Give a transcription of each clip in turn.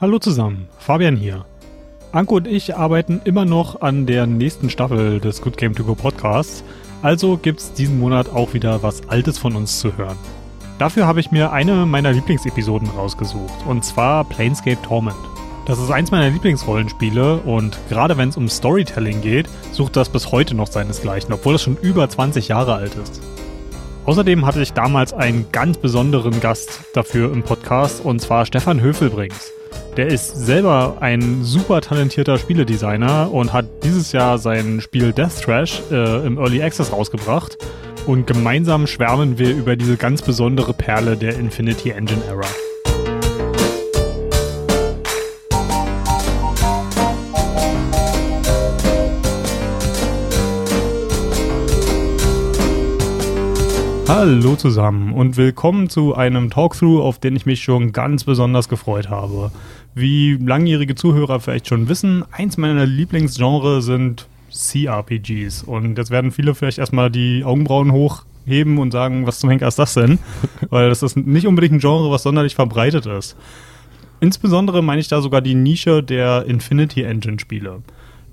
Hallo zusammen, Fabian hier. Anko und ich arbeiten immer noch an der nächsten Staffel des Good Game To Go Podcasts, also gibt's diesen Monat auch wieder was Altes von uns zu hören. Dafür habe ich mir eine meiner Lieblingsepisoden rausgesucht, und zwar Planescape Torment. Das ist eins meiner Lieblingsrollenspiele und gerade wenn es um Storytelling geht, sucht das bis heute noch seinesgleichen, obwohl es schon über 20 Jahre alt ist. Außerdem hatte ich damals einen ganz besonderen Gast dafür im Podcast und zwar Stefan Höfelbrings. Der ist selber ein super talentierter Spieledesigner und hat dieses Jahr sein Spiel Death Trash äh, im Early Access rausgebracht. Und gemeinsam schwärmen wir über diese ganz besondere Perle der Infinity Engine Era. Hallo zusammen und willkommen zu einem Talkthrough, auf den ich mich schon ganz besonders gefreut habe. Wie langjährige Zuhörer vielleicht schon wissen, eins meiner Lieblingsgenre sind CRPGs. Und jetzt werden viele vielleicht erstmal die Augenbrauen hochheben und sagen, was zum Henker ist das denn? Weil das ist nicht unbedingt ein Genre, was sonderlich verbreitet ist. Insbesondere meine ich da sogar die Nische der Infinity Engine Spiele.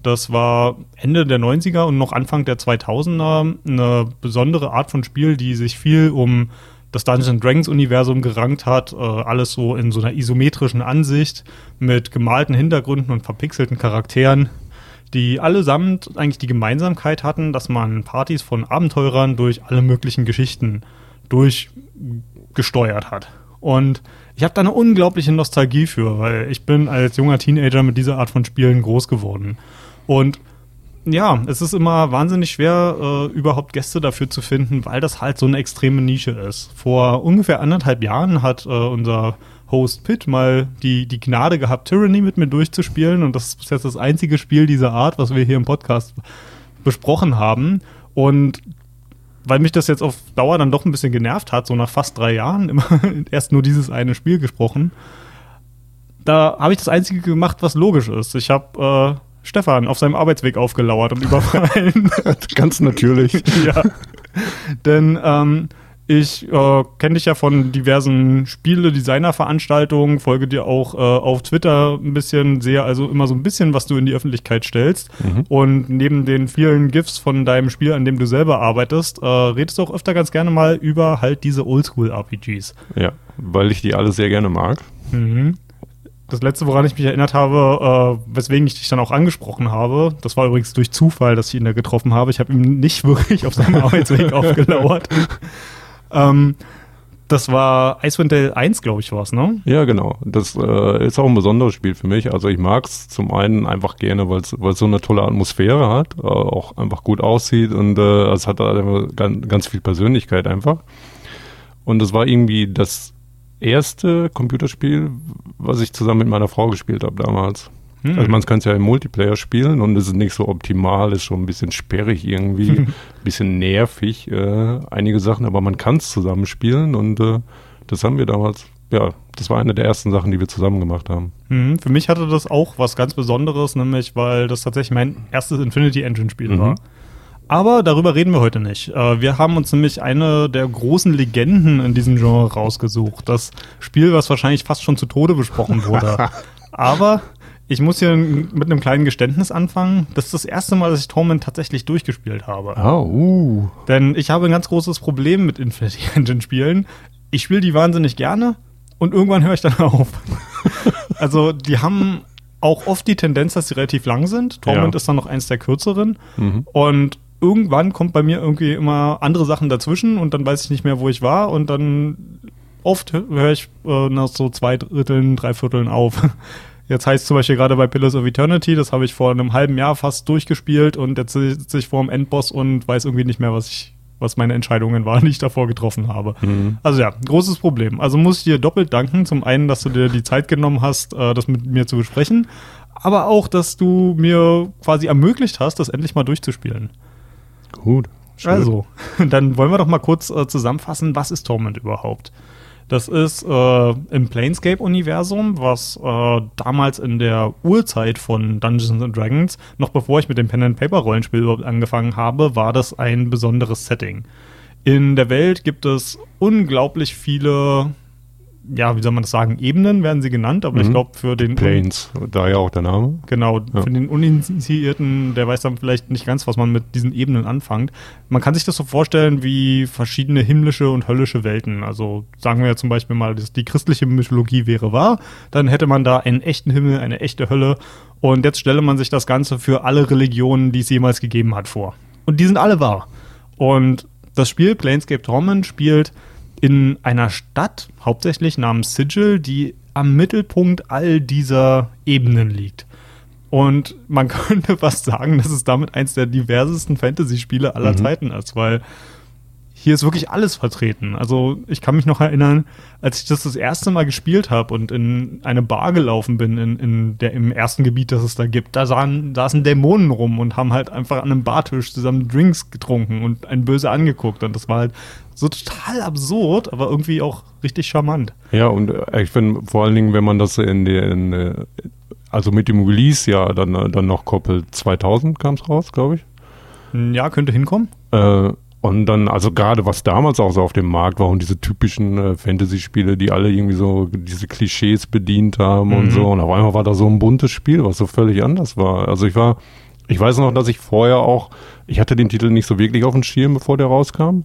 Das war Ende der 90er und noch Anfang der 2000er eine besondere Art von Spiel, die sich viel um das Dungeons Dragons Universum gerankt hat. Äh, alles so in so einer isometrischen Ansicht mit gemalten Hintergründen und verpixelten Charakteren, die allesamt eigentlich die Gemeinsamkeit hatten, dass man Partys von Abenteurern durch alle möglichen Geschichten durchgesteuert hat. Und ich habe da eine unglaubliche Nostalgie für, weil ich bin als junger Teenager mit dieser Art von Spielen groß geworden. Und ja, es ist immer wahnsinnig schwer, äh, überhaupt Gäste dafür zu finden, weil das halt so eine extreme Nische ist. Vor ungefähr anderthalb Jahren hat äh, unser Host Pitt mal die, die Gnade gehabt, Tyranny mit mir durchzuspielen. Und das ist bis jetzt das einzige Spiel dieser Art, was wir hier im Podcast besprochen haben. Und weil mich das jetzt auf Dauer dann doch ein bisschen genervt hat, so nach fast drei Jahren immer erst nur dieses eine Spiel gesprochen, da habe ich das Einzige gemacht, was logisch ist. Ich habe äh, Stefan auf seinem Arbeitsweg aufgelauert und überfallen. Ganz natürlich. ja. Denn ähm, ich äh, kenne dich ja von diversen Spiele-Designer-Veranstaltungen, folge dir auch äh, auf Twitter ein bisschen, sehe also immer so ein bisschen, was du in die Öffentlichkeit stellst. Mhm. Und neben den vielen GIFs von deinem Spiel, an dem du selber arbeitest, äh, redest du auch öfter ganz gerne mal über halt diese Oldschool-RPGs. Ja, weil ich die alle sehr gerne mag. Mhm das letzte, woran ich mich erinnert habe, äh, weswegen ich dich dann auch angesprochen habe, das war übrigens durch Zufall, dass ich ihn da getroffen habe. Ich habe ihm nicht wirklich auf seinem Arbeitsweg aufgelauert. ähm, das war Icewind Dale 1, glaube ich, war es, ne? Ja, genau. Das äh, ist auch ein besonderes Spiel für mich. Also ich mag es zum einen einfach gerne, weil es so eine tolle Atmosphäre hat, äh, auch einfach gut aussieht und äh, es hat ganz, ganz viel Persönlichkeit einfach. Und es war irgendwie das erste Computerspiel, was ich zusammen mit meiner Frau gespielt habe damals. Hm. Also man kann es ja im Multiplayer spielen und es ist nicht so optimal, ist schon ein bisschen sperrig irgendwie, ein bisschen nervig, äh, einige Sachen, aber man kann es zusammen spielen und äh, das haben wir damals, ja, das war eine der ersten Sachen, die wir zusammen gemacht haben. Hm. Für mich hatte das auch was ganz Besonderes, nämlich weil das tatsächlich mein erstes Infinity Engine Spiel mhm. war. Aber darüber reden wir heute nicht. Äh, wir haben uns nämlich eine der großen Legenden in diesem Genre rausgesucht. Das Spiel, was wahrscheinlich fast schon zu Tode besprochen wurde. Aber ich muss hier mit einem kleinen Geständnis anfangen. Das ist das erste Mal, dass ich Torment tatsächlich durchgespielt habe. Oh, uh. Denn ich habe ein ganz großes Problem mit Infinity Engine Spielen. Ich spiele die wahnsinnig gerne und irgendwann höre ich dann auf. also, die haben auch oft die Tendenz, dass sie relativ lang sind. Torment ja. ist dann noch eins der kürzeren. Mhm. Und irgendwann kommt bei mir irgendwie immer andere Sachen dazwischen und dann weiß ich nicht mehr, wo ich war und dann oft höre ich äh, nach so zwei Dritteln, drei Vierteln auf. Jetzt heißt zum Beispiel gerade bei Pillars of Eternity, das habe ich vor einem halben Jahr fast durchgespielt und jetzt sitze ich vor dem Endboss und weiß irgendwie nicht mehr, was ich, was meine Entscheidungen waren, die ich davor getroffen habe. Mhm. Also ja, großes Problem. Also muss ich dir doppelt danken. Zum einen, dass du dir die Zeit genommen hast, äh, das mit mir zu besprechen, aber auch, dass du mir quasi ermöglicht hast, das endlich mal durchzuspielen. Gut. Schön. Also, dann wollen wir doch mal kurz äh, zusammenfassen, was ist Torment überhaupt? Das ist äh, im Planescape-Universum, was äh, damals in der Urzeit von Dungeons and Dragons, noch bevor ich mit dem Pen-and-Paper-Rollenspiel überhaupt angefangen habe, war das ein besonderes Setting. In der Welt gibt es unglaublich viele ja, wie soll man das sagen, Ebenen werden sie genannt, aber mhm. ich glaube für den Planes, da ja auch der Name. Genau, ja. für den Uninitiierten, der weiß dann vielleicht nicht ganz, was man mit diesen Ebenen anfängt. Man kann sich das so vorstellen wie verschiedene himmlische und höllische Welten. Also sagen wir zum Beispiel mal, dass die christliche Mythologie wäre wahr, dann hätte man da einen echten Himmel, eine echte Hölle und jetzt stelle man sich das Ganze für alle Religionen, die es jemals gegeben hat, vor. Und die sind alle wahr. Und das Spiel Planescape Torment spielt in einer Stadt, hauptsächlich namens Sigil, die am Mittelpunkt all dieser Ebenen liegt. Und man könnte fast sagen, dass es damit eins der diversesten Fantasy-Spiele aller mhm. Zeiten ist, weil hier ist wirklich alles vertreten. Also ich kann mich noch erinnern, als ich das das erste Mal gespielt habe und in eine Bar gelaufen bin, in, in der, im ersten Gebiet, das es da gibt, da sahen, saßen Dämonen rum und haben halt einfach an einem Bartisch zusammen Drinks getrunken und einen böse angeguckt. Und das war halt so total absurd, aber irgendwie auch richtig charmant. Ja, und äh, ich finde vor allen Dingen, wenn man das in den, also mit dem Release ja dann, äh, dann noch koppelt, 2000 kam es raus, glaube ich. Ja, könnte hinkommen. Äh, und dann, also gerade was damals auch so auf dem Markt war und diese typischen äh, Fantasy-Spiele, die alle irgendwie so diese Klischees bedient haben mhm. und so. Und auf einmal war da so ein buntes Spiel, was so völlig anders war. Also ich war, ich weiß noch, dass ich vorher auch, ich hatte den Titel nicht so wirklich auf dem Schirm, bevor der rauskam.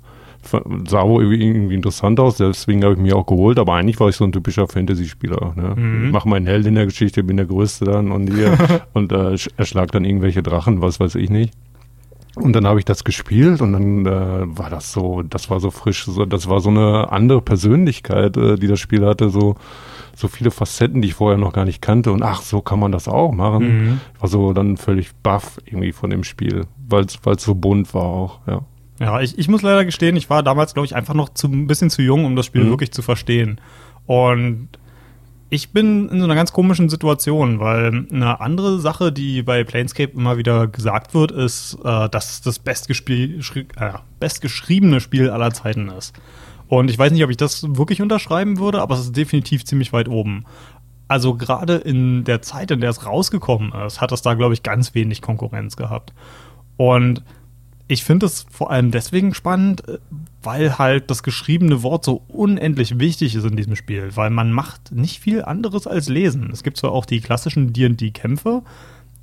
Sah wohl irgendwie interessant aus, deswegen habe ich mich auch geholt, aber eigentlich war ich so ein typischer Fantasy-Spieler. Ne? Mhm. Ich mache meinen Held in der Geschichte, bin der Größte dann und hier und äh, erschlag dann irgendwelche Drachen, was weiß ich nicht. Und dann habe ich das gespielt und dann äh, war das so, das war so frisch, so, das war so eine andere Persönlichkeit, äh, die das Spiel hatte, so so viele Facetten, die ich vorher noch gar nicht kannte und ach, so kann man das auch machen. Mhm. Ich war so dann völlig baff irgendwie von dem Spiel, weil es so bunt war auch, ja. Ja, ich, ich muss leider gestehen, ich war damals, glaube ich, einfach noch zu, ein bisschen zu jung, um das Spiel mhm. wirklich zu verstehen. Und ich bin in so einer ganz komischen Situation, weil eine andere Sache, die bei Planescape immer wieder gesagt wird, ist, äh, dass es das äh, bestgeschriebene Spiel aller Zeiten ist. Und ich weiß nicht, ob ich das wirklich unterschreiben würde, aber es ist definitiv ziemlich weit oben. Also gerade in der Zeit, in der es rausgekommen ist, hat es da, glaube ich, ganz wenig Konkurrenz gehabt. Und ich finde es vor allem deswegen spannend, äh, weil halt das geschriebene Wort so unendlich wichtig ist in diesem Spiel, weil man macht nicht viel anderes als lesen. Es gibt zwar auch die klassischen D&D-Kämpfe,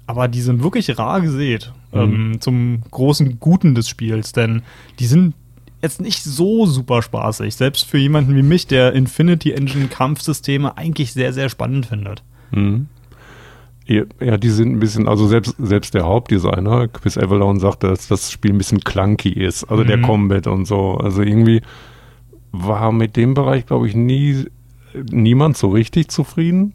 aber die sind wirklich rar gesät mhm. ähm, zum großen Guten des Spiels, denn die sind jetzt nicht so super spaßig, selbst für jemanden wie mich, der Infinity Engine Kampfsysteme eigentlich sehr, sehr spannend findet. Mhm. Ja, die sind ein bisschen, also selbst, selbst der Hauptdesigner, Chris Avalon, sagt, dass das Spiel ein bisschen clunky ist, also mhm. der Combat und so. Also irgendwie war mit dem Bereich, glaube ich, nie niemand so richtig zufrieden.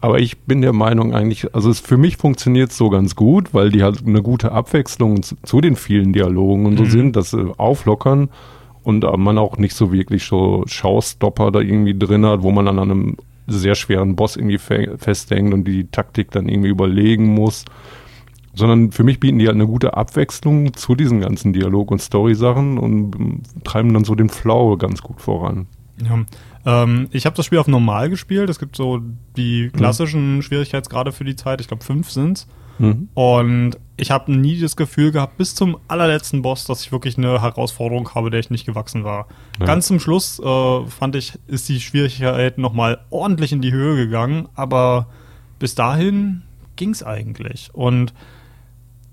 Aber ich bin der Meinung eigentlich, also es, für mich funktioniert es so ganz gut, weil die halt eine gute Abwechslung zu, zu den vielen Dialogen und so mhm. sind, dass sie auflockern und man auch nicht so wirklich so Showstopper da irgendwie drin hat, wo man an einem sehr schweren Boss irgendwie fe festhängt und die Taktik dann irgendwie überlegen muss. Sondern für mich bieten die halt eine gute Abwechslung zu diesen ganzen Dialog- und Story-Sachen und ähm, treiben dann so den Flow ganz gut voran. Ja. Ähm, ich habe das Spiel auf normal gespielt. Es gibt so die klassischen mhm. Schwierigkeitsgrade für die Zeit. Ich glaube, fünf sind's. Mhm. Und ich habe nie das Gefühl gehabt, bis zum allerletzten Boss, dass ich wirklich eine Herausforderung habe, der ich nicht gewachsen war. Ja. Ganz zum Schluss äh, fand ich, ist die Schwierigkeit nochmal ordentlich in die Höhe gegangen, aber bis dahin ging es eigentlich. Und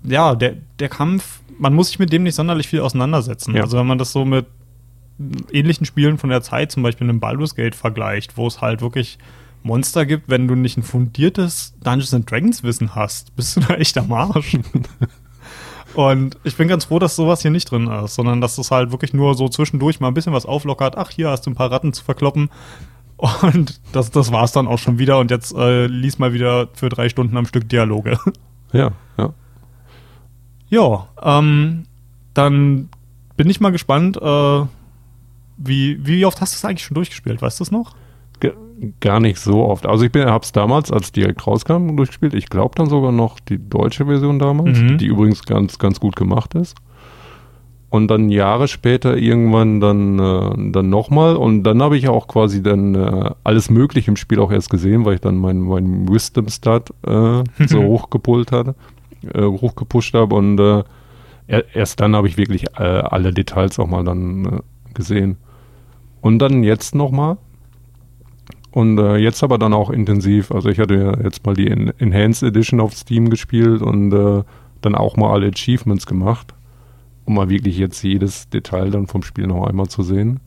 ja, der, der Kampf, man muss sich mit dem nicht sonderlich viel auseinandersetzen. Ja. Also wenn man das so mit ähnlichen Spielen von der Zeit, zum Beispiel einem Baldur's Gate vergleicht, wo es halt wirklich Monster gibt, wenn du nicht ein fundiertes Dungeons and Dragons Wissen hast, bist du da echt am Arsch. Und ich bin ganz froh, dass sowas hier nicht drin ist, sondern dass es halt wirklich nur so zwischendurch mal ein bisschen was auflockert. Ach, hier hast du ein paar Ratten zu verkloppen. Und das, das war's dann auch schon wieder. Und jetzt äh, lies mal wieder für drei Stunden am Stück Dialoge. Ja, ja. Ja, ähm, dann bin ich mal gespannt, äh, wie, wie oft hast du es eigentlich schon durchgespielt? Weißt du es noch? Gar nicht so oft. Also ich habe es damals, als direkt rauskam, durchgespielt. Ich glaube dann sogar noch die deutsche Version damals, mhm. die übrigens ganz, ganz gut gemacht ist. Und dann Jahre später irgendwann dann, äh, dann nochmal. Und dann habe ich auch quasi dann äh, alles Mögliche im Spiel auch erst gesehen, weil ich dann meinen mein Wisdom Stat äh, so hochgepult hatte, äh, hochgepusht habe. Und äh, erst dann habe ich wirklich äh, alle Details auch mal dann äh, gesehen. Und dann jetzt nochmal Und äh, jetzt aber dann auch intensiv. Also ich hatte ja jetzt mal die En- Enhanced Edition auf Steam gespielt und äh, dann auch mal alle Achievements gemacht, um mal wirklich jetzt jedes Detail dann vom Spiel noch einmal zu sehen.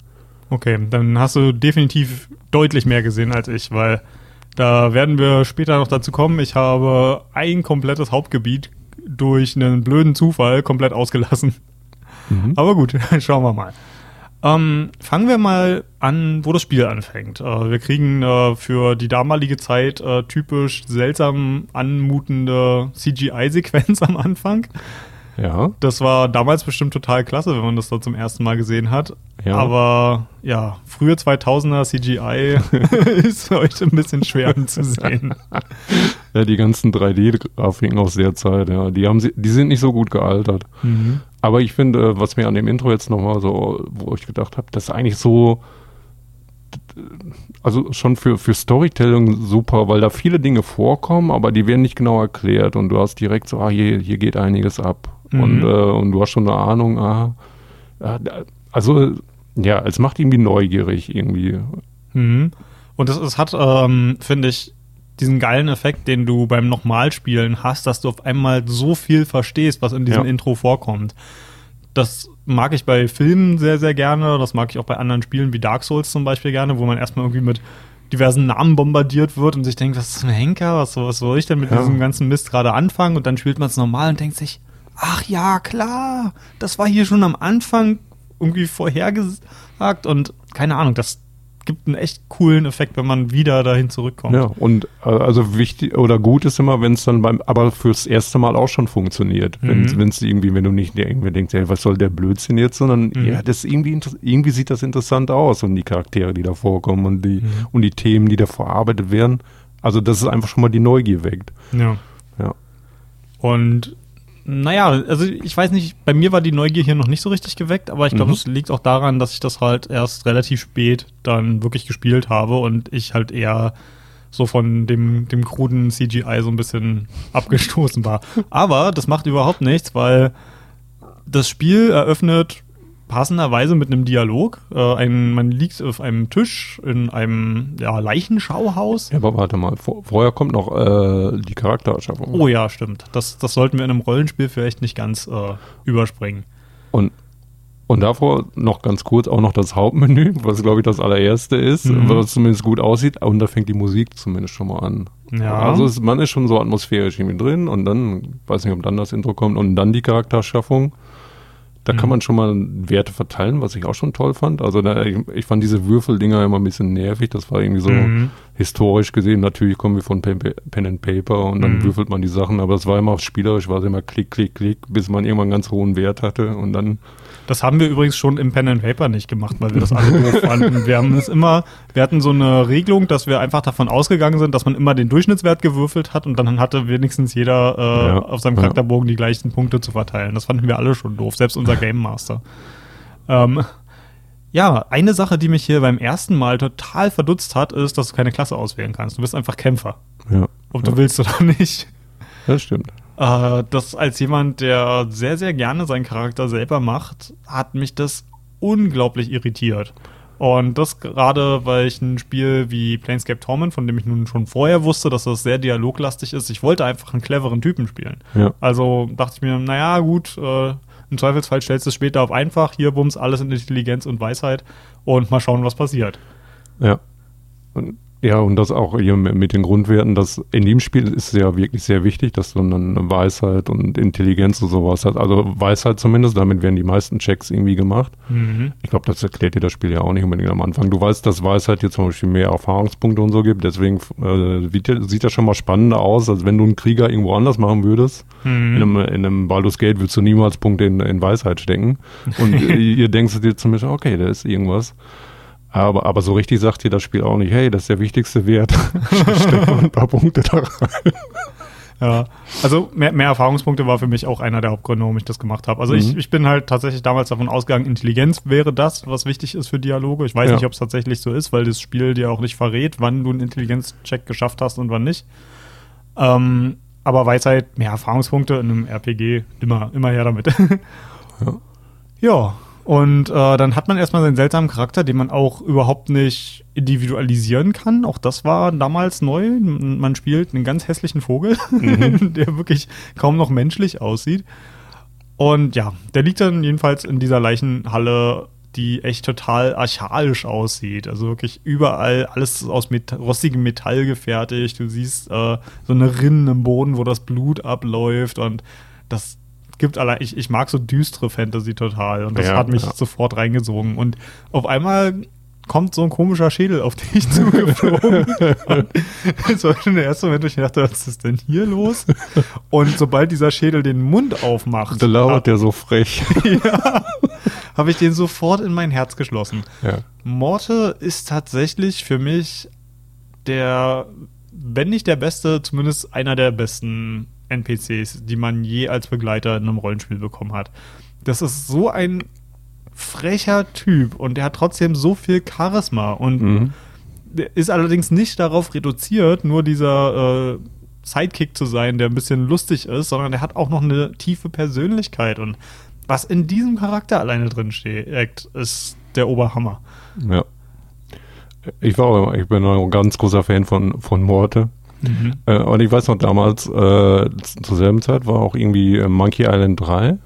Okay, dann hast du definitiv deutlich mehr gesehen als ich, weil da werden wir später noch dazu kommen. Ich habe ein komplettes Hauptgebiet durch einen blöden Zufall komplett ausgelassen. Mhm. Aber gut, schauen wir mal. Ähm, fangen wir mal an, wo das Spiel anfängt. Äh, wir kriegen äh, für die damalige Zeit äh, typisch seltsam anmutende CGI-Sequenz am Anfang. Ja, Das war damals bestimmt total klasse, wenn man das da zum ersten Mal gesehen hat. Ja. Aber ja, frühe 2000er CGI ist heute ein bisschen schwer anzusehen. ja die ganzen 3D-Grafiken aus der Zeit, ja, die haben sie, die sind nicht so gut gealtert. Aber ich finde, was mir an dem Intro jetzt nochmal so, wo ich gedacht habe, das ist eigentlich so, also schon für, für Storytelling super, weil da viele Dinge vorkommen, aber die werden nicht genau erklärt und du hast direkt so, ah, hier, hier geht einiges ab. Mhm. Und, äh, und du hast schon eine Ahnung, ah, also ja, es macht irgendwie neugierig irgendwie. Mhm. Und es, es hat, ähm, finde ich, diesen geilen Effekt, den du beim Nochmalspielen hast, dass du auf einmal so viel verstehst, was in diesem Ja. Intro vorkommt. Das mag ich bei Filmen sehr, sehr gerne. Das mag ich auch bei anderen Spielen wie Dark Souls zum Beispiel gerne, wo man erstmal irgendwie mit diversen Namen bombardiert wird und sich denkt, was ist ein Henker? Was, was soll ich denn mit Ja. diesem ganzen Mist gerade anfangen? Und dann spielt man es normal und denkt sich, ach ja, klar, das war hier schon am Anfang irgendwie vorhergesagt und keine Ahnung, das gibt einen echt coolen Effekt, wenn man wieder dahin zurückkommt. Ja, und äh, also wichtig oder gut ist immer, wenn es dann beim, aber fürs erste Mal auch schon funktioniert. Wenn Mhm. es irgendwie, wenn du nicht irgendwie denkst, ey, was soll der Blödsinn jetzt, sondern Mhm. ja, das irgendwie, irgendwie sieht das interessant aus und die Charaktere, die da vorkommen und die, Mhm. und die Themen, die da verarbeitet werden. Also, das ist einfach schon mal die Neugier weckt. Ja. Ja. Und naja, also ich weiß nicht, bei mir war die Neugier hier noch nicht so richtig geweckt, aber ich glaube, Mhm. es liegt auch daran, dass ich das halt erst relativ spät dann wirklich gespielt habe und ich halt eher so von dem, dem kruden CGI so ein bisschen abgestoßen war. Aber das macht überhaupt nichts, weil das Spiel eröffnet passenderweise mit einem Dialog. Äh, ein, man liegt auf einem Tisch in einem ja, Leichenschauhaus. Ja, aber warte mal, vor, vorher kommt noch äh, die Charaktererschaffung. Oh ja, stimmt. Das, das sollten wir in einem Rollenspiel vielleicht nicht ganz äh, überspringen. Und, und davor noch ganz kurz auch noch das Hauptmenü, was glaube ich das allererste ist, Mhm. was zumindest gut aussieht. Und da fängt die Musik zumindest schon mal an. Ja. Also es, man ist schon so atmosphärisch irgendwie drin und dann, weiß nicht, ob dann das Intro kommt und dann die Charakterschaffung. Da kann Mhm. man schon mal Werte verteilen, was ich auch schon toll fand. Also da, ich, ich fand diese Würfeldinger immer ein bisschen nervig. Das war irgendwie so Mhm. historisch gesehen. Natürlich kommen wir von Pen, Pen and Paper und dann Mhm. würfelt man die Sachen. Aber es war immer spielerisch, war es immer klick, klick, klick, bis man irgendwann einen ganz hohen Wert hatte und dann Das haben wir übrigens schon im Pen and Paper nicht gemacht, weil wir das alle doof fanden. Wir haben es immer, wir hatten so eine Regelung, dass wir einfach davon ausgegangen sind, dass man immer den Durchschnittswert gewürfelt hat und dann hatte wenigstens jeder äh, Ja. auf seinem. Charakterbogen die gleichen Punkte zu verteilen. Das fanden wir alle schon doof, selbst unser Game Master. ähm, ja, eine Sache, die mich hier beim ersten Mal total verdutzt hat, ist, dass du keine Klasse auswählen kannst. Du bist einfach Kämpfer. ja, Ob du Ja. willst oder nicht. das stimmt. Äh, das als jemand, der sehr, sehr gerne seinen Charakter selber macht, hat mich das unglaublich irritiert. Und das gerade, weil ich ein Spiel wie Planescape Torment, von dem ich nun schon vorher wusste, dass das sehr dialoglastig ist, ich wollte einfach einen cleveren Typen spielen. Ja. Also dachte ich mir, naja, gut, äh, im Zweifelsfall stellst du es später auf einfach, hier bums, alles in Intelligenz und Weisheit und mal schauen, was passiert. Ja. Und, ja, und das auch hier mit den Grundwerten, das in dem Spiel ist ja wirklich sehr wichtig, dass du dann eine Weisheit und Intelligenz und sowas hast. Also Weisheit zumindest, damit werden die meisten Checks irgendwie gemacht. Ich glaube, das erklärt dir das Spiel ja auch nicht unbedingt am Anfang. Du weißt, dass Weisheit dir zum Beispiel mehr Erfahrungspunkte und so gibt, deswegen äh, sieht, das schon mal spannender aus, als wenn du einen Krieger irgendwo anders machen würdest. Mhm. In, einem, in einem Baldur's Gate würdest du niemals Punkte in, in Weisheit stecken. Und ihr, denkst dir zumindest, okay, da ist irgendwas. Aber, aber so richtig sagt dir das Spiel auch nicht, hey, das ist der wichtigste Wert. Steck mal ein paar Punkte da rein. Ja, also mehr, mehr Erfahrungspunkte war für mich auch einer der Hauptgründe, warum ich das gemacht habe. Also ich, Mhm. ich bin halt tatsächlich damals davon ausgegangen, Intelligenz wäre das, was wichtig ist für Dialoge. Ich weiß Ja. nicht, ob es tatsächlich so ist, weil das Spiel dir auch nicht verrät, wann du einen Intelligenzcheck geschafft hast und wann nicht. Ähm, aber Weisheit, mehr Erfahrungspunkte in einem RPG, immer, immer her damit. Ja. ja, Und äh, dann hat man erstmal seinen seltsamen Charakter, den man auch überhaupt nicht individualisieren kann. Auch das war damals neu. Man spielt einen ganz hässlichen Vogel, mhm. der wirklich kaum noch menschlich aussieht. Und ja, der liegt dann jedenfalls in dieser Leichenhalle, die echt total archaisch aussieht. Also wirklich überall alles aus Met rostigem Metall gefertigt. Du siehst äh, so eine Rinne im Boden, wo das Blut abläuft und das gibt allein, ich, ich mag so düstere Fantasy total und das ja, hat mich ja. sofort reingesogen. Und auf einmal kommt so ein komischer Schädel auf dich zugeflogen. das war schon der erste Moment, wo ich dachte, was ist denn hier los? Und sobald dieser Schädel den Mund aufmacht. Da lauert der so frech. ja. Habe ich den sofort in mein Herz geschlossen. Ja. Morte ist tatsächlich für mich der, wenn nicht der beste, zumindest einer der besten NPCs, die man je als Begleiter in einem Rollenspiel bekommen hat. Das ist so ein frecher Typ und der hat trotzdem so viel Charisma und mhm. ist allerdings nicht darauf reduziert, nur dieser äh, Sidekick zu sein, der ein bisschen lustig ist, sondern der hat auch noch eine tiefe Persönlichkeit und was in diesem Charakter alleine drin steckt, ist der Oberhammer. Ja. Ich war auch, ich bin ein ganz großer Fan von, von Morte. Mhm. Äh, und ich weiß noch damals, äh, zur selben Zeit war auch irgendwie äh, Monkey Island 3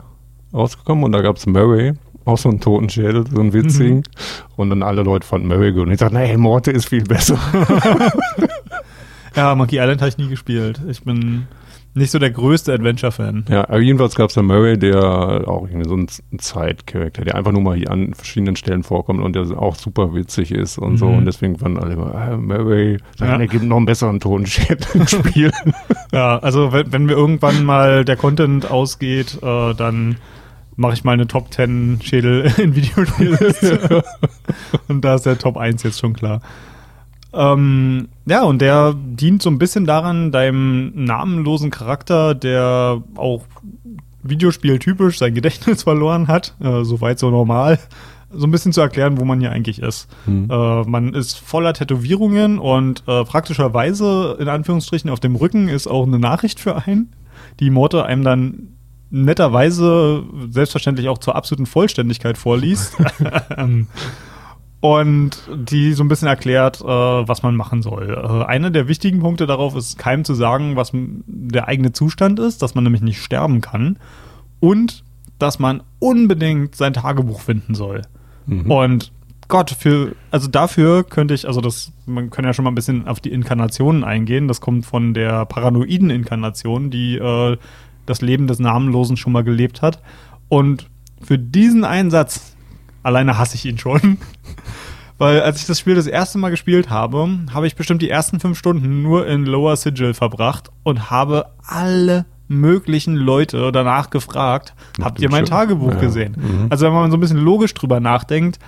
rausgekommen und da gab es Murray, auch so einen Totenschädel, so einen witzigen. Mhm. Und dann alle Leute fanden Murray gut. Und ich dachte, nee, Morte ist viel besser. ja, Monkey Island habe ich nie gespielt. Ich bin nicht so der größte Adventure-Fan. Ja, aber jedenfalls gab es da Murray, der auch irgendwie so ein Zeitcharakter, der einfach nur mal hier an verschiedenen Stellen vorkommt und der auch super witzig ist und mhm. so. Und deswegen fanden alle immer, ah, Murray, ja. der gibt noch einen besseren Tonschädel im Spiel. ja, also wenn, wenn mir irgendwann mal der Content ausgeht, äh, dann mache ich mal eine Top 10 Schädel in Videospielen. und da ist der Top 1 jetzt schon klar. Ähm, ja, und der dient so ein bisschen daran, deinem namenlosen Charakter, der auch Videospieltypisch sein Gedächtnis verloren hat, äh, soweit so normal, so ein bisschen zu erklären, wo man hier eigentlich ist. Mhm. Äh, man ist voller Tätowierungen und äh, praktischerweise, in Anführungsstrichen, auf dem Rücken ist auch eine Nachricht für einen, die Morte einem dann netterweise selbstverständlich auch zur absoluten Vollständigkeit vorliest. Und die so ein bisschen erklärt, äh, was man machen soll. Äh, einer der wichtigen Punkte darauf ist, keinem zu sagen, was der eigene Zustand ist, dass man nämlich nicht sterben kann und dass man unbedingt sein Tagebuch finden soll. Mhm. Und Gott, für, also dafür könnte ich, also das, man kann ja schon mal ein bisschen auf die Inkarnationen eingehen. Das kommt von der paranoiden Inkarnation, die äh, das Leben des Namenlosen schon mal gelebt hat. Und für diesen Einsatz, alleine hasse ich ihn schon. Weil als ich das Spiel das erste Mal gespielt habe, habe ich bestimmt die ersten fünf Stunden nur in Lower Sigil verbracht und habe alle möglichen Leute danach gefragt, habt ihr mein Tagebuch ja. gesehen? Mhm. Also wenn man so ein bisschen logisch drüber nachdenkt,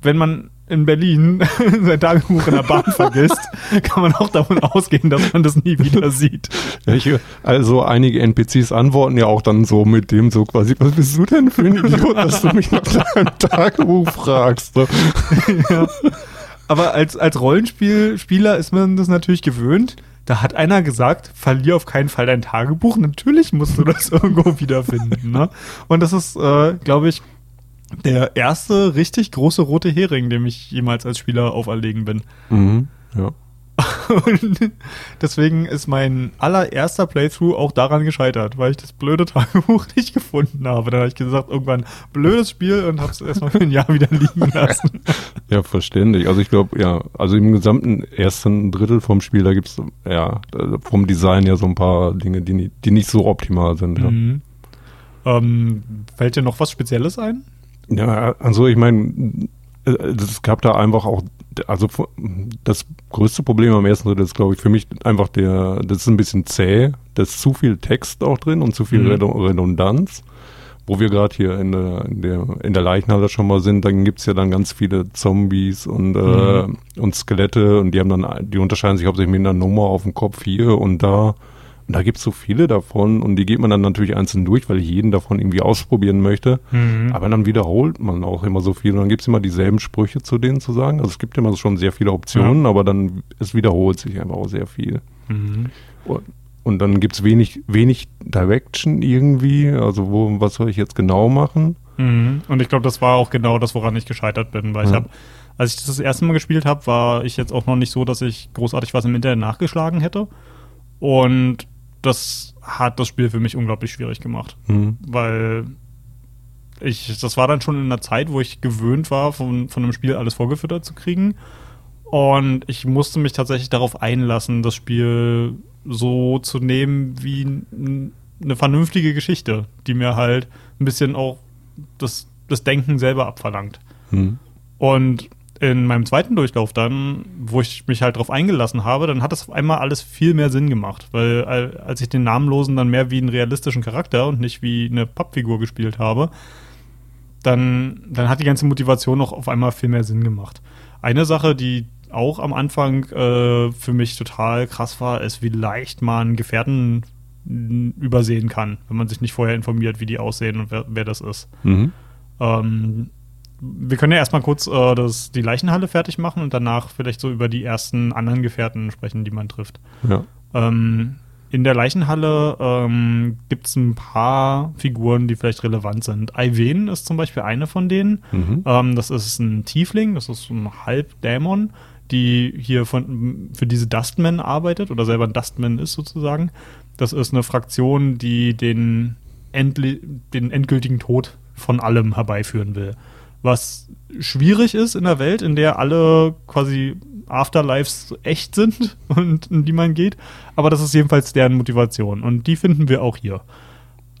wenn man in Berlin sein Tagebuch in der Bahn vergisst, kann man auch davon ausgehen, dass man das nie wieder sieht. also einige NPCs antworten ja auch dann so mit dem so quasi, was bist du denn für ein Idiot, dass du mich nach deinem Tagebuch fragst? ja. Aber als, als Rollenspieler ist man das natürlich gewöhnt. Da hat einer gesagt, verlier auf keinen Fall dein Tagebuch. Natürlich musst du das irgendwo wiederfinden. Ne? Und das ist, äh, glaube ich, der erste richtig große rote Hering, dem ich jemals als Spieler auferlegen bin. Mhm, ja. Und deswegen ist mein allererster Playthrough auch daran gescheitert, weil ich das blöde Tagebuch nicht gefunden habe. Da habe ich gesagt, irgendwann blödes Spiel und habe es erstmal für ein Jahr wieder liegen lassen. Ja, verständlich. Also ich glaube, ja, also im gesamten ersten Drittel vom Spiel, da gibt es ja vom Design ja so ein paar Dinge, die, die nicht so optimal sind. Ja. Mhm. Ähm, fällt dir noch was Spezielles ein? Ja, also ich meine, äh, es gab da einfach auch, also das größte Problem am ersten Drittel ist, glaube ich, für mich einfach der, das ist ein bisschen zäh, da ist zu viel Text auch drin und zu viel mhm. Redundanz. Wo wir gerade hier in der, in, der, in der Leichenhalle schon mal sind, dann gibt's ja dann ganz viele Zombies und, äh, mhm. äh, und Skelette und die haben dann, die unterscheiden sich hauptsächlich mit einer Nummer auf dem Kopf hier und da. Und da gibt es so viele davon und die geht man dann natürlich einzeln durch, weil ich jeden davon irgendwie ausprobieren möchte. Mhm. Aber dann wiederholt man auch immer so viel und dann gibt es immer dieselben Sprüche zu denen zu sagen. Also es gibt immer schon sehr viele Optionen, ja. aber dann es wiederholt sich einfach auch sehr viel. Mhm. Und, und dann gibt es wenig, wenig Direction irgendwie, also wo, was soll ich jetzt genau machen? Mhm. Und ich glaube, das war auch genau das, woran ich gescheitert bin, weil ja. ich habe, als ich das das erste Mal gespielt habe, war ich jetzt auch noch nicht so, dass ich großartig was im Internet nachgeschlagen hätte. Und das hat das Spiel für mich unglaublich schwierig gemacht, mhm. weil ich, das war dann schon in einer Zeit, wo ich gewöhnt war, von, von einem Spiel alles vorgefüttert zu kriegen. Und ich musste mich tatsächlich darauf einlassen, das Spiel so zu nehmen wie eine vernünftige Geschichte, die mir halt ein bisschen auch das, das Denken selber abverlangt. Hm. Und in meinem zweiten Durchlauf dann, wo ich mich halt darauf eingelassen habe, dann hat das auf einmal alles viel mehr Sinn gemacht, weil als ich den Namenlosen dann mehr wie einen realistischen Charakter und nicht wie eine Pappfigur gespielt habe, dann, dann hat die ganze Motivation auch auf einmal viel mehr Sinn gemacht. Eine Sache, die auch am Anfang äh, für mich total krass war, ist, wie leicht man Gefährten übersehen kann, wenn man sich nicht vorher informiert, wie die aussehen und wer, wer das ist. Mhm. Ähm, wir können ja erstmal kurz äh, das, die Leichenhalle fertig machen und danach vielleicht so über die ersten anderen Gefährten sprechen, die man trifft. Ja. Ähm, in der Leichenhalle ähm, gibt es ein paar Figuren, die vielleicht relevant sind. Iven ist zum Beispiel eine von denen. Mhm. Ähm, das ist ein Tiefling, das ist ein Halbdämon, die hier von, für diese Dustmen arbeitet oder selber ein Dustman ist sozusagen. Das ist eine Fraktion, die den, den endgültigen Tod von allem herbeiführen will. Was schwierig ist in der Welt, in der alle quasi Afterlives echt sind und in die man geht. Aber das ist jedenfalls deren Motivation. Und die finden wir auch hier.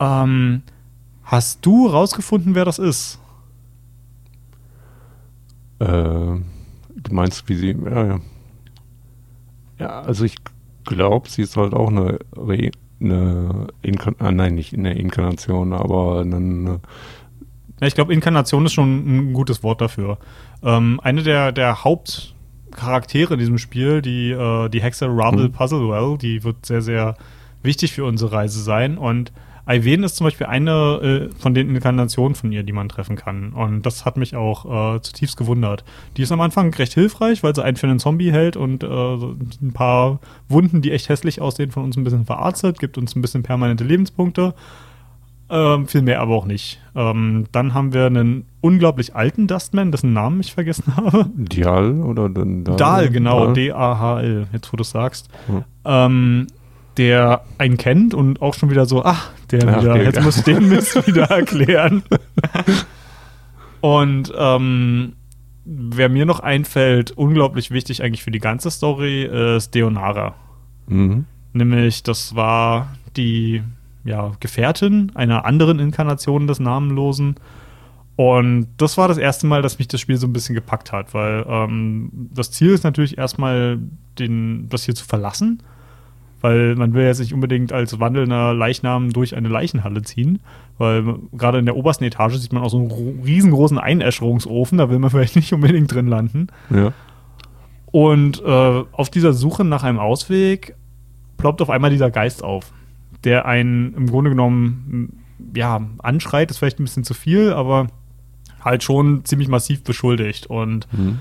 Ähm, hast du rausgefunden, wer das ist? Äh, du meinst, wie sie. Ja, ja. ja also ich glaube, sie ist halt auch eine, Re eine Inkarnation, ah, nein, nicht eine Inkarnation, aber eine. Ja, ich glaube, Inkarnation ist schon ein gutes Wort dafür. Ähm, eine der, der Haupt- Charaktere in diesem Spiel, die, äh, die Hexe Rubble mhm. Puzzlewell, die wird sehr, sehr wichtig für unsere Reise sein. Und Iven ist zum Beispiel eine äh, von den Inkarnationen von ihr, die man treffen kann. Und das hat mich auch äh, zutiefst gewundert. Die ist am Anfang recht hilfreich, weil sie einen für einen Zombie hält und äh, ein paar Wunden, die echt hässlich aussehen, von uns ein bisschen verarztet, gibt uns ein bisschen permanente Lebenspunkte. Ähm, viel mehr aber auch nicht. Ähm, dann haben wir einen unglaublich alten Dustman, dessen Namen ich vergessen habe. Dial oder dann Dahl? Dahl, genau, D-A-H-L, jetzt wo du es sagst. Hm. Ähm, der einen kennt und auch schon wieder so, ach, der ach, wieder, jetzt muss ich den Mist wieder erklären. und ähm, wer mir noch einfällt, unglaublich wichtig eigentlich für die ganze Story, ist Deonara. Mhm. Nämlich, das war die ja, Gefährtin einer anderen Inkarnation des Namenlosen. Und das war das erste Mal, dass mich das Spiel so ein bisschen gepackt hat, weil ähm, das Ziel ist natürlich erstmal, den, das hier zu verlassen, weil man will jetzt nicht unbedingt als wandelnder Leichnam durch eine Leichenhalle ziehen, weil gerade in der obersten Etage sieht man auch so einen riesengroßen Einäscherungsofen, da will man vielleicht nicht unbedingt drin landen. Ja. Und äh, auf dieser Suche nach einem Ausweg ploppt auf einmal dieser Geist auf der einen im Grunde genommen ja, anschreit, ist vielleicht ein bisschen zu viel, aber halt schon ziemlich massiv beschuldigt. Und mhm.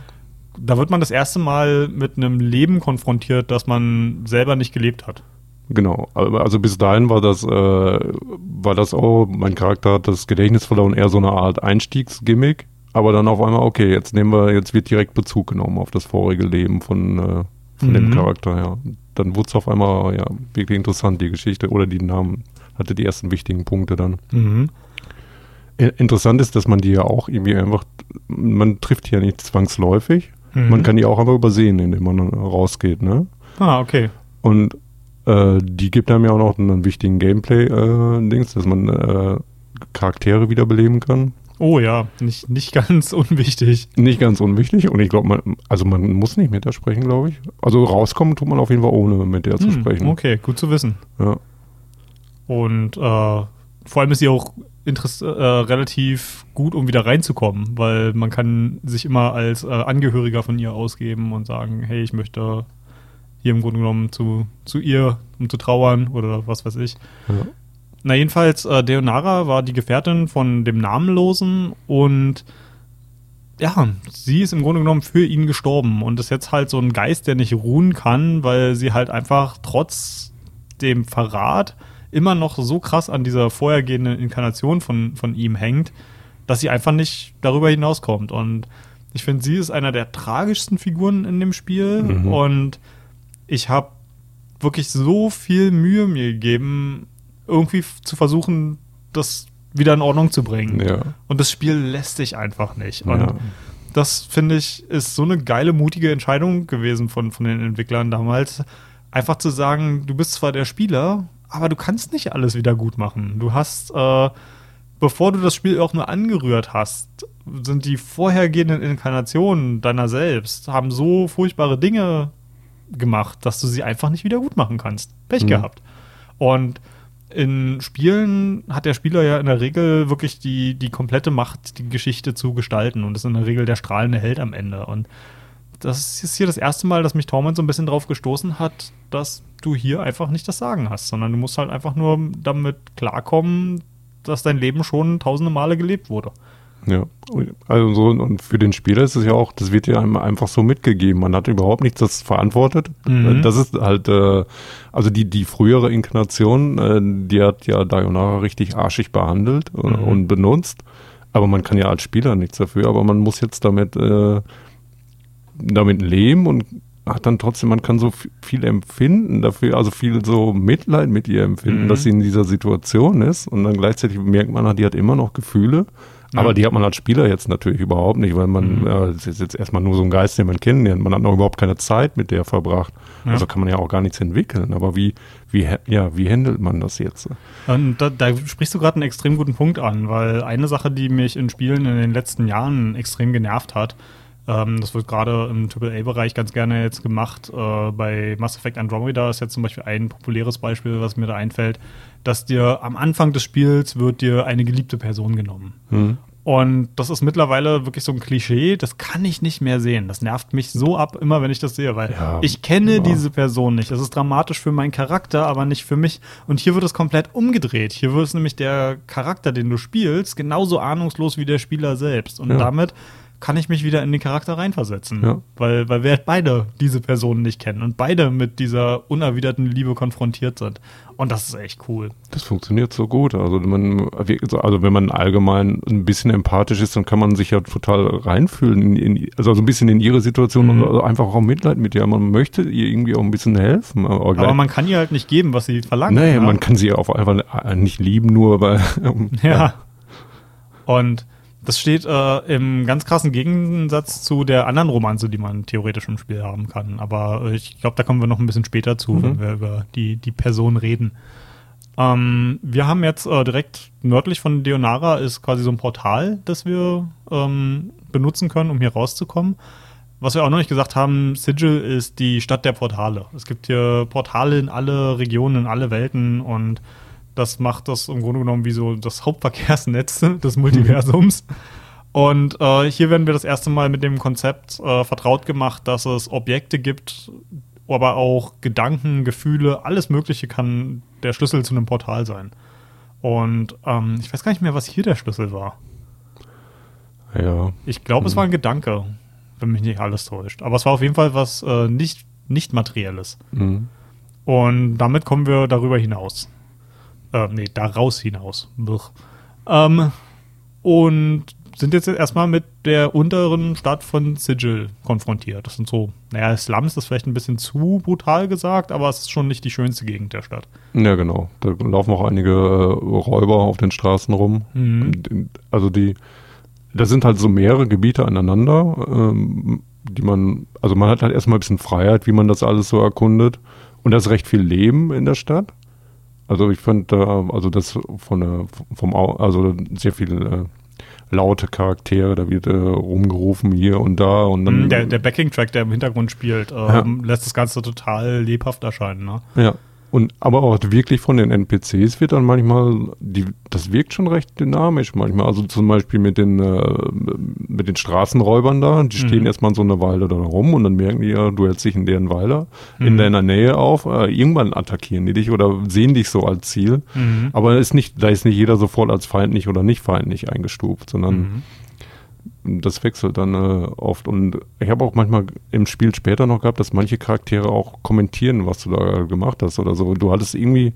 da wird man das erste Mal mit einem Leben konfrontiert, das man selber nicht gelebt hat. Genau, also bis dahin war das, äh, war das auch, mein Charakter hat das Gedächtnis verloren, eher so eine Art Einstiegsgimmick, aber dann auf einmal, okay, jetzt nehmen wir, jetzt wird direkt Bezug genommen auf das vorige Leben von, äh, von mhm. dem Charakter, ja dann wurde es auf einmal ja wirklich interessant, die Geschichte oder die Namen hatte die ersten wichtigen Punkte dann. Mhm. Interessant ist, dass man die ja auch irgendwie einfach, man trifft die ja nicht zwangsläufig. Mhm. Man kann die auch einfach übersehen, indem man rausgeht, ne? Ah, okay. Und äh, die gibt einem ja auch noch einen wichtigen Gameplay-Dings, äh, dass man äh, Charaktere wiederbeleben kann. Oh ja, nicht, nicht ganz unwichtig. Nicht ganz unwichtig und ich glaube, man, also man muss nicht mit der sprechen, glaube ich. Also rauskommen tut man auf jeden Fall ohne mit der hm, zu sprechen. Okay, gut zu wissen. Ja. Und äh, vor allem ist sie auch äh, relativ gut, um wieder reinzukommen, weil man kann sich immer als äh, Angehöriger von ihr ausgeben und sagen, hey, ich möchte hier im Grunde genommen zu, zu ihr, um zu trauern oder was weiß ich. Ja. Na, jedenfalls, äh, Deonara war die Gefährtin von dem Namenlosen und ja, sie ist im Grunde genommen für ihn gestorben und ist jetzt halt so ein Geist, der nicht ruhen kann, weil sie halt einfach trotz dem Verrat immer noch so krass an dieser vorhergehenden Inkarnation von, von ihm hängt, dass sie einfach nicht darüber hinauskommt. Und ich finde, sie ist einer der tragischsten Figuren in dem Spiel. Mhm. Und ich habe wirklich so viel Mühe mir gegeben, irgendwie zu versuchen, das wieder in Ordnung zu bringen. Ja. Und das Spiel lässt sich einfach nicht. Und ja. das finde ich ist so eine geile, mutige Entscheidung gewesen von, von den Entwicklern damals. Einfach zu sagen, du bist zwar der Spieler, aber du kannst nicht alles wieder gut machen. Du hast, äh, bevor du das Spiel auch nur angerührt hast, sind die vorhergehenden Inkarnationen deiner selbst, haben so furchtbare Dinge gemacht, dass du sie einfach nicht wieder gut machen kannst. Pech mhm. gehabt. Und in Spielen hat der Spieler ja in der Regel wirklich die, die komplette Macht, die Geschichte zu gestalten. Und ist in der Regel der strahlende Held am Ende. Und das ist hier das erste Mal, dass mich Torment so ein bisschen drauf gestoßen hat, dass du hier einfach nicht das Sagen hast, sondern du musst halt einfach nur damit klarkommen, dass dein Leben schon tausende Male gelebt wurde. Ja, also so, und für den Spieler ist es ja auch, das wird ja einfach so mitgegeben. Man hat überhaupt nichts das verantwortet. Mhm. Das ist halt, äh, also die, die frühere Inkarnation, äh, die hat ja Dayonara richtig arschig behandelt mhm. und benutzt. Aber man kann ja als Spieler nichts dafür, aber man muss jetzt damit, äh, damit leben und hat dann trotzdem, man kann so viel empfinden dafür, also viel so Mitleid mit ihr empfinden, mhm. dass sie in dieser Situation ist und dann gleichzeitig merkt man, die hat immer noch Gefühle aber die hat man als Spieler jetzt natürlich überhaupt nicht, weil man, mhm. äh, das ist jetzt erstmal nur so ein Geist, den man kennenlernt. Man hat noch überhaupt keine Zeit mit der verbracht. Ja. Also kann man ja auch gar nichts entwickeln. Aber wie, wie, ja, wie handelt man das jetzt? Und da, da sprichst du gerade einen extrem guten Punkt an, weil eine Sache, die mich in Spielen in den letzten Jahren extrem genervt hat, ähm, das wird gerade im AAA-Bereich ganz gerne jetzt gemacht. Äh, bei Mass Effect Andromeda ist jetzt zum Beispiel ein populäres Beispiel, was mir da einfällt dass dir am Anfang des Spiels wird dir eine geliebte Person genommen. Mhm. Und das ist mittlerweile wirklich so ein Klischee, das kann ich nicht mehr sehen. Das nervt mich so ab, immer wenn ich das sehe, weil ja, ich kenne ja. diese Person nicht. Das ist dramatisch für meinen Charakter, aber nicht für mich. Und hier wird es komplett umgedreht. Hier wird es nämlich der Charakter, den du spielst, genauso ahnungslos wie der Spieler selbst. Und ja. damit kann ich mich wieder in den Charakter reinversetzen. Ja. Weil, weil wir beide diese Personen nicht kennen und beide mit dieser unerwiderten Liebe konfrontiert sind. Und das ist echt cool. Das funktioniert so gut. Also, man, also wenn man allgemein ein bisschen empathisch ist, dann kann man sich ja total reinfühlen, in, in, also so ein bisschen in ihre Situation mhm. und also einfach auch Mitleid mit ihr. Man möchte ihr irgendwie auch ein bisschen helfen. Aber, aber man kann ihr halt nicht geben, was sie verlangt. Nee, ja? man kann sie auch einfach nicht lieben, nur weil. ja. ja. Und das steht äh, im ganz krassen Gegensatz zu der anderen Romanze, die man theoretisch im Spiel haben kann. Aber äh, ich glaube, da kommen wir noch ein bisschen später zu, mhm. wenn wir über die, die Person reden. Ähm, wir haben jetzt äh, direkt nördlich von Deonara ist quasi so ein Portal, das wir ähm, benutzen können, um hier rauszukommen. Was wir auch noch nicht gesagt haben, Sigil ist die Stadt der Portale. Es gibt hier Portale in alle Regionen, in alle Welten und das macht das im Grunde genommen wie so das Hauptverkehrsnetz des Multiversums. Und äh, hier werden wir das erste Mal mit dem Konzept äh, vertraut gemacht, dass es Objekte gibt, aber auch Gedanken, Gefühle, alles Mögliche kann der Schlüssel zu einem Portal sein. Und ähm, ich weiß gar nicht mehr, was hier der Schlüssel war. Ja. Ich glaube, hm. es war ein Gedanke, wenn mich nicht alles täuscht. Aber es war auf jeden Fall was äh, nicht, nicht Materielles. Hm. Und damit kommen wir darüber hinaus. Äh, nee, daraus hinaus. Ähm, und sind jetzt erstmal mit der unteren Stadt von Sigil konfrontiert. Das sind so, naja, Slums ist vielleicht ein bisschen zu brutal gesagt, aber es ist schon nicht die schönste Gegend der Stadt. Ja, genau. Da laufen auch einige äh, Räuber auf den Straßen rum. Mhm. Also die, da sind halt so mehrere Gebiete aneinander, ähm, die man, also man hat halt erstmal ein bisschen Freiheit, wie man das alles so erkundet. Und da ist recht viel Leben in der Stadt. Also ich fand, also das von der, vom, also sehr viel äh, laute Charaktere, da wird äh, rumgerufen hier und da und dann. Mhm, der, der Backing-Track, der im Hintergrund spielt, ähm, ja. lässt das Ganze total lebhaft erscheinen, ne? Ja. Und aber auch wirklich von den NPCs wird dann manchmal, die, das wirkt schon recht dynamisch manchmal. Also zum Beispiel mit den, äh, mit den Straßenräubern da, die stehen mhm. erstmal so eine Weile da rum und dann merken die ja, du hältst dich in deren Weiler, mhm. in deiner Nähe auf. Äh, irgendwann attackieren die dich oder sehen dich so als Ziel. Mhm. Aber ist nicht, da ist nicht jeder sofort als feindlich oder nicht feindlich eingestuft, sondern mhm das wechselt dann äh, oft. Und ich habe auch manchmal im Spiel später noch gehabt, dass manche Charaktere auch kommentieren, was du da gemacht hast oder so. Du hattest irgendwie,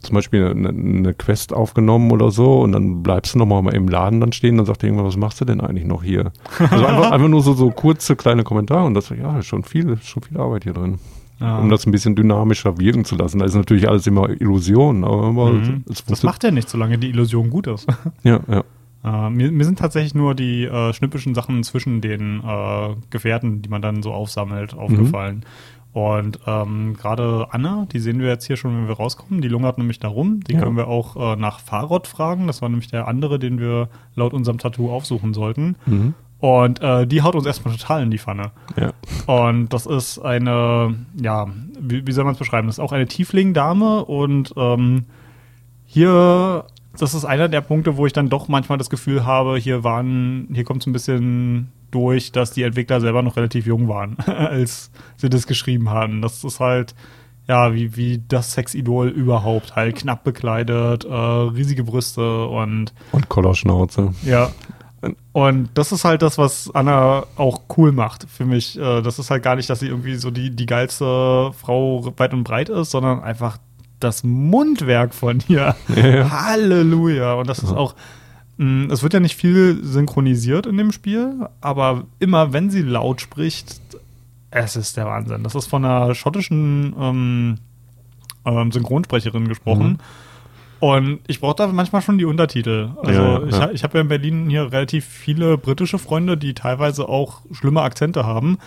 zum Beispiel eine, eine, Quest aufgenommen oder so und dann bleibst du nochmal im Laden dann stehen, dann sagt er irgendwann, was machst du denn eigentlich noch hier? Also einfach, einfach nur so, so kurze kleine Kommentare und das, ja, schon viel, schon viel Arbeit hier drin. Ja. Um das ein bisschen dynamischer wirken zu lassen. Da ist natürlich alles immer Illusion, aber mhm. das macht ja nicht, solange die Illusion gut ist. Ja, ja. Uh, mir, mir, sind tatsächlich nur die uh, schnippischen Sachen zwischen den uh, Gefährten, die man dann so aufsammelt, mhm. aufgefallen. Mhm. Und ähm, gerade Anna, die sehen wir jetzt hier schon, wenn wir rauskommen, die lungert nämlich da rum. Die ja. können wir auch äh, nach Farod fragen. Das war nämlich der andere, den wir laut unserem Tattoo aufsuchen sollten. Mhm. Und äh, die haut uns erstmal total in die Pfanne. Ja. Und das ist eine, ja, wie, wie soll man es beschreiben? Das ist auch eine Tiefling-Dame und ähm, hier, das ist einer der Punkte, wo ich dann doch manchmal das Gefühl habe, hier waren, hier kommt so ein bisschen durch, dass die Entwickler selber noch relativ jung waren, als sie das geschrieben haben. Das ist halt, ja, wie, wie das Sexidol überhaupt. Halt knapp bekleidet, äh, riesige Brüste und. Und Kollerschnauze. Ja. Und das ist halt das, was Anna auch cool macht für mich. Äh, das ist halt gar nicht, dass sie irgendwie so die, die geilste Frau weit und breit ist, sondern einfach das Mundwerk von ihr. Ja. Halleluja. Und das ist auch Mm, es wird ja nicht viel synchronisiert in dem Spiel, aber immer wenn sie laut spricht, es ist der Wahnsinn. Das ist von einer schottischen ähm, ähm, Synchronsprecherin gesprochen. Mhm. Und ich brauche da manchmal schon die Untertitel. Also ja, ja. ich, ich habe ja in Berlin hier relativ viele britische Freunde, die teilweise auch schlimme Akzente haben.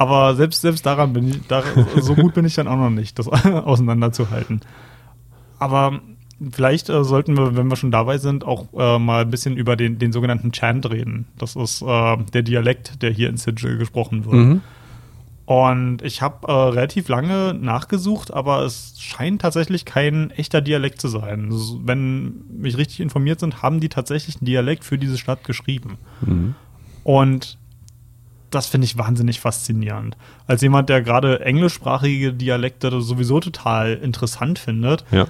Aber selbst, selbst daran bin ich, da, so gut bin ich dann auch noch nicht, das auseinanderzuhalten. Aber vielleicht äh, sollten wir, wenn wir schon dabei sind, auch äh, mal ein bisschen über den, den sogenannten Chant reden. Das ist äh, der Dialekt, der hier in Sigil gesprochen wird. Mhm. Und ich habe äh, relativ lange nachgesucht, aber es scheint tatsächlich kein echter Dialekt zu sein. Wenn mich richtig informiert sind, haben die tatsächlich einen Dialekt für diese Stadt geschrieben. Mhm. Und das finde ich wahnsinnig faszinierend. Als jemand, der gerade englischsprachige Dialekte sowieso total interessant findet, ja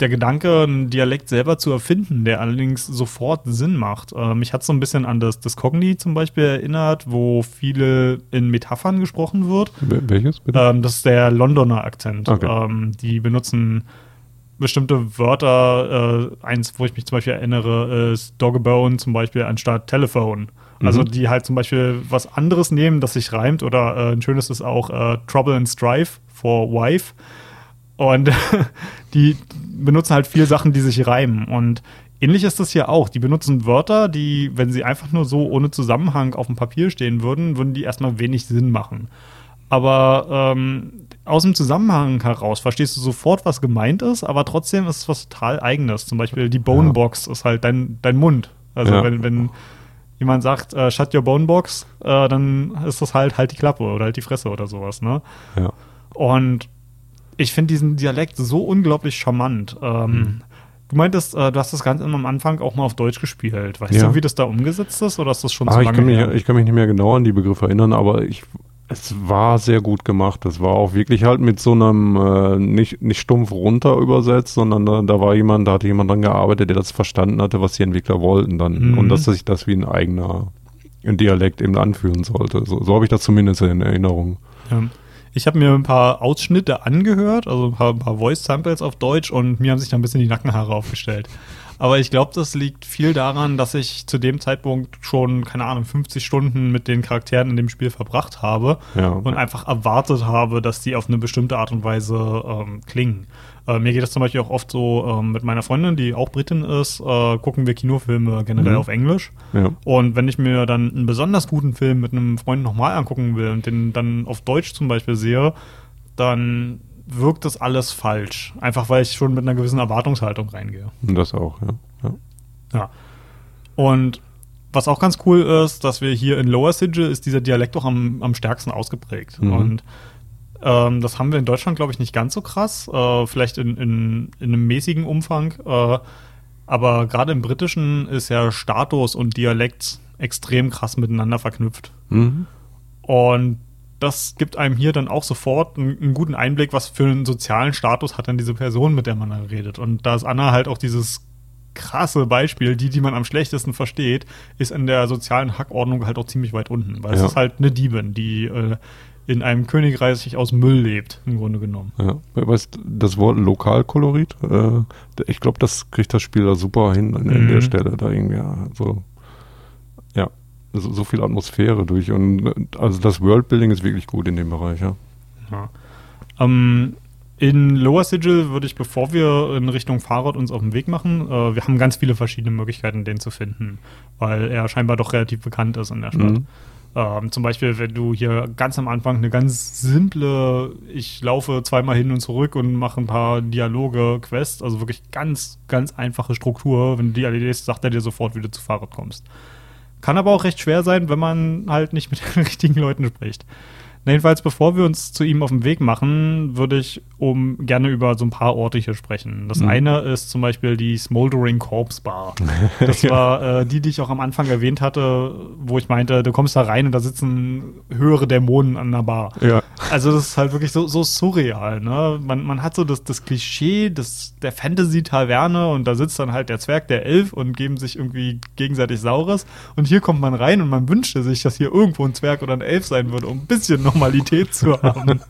der Gedanke, einen Dialekt selber zu erfinden, der allerdings sofort Sinn macht. Äh, mich hat so ein bisschen an das, das Cogni zum Beispiel erinnert, wo viele in Metaphern gesprochen wird. Welches bitte? Ähm, das ist der Londoner Akzent. Okay. Ähm, die benutzen bestimmte Wörter. Äh, eins, wo ich mich zum Beispiel erinnere, ist Doggebone zum Beispiel anstatt Telephone. Also mhm. die halt zum Beispiel was anderes nehmen, das sich reimt. Oder äh, ein schönes ist auch äh, Trouble and Strife for Wife. Und die benutzen halt viel Sachen, die sich reimen. Und ähnlich ist das hier auch. Die benutzen Wörter, die, wenn sie einfach nur so ohne Zusammenhang auf dem Papier stehen würden, würden die erstmal wenig Sinn machen. Aber ähm, aus dem Zusammenhang heraus verstehst du sofort, was gemeint ist, aber trotzdem ist es was total Eigenes. Zum Beispiel die Bonebox ja. ist halt dein, dein Mund. Also ja. wenn, wenn jemand sagt, äh, shut your Bonebox, äh, dann ist das halt halt die Klappe oder halt die Fresse oder sowas, ne? Ja. Und ich finde diesen Dialekt so unglaublich charmant. Ähm, mhm. Du meintest, äh, du hast das Ganze am Anfang auch mal auf Deutsch gespielt. Weißt ja. du, wie das da umgesetzt ist oder ist das schon ah, so lange ich kann, mich, ich kann mich nicht mehr genau an die Begriffe erinnern, aber ich, es war sehr gut gemacht. Es war auch wirklich halt mit so einem äh, nicht, nicht stumpf runter übersetzt, sondern da, da, war jemand, da hatte jemand dran gearbeitet, der das verstanden hatte, was die Entwickler wollten dann. Mhm. Und dass sich das wie ein eigener Dialekt eben anfühlen sollte. So, so habe ich das zumindest in Erinnerung. Ja. Ich habe mir ein paar Ausschnitte angehört, also ein paar, paar Voice-Samples auf Deutsch und mir haben sich da ein bisschen die Nackenhaare aufgestellt. Aber ich glaube, das liegt viel daran, dass ich zu dem Zeitpunkt schon, keine Ahnung, 50 Stunden mit den Charakteren in dem Spiel verbracht habe ja. und einfach erwartet habe, dass die auf eine bestimmte Art und Weise ähm, klingen. Äh, mir geht das zum Beispiel auch oft so äh, mit meiner Freundin, die auch Britin ist, äh, gucken wir Kinofilme generell mhm. auf Englisch. Ja. Und wenn ich mir dann einen besonders guten Film mit einem Freund nochmal angucken will und den dann auf Deutsch zum Beispiel sehe, dann wirkt das alles falsch. Einfach weil ich schon mit einer gewissen Erwartungshaltung reingehe. Das auch, ja. Ja. ja. Und was auch ganz cool ist, dass wir hier in Lower Sigil ist dieser Dialekt auch am, am stärksten ausgeprägt. Mhm. Und ähm, das haben wir in Deutschland, glaube ich, nicht ganz so krass. Äh, vielleicht in, in, in, einem mäßigen Umfang. Äh, aber gerade im Britischen ist ja Status und Dialekt extrem krass miteinander verknüpft. Mhm. Und das gibt einem hier dann auch sofort einen, einen, guten Einblick, was für einen sozialen Status hat dann diese Person, mit der man da redet. Und da ist Anna halt auch dieses krasse Beispiel, die, die man am schlechtesten versteht, ist in der sozialen Hackordnung halt auch ziemlich weit unten. Weil ja. es ist halt eine Diebin, die äh, in einem Königreich aus Müll lebt, im Grunde genommen. Ja, weißt das Wort Lokalkolorit, äh, ich glaube, das kriegt das Spiel da super hin an Mhm. der Stelle, da irgendwie ja, so, viel Atmosphäre durch und äh, also das Worldbuilding ist wirklich gut in dem Bereich, ja. Ja. Ähm, in Lower Sigil würde ich, bevor wir in Richtung Fahrrad uns auf den Weg machen, äh, wir haben ganz viele verschiedene Möglichkeiten, den zu finden, weil er scheinbar doch relativ bekannt ist in der Stadt. Mhm. Ähm, zum Beispiel, wenn du hier ganz am Anfang eine ganz simple, ich laufe zweimal hin und zurück und mache ein paar Dialoge, Quests, also wirklich ganz, ganz einfache Struktur. Wenn du die erledigst, sagt er dir sofort, wie du zu Fahrrad kommst. Kann aber auch recht schwer sein, wenn man halt nicht mit den richtigen Leuten spricht. Na, jedenfalls, bevor wir uns zu ihm auf den Weg machen, würde ich um gerne über so ein paar Orte hier sprechen. Das Mhm. eine ist zum Beispiel die Smoldering Corpse Bar. Das war äh, die, die ich auch am Anfang erwähnt hatte, wo ich meinte, du kommst da rein und da sitzen höhere Dämonen an der Bar. Ja. Also das ist halt wirklich so, so surreal. Ne? Man, man hat so das, das Klischee des, der Fantasy-Taverne und da sitzt dann halt der Zwerg, der Elf und geben sich irgendwie gegenseitig Saures. Und hier kommt man rein und man wünschte sich, dass hier irgendwo ein Zwerg oder ein Elf sein würde, um ein bisschen Normalität zu haben.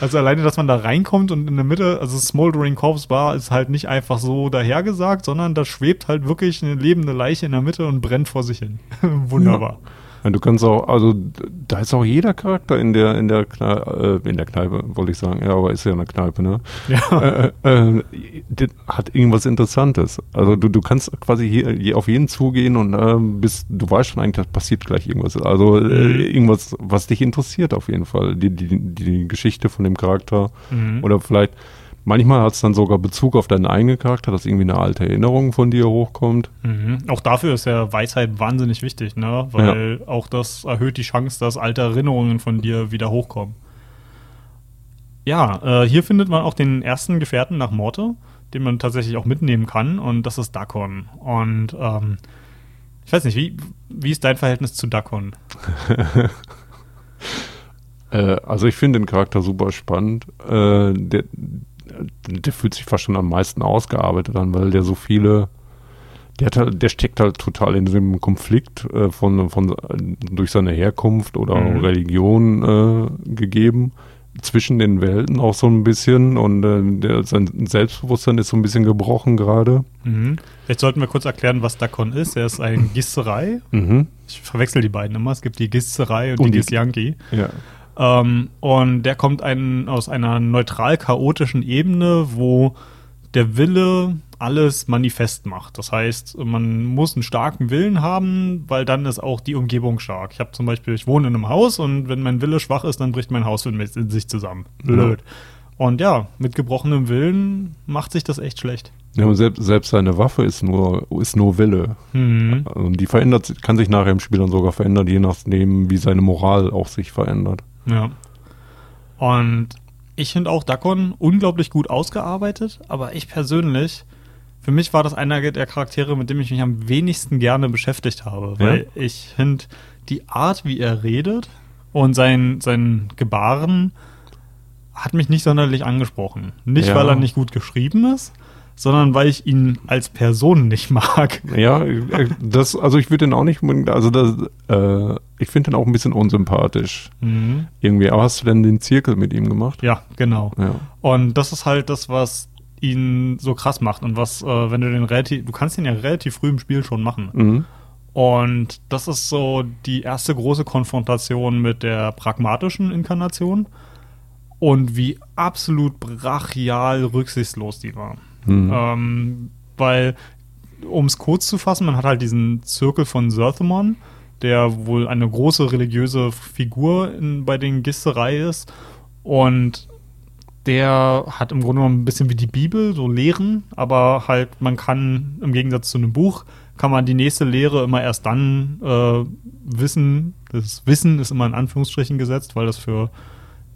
Also alleine, dass man da reinkommt und in der Mitte, also Smoldering Corpse Bar ist halt nicht einfach so dahergesagt, sondern da schwebt halt wirklich eine lebende Leiche in der Mitte und brennt vor sich hin. Wunderbar. Ja, du kannst auch, also da ist auch jeder Charakter in der in der Kneipe, äh, in der Kneipe, wollte ich sagen, ja, aber ist ja eine Kneipe, ne? Ja. äh, äh, das hat irgendwas Interessantes. Also du, du kannst quasi hier auf jeden zugehen und äh, bist, du weißt schon eigentlich, da passiert gleich irgendwas. Also Mhm. äh, irgendwas, was dich interessiert auf jeden Fall. Die, die, die Geschichte von dem Charakter. Mhm. Oder vielleicht, manchmal hat es dann sogar Bezug auf deinen eigenen Charakter, dass irgendwie eine alte Erinnerung von dir hochkommt. Mhm. Auch dafür ist ja Weisheit wahnsinnig wichtig, ne? Weil auch das erhöht die Chance, dass alte Erinnerungen von dir wieder hochkommen. Ja, äh, hier findet man auch den ersten Gefährten nach Morte, den man tatsächlich auch mitnehmen kann, und das ist Dakon. Und ähm, ich weiß nicht, wie, wie ist dein Verhältnis zu Dakon? Äh, also ich finde den Charakter super spannend. Äh, der, der fühlt sich fast schon am meisten ausgearbeitet an, weil der so viele, der, hat halt, der steckt halt total in diesem Konflikt äh, von, von durch seine Herkunft oder Mhm. Religion äh, gegeben zwischen den Welten auch so ein bisschen und äh, der, sein Selbstbewusstsein ist so ein bisschen gebrochen gerade. Mhm. Vielleicht sollten wir kurz erklären, was Dakon ist. Er ist ein Gisserei. Mhm. Ich verwechsel die beiden immer. Es gibt die Gisserei und, Und die die- Gisjanki. Ja. Ähm, und der kommt ein, aus einer neutral chaotischen Ebene, wo der Wille alles manifest macht. Das heißt, man muss einen starken Willen haben, weil dann ist auch die Umgebung stark. Ich habe zum Beispiel, ich wohne in einem Haus und wenn mein Wille schwach ist, dann bricht mein Haus in, sich zusammen. Blöd. Und ja, mit gebrochenem Willen macht sich das echt schlecht. ja und selbst, selbst seine Waffe ist nur, ist nur Wille. Mhm. Also die verändert, kann sich nachher im Spiel dann sogar verändern, je nachdem, wie seine Moral auch sich verändert. Ja. Und ich finde auch Dakon unglaublich gut ausgearbeitet, aber ich persönlich, für mich war das einer der Charaktere, mit dem ich mich am wenigsten gerne beschäftigt habe, weil ich finde die Art, wie er redet und sein, sein Gebaren hat mich nicht sonderlich angesprochen. Nicht, Ja. weil er nicht gut geschrieben ist, sondern weil ich ihn als Person nicht mag. Ja, äh, das, also ich würde den auch nicht, also das, äh, ich finde den auch ein bisschen unsympathisch. Mhm. Irgendwie, aber hast du denn den Zirkel mit ihm gemacht? Ja, genau. Ja. Und das ist halt das, was ihn so krass macht und was, äh, wenn du den relativ, du kannst ihn ja relativ früh im Spiel schon machen. Mhm. Und das ist so die erste große Konfrontation mit der pragmatischen Inkarnation und wie absolut brachial rücksichtslos die war. Mhm. Ähm, weil, um es kurz zu fassen, man hat halt diesen Zirkel von Zerthemon, der wohl eine große religiöse Figur in, bei den Gisterei ist. Und der hat im Grunde genommen ein bisschen wie die Bibel, so Lehren, aber halt, man kann im Gegensatz zu einem Buch, kann man die nächste Lehre immer erst dann äh, wissen. Das Wissen ist immer in Anführungsstrichen gesetzt, weil das für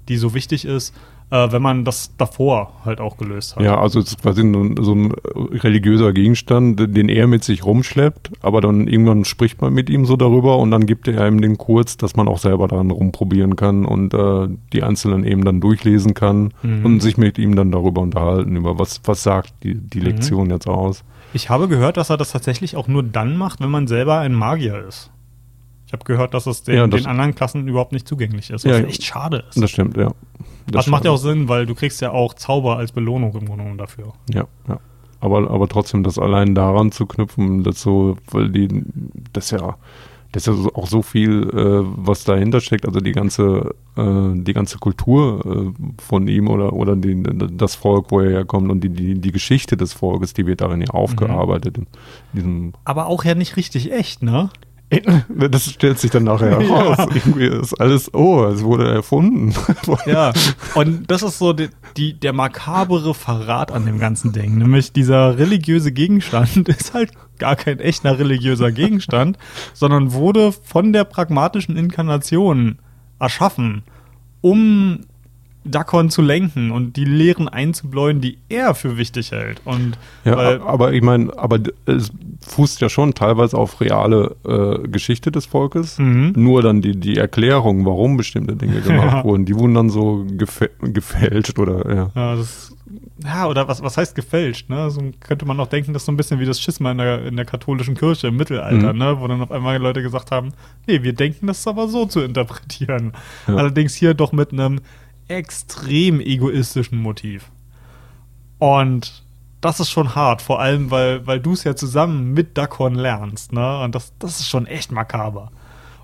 die so wichtig ist, äh, wenn man das davor halt auch gelöst hat. Ja, also es ist quasi so ein religiöser Gegenstand, den er mit sich rumschleppt, aber dann irgendwann spricht man mit ihm so darüber und dann gibt er ihm den kurz, dass man auch selber daran rumprobieren kann und äh, die einzelnen eben dann durchlesen kann Mhm. und sich mit ihm dann darüber unterhalten, über was, was sagt die, die Lektion jetzt aus. Ich habe gehört, dass er das tatsächlich auch nur dann macht, wenn man selber ein Magier ist. Ich habe gehört, dass es den, Ja, das- den anderen Klassen überhaupt nicht zugänglich ist, was Ja, echt schade ist. Das stimmt, ja. Das, macht ja auch Sinn, weil du kriegst ja auch Zauber als Belohnung im Grunde dafür. Ja, ja. Aber, aber trotzdem, das allein daran zu knüpfen, das so, weil die, das ja, das ist ja auch so viel, äh, was dahinter steckt, also die ganze, äh, die ganze Kultur äh, von ihm oder, oder die, das Volk, wo er herkommt und die, die, die Geschichte des Volkes, die wird darin ja aufgearbeitet in diesem Aber auch ja nicht richtig echt, ne? Das stellt sich dann nachher Ja. heraus. Irgendwie ist alles, oh, es wurde erfunden. Ja, und das ist so die, die, der makabere Verrat an dem ganzen Ding. Nämlich dieser religiöse Gegenstand ist halt gar kein echter religiöser Gegenstand, sondern wurde von der pragmatischen Inkarnation erschaffen, um Dakon zu lenken und die Lehren einzubläuen, die er für wichtig hält. Und Ja, aber ich meine, aber es fußt ja schon teilweise auf reale äh, Geschichte des Volkes. Mhm. Nur dann die, die Erklärung, warum bestimmte Dinge gemacht Ja. wurden, die wurden dann so gefä gefälscht oder ja. Ja, das, ja, oder was, was heißt gefälscht, ne? So könnte man auch denken, das ist so ein bisschen wie das Schisma in der, in der katholischen Kirche im Mittelalter, Mhm. ne? Wo dann auf einmal Leute gesagt haben, nee, wir denken das aber so zu interpretieren. Ja. Allerdings hier doch mit einem extrem egoistischen Motiv. Und das ist schon hart, vor allem, weil, weil du es ja zusammen mit Dakon lernst, ne? Und das, das ist schon echt makaber.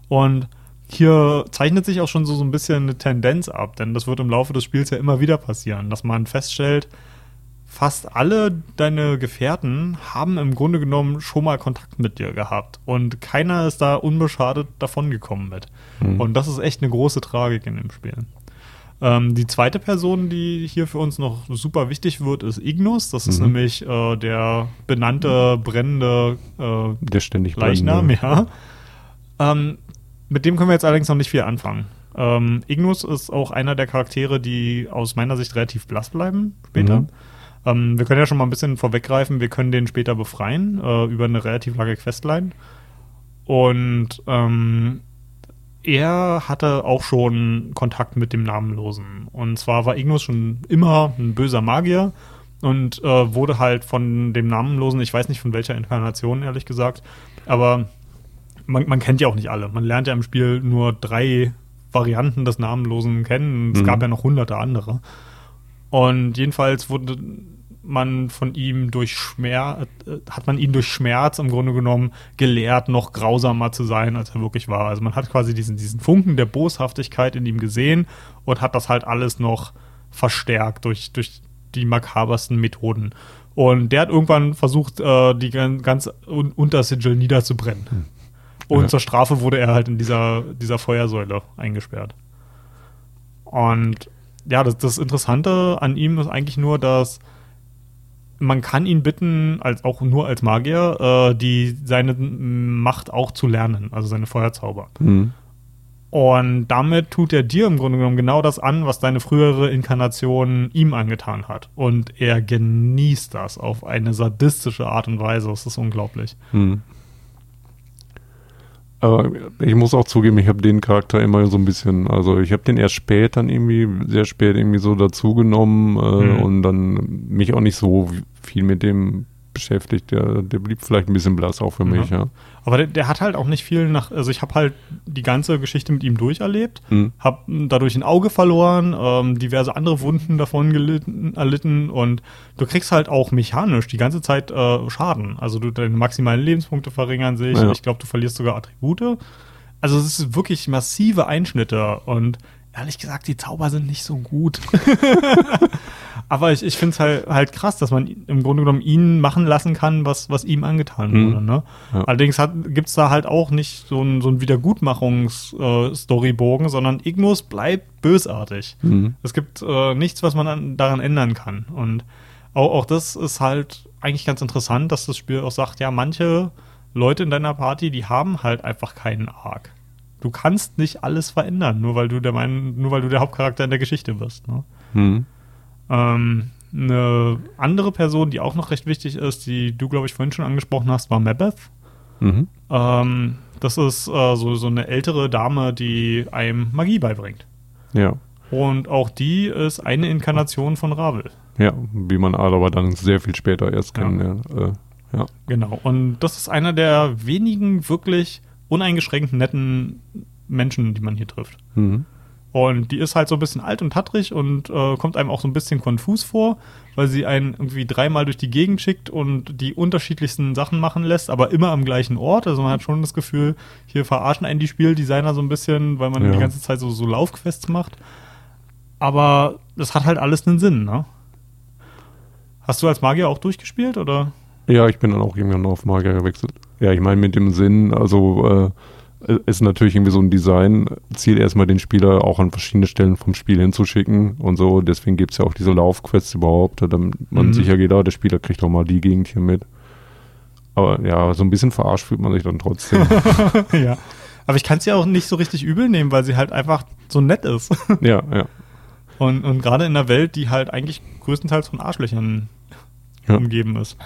Und hier zeichnet sich auch schon so, so ein bisschen eine Tendenz ab, denn das wird im Laufe des Spiels ja immer wieder passieren, dass man feststellt, fast alle deine Gefährten haben im Grunde genommen schon mal Kontakt mit dir gehabt und keiner ist da unbeschadet davongekommen mit. Mhm. Und das ist echt eine große Tragik in dem Spiel. Ähm, die zweite Person, die hier für uns noch super wichtig wird, ist Ignus. Das ist Mhm. nämlich äh, der benannte, brennende äh, Der ständig Leichnam, brennende- ja. Ähm, mit dem können wir jetzt allerdings noch nicht viel anfangen. Ähm, Ignus ist auch einer der Charaktere, die aus meiner Sicht relativ blass bleiben später. Mhm. Ähm, wir können ja schon mal ein bisschen vorweggreifen, wir können den später befreien äh, über eine relativ lange Questline. Und ähm, er hatte auch schon Kontakt mit dem Namenlosen. Und zwar war Ignus schon immer ein böser Magier und äh, wurde halt von dem Namenlosen, ich weiß nicht von welcher Inkarnation, ehrlich gesagt, aber man, man kennt ja auch nicht alle. Man lernt ja im Spiel nur drei Varianten des Namenlosen kennen. Es Mhm. gab ja noch hunderte andere. Und jedenfalls wurde man von ihm durch Schmerz, äh, hat man ihn durch Schmerz im Grunde genommen gelehrt, noch grausamer zu sein, als er wirklich war. Also man hat quasi diesen, diesen Funken der Boshaftigkeit in ihm gesehen und hat das halt alles noch verstärkt durch, durch die makabersten Methoden. Und der hat irgendwann versucht, äh, die gan- ganz un Untersigil niederzubrennen. Und Ja. zur Strafe wurde er halt in dieser, dieser Feuersäule eingesperrt. Und ja, das, das Interessante an ihm ist eigentlich nur, dass man kann ihn bitten, als auch nur als Magier, äh, die seine Macht auch zu lernen, also seine Feuerzauber. Mhm. Und damit tut er dir im Grunde genommen genau das an, was deine frühere Inkarnation ihm angetan hat. Und er genießt das auf eine sadistische Art und Weise. Das ist unglaublich. Mhm. Aber ich muss auch zugeben, ich habe den Charakter immer so ein bisschen, also ich habe den erst spät dann irgendwie, sehr spät irgendwie so dazugenommen äh, Mhm. und dann mich auch nicht so viel mit dem beschäftigt. Der, der blieb vielleicht ein bisschen blass auch für mich, Ja. ja. Aber der, der hat halt auch nicht viel nach. Also, ich habe halt die ganze Geschichte mit ihm durcherlebt, Mhm. habe dadurch ein Auge verloren, ähm, diverse andere Wunden davon gelitten, erlitten und du kriegst halt auch mechanisch die ganze Zeit äh, Schaden. Also, du, deine maximalen Lebenspunkte verringern sich. Ja. Ich glaube, du verlierst sogar Attribute. Also, es ist wirklich massive Einschnitte und ehrlich gesagt, die Zauber sind nicht so gut. Aber ich, ich finde es halt, halt krass, dass man im Grunde genommen ihn machen lassen kann, was, was ihm angetan Mhm. wurde. Ne? Ja. Allerdings gibt es da halt auch nicht so ein, so ein Wiedergutmachungs-Storybogen, sondern Ignus bleibt bösartig. Mhm. Es gibt äh, nichts, was man an, daran ändern kann. Und auch, auch das ist halt eigentlich ganz interessant, dass das Spiel auch sagt, ja, manche Leute in deiner Party, die haben halt einfach keinen Arc. Du kannst nicht alles verändern, nur weil du der mein, nur weil du der Hauptcharakter in der Geschichte bist. Ne? Mhm. Ähm, eine andere Person, die auch noch recht wichtig ist, die du, glaube ich, vorhin schon angesprochen hast, war Mabeth. Mhm. Ähm, das ist äh, so, so eine ältere Dame, die einem Magie beibringt. Ja. Und auch die ist eine Inkarnation von Ravel. Ja, wie man aber dann sehr viel später erst Ja. kennenlernt. Äh, ja. Genau. Und das ist einer der wenigen wirklich uneingeschränkt netten Menschen, die man hier trifft. Mhm. Und die ist halt so ein bisschen alt und tattrig und äh, kommt einem auch so ein bisschen konfus vor, weil sie einen irgendwie dreimal durch die Gegend schickt und die unterschiedlichsten Sachen machen lässt, aber immer am gleichen Ort. Also man hat schon das Gefühl, hier verarschen einen die Spieldesigner so ein bisschen, weil man Ja. die ganze Zeit so, so Laufquests macht. Aber das hat halt alles einen Sinn, ne? Hast du als Magier auch durchgespielt oder? Ja, ich bin dann auch irgendwann auf Magier gewechselt. Ja, ich meine mit dem Sinn, also äh, ist natürlich irgendwie so ein Design-Ziel, erstmal den Spieler auch an verschiedene Stellen vom Spiel hinzuschicken und so. Deswegen gibt es ja auch diese Laufquests überhaupt, damit man Mhm. sicher geht, ah, der Spieler kriegt auch mal die Gegend hier mit. Aber ja, so ein bisschen verarscht fühlt man sich dann trotzdem. ja. Aber ich kann es ja auch nicht so richtig übel nehmen, weil sie halt einfach so nett ist. ja, ja. Und, und gerade in einer Welt, die halt eigentlich größtenteils von Arschlöchern Ja. umgeben ist.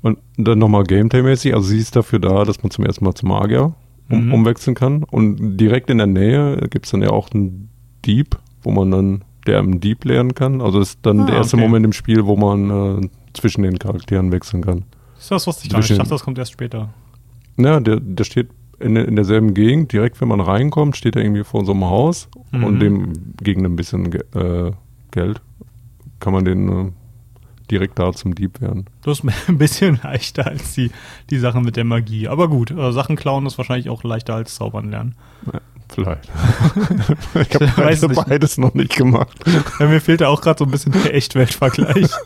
Und dann nochmal Gameplay-mäßig, also sie ist dafür da, dass man zum ersten Mal zum Magier um, Mhm. umwechseln kann. Und direkt in der Nähe gibt es dann ja auch einen Dieb, wo man dann, der im Dieb lernen kann. Also ist dann Ah, der erste okay. Moment im Spiel, wo man äh, zwischen den Charakteren wechseln kann. Das wusste ich gar nicht. Ich Zwischen- dachte, das kommt erst später. Ja, der, der steht in, in derselben Gegend, direkt wenn man reinkommt, steht er irgendwie vor so einem Haus Mhm. und dem gegen ein bisschen äh, Geld kann man den äh, direkt da zum Dieb werden. Das ist ein bisschen leichter als die, die Sachen mit der Magie. Aber gut, äh, Sachen klauen ist wahrscheinlich auch leichter als zaubern lernen. Vielleicht. ich habe Ich weiß beides, noch nicht gemacht. Ja, mir fehlt da auch gerade so ein bisschen der Echtweltvergleich.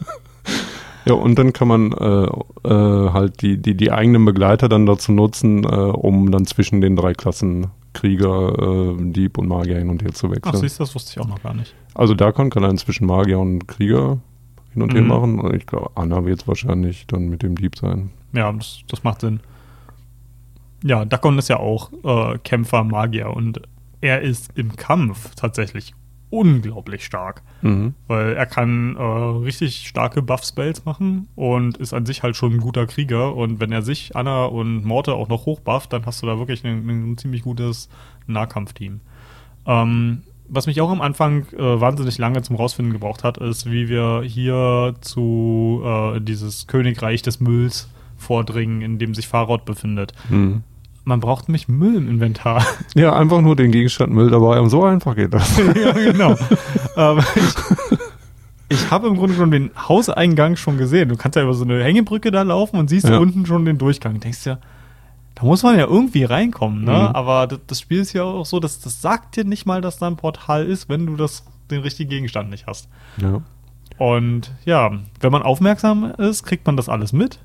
Ja, und dann kann man äh, äh, halt die, die, die eigenen Begleiter dann dazu nutzen, äh, um dann zwischen den drei Klassen Krieger, äh, Dieb und Magier hin und her zu Ach, wechseln. siehst du, das wusste ich auch noch gar nicht. also Dakon kann er inzwischen Magier und Krieger hin und her Mhm. machen. Und ich glaube, Anna wird es wahrscheinlich dann mit dem Dieb sein. Ja, das, das macht Sinn. Ja, Dakon ist ja auch äh, Kämpfer, Magier und er ist im Kampf tatsächlich unglaublich stark. Mhm. Weil er kann äh, richtig starke Buff-Spells machen und ist an sich halt schon ein guter Krieger. Und wenn er sich, Anna und Morte auch noch hochbufft, dann hast du da wirklich ein, ein ziemlich gutes Nahkampfteam. Ähm, was mich auch am Anfang äh, wahnsinnig lange zum Rausfinden gebraucht hat, ist, wie wir hier zu äh, dieses Königreich des Mülls vordringen, in dem sich Farod befindet. Mhm. Man braucht nämlich Müll im Inventar. Ja, einfach nur den Gegenstand Müll dabei haben. So einfach geht das. ja, genau. Aber ich, ich habe im Grunde genommen den Hauseingang schon gesehen. Du kannst ja über so eine Hängebrücke da laufen und siehst Ja. unten schon den Durchgang. Du denkst ja, da muss man ja irgendwie reinkommen, ne? Mhm. Aber das, das Spiel ist ja auch so, dass das sagt dir nicht mal, dass da ein Portal ist, wenn du das, den richtigen Gegenstand nicht hast. ja. Und ja, wenn man aufmerksam ist, kriegt man das alles mit.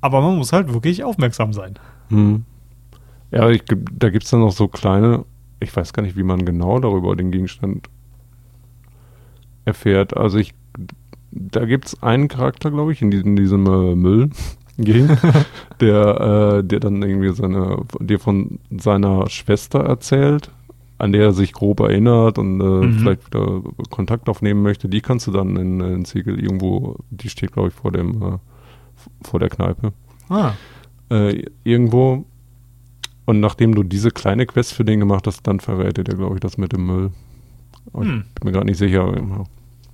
Aber man muss halt wirklich aufmerksam sein. Hm. Ja, ich, da gibt es dann noch so kleine, ich weiß gar nicht, wie man genau darüber den Gegenstand erfährt. Also ich, da gibt es einen Charakter, glaube ich, in diesem, diesem äh, Müll. Gegend, der, äh, der dann irgendwie seine, dir von seiner Schwester erzählt, an der er sich grob erinnert und äh, Mhm. vielleicht wieder Kontakt aufnehmen möchte. Die kannst du dann in, in Ziegel irgendwo, die steht, glaube ich, vor dem, äh, vor der Kneipe Ah, äh, irgendwo. Und nachdem du diese kleine Quest für den gemacht hast, dann verrät er glaube ich, das mit dem Müll. Hm. Ich bin mir gerade nicht sicher.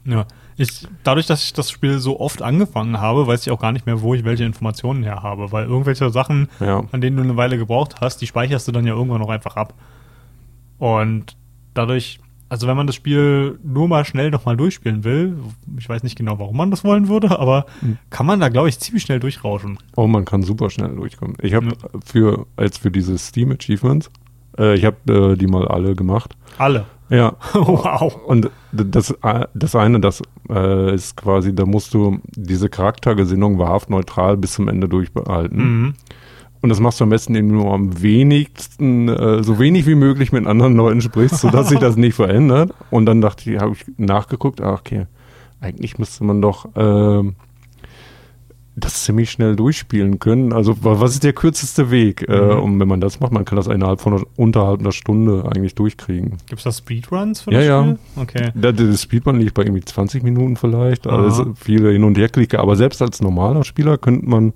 Ja, ich, dadurch, dass ich das Spiel so oft angefangen habe, weiß ich auch gar nicht mehr, wo ich welche Informationen her habe, weil irgendwelche Sachen, Ja. an denen du eine Weile gebraucht hast, die speicherst du dann ja irgendwann noch einfach ab. Und dadurch, also wenn man das Spiel nur mal schnell nochmal durchspielen will, ich weiß nicht genau, warum man das wollen würde, aber Mhm. kann man da, glaube ich, ziemlich schnell durchrauschen. Oh, man kann super schnell durchkommen. Ich habe Ja. für, als für diese Steam Achievements, äh, ich habe äh, die mal alle gemacht. Alle. Ja. wow. Und das, äh, das eine, das äh, ist quasi, da musst du diese Charaktergesinnung wahrhaft neutral bis zum Ende durchbehalten. Mhm. Und das machst du am besten, indem du am wenigsten, äh, so wenig wie möglich mit anderen Leuten sprichst, sodass sich das nicht verändert. Und dann dachte ich, habe ich nachgeguckt, ach, okay, eigentlich müsste man doch ähm, das ziemlich schnell durchspielen können. Also wa- was ist der kürzeste Weg? Äh, Mhm. und wenn man das macht, man kann das innerhalb von einer, unterhalb einer Stunde eigentlich durchkriegen. Gibt es da Speedruns für Ja, das ja. Spiel? Okay. Der, der Speedrun liegt bei irgendwie 20 Minuten vielleicht. Aha. Also viele Hin- und Herklicke. Aber selbst als normaler Spieler könnte man,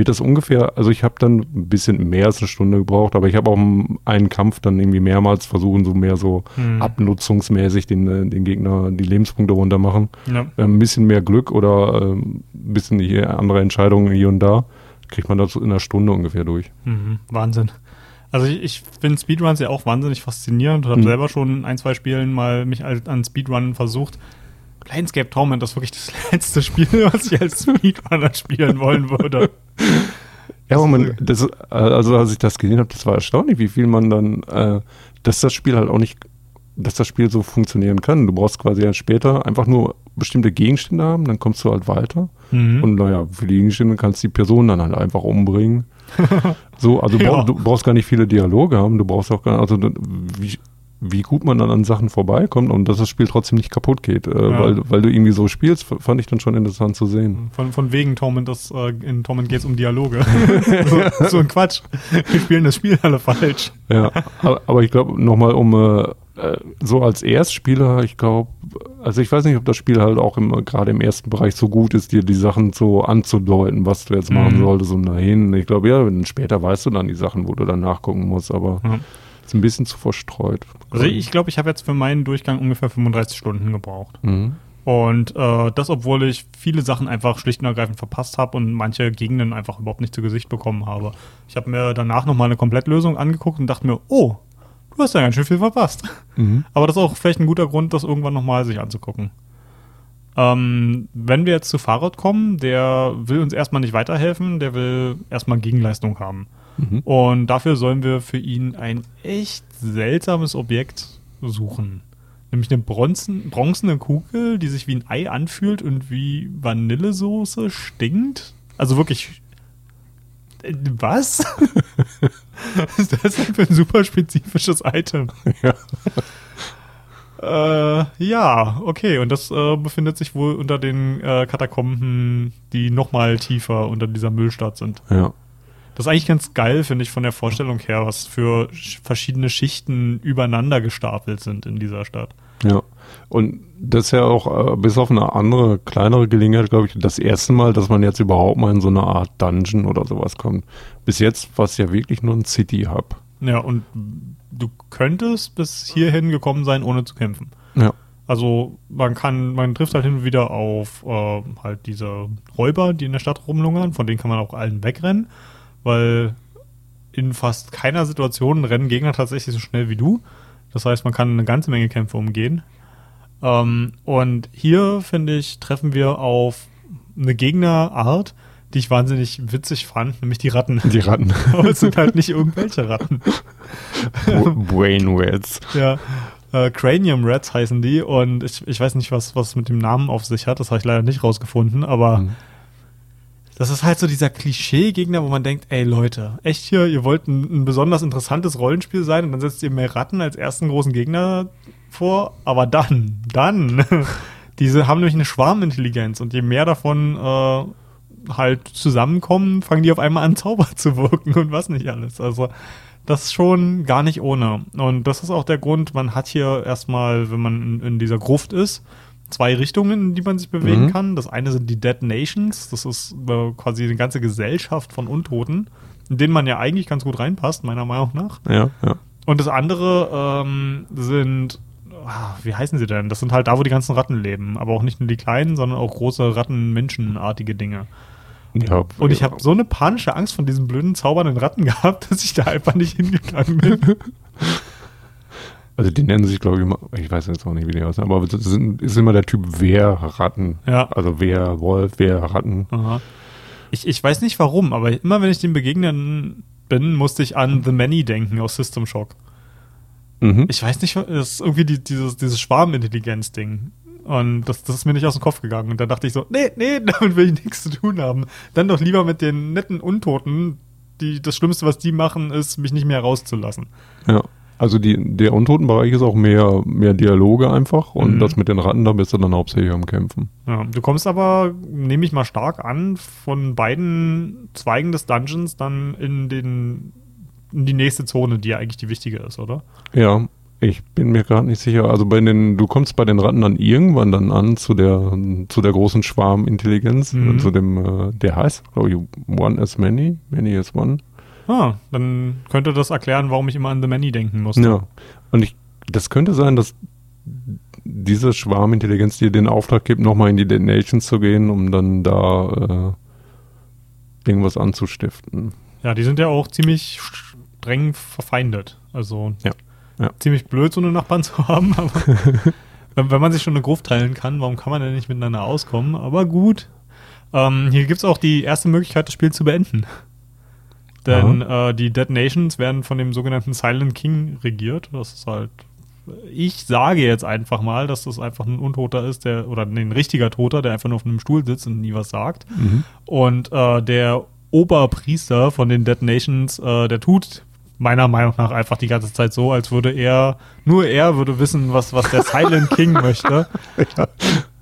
wird das ungefähr, also ich habe dann ein bisschen mehr als eine Stunde gebraucht, aber ich habe auch einen Kampf dann irgendwie mehrmals versuchen, so mehr so Hm. abnutzungsmäßig den, äh, den Gegner die Lebenspunkte runter machen. Ja. Äh, Ein bisschen mehr Glück oder äh, ein bisschen hier andere Entscheidungen hier und da, kriegt man das in einer Stunde ungefähr durch. Mhm, Wahnsinn. Also ich, ich finde Speedruns ja auch wahnsinnig faszinierend und habe Mhm. selber schon ein, zwei Spielen mal mich al- an Speedrun versucht. Planescape Torment ist wirklich das letzte Spiel, was ich als Speedrunner spielen wollen würde. Ja, aber man, das, äh, also als ich das gesehen habe, das war erstaunlich, wie viel man dann, äh, dass das Spiel halt auch nicht, dass das Spiel so funktionieren kann. Du brauchst quasi ja später einfach nur bestimmte Gegenstände haben, dann kommst du halt weiter. Mhm. Und naja, für die Gegenstände kannst du die Person dann halt einfach umbringen. so, also du, Ja. brauch, du brauchst gar nicht viele Dialoge haben, du brauchst auch gar also wie, wie gut man dann an Sachen vorbeikommt und dass das Spiel trotzdem nicht kaputt geht, äh, Ja. weil, weil du irgendwie so spielst, fand ich dann schon interessant zu sehen. Von, von wegen Torment, das, äh, in Torment geht es um Dialoge. so, so ein Quatsch. Wir spielen das Spiel alle falsch. Ja, aber, aber ich glaube, nochmal um äh, äh, so als Erstspieler, ich glaube, also ich weiß nicht, ob das Spiel halt auch gerade im ersten Bereich so gut ist, dir die Sachen so anzudeuten, was du jetzt machen Mhm. solltest und dahin. Ich glaube, ja, wenn- später weißt du dann die Sachen, wo du dann nachgucken musst, aber Ja. Ist ein bisschen zu verstreut. Also ich glaube, ich habe jetzt für meinen Durchgang ungefähr 35 Stunden gebraucht. Mhm. Und äh, das, obwohl ich viele Sachen einfach schlicht und ergreifend verpasst habe und manche Gegenden einfach überhaupt nicht zu Gesicht bekommen habe. Ich habe mir danach nochmal eine Komplettlösung angeguckt und dachte mir, oh, du hast ja ganz schön viel verpasst. Mhm. Aber das ist auch vielleicht ein guter Grund, das irgendwann nochmal sich anzugucken. Ähm, wenn wir jetzt zu Fahrrad kommen, der will uns erstmal nicht weiterhelfen, der will erstmal Gegenleistung haben. Mhm. Und dafür sollen wir für ihn ein echt seltsames Objekt suchen. Nämlich eine bronzen, bronzene Kugel, die sich wie ein Ei anfühlt und wie Vanillesoße stinkt. Also wirklich. Äh, Was? Was ist das denn für ein super spezifisches Item? Ja. Äh, ja, okay. Und das äh, befindet sich wohl unter den äh, Katakomben, die nochmal tiefer unter dieser Müllstadt sind. ja. Das ist eigentlich ganz geil, finde ich, von der Vorstellung her, was für sch- verschiedene Schichten übereinander gestapelt sind in dieser Stadt. Ja, und das ist ja auch äh, bis auf eine andere, kleinere Gelegenheit, glaube ich, das erste Mal, dass man jetzt überhaupt mal in so eine Art Dungeon oder sowas kommt. Bis jetzt war es ja wirklich nur ein City-Hub. Ja, und du könntest bis hierhin gekommen sein, ohne zu kämpfen. Ja. Also man kann, man trifft halt hin und wieder auf äh, halt diese Räuber, die in der Stadt rumlungern, von denen kann man auch allen wegrennen, weil in fast keiner Situation rennen Gegner tatsächlich so schnell wie du. Das heißt, man kann eine ganze Menge Kämpfe umgehen. Ähm, und hier, finde ich, treffen wir auf eine Gegnerart, die ich wahnsinnig witzig fand, nämlich die Ratten. Die Ratten. Aber es sind halt nicht irgendwelche Ratten. Brain Rats. Ja. Äh, Cranium Rats heißen die und ich, ich weiß nicht, was, was mit dem Namen auf sich hat, das habe ich leider nicht rausgefunden, aber Mhm. Das ist halt so dieser Klischee-Gegner, wo man denkt, ey Leute, echt hier, ihr wollt ein, ein besonders interessantes Rollenspiel sein und dann setzt ihr mehr Ratten als ersten großen Gegner vor, aber dann, dann, diese haben nämlich eine Schwarmintelligenz und je mehr davon äh, halt zusammenkommen, fangen die auf einmal an Zauber zu wirken und was nicht alles. Also das ist schon gar nicht ohne. Und das ist auch der Grund, man hat hier erstmal, wenn man in, in dieser Gruft ist, zwei Richtungen, in die man sich bewegen Mhm. kann. Das eine sind die Dead Nations, das ist äh, quasi eine ganze Gesellschaft von Untoten, in denen man ja eigentlich ganz gut reinpasst, meiner Meinung nach. Ja, ja. Und das andere ähm, sind, ah, wie heißen sie denn? Das sind halt da, wo die ganzen Ratten leben. Aber auch nicht nur die kleinen, sondern auch große Ratten-Menschenartige Dinge. ja Und ich habe so eine panische Angst von diesen blöden, zaubernden Ratten gehabt, dass ich da einfach nicht hingegangen bin. Also die nennen sich, glaube ich, immer, ich weiß jetzt auch nicht, wie die aussehen, aber sind, ist immer der Typ Wehrratten. Ja. Also Wehrwolf, Wehrratten. Aha. Ich, ich weiß nicht warum, aber immer wenn ich dem begegnen bin, musste ich an The Many denken aus System Shock. Mhm. Ich weiß nicht, das ist irgendwie die, dieses, dieses Schwarmintelligenz-Ding. Und das, das ist mir nicht aus dem Kopf gegangen. Und dann dachte ich so, nee, nee, damit will ich nichts zu tun haben. Dann doch lieber mit den netten Untoten, die das Schlimmste, was die machen, ist, mich nicht mehr rauszulassen. Ja. Also die, der Untotenbereich ist auch mehr, mehr Dialoge einfach und Mhm. das mit den Ratten, da bist du dann hauptsächlich am Kämpfen. Ja, du kommst aber, nehme ich mal stark an, von beiden Zweigen des Dungeons dann in den in die nächste Zone, die ja eigentlich die wichtige ist, oder? Ja, ich bin mir gerade nicht sicher. Also bei den, du kommst bei den Ratten dann irgendwann dann an zu der, zu der großen Schwarmintelligenz, Mhm. zu dem, äh, der heißt, glaube ich, One as Many, Many as One. Ah, dann könnte das erklären, warum ich immer an The Many denken musste. Ja. Und ich, das könnte sein, dass diese Schwarmintelligenz dir den Auftrag gibt, nochmal in die Dead Nations zu gehen, um dann da äh, irgendwas anzustiften. Ja, die sind ja auch ziemlich streng verfeindet. Also Ja, ja. ziemlich blöd, so eine Nachbarn zu haben, aber wenn, wenn man sich schon eine Gruft teilen kann, warum kann man denn nicht miteinander auskommen? Aber gut. Ähm, hier gibt es auch die erste Möglichkeit, das Spiel zu beenden. Denn äh, die Dead Nations werden von dem sogenannten Silent King regiert. Das ist halt. Ich sage jetzt einfach mal, dass das einfach ein Untoter ist, der, oder nee, ein richtiger Toter, der einfach nur auf einem Stuhl sitzt und nie was sagt. Und äh, der Oberpriester von den Dead Nations, äh, der tut meiner Meinung nach einfach die ganze Zeit so, als würde er, nur er würde wissen, was, was der Silent King möchte.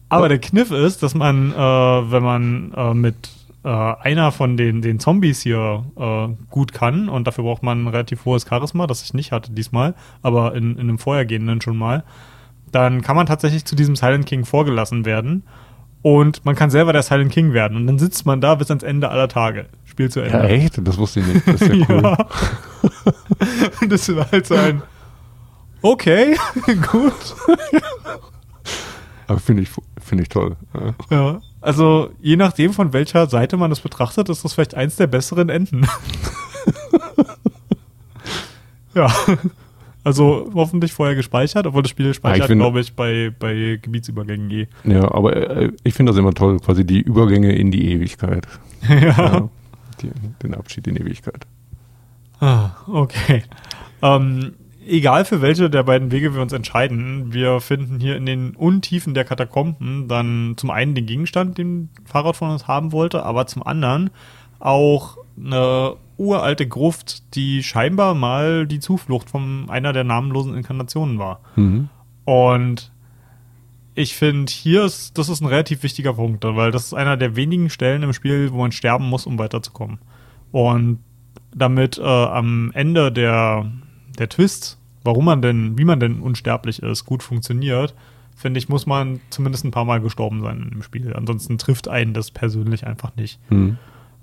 Aber der Kniff ist, dass man, äh, wenn man äh, mit äh, einer von den, den Zombies hier äh, gut kann, und dafür braucht man ein relativ hohes Charisma, das ich nicht hatte diesmal, aber in, in einem vorhergehenden schon mal, dann kann man tatsächlich zu diesem Silent King vorgelassen werden. Und man kann selber der Silent King werden. Und dann sitzt man da bis ans Ende aller Tage. Spiel zu Ende. Ja, echt? Das wusste ich nicht. Das ist ja cool. Und das war halt so ein Okay, gut. Aber finde ich, finde ich toll. Ja. Ja. Also, je nachdem, von welcher Seite man das betrachtet, ist das vielleicht eins der besseren Enden. ja. Also hoffentlich vorher gespeichert, obwohl das Spiel speichert, finde- glaube ich, bei, bei Gebietsübergängen eh. Ja, aber äh, ich finde das immer toll, quasi die Übergänge in die Ewigkeit. Ja. Die, den Abschied in die Ewigkeit. Ah, okay. Ähm, egal für welche der beiden Wege wir uns entscheiden, wir finden hier in den Untiefen der Katakomben dann zum einen den Gegenstand, den Fahrrad von uns haben wollte, aber zum anderen auch eine uralte Gruft, die scheinbar mal die Zuflucht von einer der namenlosen Inkarnationen war. Mhm. Und ich finde, hier ist, das ist ein relativ wichtiger Punkt, weil das ist einer der wenigen Stellen im Spiel, wo man sterben muss, um weiterzukommen. Und damit äh, am Ende der, der Twist, warum man denn, wie man denn unsterblich ist, gut funktioniert, finde ich, muss man zumindest ein paar Mal gestorben sein im Spiel. Ansonsten trifft einen das persönlich einfach nicht. Mhm.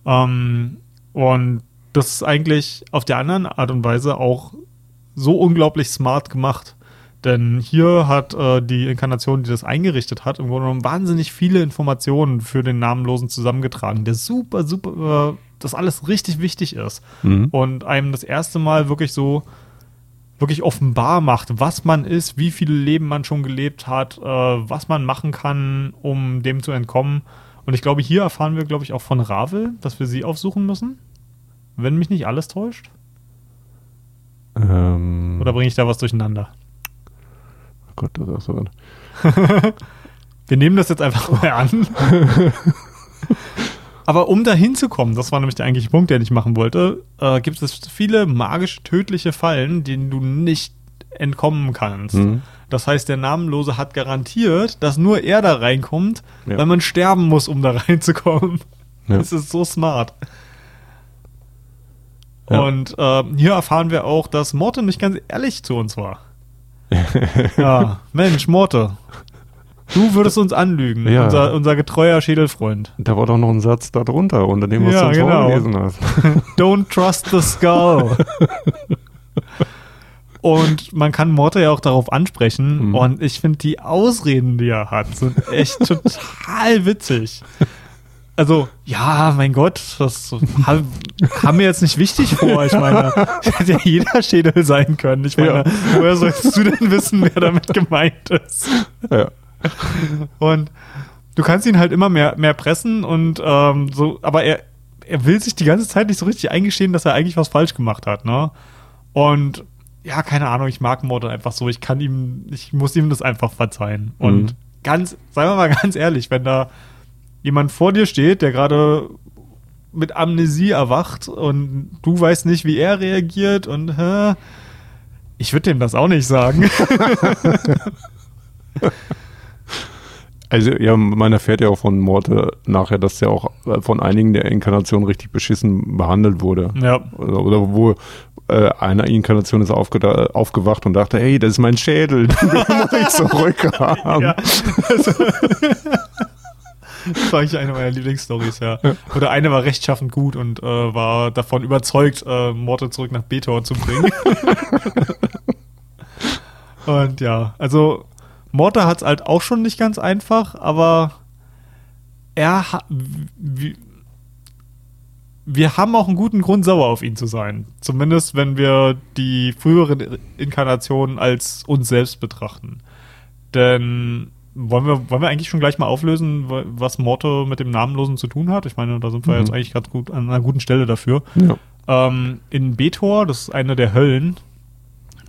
Ähm, und das ist eigentlich auf der anderen Art und Weise auch so unglaublich smart gemacht. Denn hier hat äh, die Inkarnation, die das eingerichtet hat, im Grunde genommen wahnsinnig viele Informationen für den Namenlosen zusammengetragen, der super, super, äh, das alles richtig wichtig ist. Mhm. Und einem das erste Mal wirklich so wirklich offenbar macht, was man ist, wie viele Leben man schon gelebt hat, äh, was man machen kann, um dem zu entkommen. Und ich glaube, hier erfahren wir, glaube ich, auch von Ravel, dass wir sie aufsuchen müssen. Wenn mich nicht alles täuscht. Ähm, Oder bringe ich da was durcheinander? oh Gott, das ist so. Wir nehmen das jetzt einfach mal an. Aber um da hinzukommen, das war nämlich der eigentliche Punkt, den ich machen wollte, äh, gibt es viele magische, tödliche Fallen, denen du nicht entkommen kannst. Mhm. Das heißt, der Namenlose hat garantiert, dass nur er da reinkommt, Ja. weil man sterben muss, um da reinzukommen. Ja. Das ist so smart. Ja. Und ähm, hier erfahren wir auch, dass Morte nicht ganz ehrlich zu uns war. ja, Mensch, Morte. Du würdest uns anlügen, Ja. unser, unser getreuer Schädelfreund. Da war doch noch ein Satz da drunter, unter dem, was Ja, du uns genau. vorgelesen hast. Don't trust the skull. Und man kann Morte ja auch darauf ansprechen. Mhm. Und ich finde, die Ausreden, die er hat, sind echt total witzig. Also, ja, mein Gott, das ha- haben wir jetzt nicht wichtig vor. Ich meine, hätte ja jeder Schädel sein können. Ich meine, Ja. woher sollst du denn wissen, wer damit gemeint ist? Ja. Und du kannst ihn halt immer mehr, mehr pressen und ähm, so, aber er, er will sich die ganze Zeit nicht so richtig eingestehen, dass er eigentlich was falsch gemacht hat, ne? Und ja, keine Ahnung, ich mag Mordor einfach so. Ich kann ihm, ich muss ihm das einfach verzeihen. Und Mhm. ganz, sagen wir mal ganz ehrlich, wenn da jemand vor dir steht, der gerade mit Amnesie erwacht und du weißt nicht, wie er reagiert und hä, ich würde dem das auch nicht sagen. Also, ja, man erfährt ja auch von Morte nachher, dass der auch äh, von einigen der Inkarnationen richtig beschissen behandelt wurde. ja. Oder, oder wo äh, eine Inkarnation ist aufgewacht und dachte, hey, das ist mein Schädel, den muss ich zurückhaben. Ja. Also, das war eigentlich eine meiner Lieblingsstories, ja. Oder eine war rechtschaffend gut und äh, war davon überzeugt, äh, Morte zurück nach Betor zu bringen. und ja, also Morte hat es halt auch schon nicht ganz einfach, aber er hat. Wir haben auch einen guten Grund, sauer auf ihn zu sein. Zumindest, wenn wir die früheren Inkarnationen als uns selbst betrachten. Denn wollen wir, wollen wir eigentlich schon gleich mal auflösen, was Morte mit dem Namenlosen zu tun hat? Ich meine, da sind wir mhm. jetzt eigentlich gerade gut an einer guten Stelle dafür. Ja. Ähm, in Betor, das ist eine der Höllen,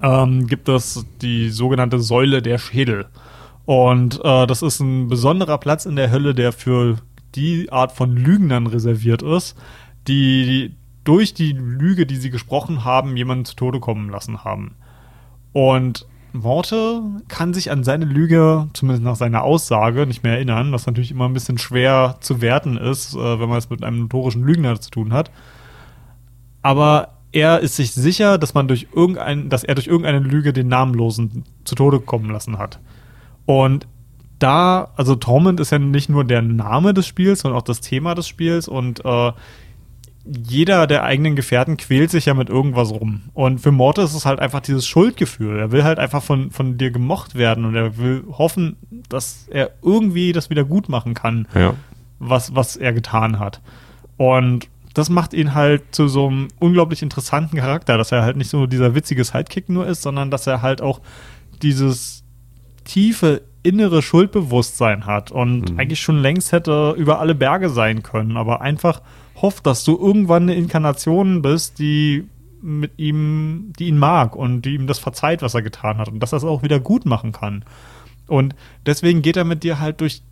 ähm, gibt es die sogenannte Säule der Schädel. Und äh, das ist ein besonderer Platz in der Hölle, der für die Art von Lügnern reserviert ist, die durch die Lüge, die sie gesprochen haben, jemanden zu Tode kommen lassen haben. Und Morte kann sich an seine Lüge, zumindest nach seiner Aussage, nicht mehr erinnern, was natürlich immer ein bisschen schwer zu werten ist, äh, wenn man es mit einem notorischen Lügner zu tun hat. Aber er ist sich sicher, dass man durch irgendein, dass er durch irgendeine Lüge den Namenlosen zu Tode kommen lassen hat. Und da, also Torment ist ja nicht nur der Name des Spiels, sondern auch das Thema des Spiels und äh, jeder der eigenen Gefährten quält sich ja mit irgendwas rum. Und für Morte ist es halt einfach dieses Schuldgefühl. Er will halt einfach von, von dir gemocht werden und er will hoffen, dass er irgendwie das wieder gut machen kann, ja. was, was er getan hat. Und das macht ihn halt zu so einem unglaublich interessanten Charakter, dass er halt nicht so dieser witzige Sidekick nur ist, sondern dass er halt auch dieses tiefe innere Schuldbewusstsein hat und mhm. eigentlich schon längst hätte über alle Berge sein können, aber einfach hofft, dass du irgendwann eine Inkarnation bist, die mit ihm, die ihn mag und die ihm das verzeiht, was er getan hat und dass er es auch wieder gut machen kann. Und deswegen geht er mit dir halt durch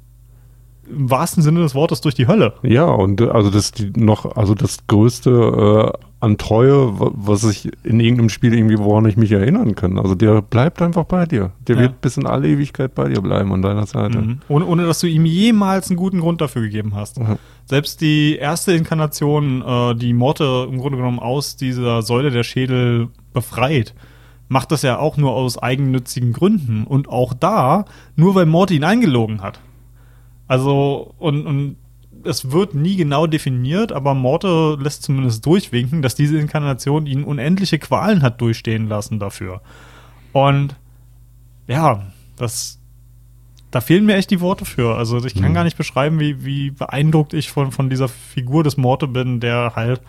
im wahrsten Sinne des Wortes durch die Hölle. Ja, und äh, also das die noch, also das größte äh, an Treue, was ich in irgendeinem Spiel irgendwie, woran ich mich erinnern kann. Also der bleibt einfach bei dir. Der ja. wird bis in alle Ewigkeit bei dir bleiben an deiner Seite. Mhm. Ohne, ohne dass du ihm jemals einen guten Grund dafür gegeben hast. Mhm. Selbst die erste Inkarnation, äh, die Morte im Grunde genommen aus dieser Säule der Schädel befreit, macht das ja auch nur aus eigennützigen Gründen. Und auch da, nur weil Morte ihn eingelogen hat. Also, und, und es wird nie genau definiert, aber Morte lässt zumindest durchwinken, dass diese Inkarnation ihn unendliche Qualen hat durchstehen lassen dafür. Und ja, das, da fehlen mir echt die Worte für. Also ich kann mhm. gar nicht beschreiben, wie, wie beeindruckt ich von, von dieser Figur des Morte bin, der halt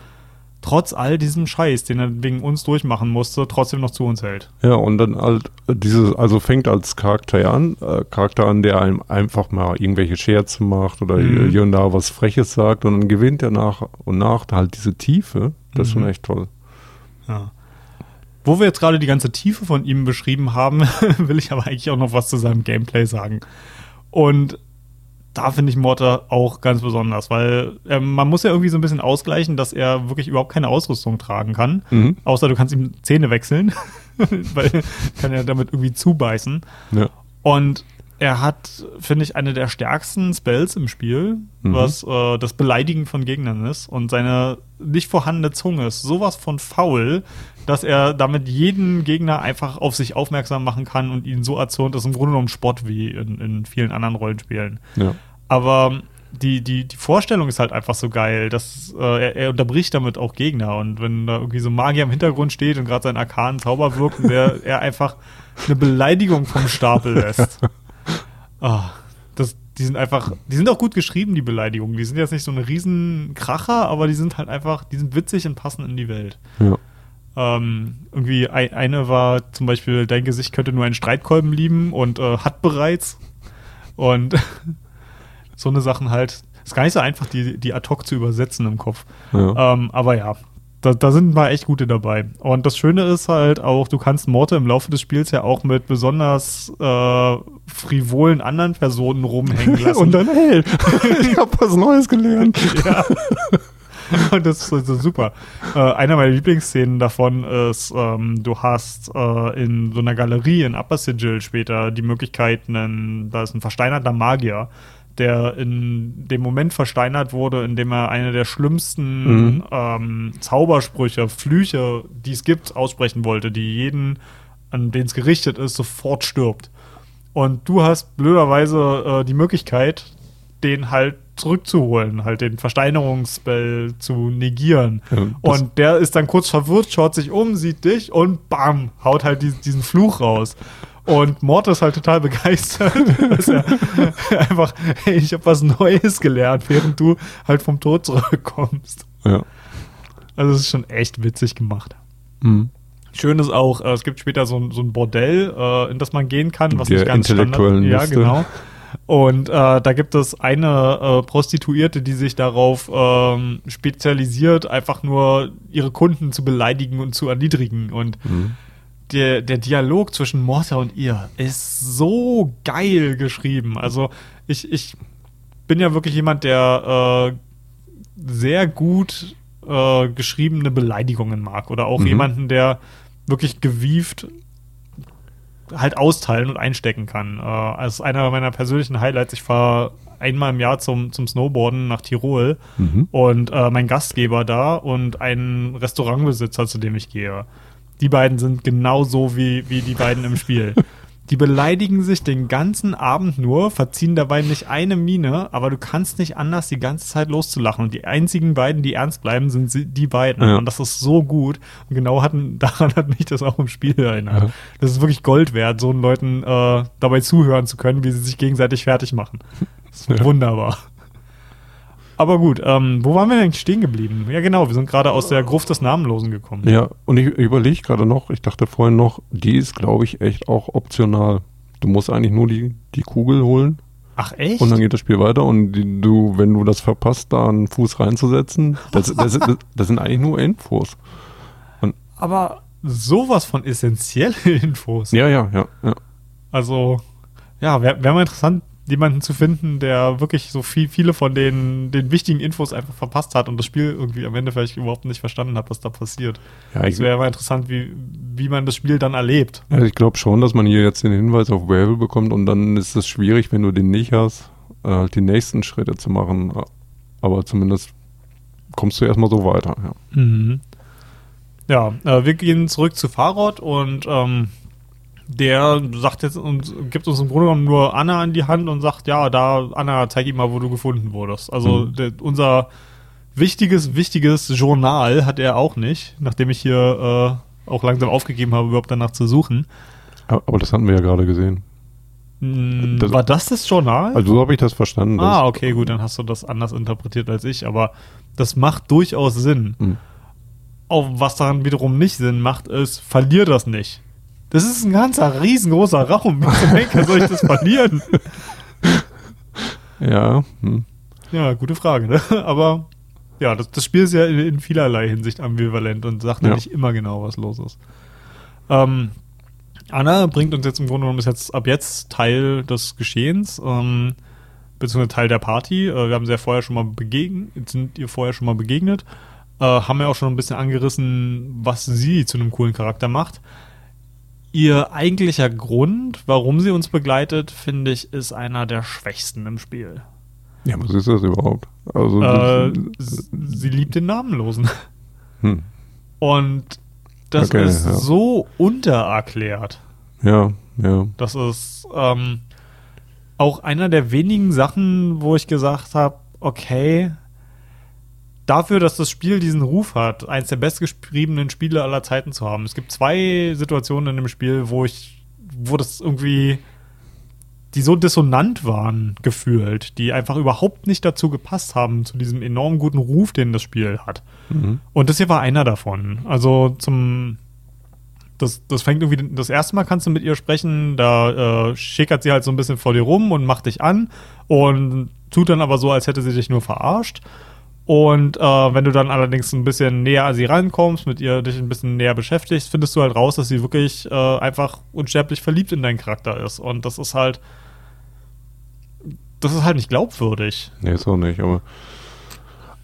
trotz all diesem Scheiß, den er wegen uns durchmachen musste, trotzdem noch zu uns hält. Ja, und dann halt dieses, also fängt als Charakter an, äh, Charakter an, der einem einfach mal irgendwelche Scherze macht oder mhm. hier und da was Freches sagt und dann gewinnt er nach und nach halt diese Tiefe. Das mhm. ist schon mhm. echt toll. Ja. Wo wir jetzt gerade die ganze Tiefe von ihm beschrieben haben, will ich aber eigentlich auch noch was zu seinem Gameplay sagen. Und da finde ich Mortar auch ganz besonders, weil äh, man muss ja irgendwie so ein bisschen ausgleichen, dass er wirklich überhaupt keine Ausrüstung tragen kann. Mhm. Außer du kannst ihm Zähne wechseln, weil kann er damit irgendwie zubeißen. Ja. Und er hat, finde ich, eine der stärksten Spells im Spiel, mhm. was äh, das Beleidigen von Gegnern ist. Und seine nicht vorhandene Zunge ist sowas von faul, dass er damit jeden Gegner einfach auf sich aufmerksam machen kann und ihn so erzürnt, das ist im Grunde genommen Spott wie in, in vielen anderen Rollenspielen. Ja. Aber die, die, die Vorstellung ist halt einfach so geil, dass äh, er, er, unterbricht damit auch Gegner. Und wenn da irgendwie so ein Magier im Hintergrund steht und gerade seinen arkanen Zauber wirkt und der, er einfach eine Beleidigung vom Stapel lässt. Oh, das, die sind einfach, die sind auch gut geschrieben, die Beleidigungen. Die sind jetzt nicht so ein Riesenkracher, aber die sind halt einfach, die sind witzig und passen in die Welt. Ja. Ähm, irgendwie ein, eine war zum Beispiel, dein Gesicht könnte nur einen Streitkolben lieben und äh, hat bereits. Und so eine Sachen halt. Ist gar nicht so einfach, die, die ad hoc zu übersetzen im Kopf. Ja. Ähm, aber ja, da, da, sind mal echt gute dabei. Und das Schöne ist halt auch, du kannst Morte im Laufe des Spiels ja auch mit besonders äh, frivolen anderen Personen rumhängen lassen. Und dann, hey, ich habe was Neues gelernt. ja. Und das ist super. Äh, einer meiner Lieblingsszenen davon ist, ähm, du hast äh, in so einer Galerie in Upper Sigil später die Möglichkeit, einen, da ist ein versteinerter Magier, der in dem Moment versteinert wurde, in dem er eine der schlimmsten mhm. ähm, Zaubersprüche, Flüche, die es gibt, aussprechen wollte, die jeden, an den es gerichtet ist, sofort stirbt. Und du hast blöderweise äh, die Möglichkeit, den halt zurückzuholen, halt den Versteinerungsspell zu negieren. Ja, und der ist dann kurz verwirrt, schaut sich um, sieht dich und bam, haut halt diesen, diesen Fluch raus. Und Mord ist halt total begeistert, dass er einfach, hey, ich habe was Neues gelernt, während du halt vom Tod zurückkommst. Ja. Also es ist schon echt witzig gemacht. Mhm. Schön ist auch, äh, es gibt später so, ein- so ein Bordell, äh, in das man gehen kann, was Der nicht ganz intellektuellen Ja, Liste. genau. Und äh, da gibt es eine äh, Prostituierte, die sich darauf ähm, spezialisiert, einfach nur ihre Kunden zu beleidigen und zu erniedrigen. Und Mhm. Der, der Dialog zwischen Morta und ihr ist so geil geschrieben. Also ich, ich bin ja wirklich jemand, der äh, sehr gut äh, geschriebene Beleidigungen mag. Oder auch Mhm. jemanden, der wirklich gewieft halt austeilen und einstecken kann. Äh, als einer meiner persönlichen Highlights, ich fahre einmal im Jahr zum, zum Snowboarden nach Tirol Mhm. und äh, mein Gastgeber da und ein Restaurantbesitzer, zu dem ich gehe. Die beiden sind genauso wie, wie die beiden im Spiel. Die beleidigen sich den ganzen Abend nur, verziehen dabei nicht eine Miene, aber du kannst nicht anders, die ganze Zeit loszulachen. Und die einzigen beiden, die ernst bleiben, sind die beiden. Ja. Und das ist so gut. Und genau hatten, daran hat mich das auch im Spiel erinnert. Ja. Das ist wirklich Gold wert, so Leuten äh, dabei zuhören zu können, wie sie sich gegenseitig fertig machen. Das ist Ja. wunderbar. Aber gut, ähm, wo waren wir denn stehen geblieben? Ja, genau, wir sind gerade aus der Gruft des Namenlosen gekommen. Ja, und ich überlege gerade noch, ich dachte vorhin noch, die ist, glaube ich, echt auch optional. Du musst eigentlich nur die, die Kugel holen Ach, echt? und dann geht das Spiel weiter und die, du, wenn du das verpasst, da einen Fuß reinzusetzen, das, das, das, das sind eigentlich nur Infos. Aber sowas von essentielle Infos. Ja, ja, ja, ja. Also, ja, wäre wär mal interessant, jemanden zu finden, der wirklich so viel, viele von den, den wichtigen Infos einfach verpasst hat und das Spiel irgendwie am Ende vielleicht überhaupt nicht verstanden hat, was da passiert. ja Es wäre mal interessant, wie, wie man das Spiel dann erlebt. ja, ich glaube schon, dass man hier jetzt den Hinweis auf Gravel bekommt und dann ist es schwierig, wenn du den nicht hast, äh, halt die nächsten Schritte zu machen. Aber zumindest kommst du erstmal so weiter. Ja. Mhm. Ja, äh, wir gehen zurück zu Farod und ähm, der sagt jetzt und gibt uns im Grunde genommen nur Anna an die Hand und sagt, ja, da, Anna, zeig ihm mal, wo du gefunden wurdest. Also Mhm. der, unser wichtiges, wichtiges Journal hat er auch nicht, nachdem ich hier äh, auch langsam aufgegeben habe, überhaupt danach zu suchen. Aber das hatten wir ja gerade gesehen. Mm, Das- war das das Journal? Also so habe ich das verstanden. ah, okay, gut, dann hast du das anders interpretiert als ich, aber das macht durchaus Sinn. Mhm. Auch was daran wiederum nicht Sinn macht, ist, verlier das nicht. Das ist ein ganzer riesengroßer Raum. Wie zum Henker soll ich das verlieren? Ja, hm. Ja, gute Frage, ne? Aber ja, das, das Spiel ist ja in, in vielerlei Hinsicht ambivalent und sagt ja Ja. nicht immer genau, was los ist. Ähm, Anna bringt uns jetzt im Grunde genommen ist jetzt ab jetzt Teil des Geschehens, ähm, beziehungsweise Teil der Party. Äh, wir haben sie ja vorher schon mal begegnet, sind ihr vorher schon mal begegnet, äh, haben ja auch schon ein bisschen angerissen, was sie zu einem coolen Charakter macht. Ihr eigentlicher Grund, warum sie uns begleitet, finde ich, ist einer der schwächsten im Spiel. ja, was ist das überhaupt? Also, Äh, das- sie liebt den Namenlosen. hm. Und das Okay, ist ja. so untererklärt. ja, ja. Das ist ähm, auch einer der wenigen Sachen, wo ich gesagt habe, okay, dafür, dass das Spiel diesen Ruf hat, eins der bestgeschriebenen Spiele aller Zeiten zu haben. Es gibt zwei Situationen in dem Spiel, wo ich, wo das irgendwie, die so dissonant waren, gefühlt, die einfach überhaupt nicht dazu gepasst haben, zu diesem enorm guten Ruf, den das Spiel hat. Mhm. Und das hier war einer davon. Also zum das, das fängt irgendwie, das erste Mal kannst du mit ihr sprechen, da äh, schickert sie halt so ein bisschen vor dir rum und macht dich an und tut dann aber so, als hätte sie dich nur verarscht. Und äh, wenn du dann allerdings ein bisschen näher an sie rankommst, mit ihr dich ein bisschen näher beschäftigst, findest du halt raus, dass sie wirklich äh, einfach unsterblich verliebt in deinen Charakter ist. Und das ist halt, das ist halt nicht glaubwürdig. Nee, ist auch nicht, aber.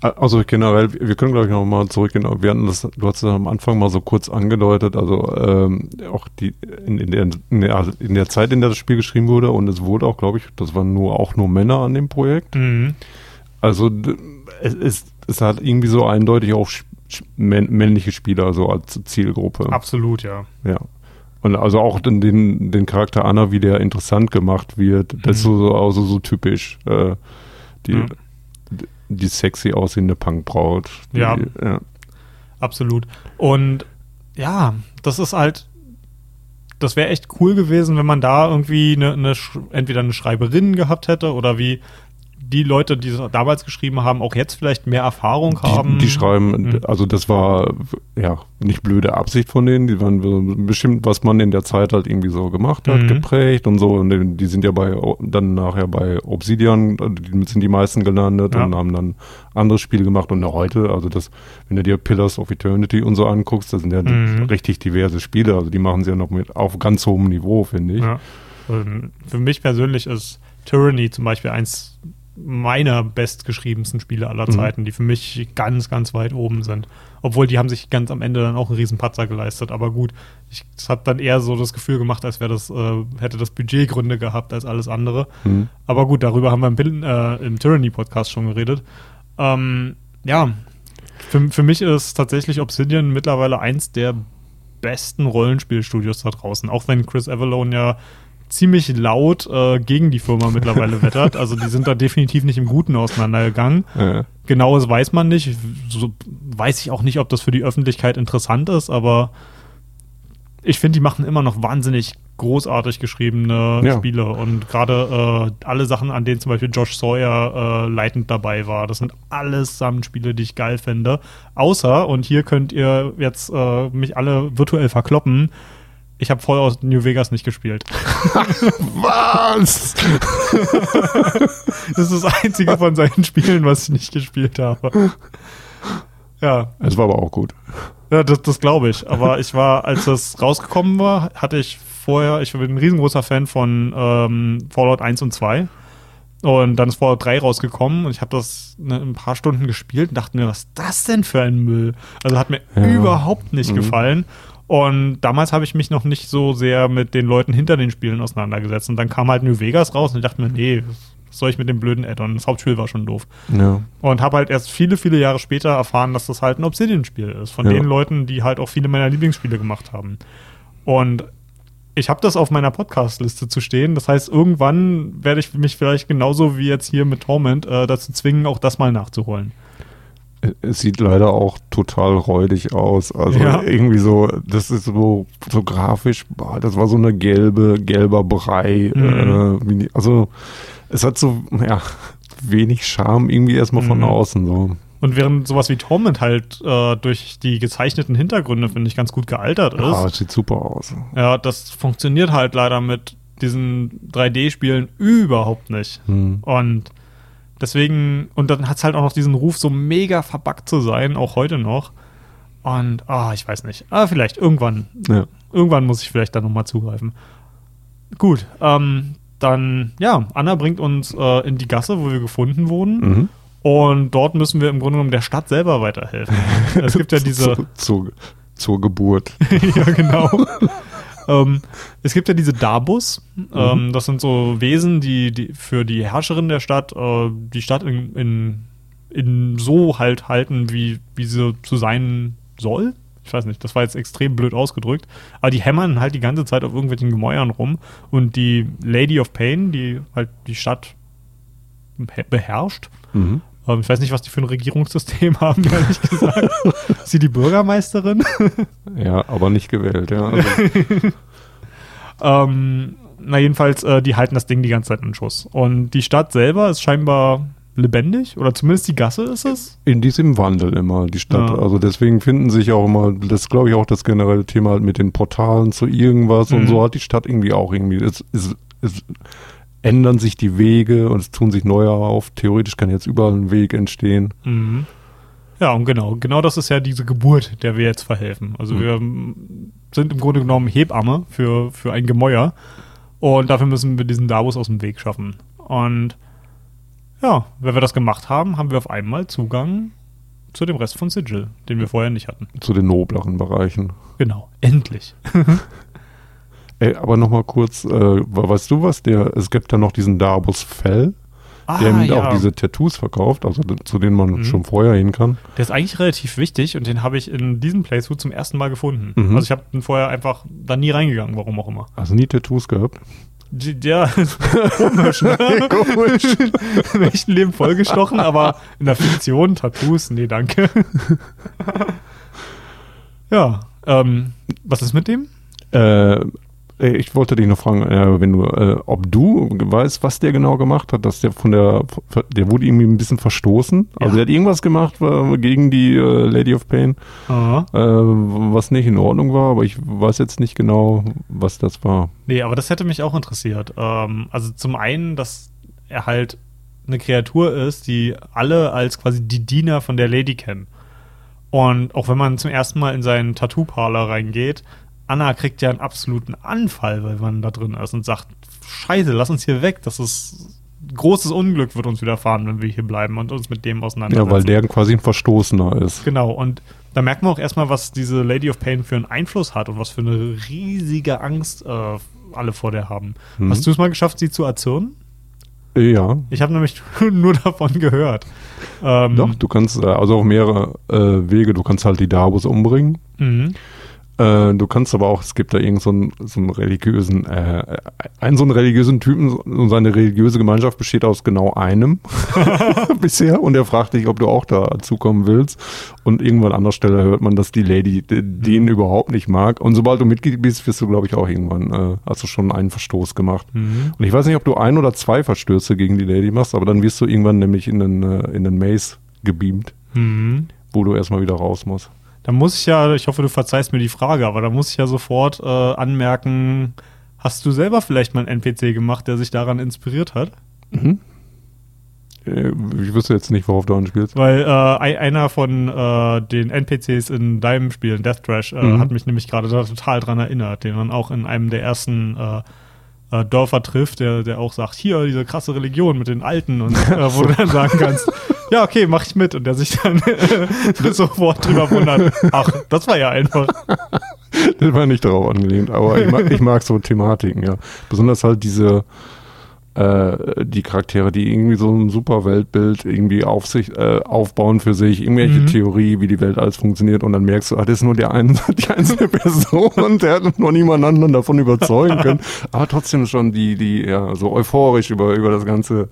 Also generell, wir können glaube ich noch mal zurückgehen. Wir hatten das, du hast es am Anfang mal so kurz angedeutet, also ähm, auch die in, in, der, in, der, also in der Zeit, in der das Spiel geschrieben wurde und es wurde auch, glaube ich, das waren nur auch nur Männer an dem Projekt. Mhm. Also es ist es hat irgendwie so eindeutig auch männliche Spieler so als Zielgruppe. Absolut, ja. Ja. Und also auch den, den, den Charakter Anna, wie der interessant gemacht wird, das ist so, so, also so typisch. Äh, die, Ja. die, die sexy aussehende Punkbraut. Die, Ja. ja. Absolut. Und ja, das ist halt, das wäre echt cool gewesen, wenn man da irgendwie eine, eine entweder eine Schreiberin gehabt hätte oder wie die Leute, die es damals geschrieben haben, auch jetzt vielleicht mehr Erfahrung haben? Die, schreiben, mhm. also das war ja nicht blöde Absicht von denen, die waren bestimmt, was man in der Zeit halt irgendwie so gemacht hat, mhm. geprägt und so. Und die sind ja bei dann nachher bei Obsidian, die sind die meisten gelandet ja. und haben dann andere Spiele gemacht und heute, also das, wenn du dir Pillars of Eternity und so anguckst, das sind ja mhm. richtig diverse Spiele, also die machen sie ja noch mit auf ganz hohem Niveau, finde ich. Ja. Ähm, für mich persönlich ist Tyranny zum Beispiel eins meiner bestgeschriebensten Spiele aller mhm. Zeiten, die für mich ganz, ganz weit oben sind. Obwohl die haben sich ganz am Ende dann auch einen riesen Patzer geleistet. Aber gut, ich habe dann eher so das Gefühl gemacht, als wäre das, äh, hätte das Budget Gründe gehabt als alles andere. Mhm. Aber gut, darüber haben wir im, äh, im Tyranny-Podcast schon geredet. Ähm, ja, für, für mich ist tatsächlich Obsidian mittlerweile eins der besten Rollenspielstudios da draußen. Auch wenn Chris Avalone ja ziemlich laut äh, gegen die Firma mittlerweile wettert. Also die sind da definitiv nicht im Guten auseinandergegangen. Ja. Genaues weiß man nicht. So weiß ich auch nicht, ob das für die Öffentlichkeit interessant ist, aber ich finde, die machen immer noch wahnsinnig großartig geschriebene ja. Spiele und gerade äh, alle Sachen, an denen zum Beispiel Josh Sawyer äh, leitend dabei war, das sind allesamt Spiele, die ich geil finde. Außer, und hier könnt ihr jetzt äh, mich alle virtuell verkloppen, ich habe Fallout New Vegas nicht gespielt. was? das ist das einzige von seinen Spielen, was ich nicht gespielt habe. Ja. Es war aber auch gut. Ja, das, das glaube ich. Aber ich war, als das rausgekommen war, hatte ich vorher, ich bin ein riesengroßer Fan von ähm, Fallout 1 und 2. Und dann ist Fallout 3 rausgekommen und ich habe das ne, ein paar Stunden gespielt und dachte mir, was ist das denn für ein Müll? Also hat mir ja. überhaupt nicht mhm. gefallen. Und damals habe ich mich noch nicht so sehr mit den Leuten hinter den Spielen auseinandergesetzt. Und dann kam halt New Vegas raus und ich dachte mir, nee, was soll ich mit dem blöden Add-on? Das Hauptspiel war schon doof. Ja. Und habe halt erst viele, viele Jahre später erfahren, dass das halt ein Obsidian-Spiel ist. Von ja. den Leuten, die halt auch viele meiner Lieblingsspiele gemacht haben. Und ich habe das auf meiner Podcast-Liste zu stehen. Das heißt, irgendwann werde ich mich vielleicht genauso wie jetzt hier mit Torment äh, dazu zwingen, auch das mal nachzuholen. Es sieht leider auch total räudig aus. Also ja. irgendwie so, das ist so, so grafisch, boah, das war so eine gelbe, gelber Brei. Mhm. Äh, also es hat so, ja, wenig Charme irgendwie erstmal von mhm. außen so. Und während sowas wie Torment halt äh, durch die gezeichneten Hintergründe, finde ich, ganz gut gealtert ist. Ja, sieht super aus. Ja, das funktioniert halt leider mit diesen 3D-Spielen überhaupt nicht. Mhm. Und Deswegen, und dann hat es halt auch noch diesen Ruf, so mega verbuggt zu sein, auch heute noch. Und, ah, oh, ich weiß nicht. Ah, vielleicht irgendwann. Ja. Irgendwann muss ich vielleicht da nochmal zugreifen. Gut, ähm, dann, ja, Anna bringt uns äh, in die Gasse, wo wir gefunden wurden. Mhm. Und dort müssen wir im Grunde genommen der Stadt selber weiterhelfen. Es gibt ja diese. Zu, zu, zur Geburt. ja, genau. ähm, es gibt ja diese Dabus. Mhm. Ähm, das sind so Wesen, die, die für die Herrscherin der Stadt äh, die Stadt in, in, in so halt halten, wie, wie sie zu sein soll. Ich weiß nicht, das war jetzt extrem blöd ausgedrückt. Aber die hämmern halt die ganze Zeit auf irgendwelchen Gemäuern rum. Und die Lady of Pain, die halt die Stadt beherrscht, mhm. Ähm, ich weiß nicht, was die für ein Regierungssystem haben, ehrlich gesagt. Ist sie die Bürgermeisterin? ja, aber nicht gewählt, ja. Also. ähm, na, jedenfalls, äh, die halten das Ding die ganze Zeit in Schuss. Und die Stadt selber ist scheinbar lebendig oder zumindest die Gasse ist es? In diesem Wandel immer, die Stadt. Ja. Also deswegen finden sich auch immer, das glaube ich auch das generelle Thema halt mit den Portalen zu irgendwas mhm. und so hat die Stadt irgendwie auch irgendwie, es, es, es ändern sich die Wege und es tun sich neue auf. Theoretisch kann jetzt überall ein Weg entstehen. Mhm. Ja, und genau, genau das ist ja diese Geburt, der wir jetzt verhelfen. Also mhm. wir sind im Grunde genommen Hebamme für, für ein Gemäuer und dafür müssen wir diesen Davos aus dem Weg schaffen. Und ja, wenn wir das gemacht haben, haben wir auf einmal Zugang zu dem Rest von Sigil, den wir vorher nicht hatten. Zu den nobleren Bereichen. Genau, endlich. Ey, aber nochmal kurz, äh, weißt du was? Der, es gibt da noch diesen Darbus Fell, ah, der ja. auch diese Tattoos verkauft, also zu denen man mhm. schon vorher hin kann. Der ist eigentlich relativ wichtig und den habe ich in diesem Playthrough zum ersten Mal gefunden. Mhm. Also ich habe den vorher einfach da nie reingegangen, warum auch immer. Also nie Tattoos gehabt? Ja, komisch, ne? komisch. Im echten Leben vollgestochen, aber in der Fiktion Tattoos, nee, danke. ja, ähm, was ist mit dem? Äh, ich wollte dich noch fragen, äh, wenn du, äh, ob du weißt, was der genau gemacht hat, dass der von der, der wurde irgendwie ein bisschen verstoßen. Also Ja. der hat irgendwas gemacht äh, gegen die äh, Lady of Pain, Aha. äh, was nicht in Ordnung war, aber ich weiß jetzt nicht genau, was das war. Nee, aber das hätte mich auch interessiert. Ähm, also zum einen, dass er halt eine Kreatur ist, die alle als quasi die Diener von der Lady kennen. Und auch wenn man zum ersten Mal in seinen Tattoo-Parler reingeht, Anna kriegt ja einen absoluten Anfall, weil man da drin ist und sagt, scheiße, lass uns hier weg, das ist großes Unglück wird uns widerfahren, wenn wir hier bleiben und uns mit dem auseinandersetzen. Ja, weil der quasi ein Verstoßener ist. Genau, und da merkt man auch erstmal, was diese Lady of Pain für einen Einfluss hat und was für eine riesige Angst äh, alle vor der haben. Mhm. Hast du es mal geschafft, sie zu erzürnen? Ja, Ich habe nämlich nur davon gehört. Ähm, doch, du kannst, äh, also auf mehrere äh, Wege, du kannst halt die Dabus umbringen. Mhm. Äh, du kannst aber auch, es gibt da irgend so einen, so einen religiösen, äh, einen so einen religiösen Typen und seine religiöse Gemeinschaft besteht aus genau einem bisher und er fragt dich, ob du auch dazukommen willst und irgendwann an anderer Stelle hört man, dass die Lady den überhaupt nicht mag und sobald du Mitglied bist, wirst du glaube ich auch irgendwann, äh, hast du schon einen Verstoß gemacht. Mhm. Und ich weiß nicht, ob du ein oder zwei Verstöße gegen die Lady machst, aber dann wirst du irgendwann nämlich in den, äh, in den Maze gebeamt, Mhm. wo du erstmal wieder raus musst. Da muss ich ja, ich hoffe, du verzeihst mir die Frage, aber da muss ich ja sofort äh, anmerken, hast du selber vielleicht mal einen NPC gemacht, der sich daran inspiriert hat? Äh, Ich wüsste jetzt nicht, worauf du anspielst. Weil äh, ein- einer von äh, den NPCs in deinem Spiel, in Death Trash, äh, Mhm. hat mich nämlich gerade da total dran erinnert, den man auch in einem der ersten äh, Dörfer trifft, der, der auch sagt, hier, diese krasse Religion mit den Alten und äh, wo du dann sagen kannst, ja, okay, mach ich mit und der sich dann sofort drüber wundert, ach, das war ja einfach. Das war nicht darauf angelehnt, aber ich mag, ich mag so Thematiken, ja. Besonders halt diese, äh, die Charaktere, die irgendwie so ein super Weltbild irgendwie auf sich, äh, aufbauen für sich, irgendwelche Mhm. Theorie, wie die Welt alles funktioniert und dann merkst du, ah, das ist nur der ein, die einzelne Person, der hat noch niemand anderen davon überzeugen können, aber trotzdem schon die, die, ja, so euphorisch über, über das Ganze,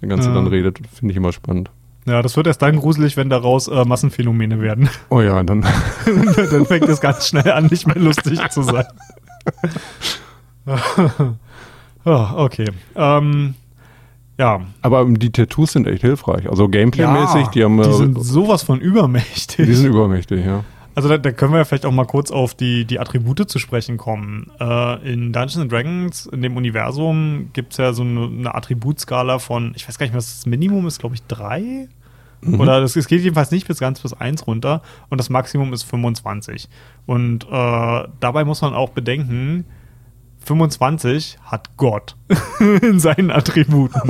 das Ganze Ja. dann redet, finde ich immer spannend. Ja, das wird erst dann gruselig, wenn daraus äh, Massenphänomene werden. Oh ja, dann, dann fängt es ganz schnell an, nicht mehr lustig zu sein. oh, okay. Ähm, ja. aber die Tattoos sind echt hilfreich, also Gameplay-mäßig, die haben, die äh, sind sowas von übermächtig. die sind übermächtig, ja. Also da, da können wir ja vielleicht auch mal kurz auf die, die Attribute zu sprechen kommen. Äh, in Dungeons and Dragons, in dem Universum, gibt es ja so eine, eine Attributskala von, ich weiß gar nicht, was das Minimum ist, glaube ich, drei. Mhm. Oder das, es geht jedenfalls nicht bis ganz bis 1 runter und das Maximum ist 25. Und äh, dabei muss man auch bedenken, 25 hat Gott in seinen Attributen.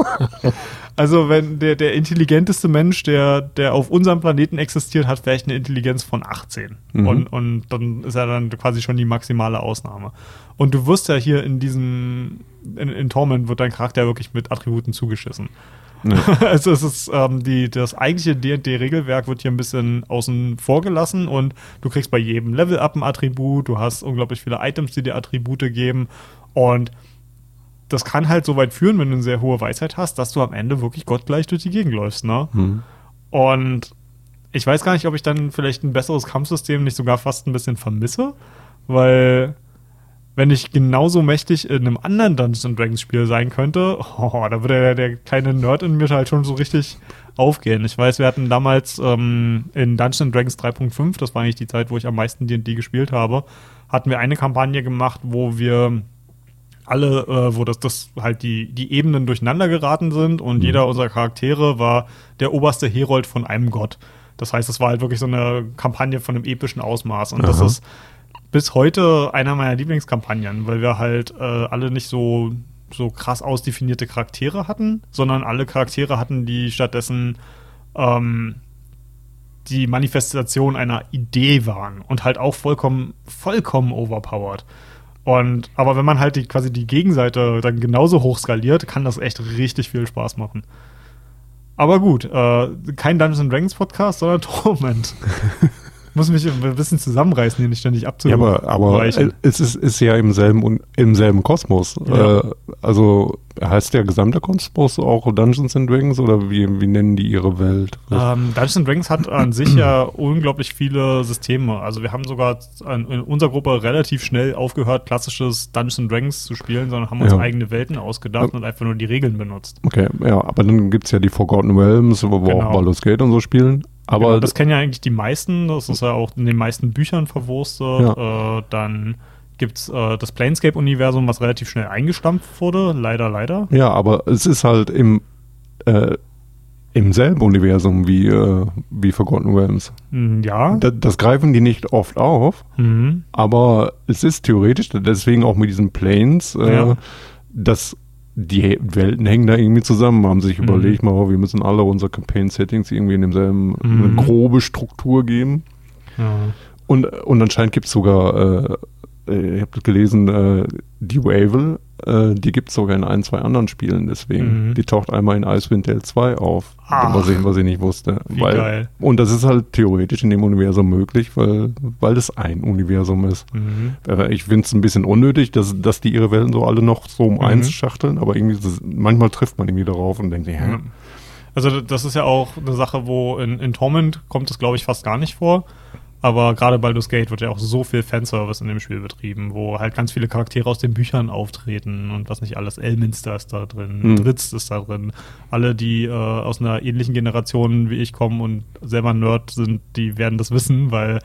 also wenn der, der intelligenteste Mensch, der, der auf unserem Planeten existiert, hat vielleicht eine Intelligenz von 18. Mhm. Und, und dann ist er dann quasi schon die maximale Ausnahme. Und du wirst ja hier in diesem, in, in Torment wird dein Charakter wirklich mit Attributen zugeschissen. Ja. Also es ist ähm, die, das eigentliche D&D-Regelwerk wird hier ein bisschen außen vor gelassen und du kriegst bei jedem Level-Up ein Attribut, du hast unglaublich viele Items, die dir Attribute geben und das kann halt so weit führen, wenn du eine sehr hohe Weisheit hast, dass du am Ende wirklich gottgleich durch die Gegend läufst, ne? Hm. Und ich weiß gar nicht, ob ich dann vielleicht ein besseres Kampfsystem nicht sogar fast ein bisschen vermisse, weil wenn ich genauso mächtig in einem anderen Dungeons and Dragons Spiel sein könnte, oh, da würde der, der kleine Nerd in mir halt schon so richtig aufgehen. Ich weiß, wir hatten damals ähm, in Dungeons and Dragons 3.5, das war eigentlich die Zeit, wo ich am meisten D&D gespielt habe, hatten wir eine Kampagne gemacht, wo wir alle, äh, wo das, das halt die, die Ebenen durcheinander geraten sind und jeder unserer Charaktere war der oberste Herold von einem Gott. Das heißt, es war halt wirklich so eine Kampagne von einem epischen Ausmaß. Und das Aha. ist bis heute einer meiner Lieblingskampagnen, weil wir halt äh, alle nicht so, so krass ausdefinierte Charaktere hatten, sondern alle Charaktere hatten, die stattdessen ähm, die Manifestation einer Idee waren und halt auch vollkommen, vollkommen overpowered. Und aber wenn man halt die, quasi die Gegenseite dann genauso hoch skaliert, kann das echt richtig viel Spaß machen. Aber gut, äh, kein Dungeons and Dragons Podcast, sondern Torment. muss mich ein bisschen zusammenreißen, hier nicht ständig abzuweichen. Ja, aber, aber es ist, ist ja im selben, im selben Kosmos. Ja. Äh, also heißt der gesamte Kosmos auch Dungeons and Dragons oder wie, wie nennen die ihre Welt? Ähm, Dungeons and Dragons hat an sich ja unglaublich viele Systeme. Also wir haben sogar in unserer Gruppe relativ schnell aufgehört, klassisches Dungeons and Dragons zu spielen, sondern haben uns ja. eigene Welten ausgedacht ja. und einfach nur die Regeln benutzt. Okay, ja, aber dann gibt es ja die Forgotten Realms, wo genau. auch Baldur's Gate und so spielen. Aber genau, das kennen ja eigentlich die meisten, das ist ja auch in den meisten Büchern verwurstet. Ja. Äh, dann gibt es äh, das Planescape-Universum, was relativ schnell eingestampft wurde. Leider, leider. Ja, aber es ist halt im, äh, im selben Universum wie, äh, wie Forgotten Realms. Hm, ja. Das, das, greifen die nicht oft auf, mhm. aber es ist theoretisch, deswegen auch mit diesen Planes, äh, ja. dass die Welten hängen da irgendwie zusammen, haben sich mhm. überlegt, mal, oh, wir müssen alle unsere Campaign-Settings irgendwie in demselben mhm. eine grobe Struktur geben. Ja. Und, und anscheinend gibt es sogar äh, äh, ich habe gelesen, äh, die Wavel, äh, die gibt es sogar in ein, zwei anderen Spielen, deswegen. Mhm. Die taucht einmal in Icewind Dale 2 auf, was ich, was ich nicht wusste. Weil, geil. Und das ist halt theoretisch in dem Universum möglich, weil, weil das ein Universum ist. Mhm. Äh, ich finde es ein bisschen unnötig, dass, dass die ihre Welten so alle noch so um mhm. eins schachteln, aber irgendwie das, manchmal trifft man irgendwie darauf und denkt, ja. Also das ist ja auch eine Sache, wo in, in Torment kommt es, glaube ich, fast gar nicht vor. Aber gerade Baldur's Gate wird ja auch so viel Fanservice in dem Spiel betrieben, wo halt ganz viele Charaktere aus den Büchern auftreten und was nicht alles. Elminster ist da drin, mhm. Dritz ist da drin. Alle, die äh, aus einer ähnlichen Generation wie ich kommen und selber Nerd sind, die werden das wissen, weil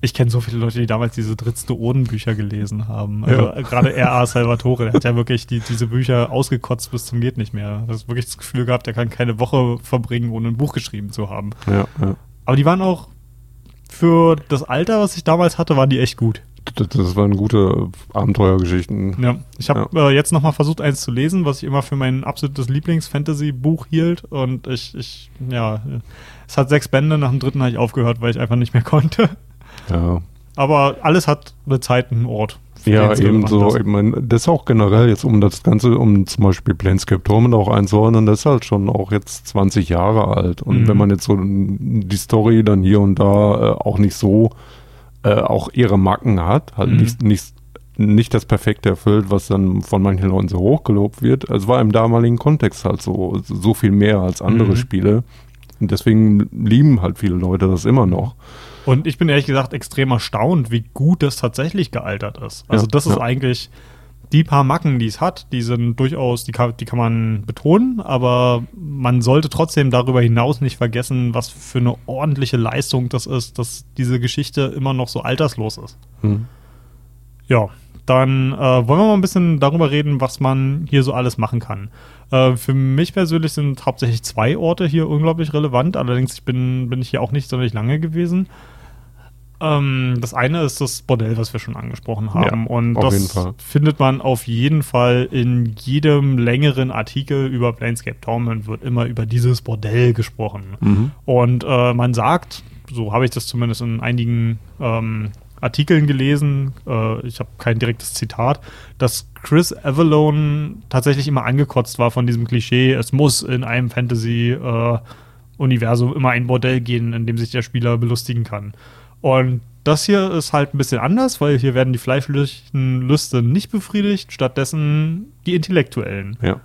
ich kenne so viele Leute, die damals diese drittste Oden-Bücher gelesen haben. Also ja. gerade R.A. Salvatore, der hat ja wirklich die, diese Bücher ausgekotzt bis zum geht nicht mehr. Du hast wirklich das Gefühl gehabt, der kann keine Woche verbringen, ohne ein Buch geschrieben zu haben. Ja, ja. Aber die waren auch für das Alter, was ich damals hatte, waren die echt gut. Das, das waren gute Abenteuergeschichten. Ja, ich habe ja. äh, jetzt nochmal versucht, eins zu lesen, was ich immer für mein absolutes Lieblings-Fantasy-Buch hielt. Und ich, ich, ja, es hat sechs Bände, nach dem dritten habe ich aufgehört, weil ich einfach nicht mehr konnte. Ja. Aber alles hat eine Zeit, einen Ort. Ja, ebenso. Ich meine, das ist auch generell jetzt, um das Ganze, um zum Beispiel Planescape Torment auch einzuordnen, das ist halt schon auch jetzt 20 Jahre alt. Und mhm. wenn man jetzt so die Story dann hier und da äh, auch nicht so, äh, auch ihre Macken hat, halt mhm. nicht, nicht, nicht das Perfekte erfüllt, was dann von manchen Leuten so hochgelobt wird. Es war im damaligen Kontext halt so, so viel mehr als andere mhm. Spiele. Und deswegen lieben halt viele Leute das immer noch. Und ich bin ehrlich gesagt extrem erstaunt, wie gut das tatsächlich gealtert ist. Also ja, das ist ja. eigentlich die paar Macken, die es hat, die sind durchaus, die kann, die kann man betonen, aber man sollte trotzdem darüber hinaus nicht vergessen, was für eine ordentliche Leistung das ist, dass diese Geschichte immer noch so alterslos ist. Hm. Ja, dann äh, wollen wir mal ein bisschen darüber reden, was man hier so alles machen kann. Äh, für mich persönlich sind hauptsächlich zwei Orte hier unglaublich relevant, allerdings ich bin, bin ich hier auch nicht sonderlich lange gewesen. Ähm, das eine ist das Bordell, was wir schon angesprochen haben. Ja, und das findet man auf jeden Fall in jedem längeren Artikel über Planescape Torment wird immer über dieses Bordell gesprochen. Mhm. Und äh, man sagt, so habe ich das zumindest in einigen ähm, Artikeln gelesen, äh, ich habe kein direktes Zitat, dass Chris Avalone tatsächlich immer angekotzt war von diesem Klischee, es muss in einem Fantasy-Universum äh, immer ein Bordell gehen, in dem sich der Spieler belustigen kann. Und das hier ist halt ein bisschen anders, weil hier werden die fleischlichen Lüste nicht befriedigt, stattdessen die intellektuellen. Ja.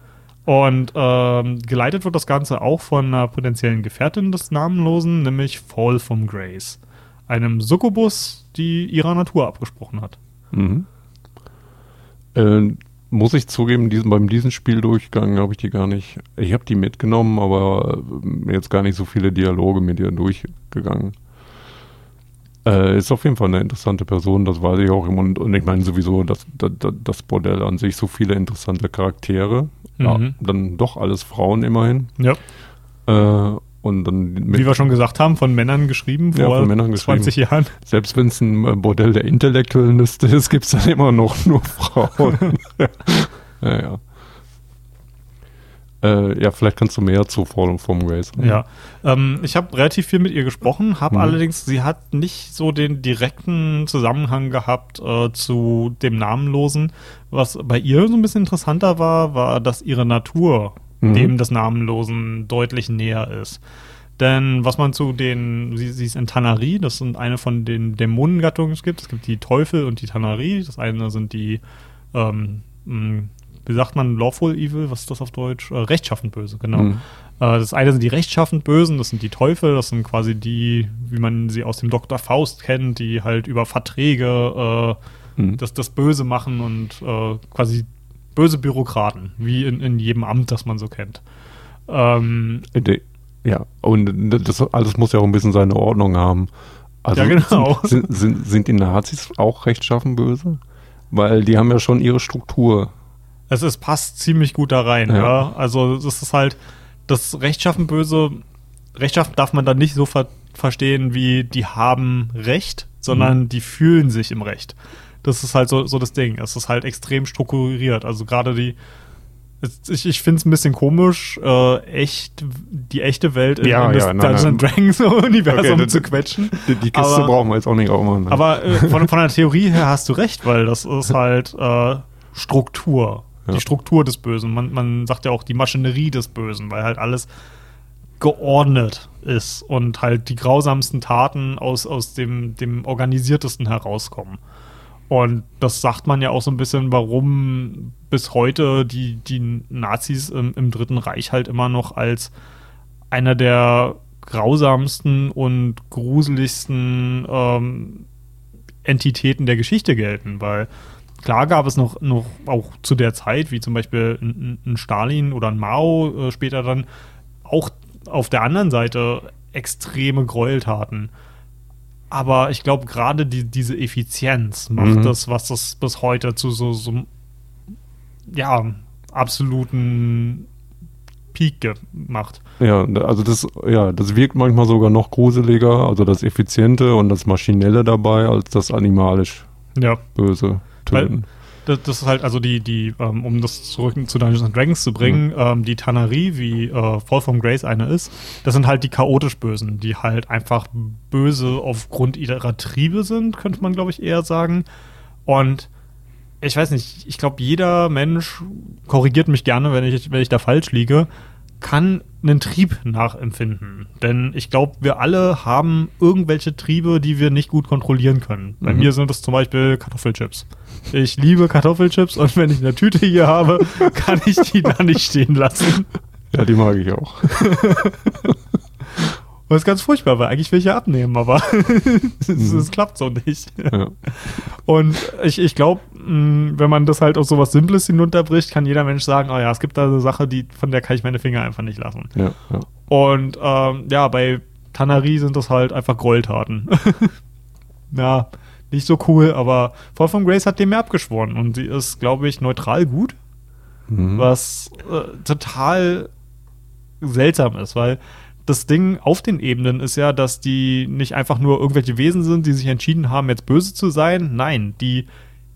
Und ähm, geleitet wird das Ganze auch von einer potenziellen Gefährtin des Namenlosen, nämlich Fall from Grace. Einem Succubus, die ihrer Natur abgesprochen hat. Mhm. Äh, muss ich zugeben, diesen, beim diesen Spieldurchgang habe ich die gar nicht. Ich habe die mitgenommen, aber äh, jetzt gar nicht so viele Dialoge mit ihr durchgegangen. Äh, ist auf jeden Fall eine interessante Person, das weiß ich auch. Und, und ich meine sowieso, das, das, das Bordell an sich, so viele interessante Charaktere. Mhm. Ja, dann doch alles Frauen immerhin. Ja. Äh, und dann Wie wir schon gesagt haben, von Männern geschrieben vor ja, von Männern 20 Jahren. Selbst wenn es ein äh, Bordell der Intellektuellen ist, gibt es dann immer noch nur Frauen. ja, ja. Äh, ja, vielleicht kannst du mehr zu Fall vom Race. Ja, ähm, ich habe relativ viel mit ihr gesprochen, habe hm. allerdings, sie hat nicht so den direkten Zusammenhang gehabt äh, zu dem Namenlosen. Was bei ihr so ein bisschen interessanter war, war, dass ihre Natur hm. dem des Namenlosen deutlich näher ist. Denn was man zu den, sie, sie ist in Tanari, das sind eine von den Dämonengattungen es gibt. Es gibt die Teufel und die Tanari. Das eine sind die, ähm, wie sagt man, Lawful Evil, was ist das auf Deutsch? Äh, rechtschaffend böse, genau. Mhm. Äh, das eine sind die rechtschaffend Bösen, das sind die Teufel, das sind quasi die, wie man sie aus dem Dr. Faust kennt, die halt über Verträge äh, Mhm. das, das Böse machen und äh, quasi böse Bürokraten, wie in, in jedem Amt, das man so kennt. Ähm, Ja, und das alles muss ja auch ein bisschen seine Ordnung haben. Also Ja, genau. Sind, sind, sind die Nazis auch rechtschaffen böse? Weil die haben ja schon ihre Struktur. Es, es passt ziemlich gut da rein, Ja. ja. Also das ist halt, das Rechtschaffen böse, Rechtschaffen darf man dann nicht so ver verstehen, wie die haben Recht, sondern die fühlen sich im Recht. Das ist halt so, so das Ding. Es ist halt extrem strukturiert. Also gerade die, es- ich, ich finde es ein bisschen komisch, äh, echt, die echte Welt in, Ja, in das ja, nein, Dungeons Dragons Universum Okay, zu quetschen. Die, die Kiste Aber- brauchen wir jetzt auch nicht aufmachen. ne? Aber äh, von, von der Theorie her hast du recht, weil das ist halt äh, Struktur. Ja. Die Struktur des Bösen. Man, man sagt ja auch die Maschinerie des Bösen, weil halt alles geordnet ist und halt die grausamsten Taten aus, aus dem, dem organisiertesten herauskommen. Und das sagt man ja auch so ein bisschen, warum bis heute die, die Nazis im, im Dritten Reich halt immer noch als einer der grausamsten und gruseligsten ähm, Entitäten der Geschichte gelten, weil klar gab es noch, noch auch zu der Zeit, wie zum Beispiel ein, ein Stalin oder ein Mao äh, später dann, auch auf der anderen Seite extreme Gräueltaten. Aber ich glaube, gerade die, diese Effizienz macht Mhm. das, was das bis heute zu so, so ja, absoluten Peak gemacht. Ja, also das, ja, das wirkt manchmal sogar noch gruseliger, also das Effiziente und das Maschinelle dabei, als das animalisch Ja. Böse töten. Das, das ist halt also die, die, ähm, um das zurück zu Dungeons and Dragons zu bringen, ähm, die Tannerie, wie äh, Fall from Grace eine ist, das sind halt die chaotisch Bösen, die halt einfach böse aufgrund ihrer Triebe sind, könnte man glaube ich eher sagen. Und ich weiß nicht, ich glaube, jeder Mensch korrigiert mich gerne, wenn ich, wenn ich da falsch liege, kann einen Trieb nachempfinden. Denn ich glaube, wir alle haben irgendwelche Triebe, die wir nicht gut kontrollieren können. Bei Mhm. mir sind es zum Beispiel Kartoffelchips. Ich liebe Kartoffelchips und wenn ich eine Tüte hier habe, kann ich die da nicht stehen lassen. Ja, die mag ich auch. Ist ganz furchtbar, weil eigentlich will ich ja abnehmen, aber es, Mhm. es klappt so nicht. Ja. Und ich, ich glaube, wenn man das halt auf sowas Simples hinunterbricht, kann jeder Mensch sagen, oh ja, es gibt da eine Sache, die, von der kann ich meine Finger einfach nicht lassen. Ja, ja. Und ähm, ja, bei Tannerie sind das halt einfach Gräueltaten. ja, nicht so cool, aber Fall from Grace hat dem mehr abgeschworen und sie ist, glaube ich, neutral gut, Mhm. was äh, total seltsam ist, weil das Ding auf den Ebenen ist ja, dass die nicht einfach nur irgendwelche Wesen sind, die sich entschieden haben, jetzt böse zu sein. Nein, die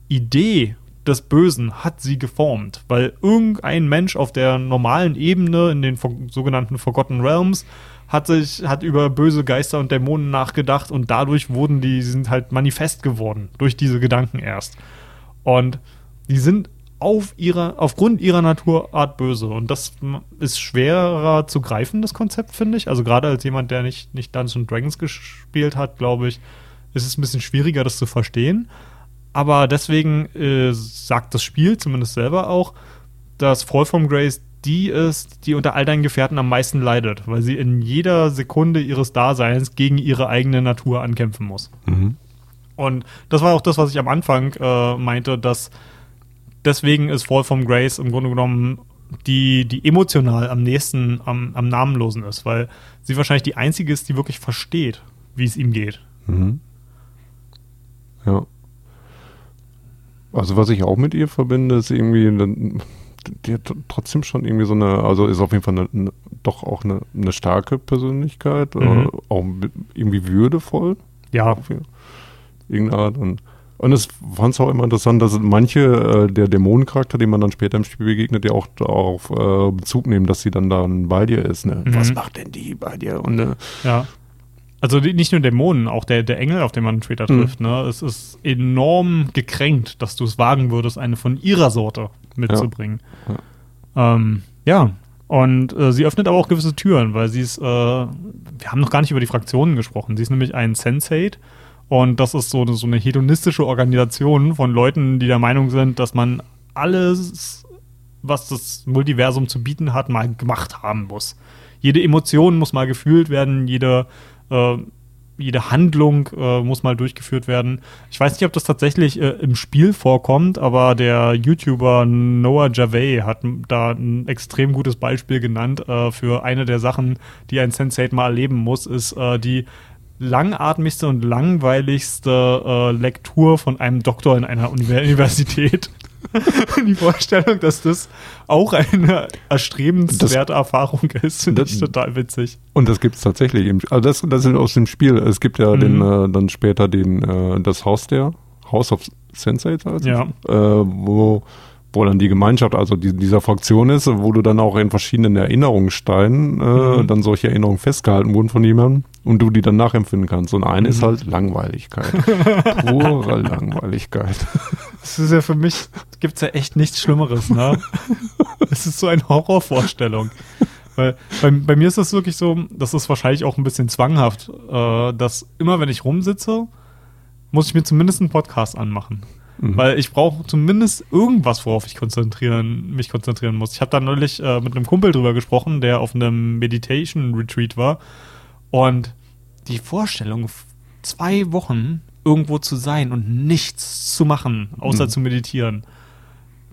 Idee des Bösen hat sie geformt, weil irgendein Mensch auf der normalen Ebene in den sogenannten Forgotten Realms hat sich hat über böse Geister und Dämonen nachgedacht und dadurch wurden die sind halt manifest geworden durch diese Gedanken erst. Und die sind auf ihrer, aufgrund ihrer Naturart böse. Und das ist schwerer zu greifen, das Konzept, finde ich. Also gerade als jemand, der nicht, nicht Dungeons Dragons gespielt hat, glaube ich, ist es ein bisschen schwieriger, das zu verstehen. Aber deswegen äh, sagt das Spiel, zumindest selber auch, dass Fall from Grace die ist, die unter all deinen Gefährten am meisten leidet, weil sie in jeder Sekunde ihres Daseins gegen ihre eigene Natur ankämpfen muss. Mhm. Und das war auch das, was ich am Anfang äh, meinte, dass deswegen ist Fall from Grace im Grunde genommen die, die emotional am nächsten am, am Namenlosen ist, weil sie wahrscheinlich die einzige ist, die wirklich versteht, wie es ihm geht. Mhm. Ja. Also was ich auch mit ihr verbinde, ist irgendwie, die hat trotzdem schon irgendwie so eine, also ist auf jeden Fall eine, eine, doch auch eine, eine starke Persönlichkeit, Mhm. äh, auch irgendwie würdevoll Ja, auf irgendeine Art. Und, und es fand es auch immer interessant, dass manche äh, der Dämonencharakter, die man dann später im Spiel begegnet, ja auch darauf äh, Bezug nehmen, dass sie dann dann bei dir ist. Ne? Mhm. Was macht denn die bei dir? Und äh, ja. Also die, nicht nur Dämonen, auch der, der Engel, auf den man später Mhm. trifft, ne? Es ist enorm gekränkt, dass du es wagen würdest, eine von ihrer Sorte mitzubringen. Ja. Ähm, ja, Und äh, sie öffnet aber auch gewisse Türen, weil sie ist, äh, wir haben noch gar nicht über die Fraktionen gesprochen. Sie ist nämlich ein Sensate und das ist so, so eine hedonistische Organisation von Leuten, die der Meinung sind, dass man alles, was das Multiversum zu bieten hat, mal gemacht haben muss. Jede Emotion muss mal gefühlt werden, jede äh, jede Handlung äh, muss mal durchgeführt werden. Ich weiß nicht, ob das tatsächlich äh, im Spiel vorkommt, aber der YouTuber Noah Javey hat da ein extrem gutes Beispiel genannt äh, für eine der Sachen, die ein Sensei mal erleben muss, ist äh, die langatmigste und langweiligste äh, Lektur von einem Doktor in einer Universität. die Vorstellung, dass das auch eine erstrebenswerte das, Erfahrung ist, finde ich total witzig. Und das gibt es tatsächlich. Im, also das, das ist aus dem Spiel. Es gibt ja mhm. den, äh, dann später den, äh, das Haus der, House of Sensei, also, ja. äh, wo wo dann die Gemeinschaft, also die, dieser Fraktion ist, wo du dann auch in verschiedenen Erinnerungssteinen äh, mhm. dann solche Erinnerungen festgehalten wurden von jemandem und du die dann nachempfinden kannst. Und eine mhm. ist halt Langweiligkeit. Pure Langweiligkeit. Das ist ja für mich, gibt es ja echt nichts Schlimmeres, ne? Das ist so eine Horrorvorstellung. Weil bei, bei, mir ist das wirklich so, das ist wahrscheinlich auch ein bisschen zwanghaft, äh, dass immer wenn ich rumsitze, muss ich mir zumindest einen Podcast anmachen. Mhm. Weil ich brauche zumindest irgendwas, worauf ich konzentrieren, mich konzentrieren muss. Ich habe da neulich äh, mit einem Kumpel drüber gesprochen, der auf einem Meditation Retreat war. Und die Vorstellung, zwei Wochen irgendwo zu sein und nichts zu machen, außer mhm. zu meditieren,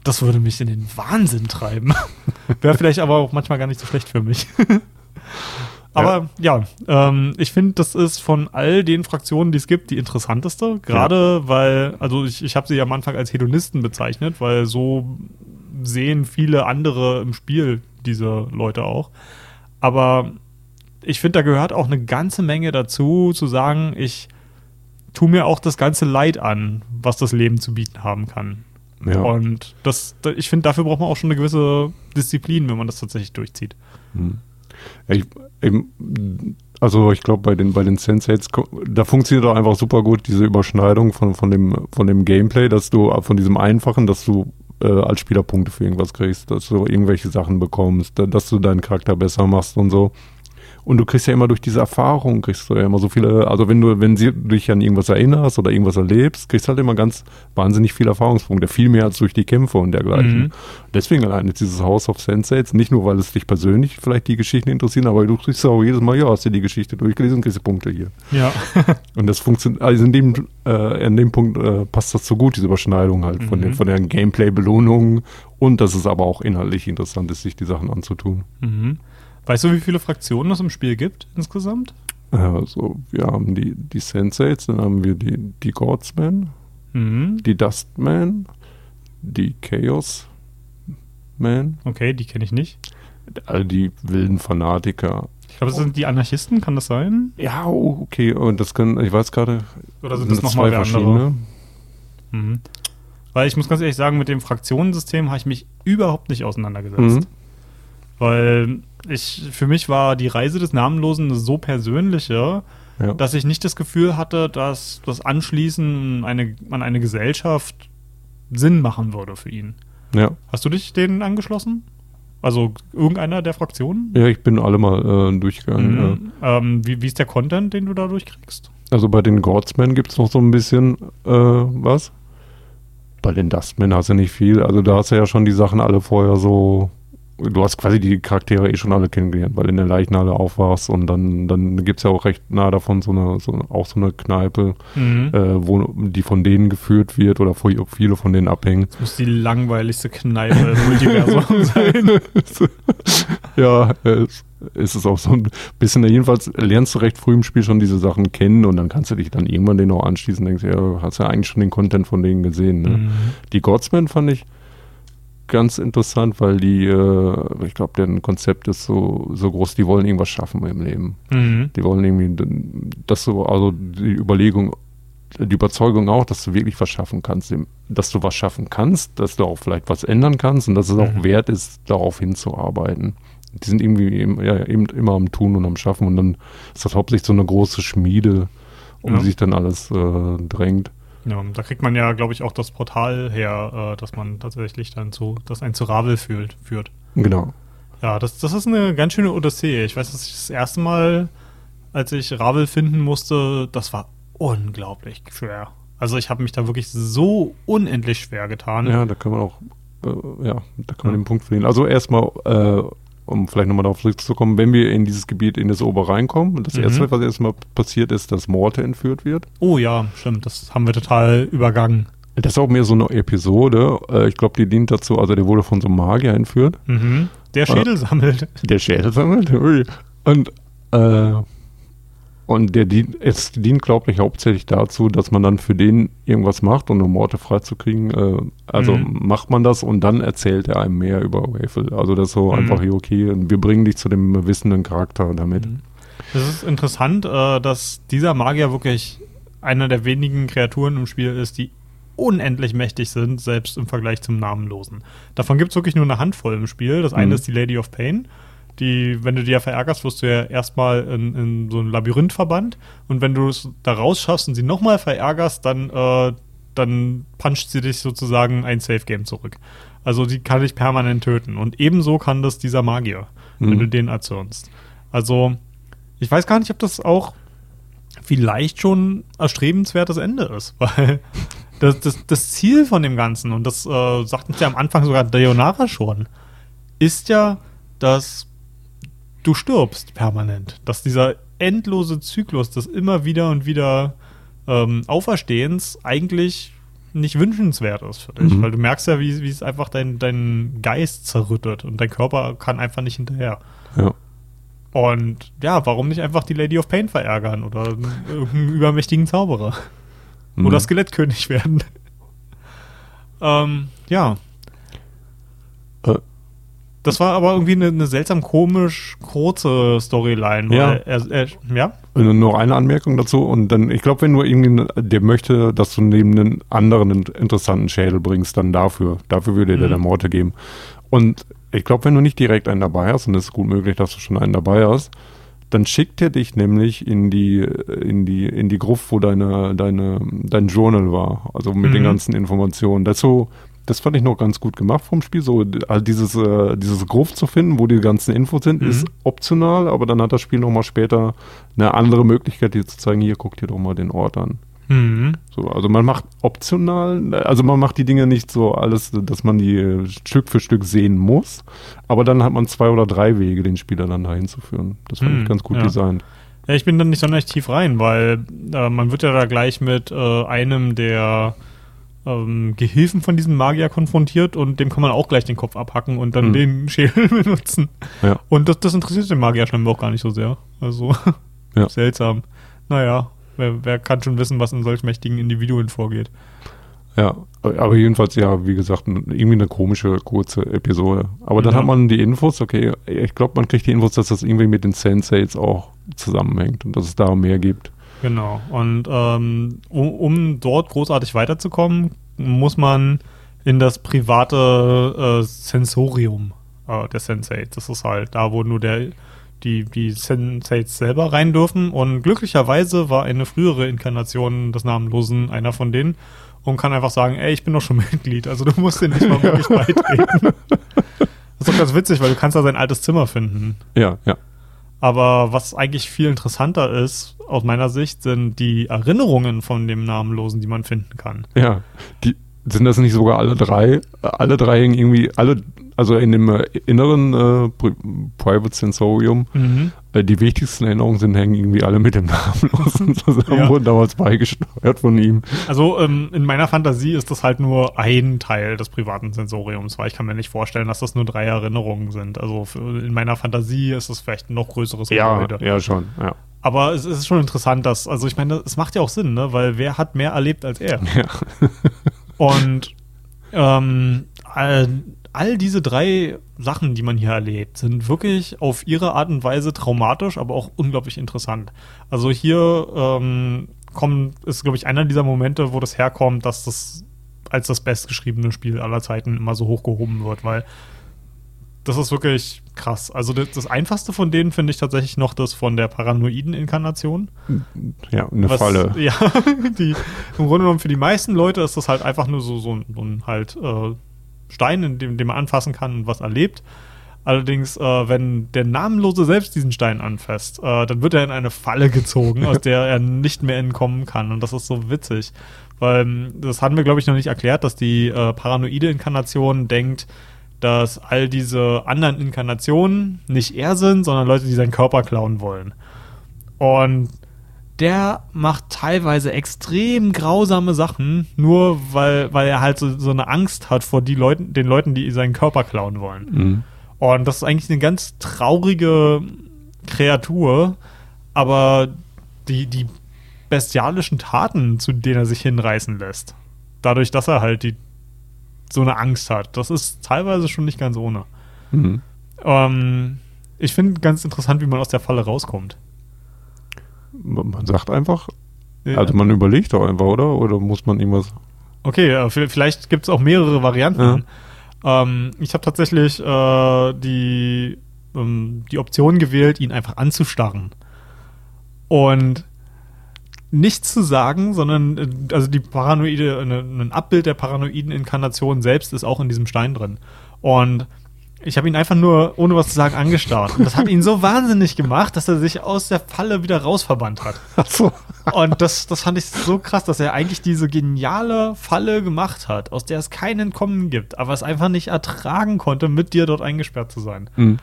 das würde mich in den Wahnsinn treiben. Wäre vielleicht aber auch manchmal gar nicht so schlecht für mich. Aber ja, ja ähm, ich finde, das ist von all den Fraktionen, die es gibt, die interessanteste. Gerade ja. weil, also ich, ich habe sie ja am Anfang als Hedonisten bezeichnet, weil so sehen viele andere im Spiel diese Leute auch. Aber ich finde, da gehört auch eine ganze Menge dazu, zu sagen, ich tue mir auch das ganze Leid an, was das Leben zu bieten haben kann. Ja. Und das, ich finde, dafür braucht man auch schon eine gewisse Disziplin, wenn man das tatsächlich durchzieht. Hm. Ich, also ich glaube bei den bei den Sensates, da funktioniert doch einfach super gut diese Überschneidung von, von dem von dem Gameplay, dass du von diesem einfachen, dass du äh, als Spieler Punkte für irgendwas kriegst, dass du irgendwelche Sachen bekommst, dass du deinen Charakter besser machst und so. Und du kriegst ja immer durch diese Erfahrung, kriegst du ja immer so viele, also wenn du, wenn du dich an irgendwas erinnerst oder irgendwas erlebst, kriegst du halt immer ganz wahnsinnig viele Erfahrungspunkte, viel mehr als durch die Kämpfe und dergleichen. Mhm. Deswegen alleine dieses House of Sensates, nicht nur, weil es dich persönlich vielleicht die Geschichten interessieren, aber du kriegst auch jedes Mal, ja, hast du die Geschichte durchgelesen und kriegst du Punkte hier. Ja. und das funktioniert, also in dem, äh, in dem Punkt äh, passt das so gut, diese Überschneidung halt mhm. von, den, von der Gameplay-Belohnung und dass es aber auch inhaltlich interessant ist, sich die Sachen anzutun. Mhm. Weißt du, wie viele Fraktionen es im Spiel gibt insgesamt? Also, wir haben die, die Sensates, dann haben wir die, die Godsmen, mhm. die Dustmen, die Chaos Men. Okay, die kenne ich nicht. All die wilden Fanatiker. Ich glaube, das sind die Anarchisten, kann das sein? Ja, okay. Und das können, ich weiß gerade. Oder sind das nochmal verschiedene? Mhm. Weil ich muss ganz ehrlich sagen, mit dem Fraktionensystem habe ich mich überhaupt nicht auseinandergesetzt. Mhm. Weil ich, für mich war die Reise des Namenlosen so persönliche, ja. dass ich nicht das Gefühl hatte, dass das Anschließen eine, an eine Gesellschaft Sinn machen würde für ihn. Ja. Hast du dich denen angeschlossen? Also irgendeiner der Fraktionen? Ja, ich bin alle mal äh, durchgegangen. Mhm. Ja. Ähm, wie, wie ist der Content, den du da durchkriegst? Also bei den Godsmen gibt es noch so ein bisschen äh, was. Bei den Dustmen hast du nicht viel. Also da hast du ja schon die Sachen alle vorher so du hast quasi die Charaktere eh schon alle kennengelernt, weil in der Leichnale aufwachst und dann, dann gibt es ja auch recht nah davon so eine, so, auch so eine Kneipe, mhm. äh, wo die von denen geführt wird oder viele von denen abhängen. Das muss die langweiligste Kneipe im Multiversum sein. ja, es ist es auch so ein bisschen, jedenfalls lernst du recht früh im Spiel schon diese Sachen kennen und dann kannst du dich dann irgendwann denen auch anschließen und denkst, ja, hast ja eigentlich schon den Content von denen gesehen. Ne? Mhm. Die Godsman fand ich, ganz interessant, weil die, äh, ich glaube, deren Konzept ist so, so groß, die wollen irgendwas schaffen im Leben. Mhm. Die wollen irgendwie, das so, also die Überlegung, die Überzeugung auch, dass du wirklich was schaffen kannst, dass du was schaffen kannst, dass du auch vielleicht was ändern kannst und dass es auch mhm. wert ist, darauf hinzuarbeiten. Die sind irgendwie ja, eben immer am Tun und am Schaffen und dann ist das hauptsächlich so eine große Schmiede, um ja. sich dann alles äh, drängt. Ja, da kriegt man ja, glaube ich, auch das Portal her, äh, dass man tatsächlich dann zu, dass ein zu Ravel fühlt, führt. Genau. Ja, das, das ist eine ganz schöne Odyssee. Ich weiß, dass ich das erste Mal, als ich Ravel finden musste, das war unglaublich schwer. Also ich habe mich da wirklich so unendlich schwer getan. Ja, da kann man auch, äh, ja, da kann man den Punkt verlieren. Also erstmal, äh, um vielleicht nochmal darauf zurückzukommen, wenn wir in dieses Gebiet, in das Ober reinkommen, das Mhm. erste, was erstmal passiert ist, dass Morte entführt wird. Oh ja, stimmt. Das haben wir total übergangen. Das ist auch mehr so eine Episode. Äh, ich glaube, die dient dazu, also der wurde von so einem Magier entführt. Mhm. Der Schädel sammelt. Der Schädel sammelt. Und, äh, und der dient, es dient, glaube ich, hauptsächlich dazu, dass man dann für den irgendwas macht, um eine Morte freizukriegen. Äh, also Mhm. macht man das und dann erzählt er einem mehr über Wafel. Also das ist so Mhm. einfach, hier, okay, und wir bringen dich zu dem wissenden Charakter damit. Mhm. Es ist interessant, äh, dass dieser Magier wirklich einer der wenigen Kreaturen im Spiel ist, die unendlich mächtig sind, selbst im Vergleich zum Namenlosen. Davon gibt es wirklich nur eine Handvoll im Spiel. Das eine Mhm. ist die Lady of Pain. Die, wenn du die ja verärgerst, wirst du ja erstmal in, in so ein Labyrinth verbannt. Und wenn du es da rausschaffst und sie nochmal verärgerst, dann, äh, dann puncht sie dich sozusagen ein Safe Game zurück. Also die kann dich permanent töten. Und ebenso kann das dieser Magier, wenn Mhm. du den erzürnst. Also, ich weiß gar nicht, ob das auch vielleicht schon erstrebenswertes Ende ist, weil das, das, das Ziel von dem Ganzen, und das äh, sagt uns ja am Anfang sogar Deonara schon, ist ja, dass du stirbst permanent. Dass dieser endlose Zyklus des immer wieder und wieder ähm, Auferstehens eigentlich nicht wünschenswert ist für dich, Mhm. weil du merkst ja, wie, wie es einfach dein, dein Geist zerrüttet und dein Körper kann einfach nicht hinterher. Ja. Und ja, warum nicht einfach die Lady of Pain verärgern oder irgendeinen übermächtigen Zauberer Mhm. oder Skelettkönig werden? ähm, ja. Das war aber irgendwie eine, eine seltsam komisch kurze Storyline. Ja. Er, er, ja? Noch eine Anmerkung dazu und dann, ich glaube, wenn du irgendwie, der möchte, dass du neben einen anderen in- interessanten Schädel bringst, dann dafür, dafür würde der Mhm. der Morte geben. Und ich glaube, wenn du nicht direkt einen dabei hast, und es ist gut möglich, dass du schon einen dabei hast, dann schickt er dich nämlich in die, in die, in die Gruft, wo deine, deine, dein Journal war, also mit den Mhm. ganzen Informationen. So, das fand ich noch ganz gut gemacht vom Spiel. So, also dieses, äh, dieses Gruft zu finden, wo die ganzen Infos sind, Mhm. ist optional, aber dann hat das Spiel nochmal später eine andere Möglichkeit, dir zu zeigen, hier guck dir doch mal den Ort an. Mhm. So, also man macht optional, also man macht die Dinge nicht so alles, dass man die äh, Stück für Stück sehen muss, aber dann hat man zwei oder drei Wege, den Spieler dann dahin zu führen. Das fand Hm, ich ganz gut ja. designt. Ja, ich bin dann nicht sonderlich tief rein, weil äh, man wird ja da gleich mit äh, einem der ähm, Gehilfen von diesem Magier konfrontiert und dem kann man auch gleich den Kopf abhacken und dann Hm. den Schädel benutzen. Ja. Und das, das interessiert den Magier scheinbar auch gar nicht so sehr. Also Ja. seltsam. Naja, wer, wer kann schon wissen, was in solch mächtigen Individuen vorgeht. Ja, aber jedenfalls, ja, wie gesagt, irgendwie eine komische, kurze Episode. Aber dann Ja. hat man die Infos, okay, ich glaube, man kriegt die Infos, dass das irgendwie mit den Sensates auch zusammenhängt und dass es da mehr gibt. Genau. Und ähm, um, um dort großartig weiterzukommen, muss man in das private äh, Sensorium äh, der Sensates. Das ist halt da, wo nur der, die, die Sensates selber rein dürfen. Und glücklicherweise war eine frühere Inkarnation des Namenlosen einer von denen und kann einfach sagen, ey, ich bin doch schon Mitglied, also du musst dir nicht mal wirklich beitreten. Das ist doch ganz witzig, weil du kannst da sein altes Zimmer finden. Ja, ja. Aber was eigentlich viel interessanter ist, aus meiner Sicht, sind die Erinnerungen von dem Namenlosen, die man finden kann. Ja, die sind das nicht sogar alle drei? Alle drei hängen irgendwie, alle, also in dem äh, inneren äh, Pri Private Sensorium, äh, die wichtigsten Erinnerungen sind, hängen irgendwie alle mit dem Namenlosen zusammen, Ja. wurden damals beigesteuert von ihm. Also ähm, in meiner Fantasie ist das halt nur ein Teil des privaten Sensoriums, weil ich kann mir nicht vorstellen, dass das nur drei Erinnerungen sind. Also für, in meiner Fantasie ist es vielleicht ein noch größeres Ja, Gebäude. ja, schon, ja. Aber es ist schon interessant, dass, also ich meine, es macht ja auch Sinn, ne? weil wer hat mehr erlebt als er? Ja. Und ähm, all, diese drei Sachen, die man hier erlebt, sind wirklich auf ihre Art und Weise traumatisch, aber auch unglaublich interessant. Also hier ähm, kommt, ist, glaube ich, einer dieser Momente, wo das herkommt, dass das als das bestgeschriebene Spiel aller Zeiten immer so hochgehoben wird, weil das ist wirklich krass. Also das, das einfachste von denen finde ich tatsächlich noch das von der paranoiden Inkarnation. Ja, eine Was- Falle. Ja, die, im Grunde genommen für die meisten Leute ist das halt einfach nur so, so, ein- so ein halt äh, Stein, in dem, den man anfassen kann und was erlebt. Allerdings, äh, wenn der Namenlose selbst diesen Stein anfasst, äh, dann wird er in eine Falle gezogen, aus der er nicht mehr entkommen kann. Und das ist so witzig. Weil ähm, das hatten wir, glaube ich, noch nicht erklärt, dass die äh, paranoide Inkarnation denkt, dass all diese anderen Inkarnationen nicht er sind, sondern Leute, die seinen Körper klauen wollen. Und der macht teilweise extrem grausame Sachen, nur weil, weil er halt so, so eine Angst hat vor die Leuten, den Leuten, die seinen Körper klauen wollen. Mhm. Und das ist eigentlich eine ganz traurige Kreatur, aber die, die bestialischen Taten, zu denen er sich hinreißen lässt, dadurch, dass er halt die, so eine Angst hat, das ist teilweise schon nicht ganz ohne. Mhm. Ähm, ich finde ganz interessant, wie man aus der Falle rauskommt. Man sagt einfach, Ja. also man überlegt doch einfach, oder? Oder muss man irgendwas. Okay, äh, vielleicht gibt es auch mehrere Varianten. Ähm, ich habe tatsächlich äh, die, ähm, die Option gewählt, ihn einfach anzustarren. Und nichts zu sagen, sondern äh, also die paranoide, eine, ein Abbild der paranoiden Inkarnation selbst ist auch in diesem Stein drin. Und ich habe ihn einfach nur, ohne was zu sagen, angestarrt. Und das hat ihn so wahnsinnig gemacht, dass er sich aus der Falle wieder rausverbannt hat. Achso. Und das, das fand ich so krass, dass er eigentlich diese geniale Falle gemacht hat, aus der es kein Entkommen gibt, aber es einfach nicht ertragen konnte, mit dir dort eingesperrt zu sein. Mhm.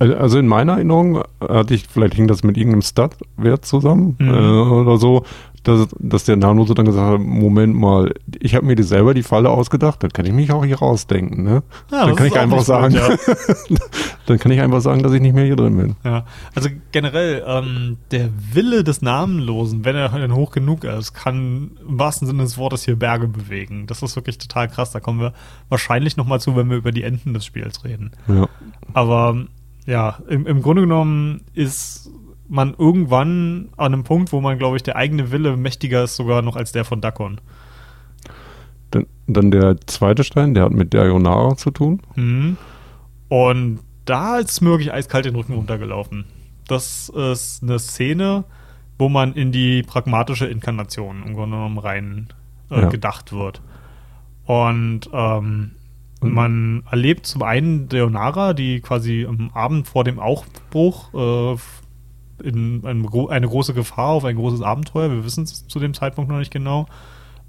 Also also in meiner Erinnerung hatte ich, vielleicht hing das mit irgendeinem Stat-Wert zusammen Mhm. äh, oder so, dass, dass der Nanose dann gesagt hat, Moment mal, ich habe mir die selber die Falle ausgedacht, dann kann ich mich auch hier rausdenken, ne? Ja, dann kann ich einfach sagen, blöd, dann kann ich einfach sagen, dass ich nicht mehr hier drin bin. Ja, also generell, ähm, der Wille des Namenlosen, wenn er dann hoch genug ist, kann im wahrsten Sinne des Wortes hier Berge bewegen. Das ist wirklich total krass. Da kommen wir wahrscheinlich noch mal zu, wenn wir über die Enden des Spiels reden. Ja. Aber ja, im, im Grunde genommen ist man irgendwann an einem Punkt, wo man, glaube ich, der eigene Wille mächtiger ist sogar noch als der von Dakon. Dann, dann der zweite Stein, der hat mit Dayonara zu tun. Mhm. Und da ist mir wirklich eiskalt den Rücken runtergelaufen. Das ist eine Szene, wo man in die pragmatische Inkarnation im Grunde genommen rein äh, Ja. gedacht wird. Und ähm, Mhm. man erlebt zum einen Deonara, die quasi am Abend vor dem Aufbruch äh, in eine, gro eine große Gefahr auf ein großes Abenteuer, wir wissen es zu dem Zeitpunkt noch nicht genau,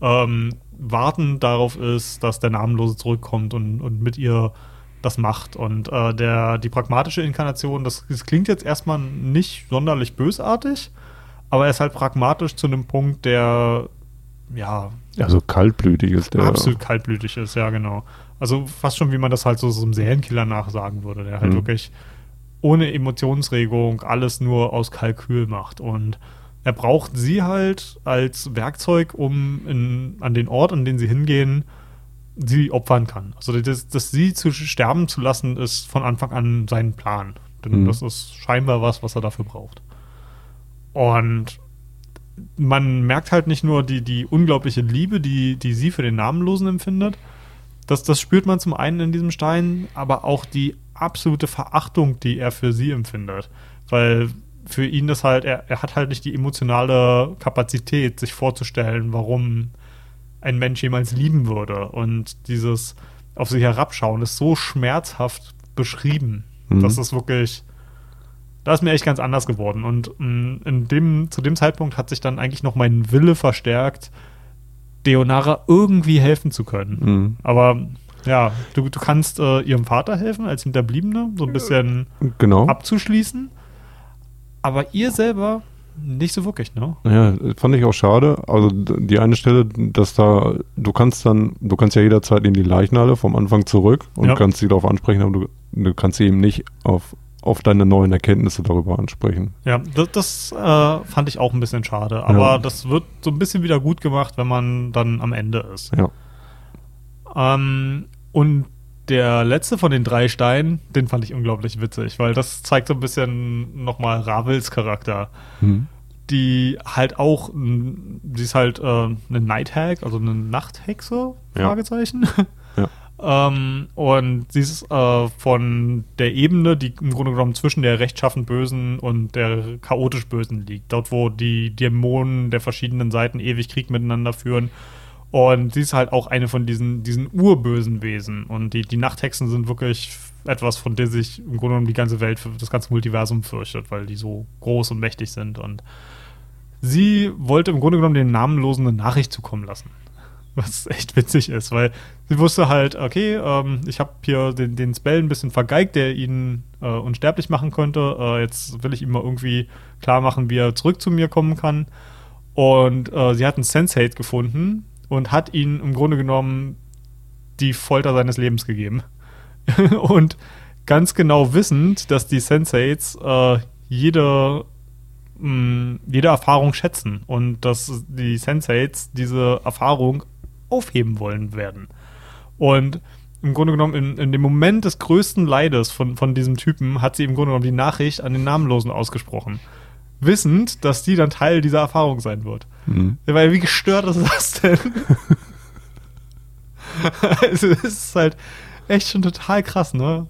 ähm, warten darauf ist, dass der Namenlose zurückkommt und, und mit ihr das macht. Und äh, der, die pragmatische Inkarnation, das, das klingt jetzt erstmal nicht sonderlich bösartig, aber er ist halt pragmatisch zu einem Punkt, der ja Also kaltblütig ist der. absolut kaltblütig ist, ja, genau. Also fast schon, wie man das halt so, so einem Serienkiller nachsagen würde, der halt Mhm. wirklich ohne Emotionsregung alles nur aus Kalkül macht. Und er braucht sie halt als Werkzeug, um in, an den Ort, an den sie hingehen, sie opfern kann. Also das, das sie zu sterben zu lassen, ist von Anfang an sein Plan. Denn Mhm. das ist scheinbar was, was er dafür braucht. Und man merkt halt nicht nur die, die unglaubliche Liebe, die, die sie für den Namenlosen empfindet. Das, das spürt man zum einen in diesem Stein, aber auch die absolute Verachtung, die er für sie empfindet. Weil für ihn das halt, er, er hat halt nicht die emotionale Kapazität, sich vorzustellen, warum ein Mensch jemals lieben würde. Und dieses auf sie herabschauen ist so schmerzhaft beschrieben. Mhm. Das ist wirklich, da ist mir echt ganz anders geworden. Und mh, in dem, zu dem Zeitpunkt hat sich dann eigentlich noch mein Wille verstärkt, Deonara irgendwie helfen zu können. Mhm. Aber ja, du, du kannst äh, ihrem Vater helfen als Hinterbliebene, so ein bisschen Genau. abzuschließen. Aber ihr selber nicht so wirklich, ne? Ja, fand ich auch schade. Also die eine Stelle, dass da, du kannst dann, du kannst ja jederzeit in die Leichenhalle vom Anfang zurück und Ja. kannst sie darauf ansprechen, aber du, du kannst sie eben nicht auf, auf deine neuen Erkenntnisse darüber ansprechen. Ja, das, das äh, fand ich auch ein bisschen schade. Aber Ja. das wird so ein bisschen wieder gut gemacht, wenn man dann am Ende ist. Ja. Ähm, und der letzte von den drei Steinen, den fand ich unglaublich witzig, weil das zeigt so ein bisschen nochmal Ravels Charakter. Mhm. Die halt auch, sie ist halt äh, eine Night Hag, also eine Nachthexe. Fragezeichen. Ja. Ähm, und sie ist äh, von der Ebene, die im Grunde genommen zwischen der rechtschaffen Bösen und der chaotisch Bösen liegt. Dort, wo die Dämonen der verschiedenen Seiten ewig Krieg miteinander führen Und sie ist halt auch eine von diesen, diesen urbösen Wesen. Und die, die Nachthexen sind wirklich etwas, von der sich im Grunde genommen die ganze Welt, das ganze Multiversum fürchtet, weil die so groß und mächtig sind. Und sie wollte im Grunde genommen den Namenlosen eine Nachricht zukommen lassen. Was echt witzig ist, weil sie wusste halt, okay, ähm, ich habe hier den, den Spell ein bisschen vergeigt, der ihn äh, unsterblich machen könnte. Äh, jetzt will ich ihm mal irgendwie klar machen, wie er zurück zu mir kommen kann. Und äh, sie hat einen Sensate gefunden und hat ihm im Grunde genommen die Folter seines Lebens gegeben. und ganz genau wissend, dass die Sensates äh, jede mh, jede Erfahrung schätzen und dass die Sensates diese Erfahrung aufheben wollen werden. Und im Grunde genommen, in, in, dem Moment des größten Leides von, von diesem Typen, hat sie im Grunde genommen die Nachricht an den Namenlosen ausgesprochen. Wissend, dass die dann Teil dieser Erfahrung sein wird. Mhm. Weil wie gestört ist das denn? also, es ist halt echt schon total krass, ne?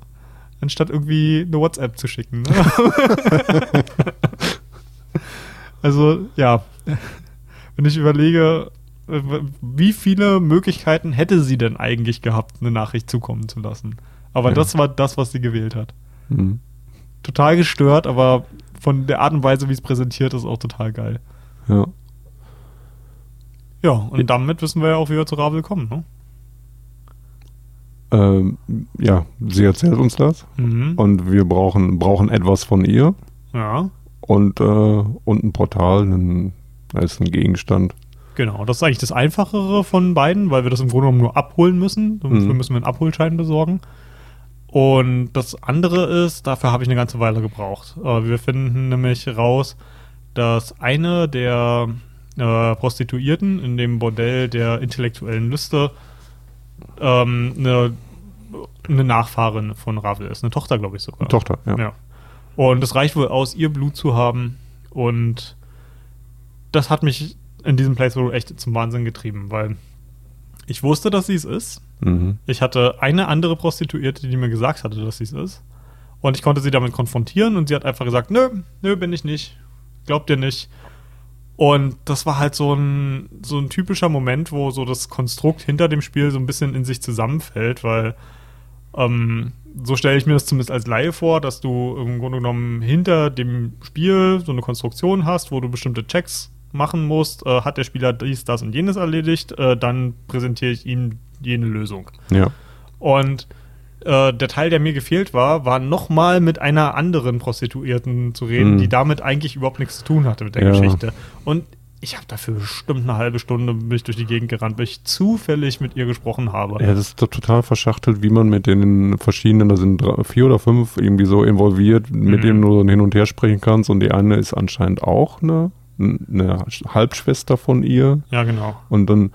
Anstatt irgendwie eine WhatsApp zu schicken. Ne? also, ja. Wenn ich überlege, wie viele Möglichkeiten hätte sie denn eigentlich gehabt, eine Nachricht zukommen zu lassen? Aber ja. das war das, was sie gewählt hat. Mhm. Total gestört, aber von der Art und Weise, wie es präsentiert ist, auch total geil. Ja. Ja, und damit wissen wir ja auch, wie wir zu Ravel kommen, ne? Ähm, ja, sie erzählt uns das. Mhm. Und wir brauchen, brauchen etwas von ihr. Ja. Und, äh, und ein Portal, ein, als ein Gegenstand. Genau, das ist eigentlich das Einfachere von beiden, weil wir das im Grunde genommen nur abholen müssen. Dafür mhm. müssen wir einen Abholschein besorgen. Und das andere ist, dafür habe ich eine ganze Weile gebraucht. Wir finden nämlich raus, dass eine der äh, Prostituierten in dem Bordell der intellektuellen Lüste ähm, eine, eine Nachfahrin von Ravel ist. Eine Tochter, glaube ich sogar. Eine Tochter, ja. ja. Und es reicht wohl aus, ihr Blut zu haben. Und das hat mich in diesem Playthrough echt zum Wahnsinn getrieben, weil ich wusste, dass sie es ist. Mhm. Ich hatte eine andere Prostituierte, die mir gesagt hatte, dass sie es ist. Und ich konnte sie damit konfrontieren und sie hat einfach gesagt, nö, nö, bin ich nicht. Glaubt ihr nicht. Und das war halt so ein, so ein typischer Moment, wo so das Konstrukt hinter dem Spiel so ein bisschen in sich zusammenfällt, weil ähm, so stelle ich mir das zumindest als Laie vor, dass du im Grunde genommen hinter dem Spiel so eine Konstruktion hast, wo du bestimmte Checks machen musst, äh, hat der Spieler dies, das und jenes erledigt, äh, dann präsentiere ich ihm jene Lösung. Ja. Und äh, der Teil, der mir gefehlt war, war nochmal mit einer anderen Prostituierten zu reden, mhm. die damit eigentlich überhaupt nichts zu tun hatte mit der ja. Geschichte. Und ich habe dafür bestimmt eine halbe Stunde mich durch die Gegend gerannt, weil ich zufällig mit ihr gesprochen habe. Ja, das ist doch total verschachtelt, wie man mit den verschiedenen, da sind drei, vier oder fünf irgendwie so involviert, mit mhm. denen du hin und her sprechen kannst. Und die eine ist anscheinend auch eine eine Halbschwester von ihr. Ja, genau. Und dann,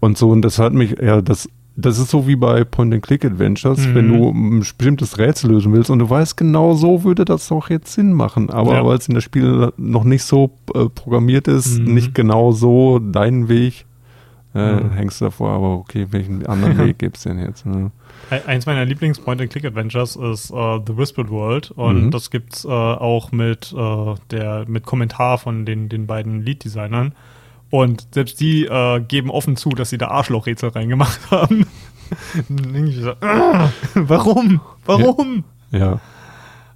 und so, und das hat mich, ja, das, das ist so wie bei Point-and-Click-Adventures, mhm. wenn du ein bestimmtes Rätsel lösen willst und du weißt, genau so würde das doch jetzt Sinn machen. Aber ja. weil es in das Spiel noch nicht so äh, programmiert ist, mhm. nicht genau so deinen Weg, äh, mhm. hängst du davor, aber okay, welchen anderen Weg gibt es denn jetzt? Ne? Eins meiner Lieblings-Point-and-Click-Adventures ist uh, The Whispered World und mhm. das gibt's uh, auch mit uh, der mit Kommentar von den, den beiden Lead-Designern. Und selbst die geben offen zu, dass sie da Arschlochrätsel reingemacht haben. dann denke ich so, warum? Warum? ja. ja.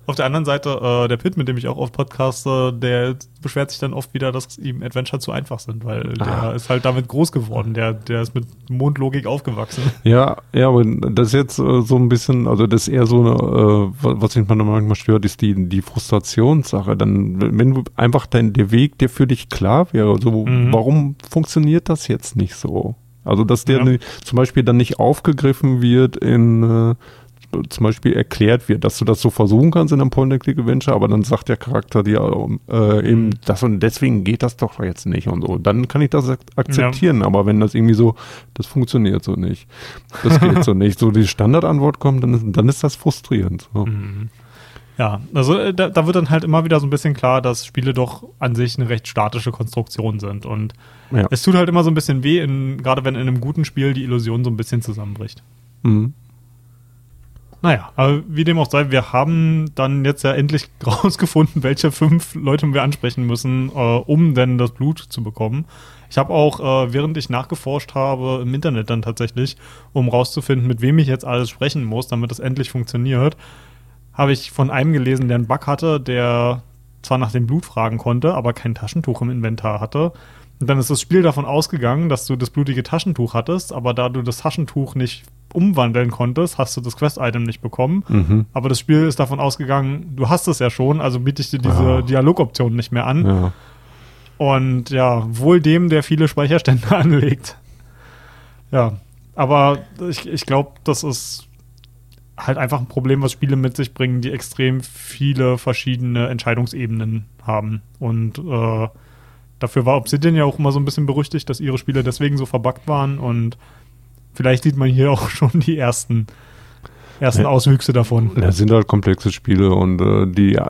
Auf der anderen Seite, äh, der Pit, mit dem ich auch oft podcaste, der beschwert sich dann oft wieder, dass ihm Adventure zu einfach sind, weil ah. der ist halt damit groß geworden. Der, der ist mit Mondlogik aufgewachsen. Ja, ja, aber das ist jetzt äh, so ein bisschen, also das ist eher so eine, äh, was mich manchmal stört, ist die, die Frustrationssache. Dann, wenn du einfach dein, der Weg, der für dich klar wäre, so, mhm. warum funktioniert das jetzt nicht so? Also, dass der ja. zum Beispiel dann nicht aufgegriffen wird in äh, zum Beispiel erklärt wird, dass du das so versuchen kannst in einem Point-and-Click-Adventure, aber dann sagt der Charakter dir äh, eben das und deswegen geht das doch jetzt nicht und so. Dann kann ich das akzeptieren, ja. aber wenn das irgendwie so, das funktioniert so nicht. Das geht so nicht. So die Standardantwort kommt, dann ist, dann ist das frustrierend. So. Mhm. Ja, also äh, da, da, wird dann halt immer wieder so ein bisschen klar, dass Spiele doch an sich eine recht statische Konstruktion sind. Und ja. es tut halt immer so ein bisschen weh, gerade wenn in einem guten Spiel die Illusion so ein bisschen zusammenbricht. Mhm. Naja, aber wie dem auch sei, wir haben dann jetzt ja endlich rausgefunden, welche fünf Leute wir ansprechen müssen, äh, um denn das Blut zu bekommen. Ich habe auch, äh, während ich nachgeforscht habe, im Internet dann tatsächlich, um rauszufinden, mit wem ich jetzt alles sprechen muss, damit es endlich funktioniert, habe ich von einem gelesen, der einen Bug hatte, der zwar nach dem Blut fragen konnte, aber kein Taschentuch im Inventar hatte. Und dann ist das Spiel davon ausgegangen, dass du das blutige Taschentuch hattest, aber da du das Taschentuch nicht umwandeln konntest, hast du das Quest-Item nicht bekommen. Mhm. Aber das Spiel ist davon ausgegangen, du hast es ja schon, also biete ich dir diese Ja. Dialogoption nicht mehr an. Ja. Und ja, wohl dem, der viele Speicherstände anlegt. Ja, aber ich, ich glaube, das ist halt einfach ein Problem, was Spiele mit sich bringen, die extrem viele verschiedene Entscheidungsebenen haben. Und äh, dafür war Obsidian ja auch immer so ein bisschen berüchtigt, dass ihre Spiele deswegen so verbuggt waren. Und vielleicht sieht man hier auch schon die ersten, ersten Ja. Auswüchse davon. Das sind halt komplexe Spiele und äh, die äh,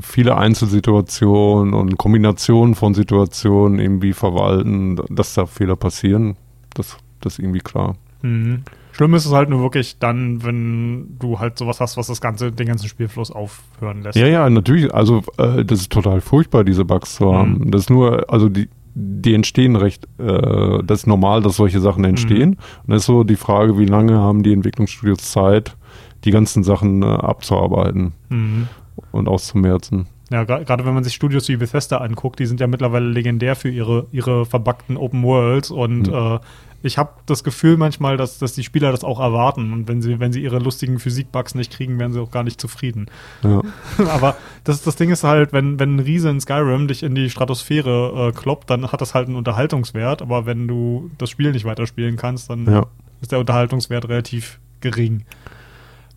viele Einzelsituationen und Kombinationen von Situationen irgendwie verwalten, dass da Fehler passieren, das, das ist irgendwie klar. Mhm. Schlimm ist es halt nur wirklich dann, wenn du halt sowas hast, was das ganze, den ganzen Spielfluss aufhören lässt. Ja, ja, natürlich. Also äh, das ist total furchtbar, diese Bugs zu haben. Mhm. Das ist nur, also die, die entstehen recht, äh, das ist normal, dass solche Sachen entstehen. Und das ist so die Frage, wie lange haben die Entwicklungsstudios Zeit, die ganzen Sachen äh, abzuarbeiten Mhm. und auszumerzen. Ja, gerade wenn man sich Studios wie Bethesda anguckt, die sind ja mittlerweile legendär für ihre, ihre verbackten Open Worlds und Mhm. äh, ich habe das Gefühl manchmal, dass, dass die Spieler das auch erwarten und wenn sie, wenn sie ihre lustigen Physikbugs nicht kriegen, werden sie auch gar nicht zufrieden. Ja. Aber das, das Ding ist halt, wenn, wenn ein Riese in Skyrim dich in die Stratosphäre äh, kloppt, dann hat das halt einen Unterhaltungswert, aber wenn du das Spiel nicht weiterspielen kannst, dann ja. ist der Unterhaltungswert relativ gering.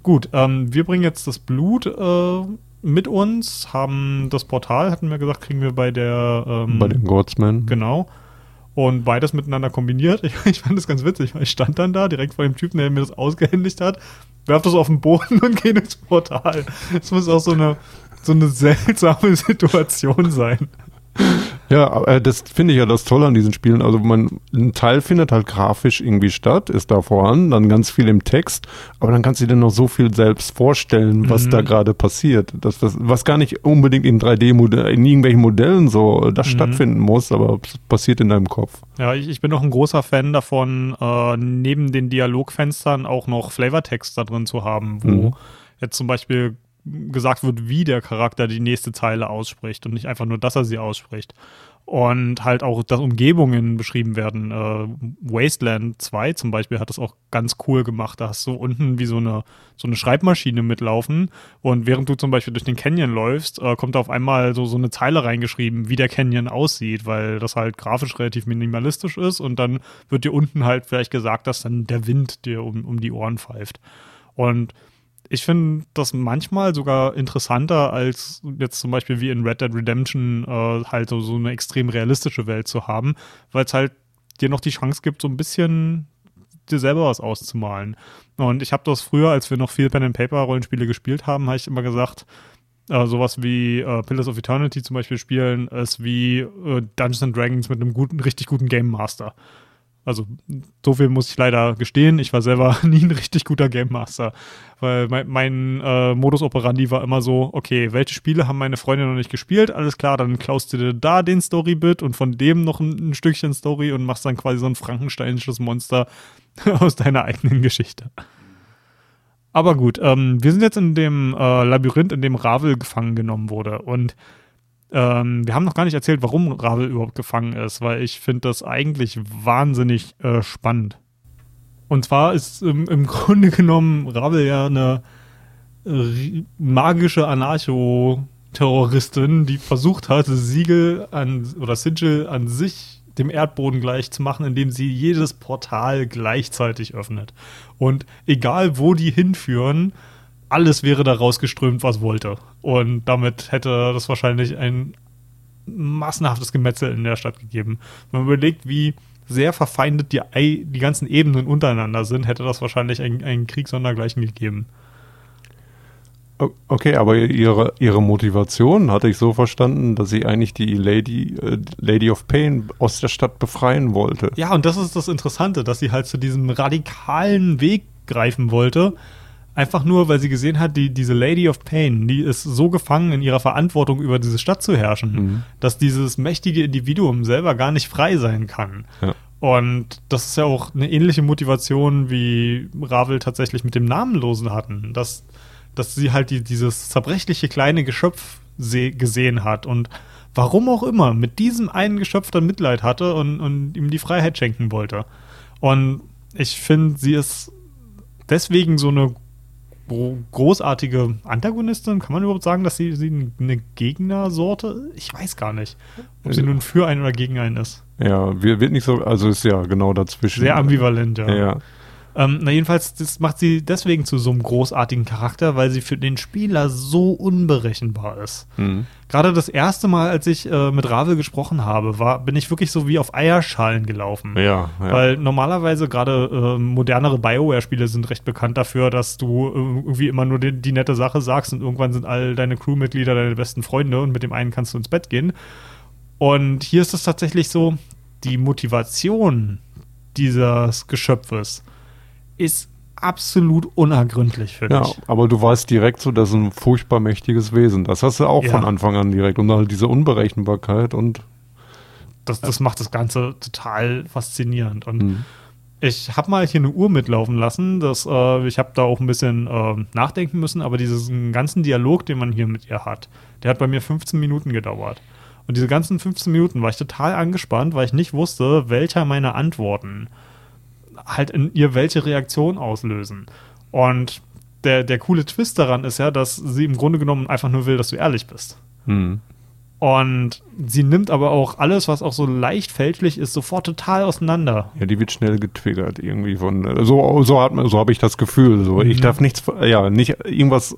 Gut, ähm, wir bringen jetzt das Blut äh, mit uns, haben das Portal, hatten wir gesagt, kriegen wir bei der ähm, Bei den Godsmen. Genau. Und beides miteinander kombiniert. Ich, ich fand das ganz witzig, weil ich stand dann da direkt vor dem Typen, der mir das ausgehändigt hat, werf das auf den Boden und gehe ins Portal. Das muss auch so eine, so eine seltsame Situation sein. Ja, äh, das finde ich ja das Tolle an diesen Spielen. Also man, ein Teil findet halt grafisch irgendwie statt, ist da voran, dann ganz viel im Text, aber dann kannst du dir noch so viel selbst vorstellen, was Mhm. da gerade passiert. Das, das, was gar nicht unbedingt in 3D-Modellen, in irgendwelchen Modellen so äh, das Mhm. stattfinden muss, aber passiert in deinem Kopf. Ja, ich, ich bin auch ein großer Fan davon, äh, neben den Dialogfenstern auch noch Flavortext da drin zu haben, wo Mhm. jetzt zum Beispiel gesagt wird, wie der Charakter die nächste Zeile ausspricht und nicht einfach nur, dass er sie ausspricht. Und halt auch, dass Umgebungen beschrieben werden. Äh, Wasteland 2 zum Beispiel hat das auch ganz cool gemacht. Da hast du unten wie so eine, so eine Schreibmaschine mitlaufen und während du zum Beispiel durch den Canyon läufst, äh, kommt da auf einmal so, so eine Zeile reingeschrieben, wie der Canyon aussieht, weil das halt grafisch relativ minimalistisch ist und dann wird dir unten halt vielleicht gesagt, dass dann der Wind dir um, um die Ohren pfeift. Und ich finde das manchmal sogar interessanter, als jetzt zum Beispiel wie in Red Dead Redemption äh, halt so, so eine extrem realistische Welt zu haben, weil es halt dir noch die Chance gibt, so ein bisschen dir selber was auszumalen. Und ich habe das früher, als wir noch viel Pen and Paper Rollenspiele gespielt haben, habe ich immer gesagt, äh, sowas wie äh, Pillars of Eternity zum Beispiel spielen, ist wie äh, Dungeons and Dragons mit einem guten, richtig guten Game Master. Also, so viel muss ich leider gestehen. Ich war selber nie ein richtig guter Game Master. Weil mein, mein äh, Modus operandi war immer so, okay, welche Spiele haben meine Freunde noch nicht gespielt? Alles klar, dann klaust du dir da den Storybit und von dem noch ein, ein Stückchen Story und machst dann quasi so ein frankensteinisches Monster aus deiner eigenen Geschichte. Aber gut, ähm, wir sind jetzt in dem äh, Labyrinth, in dem Ravel gefangen genommen wurde. Und ähm, wir haben noch gar nicht erzählt, warum Ravel überhaupt gefangen ist, weil ich finde das eigentlich wahnsinnig äh, spannend. Und zwar ist ähm, im Grunde genommen Ravel ja eine äh, magische Anarcho-Terroristin, die versucht hat, Siegel an oder Sigil an sich dem Erdboden gleich zu machen, indem sie jedes Portal gleichzeitig öffnet. Und egal wo die hinführen, alles wäre da rausgeströmt, was wollte. Und damit hätte das wahrscheinlich ein massenhaftes Gemetzel in der Stadt gegeben. Wenn man überlegt, wie sehr verfeindet die, Ei- die ganzen Ebenen untereinander sind, hätte das wahrscheinlich einen, einen Krieg sondergleichen gegeben. Okay, aber ihre, ihre Motivation hatte ich so verstanden, dass sie eigentlich die Lady, äh, Lady of Pain aus der Stadt befreien wollte. Ja, und das ist das Interessante, dass sie halt zu diesem radikalen Weg greifen wollte, Einfach nur, weil sie gesehen hat, die, diese Lady of Pain, die ist so gefangen in ihrer Verantwortung, über diese Stadt zu herrschen, Mhm. dass dieses mächtige Individuum selber gar nicht frei sein kann. Ja. Und das ist ja auch eine ähnliche Motivation, wie Ravel tatsächlich mit dem Namenlosen hatten, dass, dass sie halt die, dieses zerbrechliche kleine Geschöpf se gesehen hat und warum auch immer mit diesem einen Geschöpf dann Mitleid hatte und, und ihm die Freiheit schenken wollte. Und ich finde, sie ist deswegen so eine großartige Antagonistin. Kann man überhaupt sagen, dass sie, sie eine Gegnersorte? Ich weiß gar nicht, ob sie Ja. nun für einen oder gegen einen ist. Ja, wir- wird nicht so, also ist ja genau dazwischen. Sehr ambivalent, ja. Ja. Ähm, na jedenfalls, das macht sie deswegen zu so einem großartigen Charakter, weil sie für den Spieler so unberechenbar ist. Mhm. Gerade das erste Mal, als ich äh, mit Ravel gesprochen habe, war, bin ich wirklich so wie auf Eierschalen gelaufen. Ja, ja. Weil normalerweise gerade äh, modernere Bioware-Spiele sind recht bekannt dafür, dass du äh, irgendwie immer nur die, die nette Sache sagst und irgendwann sind all deine Crewmitglieder deine besten Freunde und mit dem einen kannst du ins Bett gehen. Und hier ist es tatsächlich so, die Motivation dieses Geschöpfes ist absolut unergründlich für Ja, dich. aber du weißt direkt so, das ist ein furchtbar mächtiges Wesen. Das hast du auch Ja. von Anfang an direkt. Und halt diese Unberechenbarkeit und Das, das macht das Ganze total faszinierend. Und Mhm. Ich habe mal hier eine Uhr mitlaufen lassen. Das, äh, ich habe da auch ein bisschen äh, nachdenken müssen, aber diesen ganzen Dialog, den man hier mit ihr hat, der hat bei mir 15 Minuten gedauert. Und diese ganzen 15 Minuten war ich total angespannt, weil ich nicht wusste, welcher meiner Antworten halt in ihr welche Reaktion auslösen. Und der, der coole Twist daran ist ja, dass sie im Grunde genommen einfach nur will, dass du ehrlich bist. Mhm. Und sie nimmt aber auch alles, was auch so leicht fälschlich ist, sofort total auseinander. Ja, die wird schnell getriggert irgendwie von äh, so so hat man so habe ich das Gefühl so ich Mhm. darf nichts ja nicht irgendwas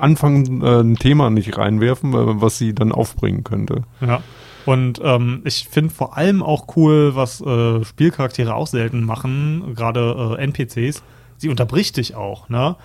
anfangen äh, ein Thema nicht reinwerfen äh, was sie dann aufbringen könnte Ja. Und ähm, ich finde vor allem auch cool, was äh, Spielcharaktere auch selten machen, gerade äh, NPCs. Sie unterbricht dich auch, ne?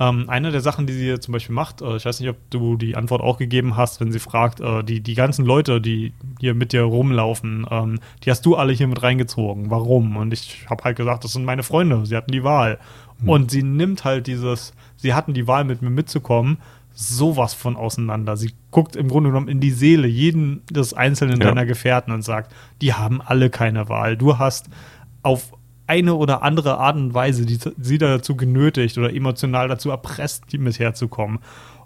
Ähm, eine der Sachen, die sie zum Beispiel macht, äh, ich weiß nicht, ob du die Antwort auch gegeben hast, wenn sie fragt, äh, die, die ganzen Leute, die hier mit dir rumlaufen, ähm, die hast du alle hier mit reingezogen. Warum? Und ich habe halt gesagt, das sind meine Freunde, sie hatten die Wahl. Und sie nimmt halt dieses, sie hatten die Wahl, mit mir mitzukommen, sowas von auseinander. Sie guckt im Grunde genommen in die Seele jeden des einzelnen Ja. deiner Gefährten und sagt, die haben alle keine Wahl. Du hast auf eine oder andere Art und Weise die, sie dazu genötigt oder emotional dazu erpresst, die mit herzukommen.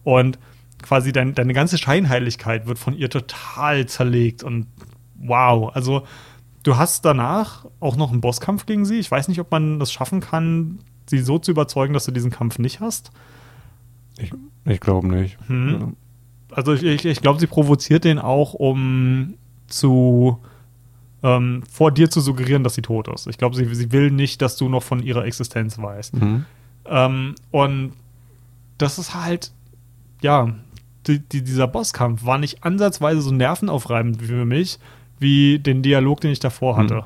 Und quasi dein, deine ganze Scheinheiligkeit wird von ihr total zerlegt und wow. Also du hast danach auch noch einen Bosskampf gegen sie. Ich weiß nicht, ob man das schaffen kann, sie so zu überzeugen, dass du diesen Kampf nicht hast. ich, ich glaube nicht Mhm. Also ich, ich, ich glaube, sie provoziert den auch, um zu ähm, vor dir zu suggerieren, dass sie tot ist. Ich glaube, sie, sie will nicht, dass du noch von ihrer Existenz weißt. Mhm. Ähm, und das ist halt, ja, die, die, dieser Bosskampf war nicht ansatzweise so nervenaufreibend für mich, wie den Dialog, den ich davor hatte. Mhm.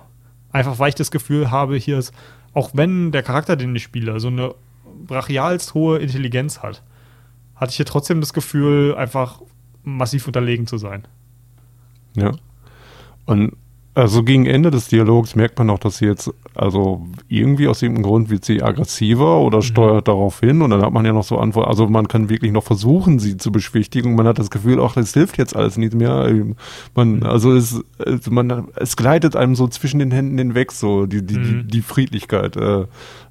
Einfach weil ich das Gefühl habe, hier ist, auch wenn der Charakter, den ich spiele, so eine brachialst hohe Intelligenz hat, hatte ich hier trotzdem das Gefühl, einfach massiv unterlegen zu sein. Ja. Und also gegen Ende des Dialogs merkt man auch, dass sie jetzt, also irgendwie aus irgendeinem Grund wird sie aggressiver oder steuert darauf hin und dann hat man ja noch so Antworten, also man kann wirklich noch versuchen, sie zu beschwichtigen. Man hat das Gefühl, ach, das hilft jetzt alles nicht mehr. Man, also es, es- man, es gleitet einem so zwischen den Händen hinweg, so die, die, die, Mhm. die Friedlichkeit äh,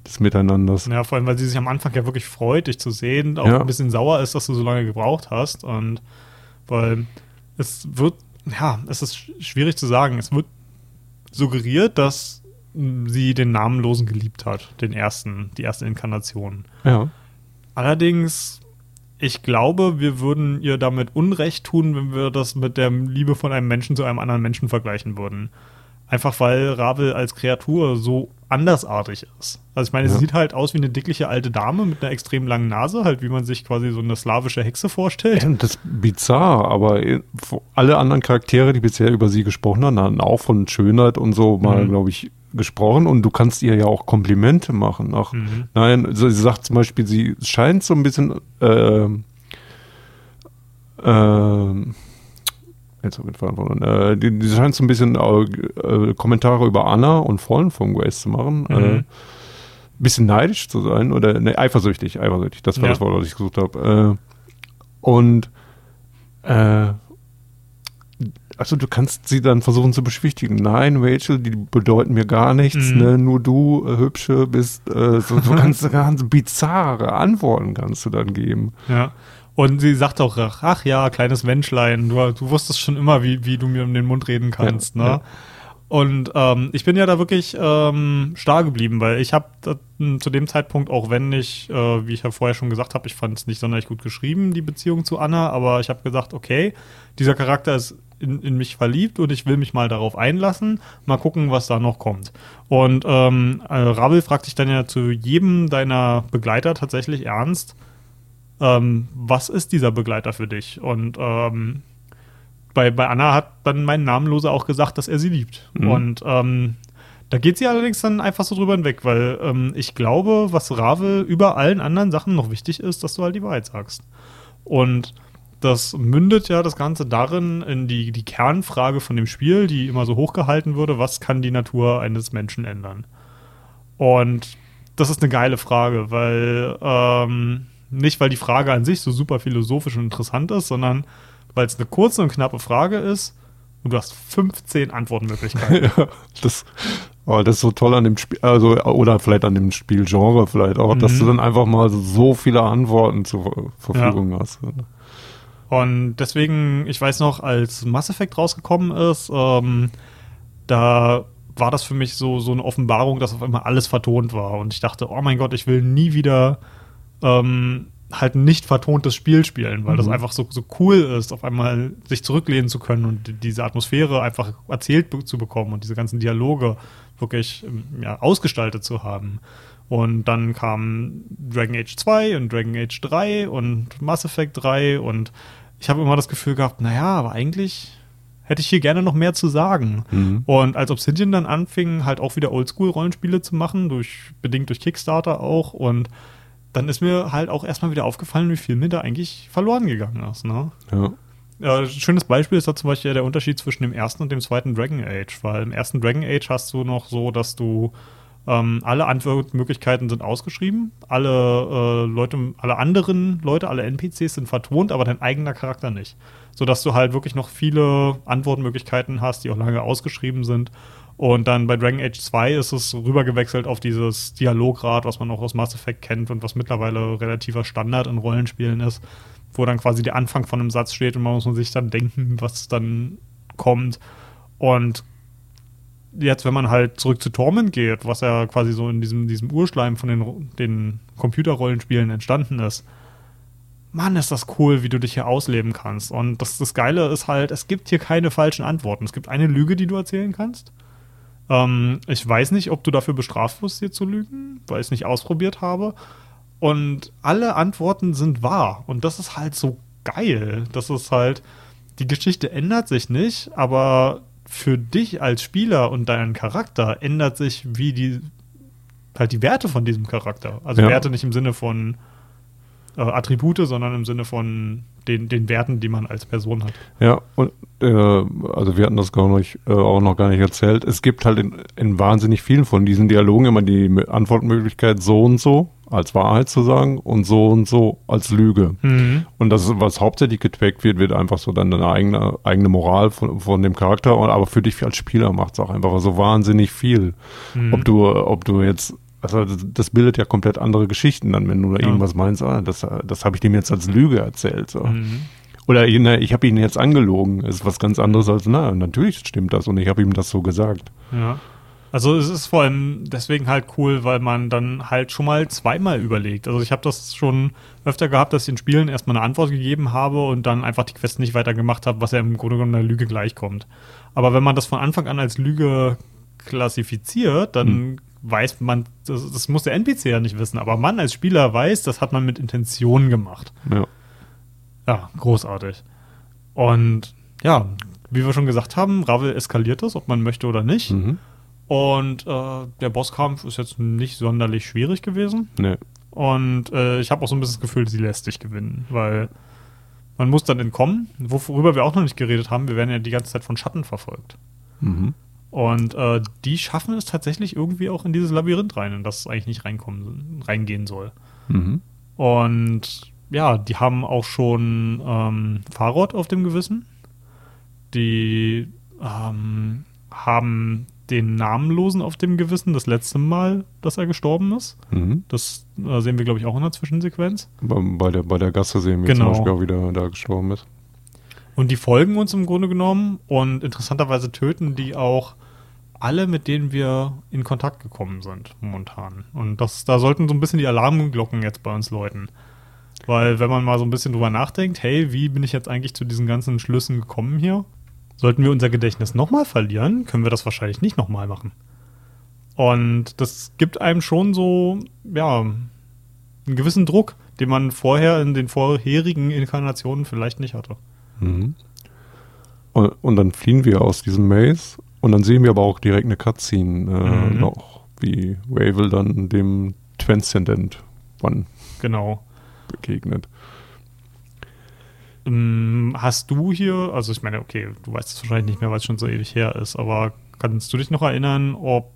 des Miteinanders. Ja, vor allem, weil sie sich am Anfang ja wirklich freut, dich zu sehen, auch Ja. ein bisschen sauer ist, dass du so lange gebraucht hast. Und weil es wird, ja, es ist sch- schwierig zu sagen. Es wird suggeriert, dass sie den Namenlosen geliebt hat, den ersten, die erste Inkarnation. Ja. Allerdings, ich glaube, wir würden ihr damit Unrecht tun, wenn wir das mit der Liebe von einem Menschen zu einem anderen Menschen vergleichen würden. Einfach weil Ravel als Kreatur so andersartig ist. Also ich meine, Ja. sie sieht halt aus wie eine dickliche alte Dame mit einer extrem langen Nase, halt wie man sich quasi so eine slawische Hexe vorstellt. Ja, Das ist bizarr, aber äh, alle anderen Charaktere, die bisher über sie gesprochen haben, hatten auch von Schönheit und so mal, Mhm. glaube ich, gesprochen und du kannst ihr ja auch Komplimente machen. Ach, Mhm. Nein, so, sie sagt zum Beispiel, sie scheint so ein bisschen ähm, ähm, jetzt ich verantwortet. Äh, die, die scheint so ein bisschen äh, äh, Kommentare über Anna und Fallen von Grace zu machen. Mhm. Äh, bisschen neidisch zu sein oder ne, eifersüchtig, eifersüchtig, das war Ja. das Wort, was ich gesucht habe. Äh, und also du kannst sie dann versuchen zu beschwichtigen. Nein, Rachel, die bedeuten mir gar nichts, Mhm. ne? Nur du, äh, hübsche, bist äh, so, so ganz, ganz bizarre Antworten kannst du dann geben. Ja. Und sie sagt auch, ach, ja, kleines Menschlein, du, du wusstest schon immer, wie, wie du mir um den Mund reden kannst, Ja, ne? ja. Und ähm, ich bin ja da wirklich ähm, starr geblieben, weil ich habe zu dem Zeitpunkt, auch wenn ich, äh, wie ich ja vorher schon gesagt habe, ich fand es nicht sonderlich gut geschrieben, die Beziehung zu Anna, aber ich habe gesagt, okay, dieser Charakter ist in, in mich verliebt und ich will mich mal darauf einlassen, mal gucken, was da noch kommt. Und ähm, äh, Ravel fragt dich dann ja zu jedem deiner Begleiter tatsächlich ernst, ähm, was ist dieser Begleiter für dich? Und ähm, bei, bei Anna hat dann mein Namenloser auch gesagt, dass er sie liebt. Mhm. Und ähm, da geht sie allerdings dann einfach so drüber hinweg, weil ähm, ich glaube, was Ravel über allen anderen Sachen noch wichtig ist, dass du halt die Wahrheit sagst. Und das mündet ja das Ganze darin, in die, die Kernfrage von dem Spiel, die immer so hochgehalten würde, was kann die Natur eines Menschen ändern? Und das ist eine geile Frage, weil ähm, nicht, weil die Frage an sich so super philosophisch und interessant ist, sondern weil es eine kurze und knappe Frage ist und du hast 15 Antwortmöglichkeiten. ja, das, oh, das ist so toll an dem Spiel, also oder vielleicht an dem Spielgenre vielleicht auch, dass Mhm. du dann einfach mal so viele Antworten zur Verfügung hast. Und deswegen, ich weiß noch, als Mass Effect rausgekommen ist, ähm, da war das für mich so, so eine Offenbarung, dass auf einmal alles vertont war. Und ich dachte, oh mein Gott, ich will nie wieder ähm, halt ein nicht vertontes Spiel spielen, weil das Mhm. einfach so, so cool ist, auf einmal sich zurücklehnen zu können und die- diese Atmosphäre einfach erzählt zu bekommen und diese ganzen Dialoge wirklich ähm, ja, ausgestaltet zu haben. Und dann kam Dragon Age 2 und Dragon Age 3 und Mass Effect 3 und ich habe immer das Gefühl gehabt, naja, aber eigentlich hätte ich hier gerne noch mehr zu sagen. Mhm. Und als Obsidian dann anfing, halt auch wieder Oldschool-Rollenspiele zu machen, durch, bedingt durch Kickstarter auch. Und dann ist mir halt auch erstmal wieder aufgefallen, wie viel mir da eigentlich verloren gegangen ist. Ne? Ja. Ein schönes Beispiel ist da zum Beispiel der Unterschied zwischen dem ersten und dem zweiten Dragon Age, weil im ersten Dragon Age hast du noch so, dass du ähm, alle Antwortmöglichkeiten sind ausgeschrieben, alle äh, Leute, alle anderen Leute, alle NPCs sind vertont, aber dein eigener Charakter nicht. Sodass du halt wirklich noch viele Antwortmöglichkeiten hast, die auch lange ausgeschrieben sind. Und dann bei Dragon Age 2 ist es rübergewechselt auf dieses Dialograd, was man auch aus Mass Effect kennt und was mittlerweile relativer Standard in Rollenspielen ist, wo dann quasi der Anfang von einem Satz steht und man muss sich dann denken, was dann kommt. Und jetzt, wenn man halt zurück zu Torment geht, was ja quasi so in diesem, diesem Urschleim von den, den Computerrollenspielen entstanden ist, Mann, ist das cool, wie du dich hier ausleben kannst. Und das, das Geile ist halt, es gibt hier keine falschen Antworten. Es gibt eine Lüge, die du erzählen kannst. Ähm, ich weiß nicht, ob du dafür bestraft wirst, hier zu lügen, weil ich es nicht ausprobiert habe. Und alle Antworten sind wahr. Und das ist halt so geil. Das ist halt, die Geschichte ändert sich nicht, aber für dich als Spieler und deinen Charakter ändert sich, wie die, halt die Werte von diesem Charakter. Also Ja. Werte nicht im Sinne von äh, Attribute, sondern im Sinne von den, den Werten, die man als Person hat. Ja, und äh, also wir hatten das gar nicht, äh, auch noch gar nicht erzählt. Es gibt halt in, in wahnsinnig vielen von diesen Dialogen immer die Antwortmöglichkeit so und so als Wahrheit zu sagen und so und so als Lüge. Und das, was hauptsächlich getrackt wird, wird einfach so dann deine eigene, eigene Moral von, von dem Charakter. Aber für dich als Spieler macht es auch einfach so wahnsinnig viel. Mhm. Ob du, ob du jetzt, also das, bildet ja komplett andere Geschichten dann, wenn du da Ja. irgendwas meinst, ah, das, das habe ich dem jetzt als Lüge erzählt. So. Mhm. Oder ich, ne, ich habe ihn jetzt angelogen. Ist was ganz anderes als, na, natürlich stimmt das und ich habe ihm das so gesagt. Ja. Also es ist vor allem deswegen halt cool, weil man dann halt schon mal zweimal überlegt. Also ich habe das schon öfter gehabt, dass ich in Spielen erstmal eine Antwort gegeben habe und dann einfach die Quest nicht weitergemacht habe, was ja im Grunde genommen einer Lüge gleichkommt. Aber wenn man das von Anfang an als Lüge klassifiziert, dann weiß man, das, das muss der NPC ja nicht wissen, aber man als Spieler weiß, das hat man mit Intention gemacht. Ja. Ja, großartig. Und ja, wie wir schon gesagt haben, Ravel eskaliert das, ob man möchte oder nicht. Mhm. Und äh, der Bosskampf ist jetzt nicht sonderlich schwierig gewesen. Nee. Und äh, ich habe auch so ein bisschen das Gefühl, sie lässt sich gewinnen, weil man muss dann entkommen, worüber wir auch noch nicht geredet haben. Wir werden ja die ganze Zeit von Schatten verfolgt. Mhm. Und äh, die schaffen es tatsächlich irgendwie auch in dieses Labyrinth rein, in das es eigentlich nicht reinkommen, reingehen soll. Mhm. Und ja, die haben auch schon ähm, Farod auf dem Gewissen. Die ähm, haben den Namenlosen auf dem Gewissen, das letzte Mal, dass er gestorben ist. Mhm. Das äh, sehen wir, glaube ich, auch in der Zwischensequenz. Bei, bei, der, bei der Gasse sehen wir Genau. zum Beispiel auch wieder, da gestorben ist. Und die folgen uns im Grunde genommen und interessanterweise töten die auch alle, mit denen wir in Kontakt gekommen sind momentan. Und das, da sollten so ein bisschen die Alarmglocken jetzt bei uns läuten. Weil wenn man mal so ein bisschen drüber nachdenkt, hey, wie bin ich jetzt eigentlich zu diesen ganzen Schlüssen gekommen hier? Sollten wir unser Gedächtnis nochmal verlieren, können wir das wahrscheinlich nicht nochmal machen. Und das gibt einem schon so, ja, einen gewissen Druck, den man vorher in den vorherigen Inkarnationen vielleicht nicht hatte. Mhm. Und, und dann fliehen wir aus diesem Maze und dann sehen wir aber auch direkt eine Cutscene äh, Mhm. noch, wie Ravel dann dem Transcendent One Genau. begegnet. Ähm, Hast du hier, also ich meine, okay, du weißt es wahrscheinlich nicht mehr, weil es schon so ewig her ist, aber kannst du dich noch erinnern, ob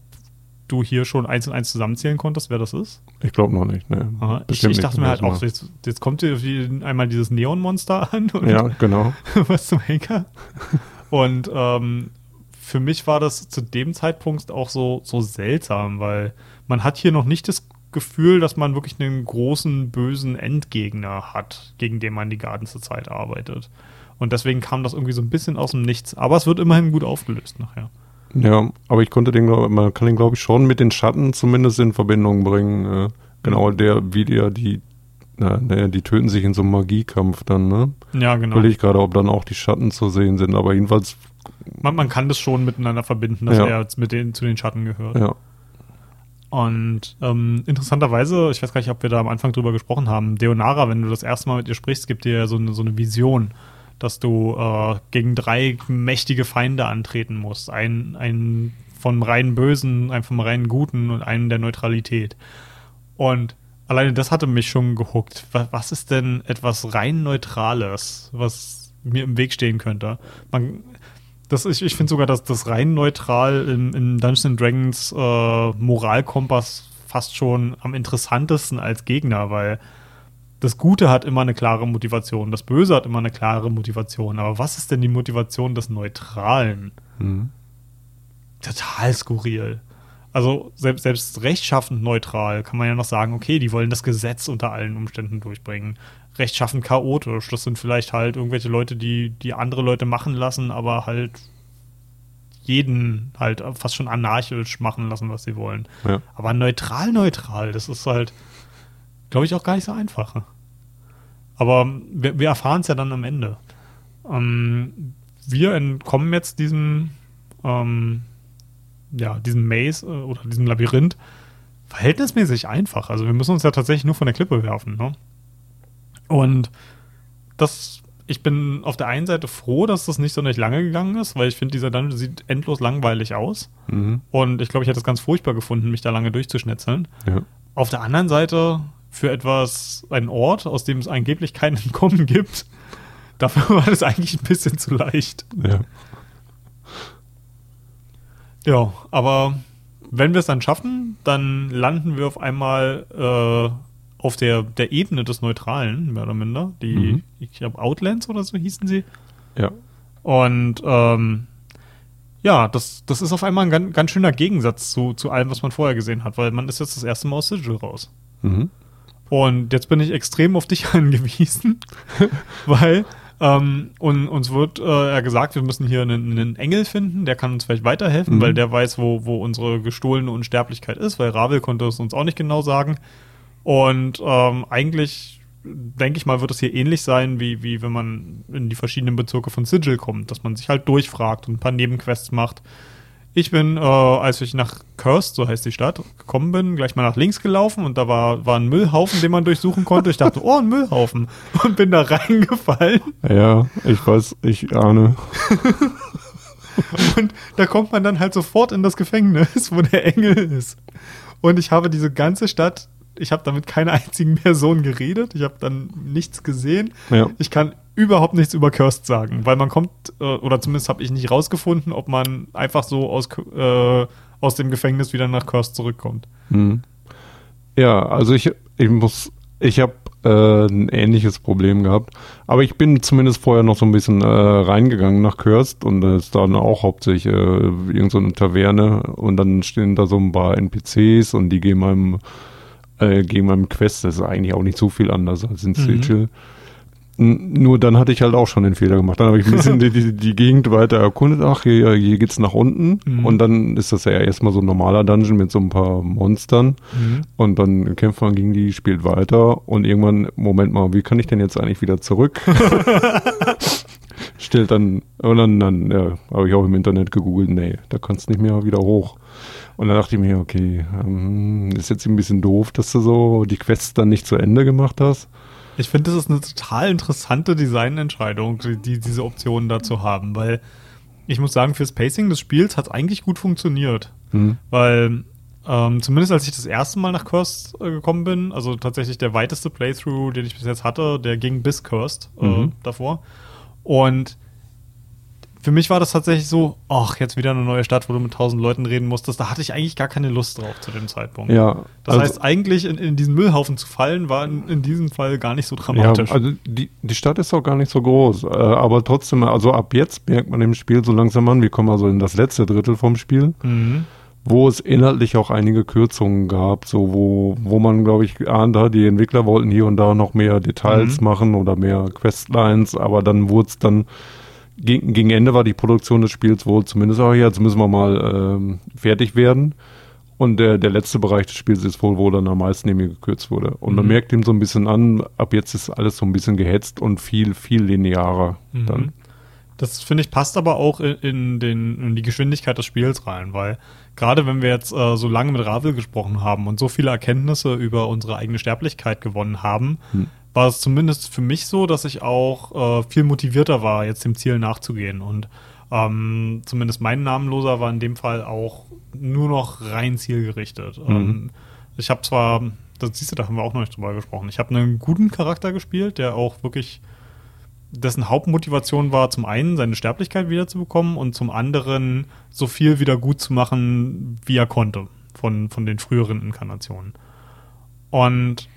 du hier schon eins und eins zusammenzählen konntest, wer das ist? Ich glaube noch nicht, ne. Aha. Ich, ich dachte mir halt auch, jetzt, jetzt kommt hier wie einmal dieses Neonmonster an Ja, genau. was zum Henker. Und ähm, für mich war das zu dem Zeitpunkt auch so, so seltsam, weil man hat hier noch nicht das Gefühl, dass man wirklich einen großen, bösen Endgegner hat, gegen den man die ganze Zeit arbeitet. Und deswegen kam das irgendwie so ein bisschen aus dem Nichts. Aber es wird immerhin gut aufgelöst nachher. Ja, aber ich konnte den, man kann den, glaube ich, schon mit den Schatten zumindest in Verbindung bringen. Äh, genau, der, wie der, die, na, naja, die töten sich in so einem Magiekampf dann, ne? Ja, genau. Will ich gerade, ob dann auch die Schatten zu sehen sind, aber jedenfalls, Man, man kann das schon miteinander verbinden, dass Ja. er mit den, zu den Schatten gehört. ja. Und ähm, interessanterweise, ich weiß gar nicht, ob wir da am Anfang drüber gesprochen haben, Deonara, wenn du das erste Mal mit ihr sprichst, gibt dir ja so eine, so eine Vision, dass du äh, gegen drei mächtige Feinde antreten musst. Einen, einen vom reinen Bösen, einen vom reinen Guten und einen der Neutralität. Und alleine das hatte mich schon gehuckt. Was, was ist denn etwas rein Neutrales, was mir im Weg stehen könnte? Man, das, ich ich finde sogar, dass das rein neutral im, im Dungeons and Dragons äh, Moralkompass fast schon am interessantesten als Gegner, weil das Gute hat immer eine klare Motivation, das Böse hat immer eine klare Motivation. Aber was ist denn die Motivation des Neutralen? Mhm. Total skurril. Also selbst, selbst rechtschaffend neutral kann man ja noch sagen, okay, die wollen das Gesetz unter allen Umständen durchbringen. Rechtschaffend chaotisch, das sind vielleicht halt irgendwelche Leute, die, die andere Leute machen lassen, aber halt jeden halt fast schon anarchisch machen lassen, was sie wollen. Ja. Aber neutral, neutral, das ist halt, glaube ich, auch gar nicht so einfach. Aber wir, wir erfahren es ja dann am Ende. Ähm, wir entkommen jetzt diesem, ähm, ja, diesem Maze äh, oder diesem Labyrinth verhältnismäßig einfach. Also wir müssen uns ja tatsächlich nur von der Klippe werfen. Ne? Und das, ich bin auf der einen Seite froh, dass das nicht so nicht lange gegangen ist, weil ich finde, dieser Dungeon sieht endlos langweilig aus. Mhm. Und ich glaube, ich hätte es ganz furchtbar gefunden, mich da lange durchzuschnetzeln. Ja. Auf der anderen Seite, für etwas, einen Ort, aus dem es angeblich kein Entkommen gibt, dafür war das eigentlich ein bisschen zu leicht. Ja. Ja, aber wenn wir es dann schaffen, dann landen wir auf einmal äh, auf der, der Ebene des Neutralen, mehr oder minder. Die, Mhm. ich glaube, Outlands oder so hießen sie. Ja. Und ähm, ja, das, das ist auf einmal ein ganz, ganz schöner Gegensatz zu, zu allem, was man vorher gesehen hat, weil man ist jetzt das erste Mal aus Sigil raus. Mhm. Und jetzt bin ich extrem auf dich angewiesen, weil ähm, und, uns wird äh, gesagt, wir müssen hier einen, einen Engel finden, der kann uns vielleicht weiterhelfen, Mhm. weil der weiß, wo, wo unsere gestohlene Unsterblichkeit ist, weil Ravel konnte es uns auch nicht genau sagen. Und ähm, eigentlich, denke ich mal, wird es hier ähnlich sein, wie, wie wenn man in die verschiedenen Bezirke von Sigil kommt, dass man sich halt durchfragt und ein paar Nebenquests macht. Ich bin, äh, als ich nach Cursed, so heißt die Stadt, gekommen bin, gleich mal nach links gelaufen und da war, war ein Müllhaufen, den man durchsuchen konnte. Ich dachte, oh, ein Müllhaufen. Und bin da reingefallen. Ja, ich weiß, ich ahne. Und da kommt man dann halt sofort in das Gefängnis, wo der Engel ist. Und ich habe diese ganze Stadt Ich habe da mit keiner einzigen Person geredet. Ich habe dann nichts gesehen. Ja. Ich kann überhaupt nichts über Cursed sagen, weil man kommt, äh, oder zumindest habe ich nicht rausgefunden, ob man einfach so aus, äh, aus dem Gefängnis wieder nach Cursed zurückkommt. Hm. Ja, also ich, ich muss, ich habe äh, ein ähnliches Problem gehabt. Aber ich bin zumindest vorher noch so ein bisschen äh, reingegangen nach Cursed und da ist dann auch hauptsächlich äh, irgendeine so Taverne und dann stehen da so ein paar NPCs und die geben einem, äh, geben einem Quest. Das ist eigentlich auch nicht so viel anders als in Mhm. Sigil. Nur dann hatte ich halt auch schon den Fehler gemacht. Dann habe ich ein bisschen die, die, die Gegend weiter erkundet. Ach, hier, hier geht's nach unten. Mhm. Und dann ist das ja erstmal so ein normaler Dungeon mit so ein paar Monstern. Und dann kämpft man gegen die, spielt weiter. Und irgendwann, Moment mal, wie kann ich denn jetzt eigentlich wieder zurück? Stellt dann, und dann, dann ja, habe ich auch im Internet gegoogelt, nee, da kannst du nicht mehr wieder hoch. Und dann dachte ich mir, okay, ähm, ist jetzt ein bisschen doof, dass du so die Quests dann nicht zu Ende gemacht hast. Ich finde, das ist eine total interessante Designentscheidung, die, die, diese Optionen da zu haben, weil ich muss sagen, fürs Pacing des Spiels hat es eigentlich gut funktioniert. Hm. Weil ähm, zumindest als ich das erste Mal nach Cursed äh, gekommen bin, also tatsächlich der weiteste Playthrough, den ich bis jetzt hatte, der ging bis Cursed äh, Mhm. davor. Und für mich war das tatsächlich so, ach, jetzt wieder eine neue Stadt, wo du mit tausend Leuten reden musstest. Da hatte ich eigentlich gar keine Lust drauf zu dem Zeitpunkt. Ja, Das also- heißt, eigentlich in, in diesen Müllhaufen zu fallen, war in, in diesem Fall gar nicht so Ja, dramatisch. also die, die Stadt ist auch gar nicht so groß, äh, aber trotzdem, also ab jetzt merkt man im Spiel so langsam an, wir kommen also in das letzte Drittel vom Spiel, mhm. wo es inhaltlich auch einige Kürzungen gab, so wo, wo man, glaube ich, geahnt hat, die Entwickler wollten hier und da noch mehr Details Mhm. machen oder mehr Questlines, aber dann wurde es dann, gegen, gegen Ende war die Produktion des Spiels wohl zumindest auch, jetzt müssen wir mal ähm, fertig werden. Und der, der letzte Bereich des Spiels ist wohl, wo dann am meisten irgendwie gekürzt wurde. Und man Mhm. merkt ihm so ein bisschen an, ab jetzt ist alles so ein bisschen gehetzt und viel, viel linearer Mhm. dann. Das finde ich passt aber auch in, in, den, in die Geschwindigkeit des Spiels rein, weil gerade wenn wir jetzt äh, so lange mit Ravel gesprochen haben und so viele Erkenntnisse über unsere eigene Sterblichkeit gewonnen haben, Hm. War es zumindest für mich so, dass ich auch äh, viel motivierter war, jetzt dem Ziel nachzugehen. Und ähm, zumindest mein Namenloser war in dem Fall auch nur noch rein zielgerichtet. Mhm. Ähm, ich habe zwar, das siehst du, da haben wir auch noch nicht drüber gesprochen, ich habe einen guten Charakter gespielt, der auch wirklich dessen Hauptmotivation war, zum einen seine Sterblichkeit wiederzubekommen und zum anderen so viel wieder gut zu machen, wie er konnte von, von den früheren Inkarnationen. Und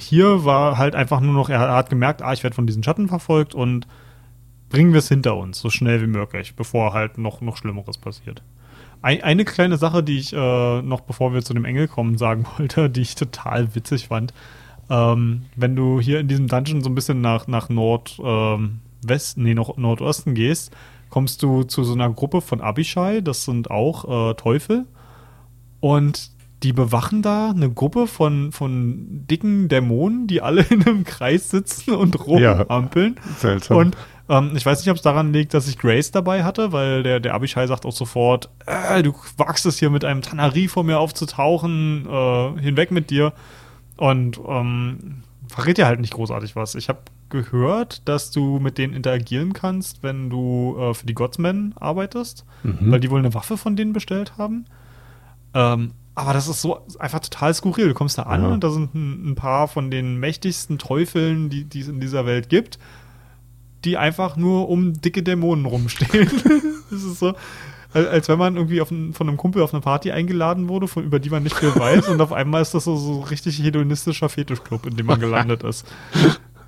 hier war halt einfach nur noch, er hat gemerkt, ah, ich werde von diesen Schatten verfolgt und bringen wir es hinter uns, so schnell wie möglich, bevor halt noch, noch Schlimmeres passiert. Ein, eine kleine Sache, die ich äh, noch bevor wir zu dem Engel kommen sagen wollte, die ich total witzig fand, ähm, wenn du hier in diesem Dungeon so ein bisschen nach, nach Nordwest, ähm, nee, noch Nordosten gehst, kommst du zu so einer Gruppe von Abishai, das sind auch äh, Teufel. Und die bewachen da eine Gruppe von, von dicken Dämonen, die alle in einem Kreis sitzen und Ja. rumampeln. Seltsam. Und ähm, ich weiß nicht, ob es daran liegt, dass ich Grace dabei hatte, weil der, der Abishai sagt auch sofort, äh, du wagst es hier mit einem Tanari vor mir aufzutauchen, äh, hinweg mit dir. Und ähm, verrät dir halt nicht großartig was. Ich habe gehört, dass du mit denen interagieren kannst, wenn du äh, für die Godsmen arbeitest, Mhm. weil die wohl eine Waffe von denen bestellt haben. Ähm, aber das ist so einfach total skurril. Du kommst da an Ja. und da sind ein, ein paar von den mächtigsten Teufeln, die, die es in dieser Welt gibt, die einfach nur um dicke Dämonen rumstehen. das ist so, als wenn man irgendwie ein, von einem Kumpel auf eine Party eingeladen wurde, von, über die man nicht viel weiß, und auf einmal ist das so, so richtig hedonistischer Fetischclub, in dem man gelandet ist.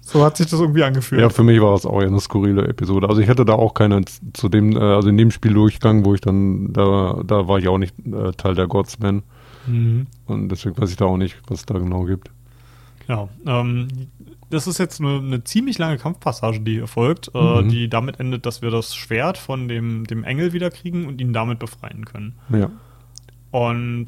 So hat sich das irgendwie angefühlt. Ja, für mich war es auch eine skurrile Episode. Also ich hatte da auch keine zu dem, äh, also in dem Spiel durchgegangen, wo ich dann, da, da war ich auch nicht äh, Teil der Godsman. Mhm. Und deswegen weiß ich da auch nicht, was es da genau gibt. Ja, ähm, das ist jetzt eine, eine ziemlich lange Kampfpassage, die hier folgt, äh, Mhm. die damit endet, dass wir das Schwert von dem, dem Engel wiederkriegen und ihn damit befreien können. Ja. Und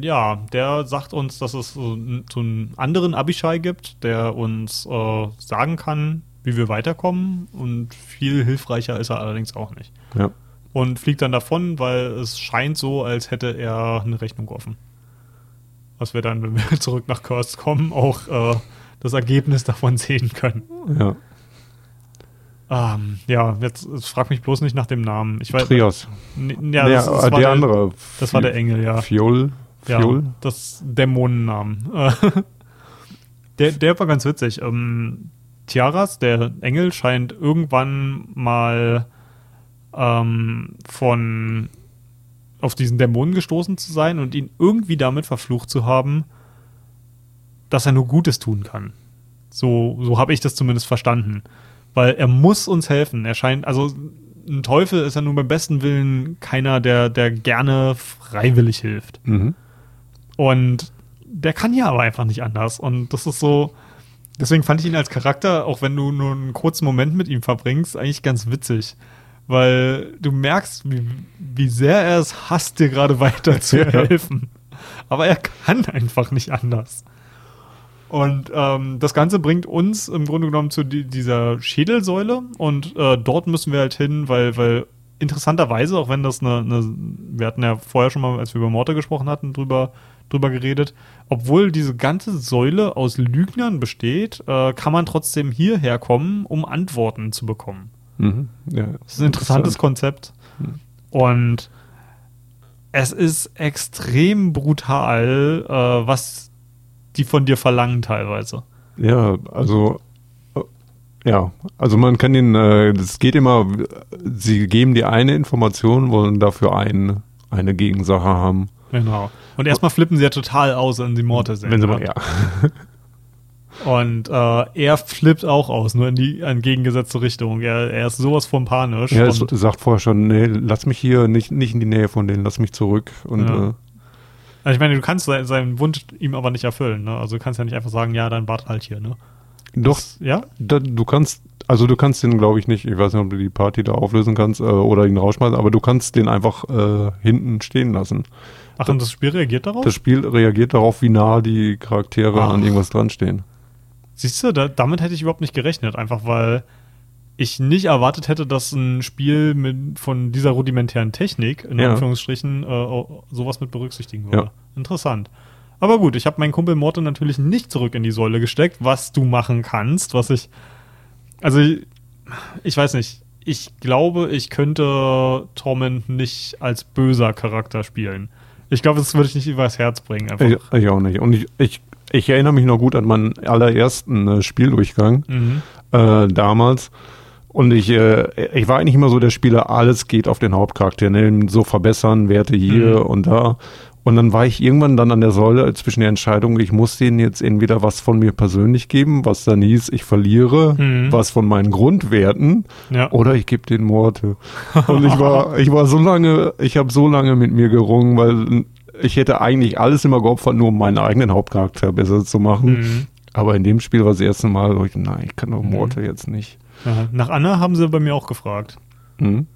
ja, der sagt uns, dass es so einen anderen Abishai gibt, der uns äh, sagen kann, wie wir weiterkommen. Und viel hilfreicher ist er allerdings auch nicht. Ja. Und fliegt dann davon, weil es scheint so, als hätte er eine Rechnung offen. Was wir dann, wenn wir zurück nach Curse kommen, auch äh, das Ergebnis davon sehen können. Ja. Ähm, ja, jetzt, jetzt frag mich bloß nicht nach dem Namen. Ich weiß, Trias. N- Ja, Ja, das, das äh, war der andere. Das war der Engel, ja. Fiol. Ja, das Dämonennamen. der, der war ganz witzig. Ähm, Tiaras, der Engel, scheint irgendwann mal ähm, von auf diesen Dämonen gestoßen zu sein und ihn irgendwie damit verflucht zu haben, dass er nur Gutes tun kann. So, so habe ich das zumindest verstanden. Weil er muss uns helfen. Er scheint, also ein Teufel ist ja nur beim besten Willen keiner, der, der gerne freiwillig hilft. Mhm. Und der kann ja aber einfach nicht anders. Und das ist so, deswegen fand ich ihn als Charakter, auch wenn du nur einen kurzen Moment mit ihm verbringst, eigentlich ganz witzig. Weil du merkst, wie, wie sehr er es hasst, dir gerade weiter zu Ja. helfen. Aber er kann einfach nicht anders. Und ähm, das Ganze bringt uns im Grunde genommen zu di dieser Schädelsäule und äh, dort müssen wir halt hin, weil, weil interessanterweise, auch wenn das eine, eine, wir hatten ja vorher schon mal, als wir über Morte gesprochen hatten, drüber, drüber geredet, obwohl diese ganze Säule aus Lügnern besteht, äh, kann man trotzdem hierher kommen, um Antworten zu bekommen. Mhm. Ja. Das ist ein interessantes Konzept. Und es ist extrem brutal, äh, was die von dir verlangen teilweise. Ja, also äh, ja, also man kann den, äh, es geht immer, sie geben dir eine Information, wollen dafür ein, eine Gegensache haben. Genau. Und erstmal flippen sie ja total aus, wenn sie Morte sehen. Wenn sie mal, ja. Und äh, er flippt auch aus, nur in die entgegengesetzte Richtung. Er, er ist sowas von panisch. Er es und, sagt vorher schon, nee, lass mich hier nicht, nicht in die Nähe von denen, lass mich zurück. Und Ja. äh, also ich meine, du kannst se- seinen Wunsch ihm aber nicht erfüllen. Ne? Also du kannst ja nicht einfach sagen, ja, dann wart halt hier. Ne? doch, Das, ja? da, du kannst, also du kannst den, glaube ich, nicht, ich weiß nicht, ob du die Party da auflösen kannst äh, oder ihn rausschmeißen, aber du kannst den einfach äh, hinten stehen lassen. Ach, und das Spiel reagiert darauf? Das Spiel reagiert darauf, wie nah die Charaktere Ach. an irgendwas dran stehen. Siehst du, da, damit hätte ich überhaupt nicht gerechnet, einfach weil ich nicht erwartet hätte, dass ein Spiel mit, von dieser rudimentären Technik, in Ja. Anführungsstrichen, äh, sowas mit berücksichtigen würde. Ja. Interessant. Aber gut, ich habe meinen Kumpel Morte natürlich nicht zurück in die Säule gesteckt, was du machen kannst, was ich. Also, ich, ich weiß nicht. Ich glaube, ich könnte Torment nicht als böser Charakter spielen. Ich glaube, das würde ich nicht übers Herz bringen. Einfach. Ich, ich auch nicht. Und ich, ich, ich erinnere mich noch gut an meinen allerersten äh, Spieldurchgang Mhm. äh, damals. Und ich, äh, ich war eigentlich immer so der Spieler, alles geht auf den Hauptcharakter, ne? so verbessern, Werte hier Mhm. und da. Und dann war ich irgendwann dann an der Säule zwischen der Entscheidung, ich muss denen jetzt entweder was von mir persönlich geben, was dann hieß, ich verliere Mhm. was von meinen Grundwerten, Ja. oder ich gebe den Morte. Und ich war, ich war so lange, ich habe so lange mit mir gerungen, weil ich hätte eigentlich alles immer geopfert, nur um meinen eigenen Hauptcharakter besser zu machen. Mhm. Aber in dem Spiel war das erste Mal, wo ich, nein, ich kann doch Morte jetzt nicht. Ja, nach Anna haben sie bei mir auch gefragt. Hm?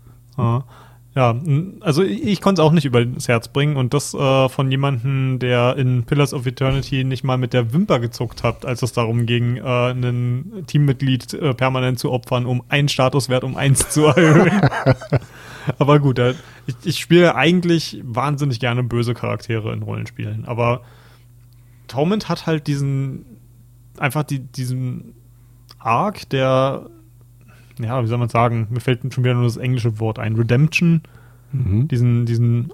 Ja, also ich, ich konnte es auch nicht über das Herz bringen und das äh, von jemandem, der in Pillars of Eternity nicht mal mit der Wimper gezuckt hat, als es darum ging, äh, ein Teammitglied äh, permanent zu opfern, um einen Statuswert um eins zu erhöhen. aber gut, ich, ich spiele eigentlich wahnsinnig gerne böse Charaktere in Rollenspielen, aber Torment hat halt diesen einfach die, diesen Arc, der ja, wie soll man sagen, mir fällt schon wieder nur das englische Wort ein, Redemption, Mhm. diesen, diesen,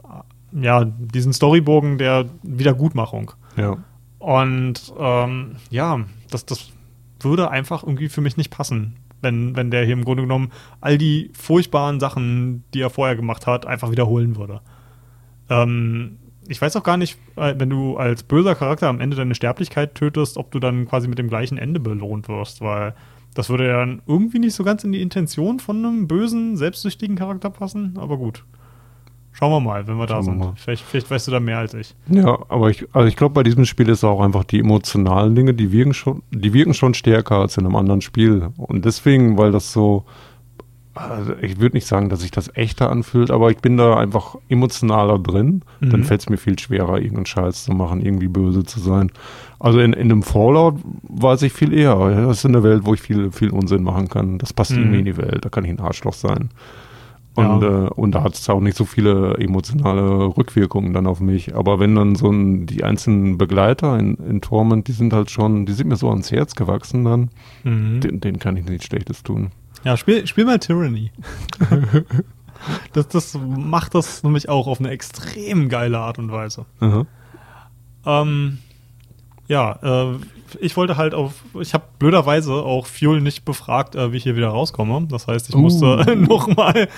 ja, diesen Storybogen der Wiedergutmachung. Ja. Und ähm, ja, das, das würde einfach irgendwie für mich nicht passen, wenn, wenn der hier im Grunde genommen all die furchtbaren Sachen, die er vorher gemacht hat, einfach wiederholen würde. Ähm, ich weiß auch gar nicht, äh, wenn du als böser Charakter am Ende deine Sterblichkeit tötest, ob du dann quasi mit dem gleichen Ende belohnt wirst, weil das würde ja dann irgendwie nicht so ganz in die Intention von einem bösen, selbstsüchtigen Charakter passen, aber gut. Schauen wir mal, wenn wir da Schauen wir sind. mal. Vielleicht, vielleicht weißt du da mehr als ich. Ja, aber ich, also ich glaube, bei diesem Spiel ist auch einfach die emotionalen Dinge, die wirken schon, die wirken schon stärker als in einem anderen Spiel. Und deswegen, weil das so, also ich würde nicht sagen, dass sich das echter anfühlt, aber ich bin da einfach emotionaler drin. Mhm. Dann fällt es mir viel schwerer, irgendeinen Scheiß zu machen, irgendwie böse zu sein. Also in, in einem Fallout weiß ich viel eher. Das ist eine Welt, wo ich viel, viel Unsinn machen kann. Das passt Mhm. irgendwie in die Welt. Da kann ich ein Arschloch sein. Und, Ja. äh, und da hat es auch nicht so viele emotionale Rückwirkungen dann auf mich. Aber wenn dann so ein, die einzelnen Begleiter in, in Torment, die sind halt schon, die sind mir so ans Herz gewachsen dann, Mhm. den, denen kann ich nichts Schlechtes tun. Ja, spiel, spiel mal Tyranny. das, das macht das nämlich auch auf eine extrem geile Art und Weise. Aha. Ähm, ja, äh, ich wollte halt auf, ich habe blöderweise auch Fuel nicht befragt, äh, wie ich hier wieder rauskomme. Das heißt, ich Uh. musste nochmal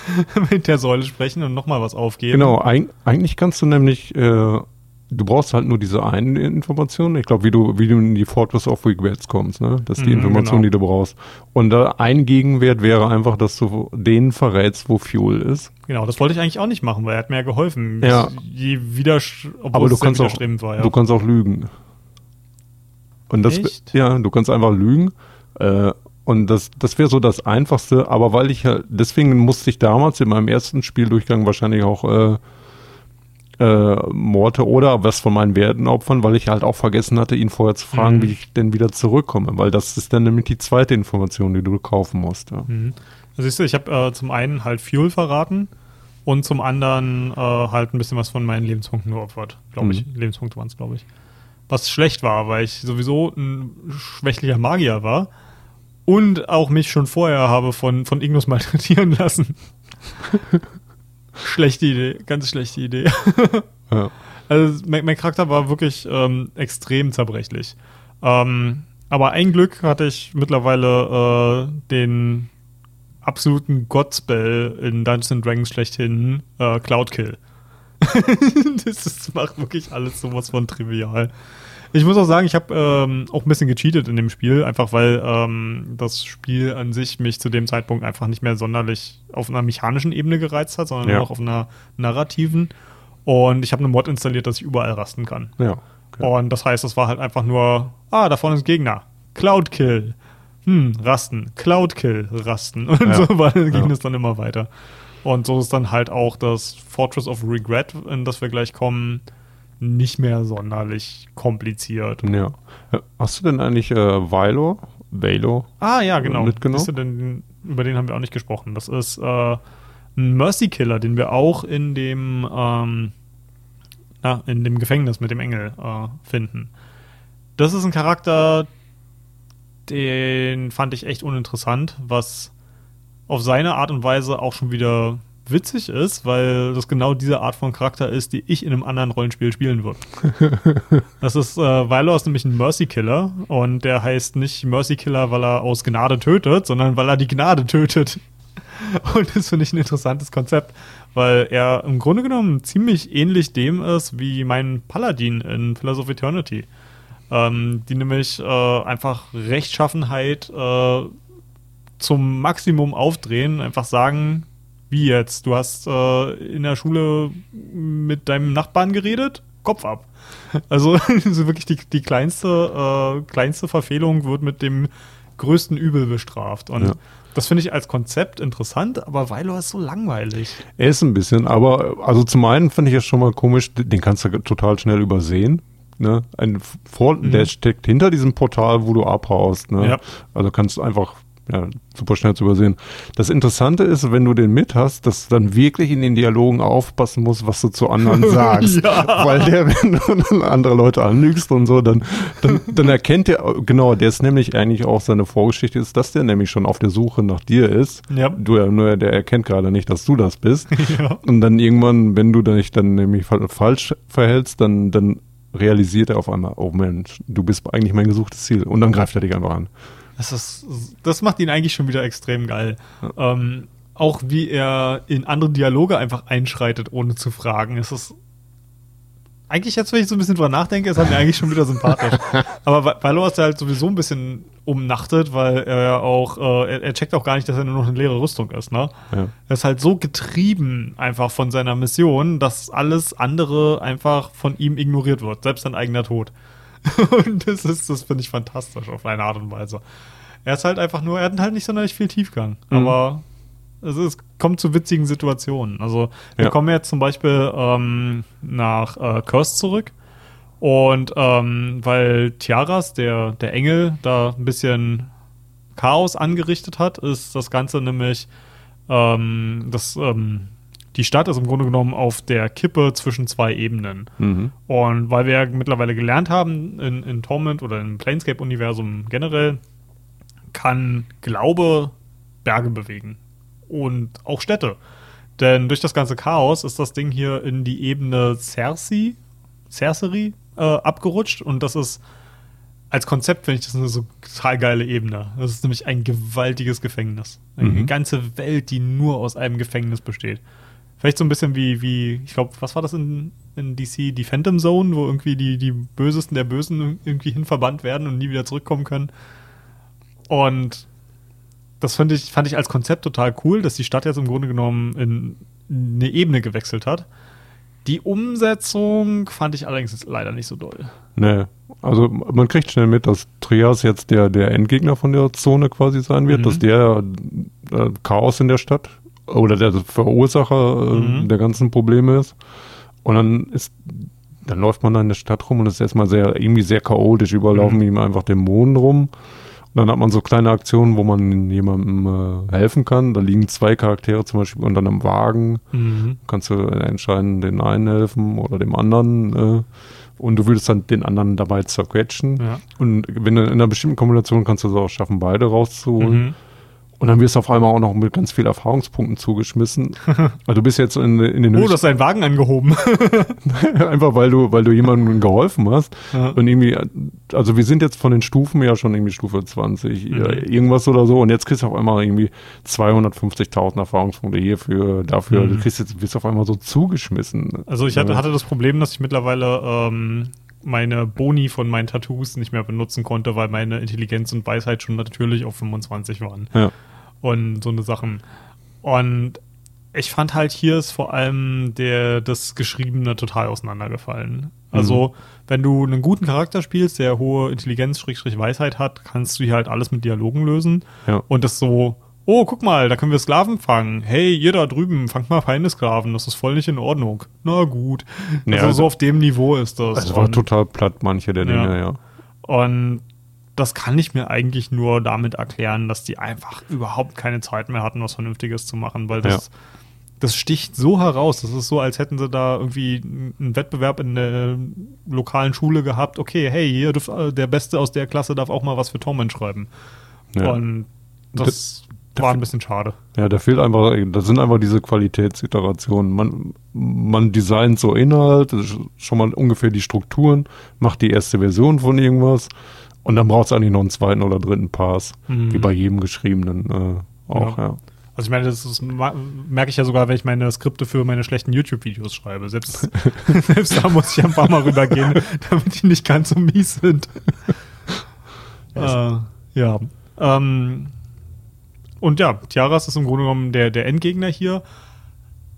mit der Säule sprechen und nochmal was aufgeben. Genau, eig eigentlich kannst du nämlich, äh, du brauchst halt nur diese eine Information. Ich glaube, wie du, wie du in die Fortress of Regrets kommst, ne? Das ist die Mhm, Information, genau. die du brauchst. Und da ein Gegenwert wäre einfach, dass du denen verrätst, wo Fuel ist. Genau, das wollte ich eigentlich auch nicht machen, weil er hat mir ja geholfen. Ja. Je wieder, obwohl Aber du es kannst auch, war, ja. du kannst auch lügen. Und das, Echt? ja, du kannst einfach lügen. Äh, und das, das wäre so das Einfachste. Aber weil ich halt, deswegen musste ich damals in meinem ersten Spieldurchgang wahrscheinlich auch äh, äh, Morte oder was von meinen Werten opfern, weil ich halt auch vergessen hatte, ihn vorher zu fragen, Mhm. wie ich denn wieder zurückkomme. Weil das ist dann nämlich die zweite Information, die du kaufen musst. Ja. Mhm. Also siehst du, ich habe äh, zum einen halt Fuel verraten und zum anderen äh, halt ein bisschen was von meinen Lebenspunkten geopfert, glaube ich. Lebenspunkte waren es, glaube ich. Was schlecht war, weil ich sowieso ein schwächlicher Magier war und auch mich schon vorher habe von, von Ignus malträtieren lassen. schlechte Idee, ganz schlechte Idee. Ja. Also mein, mein Charakter war wirklich ähm, extrem zerbrechlich. Ähm, aber ein Glück hatte ich mittlerweile äh, den absoluten Godspell in Dungeons and Dragons schlechthin, äh, Cloud Kill. das ist, macht wirklich alles sowas von trivial. Ich muss auch sagen, ich habe ähm, auch ein bisschen gecheatet in dem Spiel, einfach weil ähm, das Spiel an sich mich zu dem Zeitpunkt einfach nicht mehr sonderlich auf einer mechanischen Ebene gereizt hat, sondern Ja. noch auf einer narrativen. Und ich habe eine Mod installiert, dass ich überall rasten kann. ja. Okay. Und das heißt, das war halt einfach nur, ah, da vorne ist ein Gegner. Cloud Kill. Hm, rasten. Cloud Kill, rasten. Und Ja. so war, ging Ja. es dann immer weiter. Und so ist dann halt auch das Fortress of Regret, in das wir gleich kommen, nicht mehr sonderlich kompliziert. ja. Äh, Hast du denn eigentlich äh, Vilo? Valo? Ah, ja, genau. Mitgenommen? Denn, über den haben wir auch nicht gesprochen. Das ist äh, ein Mercy Killer, den wir auch in dem, ähm, na, in dem Gefängnis mit dem Engel äh, finden. Das ist ein Charakter, den fand ich echt uninteressant, was auf seine Art und Weise auch schon wieder witzig ist, weil das genau diese Art von Charakter ist, die ich in einem anderen Rollenspiel spielen würde. Das ist, äh, Vilo ist nämlich ein Mercy Killer und der heißt nicht Mercy Killer, weil er aus Gnade tötet, sondern weil er die Gnade tötet. Und das finde ich ein interessantes Konzept, weil er im Grunde genommen ziemlich ähnlich dem ist wie mein Paladin in Pillars of Eternity. Ähm, die nämlich äh, einfach Rechtschaffenheit äh, zum Maximum aufdrehen, einfach sagen, wie jetzt? Du hast äh, in der Schule mit deinem Nachbarn geredet? Kopf ab. Also so wirklich die, die kleinste, äh, kleinste Verfehlung wird mit dem größten Übel bestraft. Und Ja. das finde ich als Konzept interessant, aber Weilo ist so langweilig. Er ist ein bisschen, aber also zum einen finde ich es schon mal komisch, den kannst du total schnell übersehen. Ne? Ein Vor Der steckt hinter diesem Portal, wo du abhaust. Ne? Ja. Also kannst du einfach ja, super schnell zu übersehen. Das Interessante ist, wenn du den mit hast, dass du dann wirklich in den Dialogen aufpassen musst, was du zu anderen sagst. Ja. Weil der, wenn du dann andere Leute anlügst und so, dann, dann, dann erkennt der, genau, der ist nämlich eigentlich auch seine Vorgeschichte ist, dass der nämlich schon auf der Suche nach dir ist. Ja. Du, nur der erkennt gerade nicht, dass du das bist. Ja. Und dann irgendwann, wenn du dich dann nämlich fa- falsch verhältst, dann, dann realisiert er auf einmal, oh Mensch, du bist eigentlich mein gesuchtes Ziel. Und dann greift er dich einfach an. Das, ist, das macht ihn eigentlich schon wieder extrem geil. Ähm, auch wie er in andere Dialoge einfach einschreitet, ohne zu fragen. Es ist eigentlich jetzt, wenn ich so ein bisschen drüber nachdenke, ist er mir eigentlich schon wieder sympathisch. Aber Wa- Valo ist ja halt sowieso ein bisschen umnachtet, weil er ja auch, äh, er, er checkt auch gar nicht, dass er nur noch eine leere Rüstung ist, ne? Ja. Er ist halt so getrieben einfach von seiner Mission, dass alles andere einfach von ihm ignoriert wird, selbst sein eigener Tod. Und das ist, das finde ich fantastisch auf eine Art und Weise. Er ist halt einfach nur, er hat halt nicht sonderlich viel Tiefgang, Mhm. aber es, ist, kommt zu witzigen Situationen. Also wir Ja. kommen jetzt zum Beispiel ähm, nach äh, Curse zurück und ähm, weil Tiaras, der, der Engel, da ein bisschen Chaos angerichtet hat, ist das Ganze nämlich ähm, das, ähm, die Stadt ist im Grunde genommen auf der Kippe zwischen zwei Ebenen. Mhm. Und weil wir ja mittlerweile gelernt haben, in, in Torment oder im Planescape-Universum generell, kann Glaube Berge bewegen. Und auch Städte. Denn durch das ganze Chaos ist das Ding hier in die Ebene Cersei, Cerceri äh, abgerutscht und das ist als Konzept finde ich das eine so total geile Ebene. Das ist nämlich ein gewaltiges Gefängnis. Eine Mhm. ganze Welt, die nur aus einem Gefängnis besteht. Vielleicht so ein bisschen wie, wie ich glaube, was war das in, in DC? Die Phantom Zone, wo irgendwie die, die Bösesten der Bösen irgendwie hinverbannt werden und nie wieder zurückkommen können. Und das fand ich, fand ich als Konzept total cool, dass die Stadt jetzt im Grunde genommen in eine Ebene gewechselt hat. Die Umsetzung fand ich allerdings leider nicht so doll. Nee. Also man kriegt schnell mit, dass Trias jetzt der, der Endgegner von der Zone quasi sein wird, Mhm. dass der äh, Chaos in der Stadt oder der Verursacher äh, Mhm. der ganzen Probleme ist. Und dann ist, dann läuft man da in der Stadt rum und es ist erstmal sehr, irgendwie sehr chaotisch, überall Mhm. ihm einfach Dämonen rum. Und dann hat man so kleine Aktionen, wo man jemandem äh, helfen kann. Da liegen zwei Charaktere zum Beispiel unter einem Wagen Mhm. kannst du entscheiden, den einen helfen oder dem anderen. Äh, und du würdest dann den anderen dabei zerquetschen. Ja. Und wenn du in einer bestimmten Kombination kannst du es auch schaffen, beide rauszuholen. Mhm. Und dann wirst du auf einmal auch noch mit ganz viel Erfahrungspunkten zugeschmissen. also du bist jetzt in, in den Oh, du hast deinen Wagen angehoben. einfach weil du, weil du jemandem geholfen hast. Ja. Und irgendwie, also wir sind jetzt von den Stufen ja schon irgendwie Stufe 20, Mhm. irgendwas oder so. Und jetzt kriegst du auf einmal irgendwie 250.000 Erfahrungspunkte hierfür, dafür. Mhm. Du kriegst jetzt, wirst auf einmal so zugeschmissen. Also ich hatte, hatte das Problem, dass ich mittlerweile ähm, meine Boni von meinen Tattoos nicht mehr benutzen konnte, weil meine Intelligenz und Weisheit schon natürlich auf 25 waren. Ja. Und so eine Sachen. Und ich fand halt hier ist vor allem der, das Geschriebene total auseinandergefallen. Also, wenn du einen guten Charakter spielst, der hohe Intelligenz, Schrägstrich Weisheit hat, kannst du hier halt alles mit Dialogen lösen. Ja. Und das so, oh, guck mal, da können wir Sklaven fangen. Hey, ihr da drüben, fangt mal feine Sklaven, das ist voll nicht in Ordnung. Na gut. Ja, also also- so auf dem Niveau ist das. Also war total platt, manche der Ja. Dinge, ja. und das kann ich mir eigentlich nur damit erklären, dass die einfach überhaupt keine Zeit mehr hatten, was Vernünftiges zu machen, weil das, das sticht so heraus. Das ist so, als hätten sie da irgendwie einen Wettbewerb in der lokalen Schule gehabt. Okay, hey, hier dürft, äh, der Beste aus der Klasse darf auch mal was für Torment schreiben. Ja. Und das war ein bisschen schade. Ja, da fehlt einfach, das sind einfach diese Qualitätsiterationen. Man, man designt so Inhalt, schon mal ungefähr die Strukturen, macht die erste Version von irgendwas und dann braucht es eigentlich noch einen zweiten oder dritten Pass, Mhm. wie bei jedem geschriebenen äh, auch, Ja. ja. Also ich meine, das ist, merke ich ja sogar, wenn ich meine Skripte für meine schlechten YouTube-Videos schreibe. Selbst, selbst da muss ich ein paar Mal rübergehen, damit die nicht ganz so mies sind. äh, ja. Ähm, und ja, Tiaras ist im Grunde genommen der, der Endgegner hier.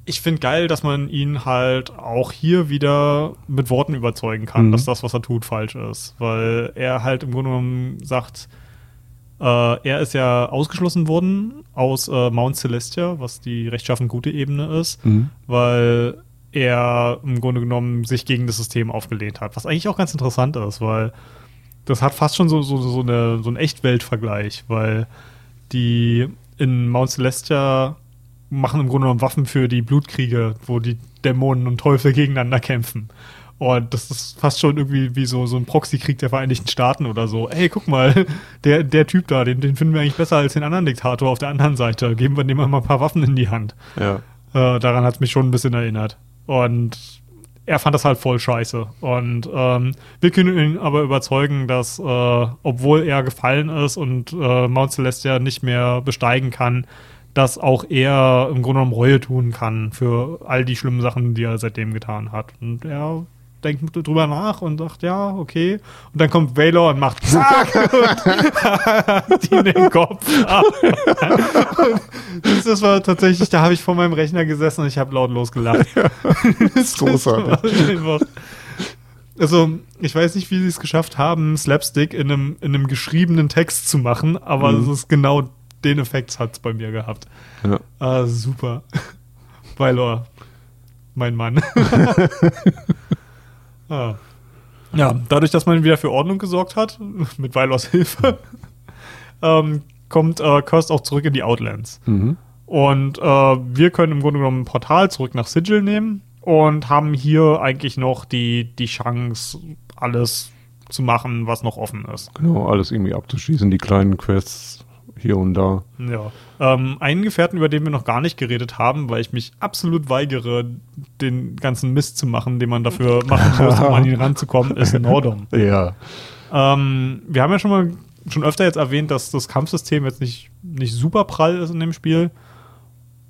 Ich finde geil, dass man ihn halt auch hier wieder mit Worten überzeugen kann, Mhm. dass das, was er tut, falsch ist. Weil er halt im Grunde genommen sagt, äh, er ist ja ausgeschlossen worden aus äh, Mount Celestia, was die rechtschaffen gute Ebene ist, Mhm. weil er im Grunde genommen sich gegen das System aufgelehnt hat. Was eigentlich auch ganz interessant ist, weil das hat fast schon so, so, so, eine, so einen Echtweltvergleich, weil die in Mount Celestia machen im Grunde genommen Waffen für die Blutkriege, wo die Dämonen und Teufel gegeneinander kämpfen. Und das ist fast schon irgendwie wie so, so ein Proxykrieg der Vereinigten Staaten oder so. Ey, guck mal, der, der Typ da, den, den finden wir eigentlich besser als den anderen Diktator auf der anderen Seite. Geben wir dem mal ein paar Waffen in die Hand. Ja. Äh, daran hat es mich schon ein bisschen erinnert. Und er fand das halt voll scheiße. Und ähm, wir können ihn aber überzeugen, dass, äh, obwohl er gefallen ist und äh, Mount Celestia nicht mehr besteigen kann, dass auch er im Grunde genommen Reue tun kann für all die schlimmen Sachen, die er seitdem getan hat. Und er denkt drüber nach und sagt, ja, okay. Und dann kommt Valor und macht zack und die in den Kopf ab. Und das war tatsächlich, da habe ich vor meinem Rechner gesessen und ich habe laut losgelacht. Das ist großartig. Also, ich weiß nicht, wie sie es geschafft haben, Slapstick in einem, in einem geschriebenen Text zu machen, aber Mhm. es ist genau den Effekt hat es bei mir gehabt. Ja. Ah, super. Weilor, mein Mann. Ah. Ja, dadurch, dass man wieder für Ordnung gesorgt hat, mit Weilors Hilfe, ähm, kommt äh, Kirst auch zurück in die Outlands. Mhm. Und äh, wir können im Grunde genommen ein Portal zurück nach Sigil nehmen und haben hier eigentlich noch die, die Chance, alles zu machen, was noch offen ist. Genau, alles irgendwie abzuschließen, die kleinen Quests hier und da. Ja. Ähm, einen Gefährten, über den wir noch gar nicht geredet haben, weil ich mich absolut weigere, den ganzen Mist zu machen, den man dafür machen muss, um an ihn ranzukommen, ist Nordom. Ja. Ähm, wir haben ja schon mal schon öfter jetzt erwähnt, dass das Kampfsystem jetzt nicht, nicht super prall ist in dem Spiel.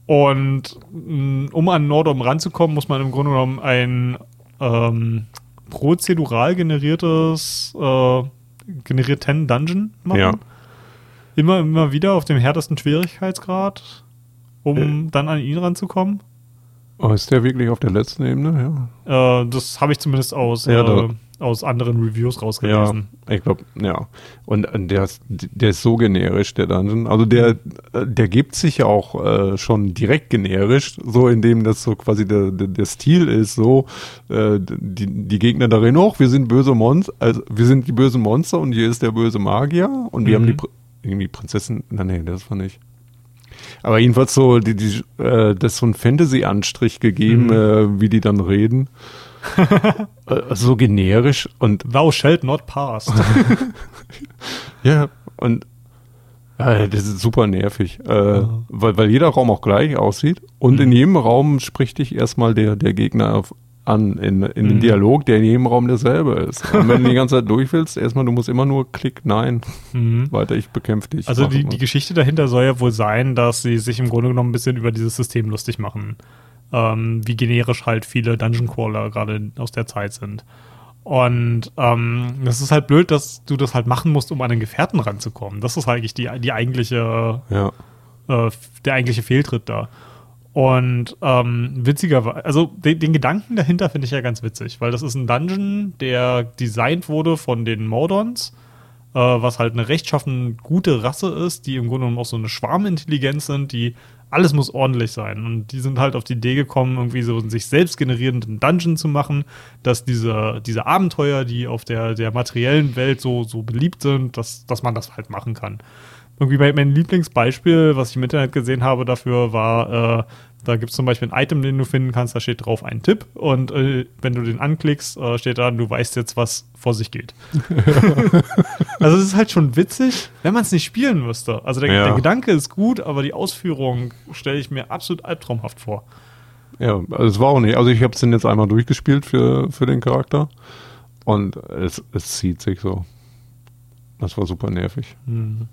Und mh, um an Nordom ranzukommen, muss man im Grunde genommen ein ähm, prozedural generiertes äh, generierten Dungeon machen. Ja. Immer, immer wieder auf dem härtesten Schwierigkeitsgrad, um Äh. dann an ihn ranzukommen. Oh, ist der wirklich auf der letzten Ebene? Ja. Äh, das habe ich zumindest aus, Ja, äh, aus anderen Reviews Ja, rausgelesen. ich glaube, ja. Und äh, der ist, der ist so generisch, der Dungeon. Also der, äh, der gibt sich ja auch äh, schon direkt generisch, so indem das so quasi der, der, der Stil ist, so äh, die, die Gegner darin, auch wir sind böse Monster, also wir sind die bösen Monster und hier ist der böse Magier und wir Mhm. haben die Pr- irgendwie Prinzessin, nein, nee, das war nicht. Aber jedenfalls so, die, die, äh, das ist so ein Fantasy-Anstrich gegeben, Mhm. äh, wie die dann reden. äh, so generisch und Thou shalt not pass. Ja, und äh, das ist super nervig, äh, Ja. weil, weil jeder Raum auch gleich aussieht und Mhm. in jedem Raum spricht dich erstmal der, der Gegner auf, an, in, in Mhm. den Dialog, der in jedem Raum derselbe ist. Und wenn du die ganze Zeit durch willst, erstmal, du musst immer nur Klick, nein, mhm. weiter, ich bekämpfe dich. Also die, die Geschichte dahinter soll ja wohl sein, dass sie sich im Grunde genommen ein bisschen über dieses System lustig machen. Ähm, wie generisch halt viele Dungeon Crawler gerade aus der Zeit sind. Und ähm, das ist halt blöd, dass du das halt machen musst, um an den Gefährten ranzukommen. Das ist eigentlich die, die eigentliche, ja, äh, der eigentliche Fehltritt da. Und ähm, witzigerweise, also den, den Gedanken dahinter finde ich ja ganz witzig, weil das ist ein Dungeon, der designt wurde von den Mordons, äh, was halt eine rechtschaffen gute Rasse ist, die im Grunde genommen auch so eine Schwarmintelligenz sind, die alles muss ordentlich sein. Und die sind halt auf die Idee gekommen, irgendwie so einen sich selbst generierenden Dungeon zu machen, dass diese, diese Abenteuer, die auf der, der materiellen Welt so, so beliebt sind, dass, dass man das halt machen kann. Irgendwie mein, mein Lieblingsbeispiel, was ich im Internet gesehen habe dafür, war, äh, da gibt es zum Beispiel ein Item, den du finden kannst, da steht drauf ein Tipp und äh, wenn du den anklickst, äh, steht da, du weißt jetzt, was vor sich geht. also es ist halt schon witzig, wenn man es nicht spielen müsste. Also der, Ja. der Gedanke ist gut, aber die Ausführung stelle ich mir absolut albtraumhaft vor. ja, es war auch nicht, also ich habe es den jetzt einmal durchgespielt für, für den Charakter und es, es zieht sich so. Das war super nervig. Äh,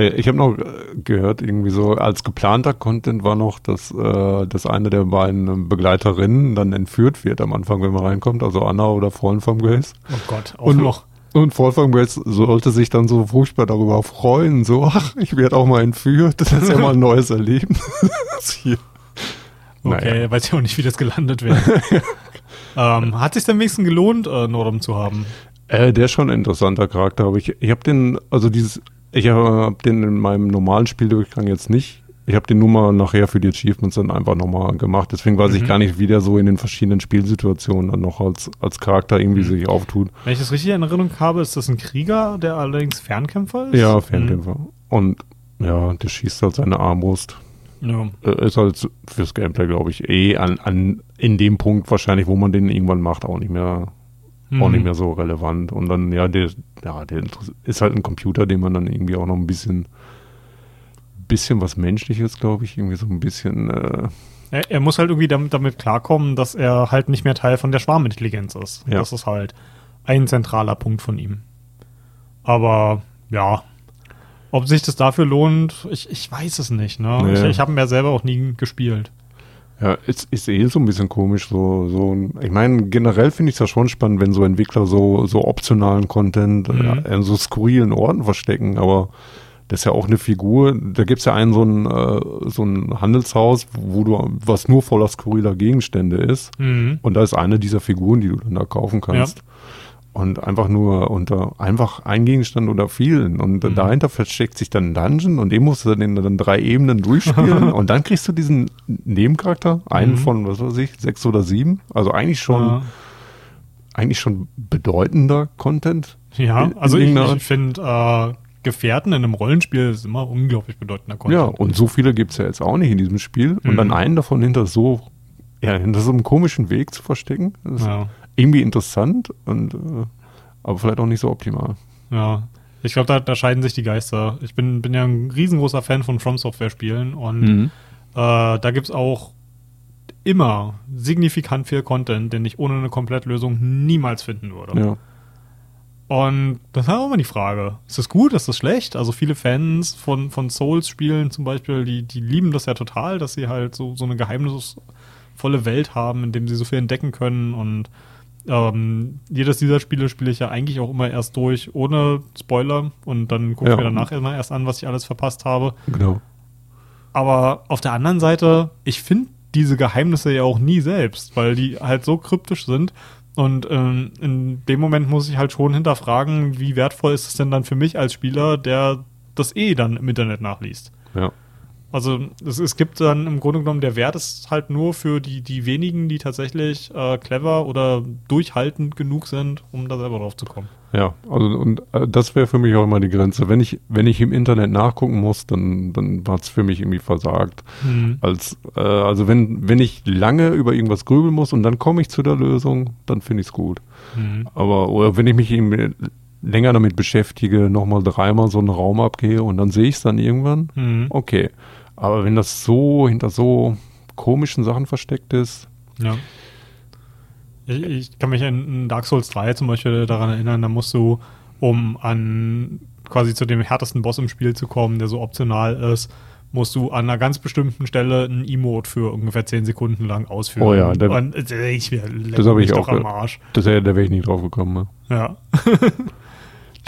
Ich habe noch äh, gehört, irgendwie so als geplanter Content war noch, dass, äh, dass eine der beiden Begleiterinnen dann entführt wird am Anfang, wenn man reinkommt, also Anna oder Freund vom Grace. Oh Gott, auch Und noch. Und Freund vom Grace sollte sich dann so furchtbar darüber freuen, so, ach, ich werde auch mal entführt, das ist ja mal ein neues Erlebnis hier. Okay, Naja. weiß ich auch nicht, wie das gelandet wäre. ähm, hat sich am wenigsten gelohnt, äh, Nordom zu haben? Äh, der ist schon ein interessanter Charakter, aber ich, ich habe den, also dieses, ich habe den in meinem normalen Spieldurchgang jetzt nicht. Ich habe den nur mal nachher für die Achievements dann einfach nochmal gemacht. Deswegen weiß ich Mhm. gar nicht, wie der so in den verschiedenen Spielsituationen dann noch als, als Charakter irgendwie Mhm. sich auftut. Wenn ich das richtig in Erinnerung habe, ist das ein Krieger, der allerdings Fernkämpfer ist? Ja, Fernkämpfer. Und ja, der schießt halt seine Armbrust. Mhm. Ja. Äh, ist halt fürs Gameplay, glaube ich, eh an, an in dem Punkt wahrscheinlich, wo man den irgendwann macht, auch nicht mehr, auch Mhm. nicht mehr so relevant. Und dann, ja, der, ja, der ist halt ein Computer, den man dann irgendwie auch noch ein bisschen, bisschen was Menschliches, glaube ich, irgendwie so ein bisschen, äh, Er, er muss halt irgendwie damit, damit klarkommen, dass er halt nicht mehr Teil von der Schwarmintelligenz ist. Ja. Das ist halt ein zentraler Punkt von ihm. Aber ja, ob sich das dafür lohnt, ich, ich weiß es nicht. Ne? Nee. Ich, ich habe ihn ja selber auch nie gespielt. Ja, ist, ist eh so ein bisschen komisch, so, so, ich meine, generell finde ich es ja schon spannend, wenn so Entwickler so, so optionalen Content Mhm. äh, in so skurrilen Orten verstecken, aber das ist ja auch eine Figur, da gibt's ja einen so ein, äh, so ein Handelshaus, wo du, was nur voller skurriler Gegenstände ist. Mhm. Und da ist eine dieser Figuren, die du dann da kaufen kannst. Und einfach nur unter einfach ein Gegenstand oder vielen. Und Mhm. dahinter versteckt sich dann ein Dungeon und den musst du dann in dann drei Ebenen durchspielen. und dann kriegst du diesen Nebencharakter, einen Mhm. von, was weiß ich, sechs oder sieben. Also eigentlich schon, Ja. eigentlich schon bedeutender Content. Ja, also ich, ich finde, äh, Gefährten in einem Rollenspiel ist immer unglaublich bedeutender Ja, Content. und so viele gibt's ja jetzt auch nicht in diesem Spiel. Und Mhm. dann einen davon hinter so, ja, hinter so einem komischen Weg zu verstecken, das ja, irgendwie interessant und äh, aber vielleicht auch nicht so optimal. ja. Ich glaube, da, da scheiden sich die Geister. Ich bin, bin ja ein riesengroßer Fan von From Software-Spielen und Mhm. äh, da gibt es auch immer signifikant viel Content, den ich ohne eine Komplettlösung niemals finden würde. Ja. Und das ist auch immer die Frage. Ist das gut? Ist das schlecht? Also viele Fans von, von Souls-Spielen zum Beispiel, die, die lieben das ja total, dass sie halt so, so eine geheimnisvolle Welt haben, in dem sie so viel entdecken können. Und ähm, jedes dieser Spiele spiele ich ja eigentlich auch immer erst durch, ohne Spoiler. Und dann gucke ich Ja. mir danach immer erst an, was ich alles verpasst habe. Genau. Aber auf der anderen Seite, ich finde diese Geheimnisse ja auch nie selbst, weil die halt so kryptisch sind. Und ähm, in dem Moment muss ich halt schon hinterfragen, wie wertvoll ist es denn dann für mich als Spieler, der das eh dann im Internet nachliest. Ja. Also es, es gibt dann im Grunde genommen, der Wert ist halt nur für die, die wenigen, die tatsächlich äh, clever oder durchhaltend genug sind, um da selber drauf zu kommen. Ja, also und äh, das wäre für mich auch immer die Grenze. Wenn ich, wenn ich im Internet nachgucken muss, dann, dann hat es für mich irgendwie versagt. Als, äh, also wenn, wenn ich lange über irgendwas grübeln muss und dann komme ich zu der Lösung, dann finde ich es gut. Mhm. Aber oder wenn ich mich eben länger damit beschäftige, nochmal dreimal so einen Raum abgehe und dann sehe ich es dann irgendwann, Mhm. okay. Aber wenn das so hinter so komischen Sachen versteckt ist, Ja. Ich, ich kann mich in, Dark Souls 3 zum Beispiel daran erinnern, da musst du, um an quasi zu dem härtesten Boss im Spiel zu kommen, der so optional ist, musst du an einer ganz bestimmten Stelle ein Emote für ungefähr 10 Sekunden lang ausführen. Oh ja, der- Und äh, ich das habe ich doch auch. am Arsch. Das, da wäre ich nicht drauf gekommen. Ne? Ja.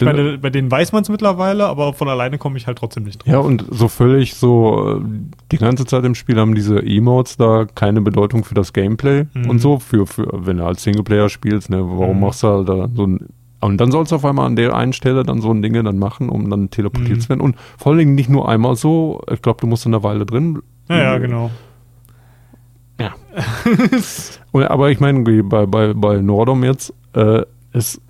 Ich meine, bei denen weiß man es mittlerweile, aber von alleine komme ich halt trotzdem nicht drauf. Ja, und so völlig so, äh, die ganze Zeit im Spiel haben diese Emotes da keine Bedeutung für das Gameplay Mhm. und so, für, für, wenn du als Singleplayer spielst, ne, warum Mhm. machst du halt da so ein, und dann sollst du auf einmal an der einen Stelle dann so ein Dinge dann machen, um dann teleportiert Mhm. zu werden. Und vor allen Dingen nicht nur einmal so, ich glaube, du musst eine Weile drin. Ja, ja, genau. Ja. Und, aber ich meine, bei, bei, bei Nordom jetzt, äh, ist,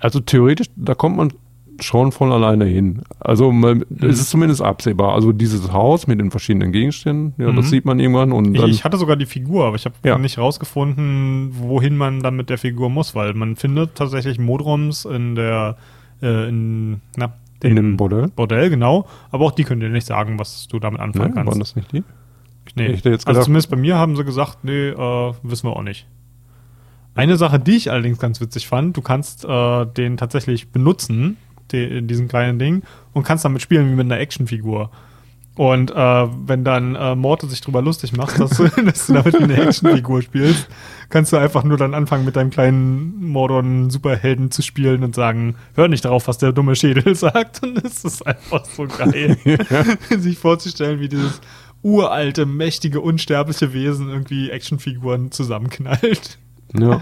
also theoretisch, da kommt man schon von alleine hin. Also man, es ist zumindest absehbar. Also dieses Haus mit den verschiedenen Gegenständen, ja, Mhm. das sieht man irgendwann und Ich, dann, ich hatte sogar die Figur, aber ich habe Ja. nicht rausgefunden, wohin man dann mit der Figur muss, weil man findet tatsächlich Modroms in der äh, in, na, in dem Bordell. Bordell, genau. Aber auch die können dir nicht sagen, was du damit anfangen Nein, waren kannst. das nicht die? Nee. Ich jetzt also gedacht- zumindest bei mir haben sie gesagt, nee, äh, wissen wir auch nicht. Eine Sache, die ich allerdings ganz witzig fand, du kannst äh, den tatsächlich benutzen, die, diesen kleinen Ding, und kannst damit spielen wie mit einer Actionfigur. Und äh, wenn dann äh, Morte sich drüber lustig macht, dass, du- dass du damit eine Actionfigur spielst, kannst du einfach nur dann anfangen, mit deinem kleinen Mordon-Superhelden zu spielen und sagen, hör nicht drauf, was der dumme Schädel sagt. Und es ist einfach so geil, sich vorzustellen, wie dieses uralte, mächtige, unsterbliche Wesen irgendwie Actionfiguren zusammenknallt. Ja.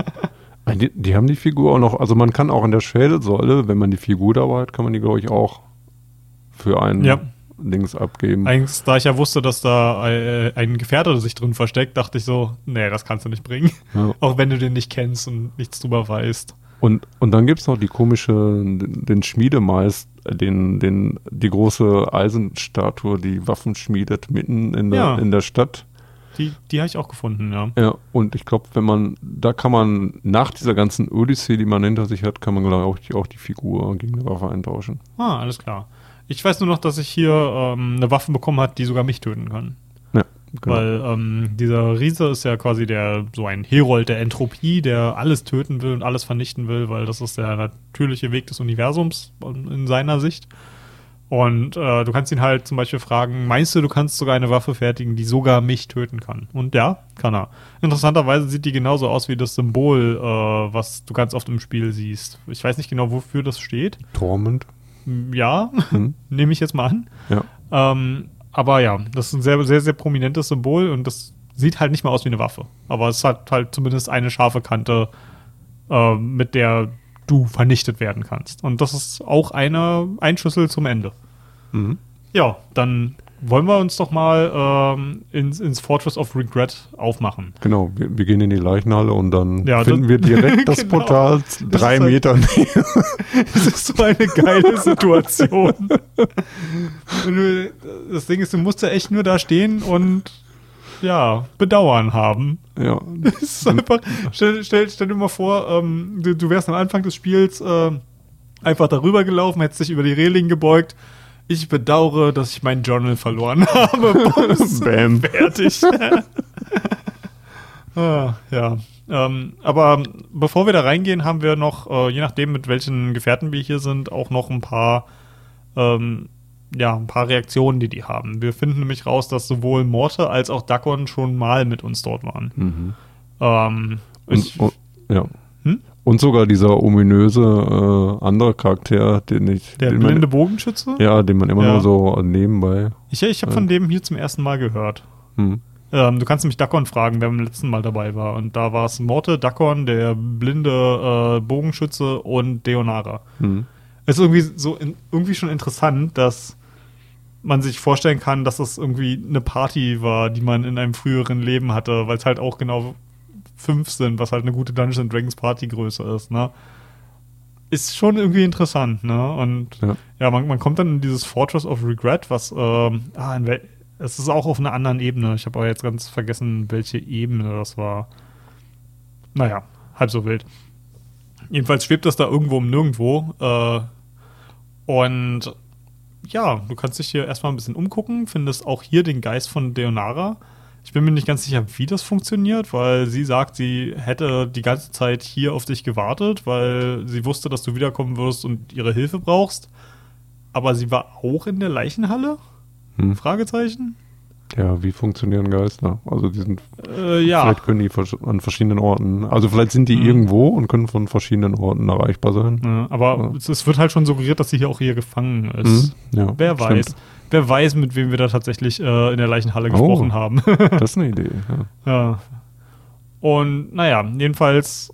Die, die haben die Figur auch noch, also man kann auch in der Schädelsäule, wenn man die Figur dabei hat, kann man die, glaube ich, auch für einen Ja. Dings abgeben. Eigentlich, da ich ja wusste, dass da äh, ein Gefährte sich drin versteckt, dachte ich so, nee, das kannst du nicht bringen. Ja. Auch wenn du den nicht kennst und nichts drüber weißt. Und, und dann gibt es noch die komische, den, den Schmiedemeist, den, den, die große Eisenstatue, die Waffen schmiedet mitten in der, Ja. in der Stadt. Die, die habe ich auch gefunden, ja. Ja, und ich glaube, wenn man, da kann man nach dieser ganzen Odyssee, die man hinter sich hat, kann man glaube ich auch die, Figur gegen eine Waffe eintauschen. Ah, alles klar. Ich weiß nur noch, dass ich hier ähm, eine Waffe bekommen hat, die sogar mich töten kann. Ja, genau. Weil ähm, dieser Riese ist ja quasi der so ein Herold der Entropie, der alles töten will und alles vernichten will, weil das ist der natürliche Weg des Universums in seiner Sicht. Und äh, du kannst ihn halt zum Beispiel fragen, meinst du, du kannst sogar eine Waffe fertigen, die sogar mich töten kann? Und ja, kann er. Interessanterweise sieht die genauso aus wie das Symbol, äh, was du ganz oft im Spiel siehst. Ich weiß nicht genau, wofür das steht. Torment. Ja, Hm. nehme ich jetzt mal an. Ja. Ähm, aber ja, das ist ein sehr, sehr, sehr prominentes Symbol und das sieht halt nicht mal aus wie eine Waffe. Aber es hat halt zumindest eine scharfe Kante, äh, mit der du vernichtet werden kannst. Und das ist auch eine, ein Schlüssel zum Ende. Mhm. Ja, dann wollen wir uns doch mal ähm, ins, ins Fortress of Regret aufmachen. Genau, wir, wir gehen in die Leichenhalle und dann Ja, finden das- wir direkt das Genau. Portal Das drei halt- Meter näher. Das ist so eine geile Situation. Das Ding ist, du musst ja echt nur da stehen und ja, Bedauern haben. ja, Das ist einfach, stell, stell, stell dir mal vor, ähm, du, du wärst am Anfang des Spiels äh, einfach darüber gelaufen, hätte sich über die Reling gebeugt. Ich bedauere, dass ich mein Journal verloren habe. Bums, Bam. fertig. ah, ja. Ähm, aber bevor wir da reingehen, haben wir noch, äh, je nachdem, mit welchen Gefährten wir hier sind, auch noch ein paar, ähm, ja, ein paar Reaktionen, die die haben. Wir finden nämlich raus, dass sowohl Morte als auch Dakon schon mal mit uns dort waren. Mhm. Ähm, ich, Und, und, ja. Hm? Und sogar dieser ominöse äh, andere Charakter, den ich. der den blinde man, Bogenschütze? ja, den man immer Ja. nur so nebenbei. Ich, ich habe von dem hier zum ersten Mal gehört. Hm. Ähm, du kannst nämlich Dakon fragen, wer beim letzten Mal dabei war. Und da war es Morte, Dakon, der blinde äh, Bogenschütze und Deonara. Hm. Es ist irgendwie so in, irgendwie schon interessant, dass man sich vorstellen kann, dass das irgendwie eine Party war, die man in einem früheren Leben hatte, weil es halt auch genau fünf sind, was halt eine gute Dungeons and Dragons Partygröße ist, ne? Ist schon irgendwie interessant, ne? Und Ja. ja, man, man kommt dann in dieses Fortress of Regret, was, ähm, ah, in wel es ist auch auf einer anderen Ebene. Ich habe aber jetzt ganz vergessen, welche Ebene das war. Naja, halb so wild. Jedenfalls schwebt das da irgendwo um nirgendwo. Äh, und ja, du kannst dich hier erstmal ein bisschen umgucken, findest auch hier den Geist von Deonara. Ich bin mir nicht ganz sicher, wie das funktioniert, weil sie sagt, sie hätte die ganze Zeit hier auf dich gewartet, weil sie wusste, dass du wiederkommen wirst und ihre Hilfe brauchst. Aber sie war auch in der Leichenhalle? Hm. Fragezeichen? Ja, wie funktionieren Geister? Also die sind, Äh, ja. vielleicht können die an verschiedenen Orten, also vielleicht sind die Mhm. irgendwo und können von verschiedenen Orten erreichbar sein. Ja, aber Ja. es, wird halt schon suggeriert, dass sie hier auch hier gefangen ist. Mhm. Ja, Wer weiß. stimmt. Wer weiß, mit wem wir da tatsächlich äh, in der Leichenhalle Oh. gesprochen haben. Das ist eine Idee. Ja. ja. Und naja, jedenfalls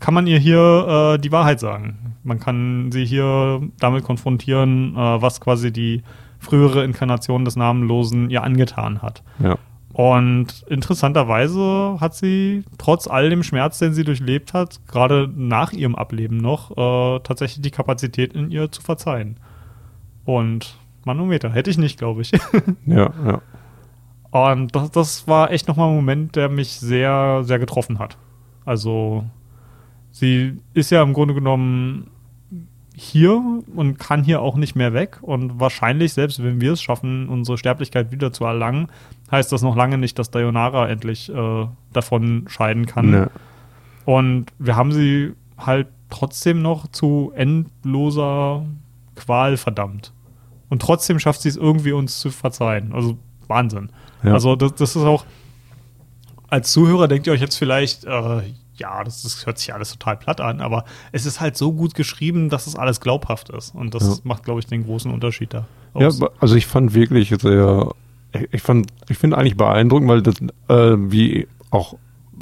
kann man ihr hier äh, die Wahrheit sagen. Man kann sie hier damit konfrontieren, äh, was quasi die frühere Inkarnation des Namenlosen ihr angetan hat. ja. Und interessanterweise hat sie trotz all dem Schmerz, den sie durchlebt hat, gerade nach ihrem Ableben noch, äh, tatsächlich die Kapazität in ihr zu verzeihen. Und Manometer hätte ich nicht, glaube ich. Ja, ja. Und das, das war echt nochmal ein Moment, der mich sehr, sehr getroffen hat. Also, sie ist ja im Grunde genommen hier und kann hier auch nicht mehr weg. Und wahrscheinlich, selbst wenn wir es schaffen, unsere Sterblichkeit wieder zu erlangen, heißt das noch lange nicht, dass Dayonara endlich äh, davon scheiden kann. Ne. Und wir haben sie halt trotzdem noch zu endloser Qual verdammt. Und trotzdem schafft sie es irgendwie, uns zu verzeihen. Also Wahnsinn. Ja. Also das, das ist auch, als Zuhörer denkt ihr euch jetzt vielleicht, äh, ja, das, das hört sich alles total platt an, aber es ist halt so gut geschrieben, dass es alles glaubhaft ist. Und das Ja. macht, glaube ich, den großen Unterschied da. Ja, aus. be- also ich fand wirklich sehr, ich- ich fand, ich finde eigentlich beeindruckend, weil das, äh, wie auch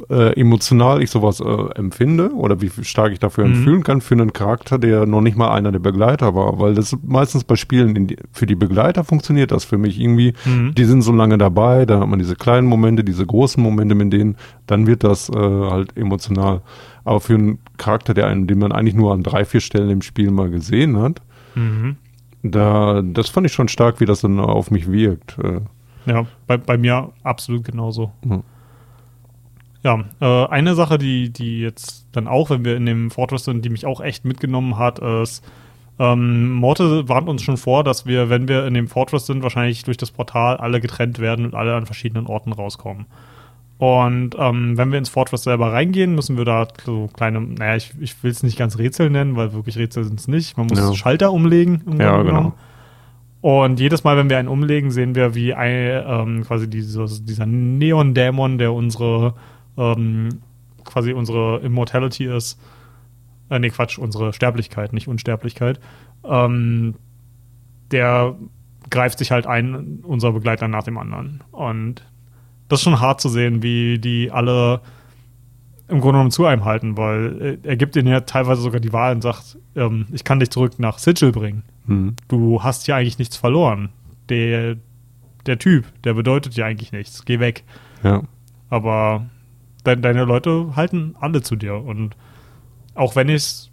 äh, emotional ich sowas äh, empfinde oder wie stark ich dafür Mhm. empfühlen kann für einen Charakter, der noch nicht mal einer der Begleiter war, weil das meistens bei Spielen in die, für die Begleiter funktioniert das für mich irgendwie. Mhm. Die sind so lange dabei, da hat man diese kleinen Momente, diese großen Momente mit denen, dann wird das äh, halt emotional. Aber für einen Charakter, der einen, den man eigentlich nur an drei, vier Stellen im Spiel mal gesehen hat, Mhm. da, das fand ich schon stark, wie das dann auf mich wirkt. Äh, Ja, bei, bei mir absolut genauso. Mhm. Ja, äh, eine Sache, die, die jetzt dann auch, wenn wir in dem Fortress sind, die mich auch echt mitgenommen hat, ist, ähm, Morte warnt uns schon vor, dass wir, wenn wir in dem Fortress sind, wahrscheinlich durch das Portal alle getrennt werden und alle an verschiedenen Orten rauskommen. Und ähm, wenn wir ins Fortress selber reingehen, müssen wir da so kleine, naja, ich, ich will es nicht ganz Rätsel nennen, weil wirklich Rätsel sind es nicht. Man muss Ja. Schalter umlegen. im Ja, genau. genommen. Und jedes Mal, wenn wir einen umlegen, sehen wir, wie ein, ähm, quasi dieses, dieser Neon-Dämon, der unsere, ähm, quasi unsere Immortality ist, äh, nee, Quatsch, unsere Sterblichkeit, nicht Unsterblichkeit, ähm, der greift sich halt ein, unser Begleiter nach dem anderen. Und das ist schon hart zu sehen, wie die alle im Grunde genommen zu einem halten, weil äh, er gibt ihnen ja teilweise sogar die Wahl und sagt, ähm, ich kann dich zurück nach Sigil bringen hm. du hast hier eigentlich nichts verloren. Der, der Typ, der bedeutet dir eigentlich nichts. Geh weg. Ja. Aber de deine Leute halten alle zu dir. Und auch wenn ich es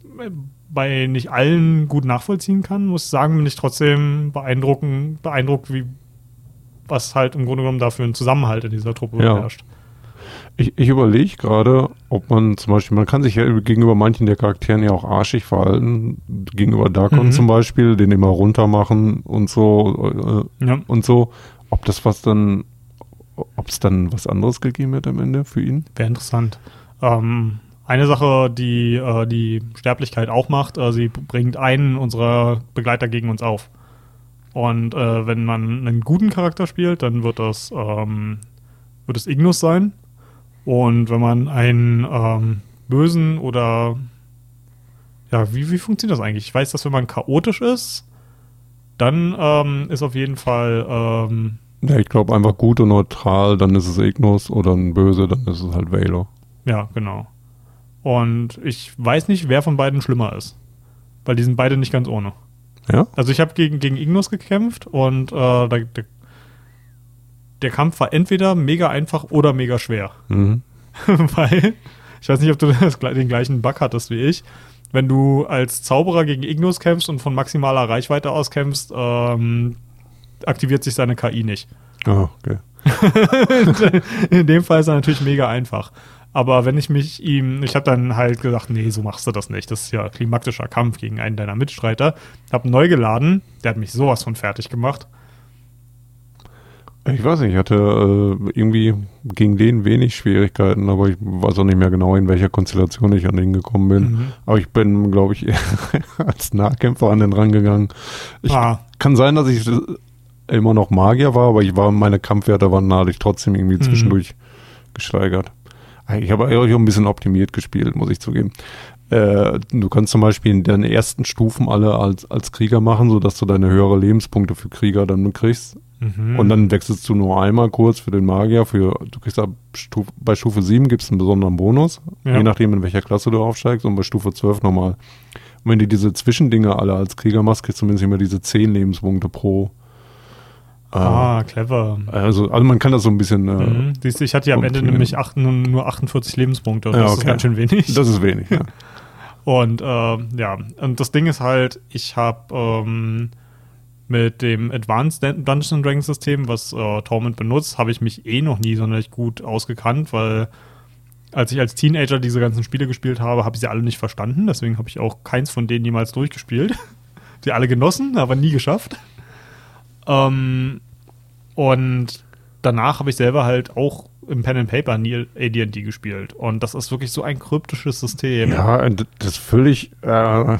bei nicht allen gut nachvollziehen kann, muss ich sagen, bin ich trotzdem beeindruckend, beeindruckt, wie was halt im Grunde genommen dafür ein Zusammenhalt in dieser Truppe Ja. herrscht. Ich, ich überlege gerade, ob man zum Beispiel, man kann sich ja gegenüber manchen der Charakteren ja auch arschig verhalten. Gegenüber Darkon Mhm. zum Beispiel, den immer runter machen und so äh, Ja. und so. Ob das was dann, ob es dann was anderes gegeben wird am Ende für ihn? Wäre interessant. Ähm, eine Sache, die äh, die Sterblichkeit auch macht, äh, sie bringt einen unserer Begleiter gegen uns auf. Und äh, wenn man einen guten Charakter spielt, dann wird das, ähm, wird es Ignus sein. Und wenn man einen ähm, bösen oder ja, wie, wie funktioniert das eigentlich? Ich weiß, dass wenn man chaotisch ist, dann ähm, ist auf jeden Fall ähm, Ja, ich glaube einfach gut und neutral, dann ist es Ignus oder ein Böse, dann ist es halt Valor. Ja, genau. Und ich weiß nicht, wer von beiden schlimmer ist. Weil die sind beide nicht ganz ohne. Ja? Also ich habe gegen, gegen Ignus gekämpft und äh, da, der, der Kampf war entweder mega einfach oder mega schwer. Mhm. Weil, ich weiß nicht, ob du das, den gleichen Bug hattest wie ich. Wenn du als Zauberer gegen Ignus kämpfst und von maximaler Reichweite aus kämpfst, ähm, aktiviert sich seine KI nicht. Ah, okay. In dem Fall ist er natürlich mega einfach. Aber wenn ich mich ihm, ich habe dann halt gesagt, nee, so machst du das nicht. Das ist ja klimaktischer Kampf gegen einen deiner Mitstreiter. Hab neu geladen, der hat mich sowas von fertig gemacht. Ich weiß nicht, ich hatte äh, irgendwie gegen den wenig Schwierigkeiten, aber ich weiß auch nicht mehr genau, in welcher Konstellation ich an den gekommen bin. Mhm. Aber ich bin, glaube ich, eher als Nahkämpfer an den rangegangen. Ich, Ah. Kann sein, dass ich immer noch Magier war, aber ich war, meine Kampfwerte waren dadurch trotzdem irgendwie Mhm. zwischendurch gesteigert. Ich habe auch ein bisschen optimiert gespielt, muss ich zugeben. Äh, du kannst zum Beispiel in deinen ersten Stufen alle als, als Krieger machen, sodass du deine höhere Lebenspunkte für Krieger dann kriegst. Mhm. Und dann wechselst du nur einmal kurz für den Magier. Für, du kriegst ab Stuf, bei Stufe 7 gibt es einen besonderen Bonus, Ja. je nachdem, in welcher Klasse du aufsteigst, und bei Stufe 12 nochmal. Und wenn du diese Zwischendinge alle als Krieger machst, kriegst du zumindest immer diese 10 Lebenspunkte pro. Äh, ah, clever. Also, also man kann das so ein bisschen. Äh, Mhm. Siehst du, ich hatte ja am Ende nämlich acht, nur, nur 48 Lebenspunkte. Und Ja, das ist okay. ganz schön wenig. Das ist wenig. Ja. Und äh, ja, und das Ding ist halt, ich habe ähm, mit dem Advanced Dun- Dungeons and Dragons System, was äh, Torment benutzt, habe ich mich eh noch nie sonderlich gut ausgekannt, weil als ich als Teenager diese ganzen Spiele gespielt habe, habe ich sie alle nicht verstanden. Deswegen habe ich auch keins von denen jemals durchgespielt. Sie alle genossen, aber nie geschafft. Ähm, und danach habe ich selber halt auch im Pen and Paper nie AD&D gespielt. Und das ist wirklich so ein kryptisches System. Ja, das ist völlig, äh,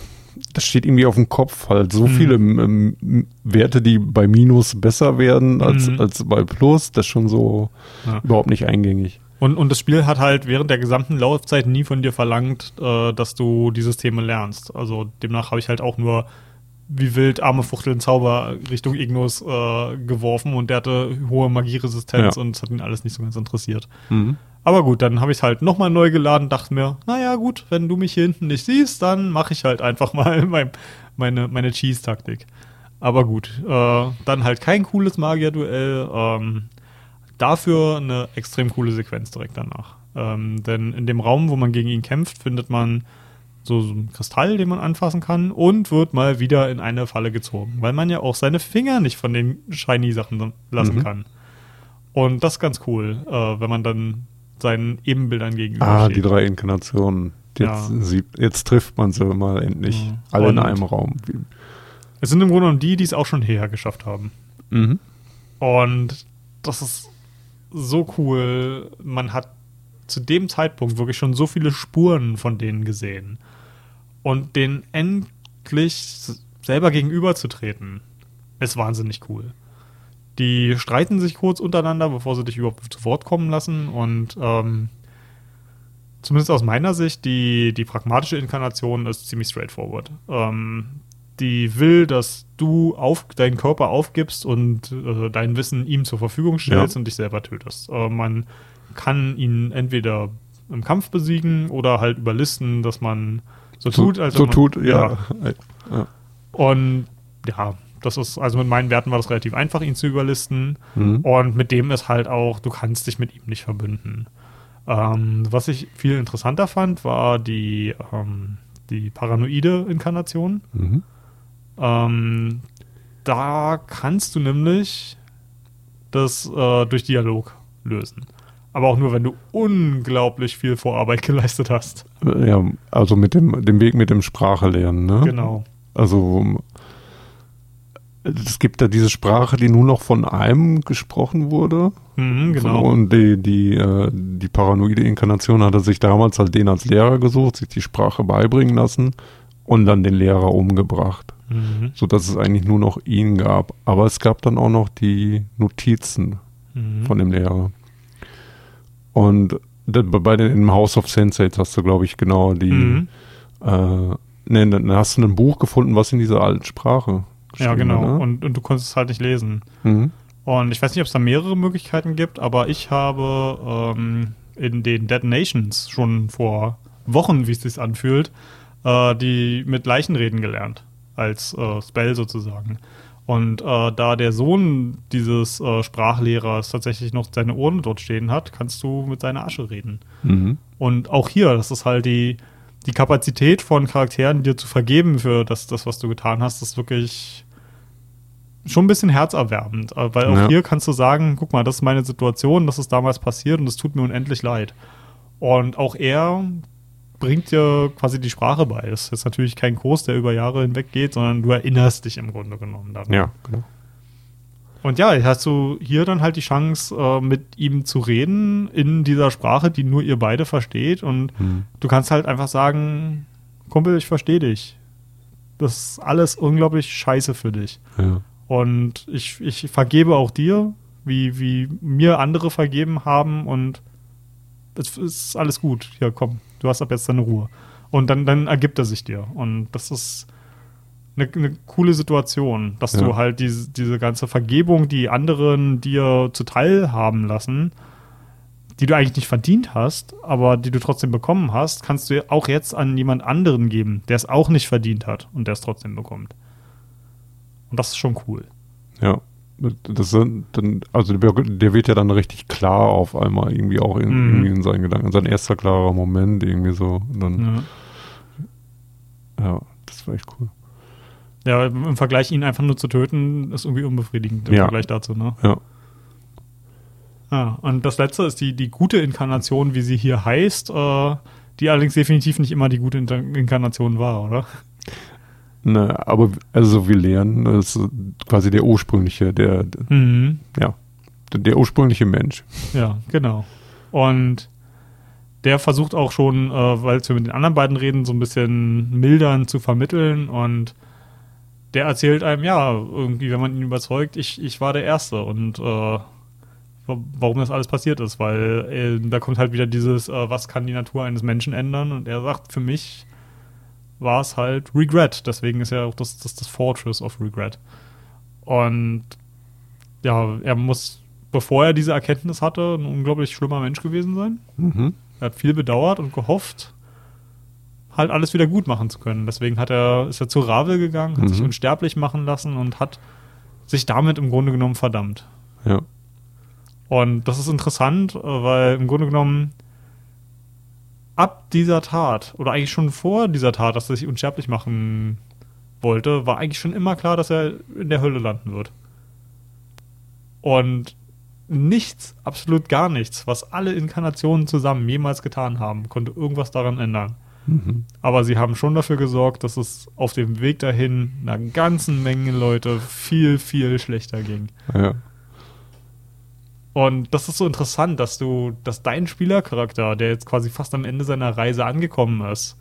das steht irgendwie auf dem Kopf halt. So Mhm. viele ähm, Werte, die bei Minus besser werden als, Mhm. als bei Plus, das ist schon so Ja. überhaupt nicht eingängig. Und, und das Spiel hat halt während der gesamten Laufzeit nie von dir verlangt, äh, dass du die Systeme lernst. Also demnach habe ich halt auch nur wie wild arme Fuchteln Zauber Richtung Ignus äh, geworfen und der hatte hohe Magieresistenz Ja. und es hat ihn alles nicht so ganz interessiert. Aber gut, dann habe ich es halt nochmal neu geladen, dachte mir, naja gut, wenn du mich hier hinten nicht siehst, dann mache ich halt einfach mal mein, meine, meine Cheese-Taktik. Aber gut, äh, dann halt kein cooles Magier-Duell, ähm, dafür eine extrem coole Sequenz direkt danach. Ähm, denn in dem Raum, wo man gegen ihn kämpft, findet man so, so einen Kristall, den man anfassen kann und wird mal wieder in eine Falle gezogen, weil man ja auch seine Finger nicht von den Shiny-Sachen lassen Mhm. kann. Und das ist ganz cool, äh, wenn man dann seinen Ebenbildern gegenüber Ah, steht. die drei Inkarnationen. Jetzt, Ja. sie, jetzt trifft man sie mal endlich. Mhm. Alle in Und- einem Raum. Es sind im Grunde genommen die, die es auch schon hierher geschafft haben. Mhm. Und das ist so cool. Man hat zu dem Zeitpunkt wirklich schon so viele Spuren von denen gesehen. Und denen endlich selber gegenüberzutreten, ist wahnsinnig cool. Die streiten sich kurz untereinander, bevor sie dich überhaupt zu Wort kommen lassen. Und ähm, zumindest aus meiner Sicht, die, die pragmatische Inkarnation ist ziemlich straightforward. Ähm, die will, dass du auf, deinen Körper aufgibst und äh, dein Wissen ihm zur Verfügung stellst Ja. und dich selber tötest. Äh, man kann ihn entweder im Kampf besiegen oder halt überlisten, dass man so tut, als so man, tut, ja. ja. Und ja, das ist, also mit meinen Werten war das relativ einfach, ihn zu überlisten. Mhm. Und mit dem ist halt auch, du kannst dich mit ihm nicht verbünden. Ähm, was ich viel interessanter fand, war die, ähm, die paranoide Inkarnation. Mhm. Ähm, da kannst du nämlich das äh, durch Dialog lösen. Aber auch nur, wenn du unglaublich viel Vorarbeit geleistet hast. Ja, also mit dem, dem Weg mit dem Sprache lernen, ne? Genau. Also es gibt da diese Sprache, die nur noch von einem gesprochen wurde. Mhm, genau. Und die, die, äh, die paranoide Inkarnation hatte sich damals halt den als Lehrer gesucht, sich die Sprache beibringen lassen und dann den Lehrer umgebracht. Mhm. Sodass es eigentlich nur noch ihn gab. Aber es gab dann auch noch die Notizen Mhm. von dem Lehrer. Und bei den im House of Sensates hast du, glaube ich, genau die. Mhm. Äh, ne, dann hast du ein Buch gefunden, was in dieser alten Sprache. Ja, genau. Ne? Und, und du konntest es halt nicht lesen. Mhm. Und ich weiß nicht, ob es da mehrere Möglichkeiten gibt, aber ich habe ähm, in den Dead Nations schon vor Wochen, wie es sich anfühlt, äh, die mit Leichen reden gelernt. Als äh, Spell sozusagen. Und äh, da der Sohn dieses äh, Sprachlehrers tatsächlich noch seine Ohren dort stehen hat, kannst du mit seiner Asche reden. Mhm. Und auch hier, das ist halt die, die Kapazität von Charakteren, dir zu vergeben für das, das, was du getan hast, ist wirklich schon ein bisschen herzerwärmend. Äh, Weil auch Ja. hier kannst du sagen, guck mal, das ist meine Situation, das ist damals passiert und es tut mir unendlich leid. Und auch er bringt dir quasi die Sprache bei. Das ist jetzt natürlich kein Kurs, der über Jahre hinweg geht, sondern du erinnerst dich im Grunde genommen daran. Ja, genau. Und ja, hast du hier dann halt die Chance, äh, mit ihm zu reden in dieser Sprache, die nur ihr beide versteht. Und Mhm. du kannst halt einfach sagen, Kumpel, ich verstehe dich. Das ist alles unglaublich scheiße für dich. Ja. Und ich, ich vergebe auch dir, wie, wie mir andere vergeben haben. Und es ist alles gut. Hier, komm, du hast ab jetzt deine Ruhe. Und dann, dann ergibt er sich dir. Und das ist eine, eine coole Situation, dass Ja. du halt diese, diese ganze Vergebung, die anderen dir zuteil haben lassen, die du eigentlich nicht verdient hast, aber die du trotzdem bekommen hast, kannst du auch jetzt an jemand anderen geben, der es auch nicht verdient hat und der es trotzdem bekommt. Und das ist schon cool. Ja. Das sind dann, also der, der wird ja dann richtig klar auf einmal irgendwie auch in, Mhm. irgendwie in seinen Gedanken. Sein erster klarer Moment irgendwie so. Dann, Ja. ja, das war echt cool. Ja, im Vergleich, ihn einfach nur zu töten, ist irgendwie unbefriedigend im Ja. Vergleich dazu, ne? Ja. Ja, und das letzte ist die, die gute Inkarnation, wie sie hier heißt, äh, die allerdings definitiv nicht immer die gute Inkarnation war, oder? Ne, aber also wir lernen, das ist quasi der ursprüngliche, der, Mhm. ja, der, der ursprüngliche Mensch. Ja, genau. Und der versucht auch schon, äh, weil wir mit den anderen beiden reden, so ein bisschen mildern zu vermitteln und der erzählt einem, ja, irgendwie, wenn man ihn überzeugt, ich, ich war der Erste und äh, wa- warum das alles passiert ist, weil äh, da kommt halt wieder dieses, äh, was kann die Natur eines Menschen ändern und er sagt, für mich war es halt Regret, deswegen ist ja auch das, das, das Fortress of Regret. Und ja, er muss, bevor er diese Erkenntnis hatte, ein unglaublich schlimmer Mensch gewesen sein. Mhm. Er hat viel bedauert und gehofft, halt alles wieder gut machen zu können. Deswegen hat er, ist er zu Ravel gegangen, hat Mhm. sich unsterblich machen lassen und hat sich damit im Grunde genommen verdammt. Ja. Und das ist interessant, äh, weil im Grunde genommen ab dieser Tat oder eigentlich schon vor dieser Tat, dass er sich unsterblich machen wollte, war eigentlich schon immer klar, dass er in der Hölle landen wird. Und nichts, absolut gar nichts, was alle Inkarnationen zusammen jemals getan haben, konnte irgendwas daran ändern. Mhm. Aber sie haben schon dafür gesorgt, dass es auf dem Weg dahin einer ganzen Menge Leute viel, viel schlechter ging. Ja. Und das ist so interessant, dass du, dass dein Spielercharakter, der jetzt quasi fast am Ende seiner Reise angekommen ist,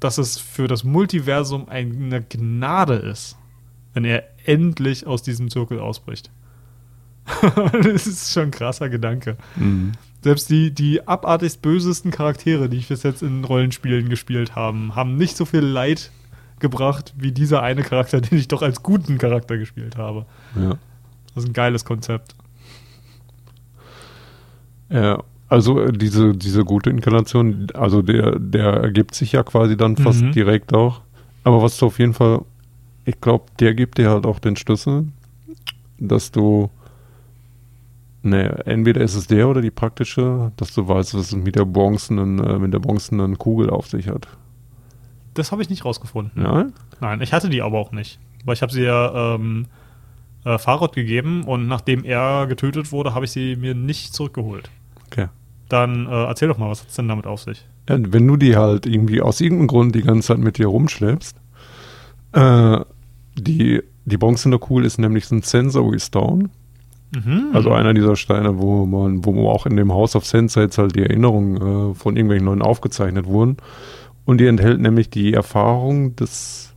dass es für das Multiversum eine Gnade ist, wenn er endlich aus diesem Zirkel ausbricht. das ist schon ein krasser Gedanke. Mhm. Selbst die, die abartigst bösesten Charaktere, die ich bis jetzt in Rollenspielen gespielt habe, haben nicht so viel Leid gebracht wie dieser eine Charakter, den ich doch als guten Charakter gespielt habe. Ja. Das ist ein geiles Konzept. Ja, also äh, diese, diese gute Inkarnation, also der, der ergibt sich ja quasi dann fast Mhm. direkt auch. Aber was du auf jeden Fall, ich glaube, der gibt dir halt auch den Schlüssel, dass du, ne, entweder ist es der oder die praktische, dass du weißt, was es mit der bronzenen, äh, mit der bronzenen Kugel auf sich hat. Das habe ich nicht rausgefunden. Ja? Nein, ich hatte die aber auch nicht. Weil ich habe sie ja ähm, äh, Farod gegeben und nachdem er getötet wurde, habe ich sie mir nicht zurückgeholt. Okay. Dann äh, erzähl doch mal, was hat es denn damit auf sich? Ja, wenn du die halt irgendwie aus irgendeinem Grund die ganze Zeit mit dir rumschleppst, äh, die, die Bronze cool ist nämlich so ein Sensory Stone. Mhm. Also einer dieser Steine, wo man, wo auch in dem House of Sense jetzt halt die Erinnerungen äh, von irgendwelchen Leuten aufgezeichnet wurden. Und die enthält nämlich die Erfahrung des,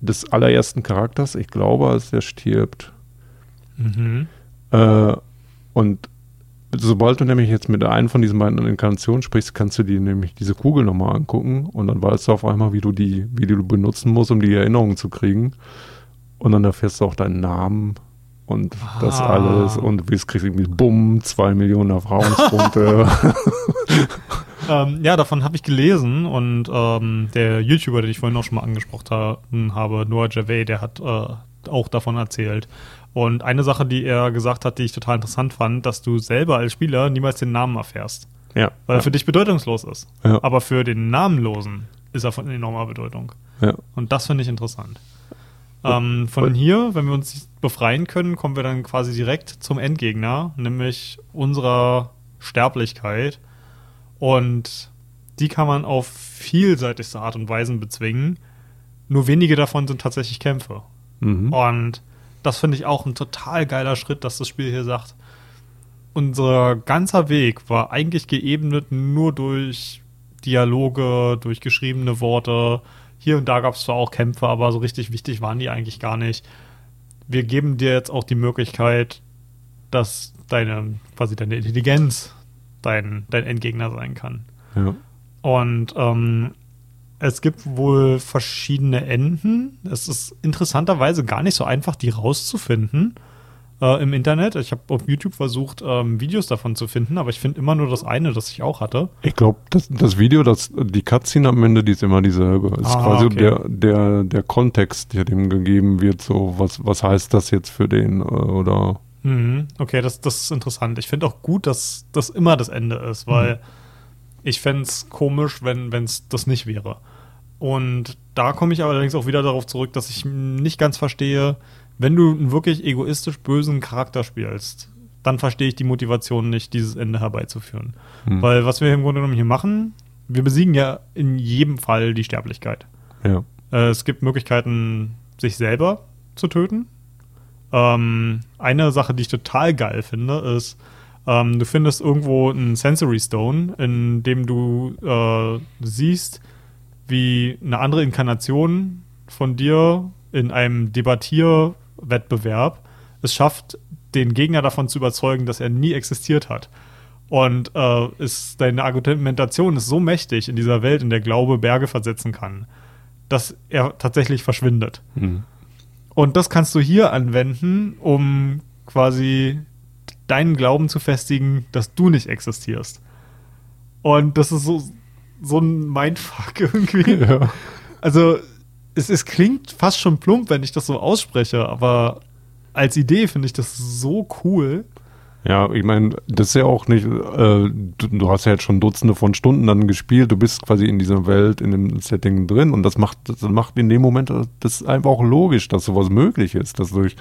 des allerersten Charakters, ich glaube, als der stirbt. Mhm. Äh, und sobald du nämlich jetzt mit einer von diesen beiden Inkarnationen sprichst, kannst du dir nämlich diese Kugel nochmal angucken und dann weißt du auf einmal, wie du die, wie du benutzen musst, um die Erinnerung zu kriegen. Und dann erfährst du auch deinen Namen und das Ah. alles und du kriegst irgendwie bumm, zwei Millionen Erfahrungspunkte. Ähm, ja, davon habe ich gelesen und ähm, der YouTuber, den ich vorhin auch schon mal angesprochen ha habe, Noah Javey, der hat äh, auch davon erzählt. Und eine Sache, die er gesagt hat, die ich total interessant fand, dass du selber als Spieler niemals den Namen erfährst, ja. weil er für dich bedeutungslos ist. Ja. Aber für den Namenlosen ist er von enormer Bedeutung. ja. Und das finde ich interessant. Ähm, von hier, wenn wir uns befreien können, kommen wir dann quasi direkt zum Endgegner, nämlich unserer Sterblichkeit. Und die kann man auf vielseitigste Art und Weisen bezwingen. Nur wenige davon sind tatsächlich Kämpfe. Mhm. Und das finde ich auch ein total geiler Schritt, dass das Spiel hier sagt, unser ganzer Weg war eigentlich geebnet nur durch Dialoge, durch geschriebene Worte. Hier und da gab es zwar auch Kämpfe, aber so richtig wichtig waren die eigentlich gar nicht. Wir geben dir jetzt auch die Möglichkeit, dass deine, quasi deine Intelligenz dein, dein Endgegner sein kann. ja. Und ähm, es gibt wohl verschiedene Enden. Es ist interessanterweise gar nicht so einfach, die rauszufinden äh, im Internet. Ich habe auf YouTube versucht, ähm, Videos davon zu finden, aber ich finde immer nur das eine, das ich auch hatte. Ich glaube, das, das Video, das, die Cutscene am Ende, die ist immer dieselbe. Es ist Ah, quasi okay. der, der, der Kontext, der dem gegeben wird, so, was, was heißt das jetzt für den, äh, oder, Mhm. Okay, das, das ist interessant. Ich finde auch gut, dass das immer das Ende ist, weil ich fände es komisch, wenn es das nicht wäre. Und da komme ich allerdings auch wieder darauf zurück, dass ich nicht ganz verstehe, wenn du einen wirklich egoistisch bösen Charakter spielst, dann verstehe ich die Motivation nicht, dieses Ende herbeizuführen. Hm. Weil was wir im Grunde genommen hier machen, wir besiegen ja in jedem Fall die Sterblichkeit. ja. Äh, es gibt Möglichkeiten, sich selber zu töten. Ähm, eine Sache, die ich total geil finde, ist, ähm, du findest irgendwo einen Sensory Stone, in dem du äh, siehst, wie eine andere Inkarnation von dir in einem Debattierwettbewerb es schafft, den Gegner davon zu überzeugen, dass er nie existiert hat. Und äh, ist, deine Argumentation ist so mächtig in dieser Welt, in der Glaube Berge versetzen kann, dass er tatsächlich verschwindet. Mhm. Und das kannst du hier anwenden, um quasi deinen Glauben zu festigen, dass du nicht existierst. Und das ist so, so ein Mindfuck irgendwie. ja. Also, es, es klingt fast schon plump, wenn ich das so ausspreche, aber als Idee finde ich das so cool. Ja, ich meine, das ist ja auch nicht, äh, du, du hast ja jetzt schon Dutzende von Stunden dann gespielt, du bist quasi in dieser Welt, in dem Setting drin und das macht, das macht in dem Moment das ist einfach auch logisch, dass sowas möglich ist, dass durch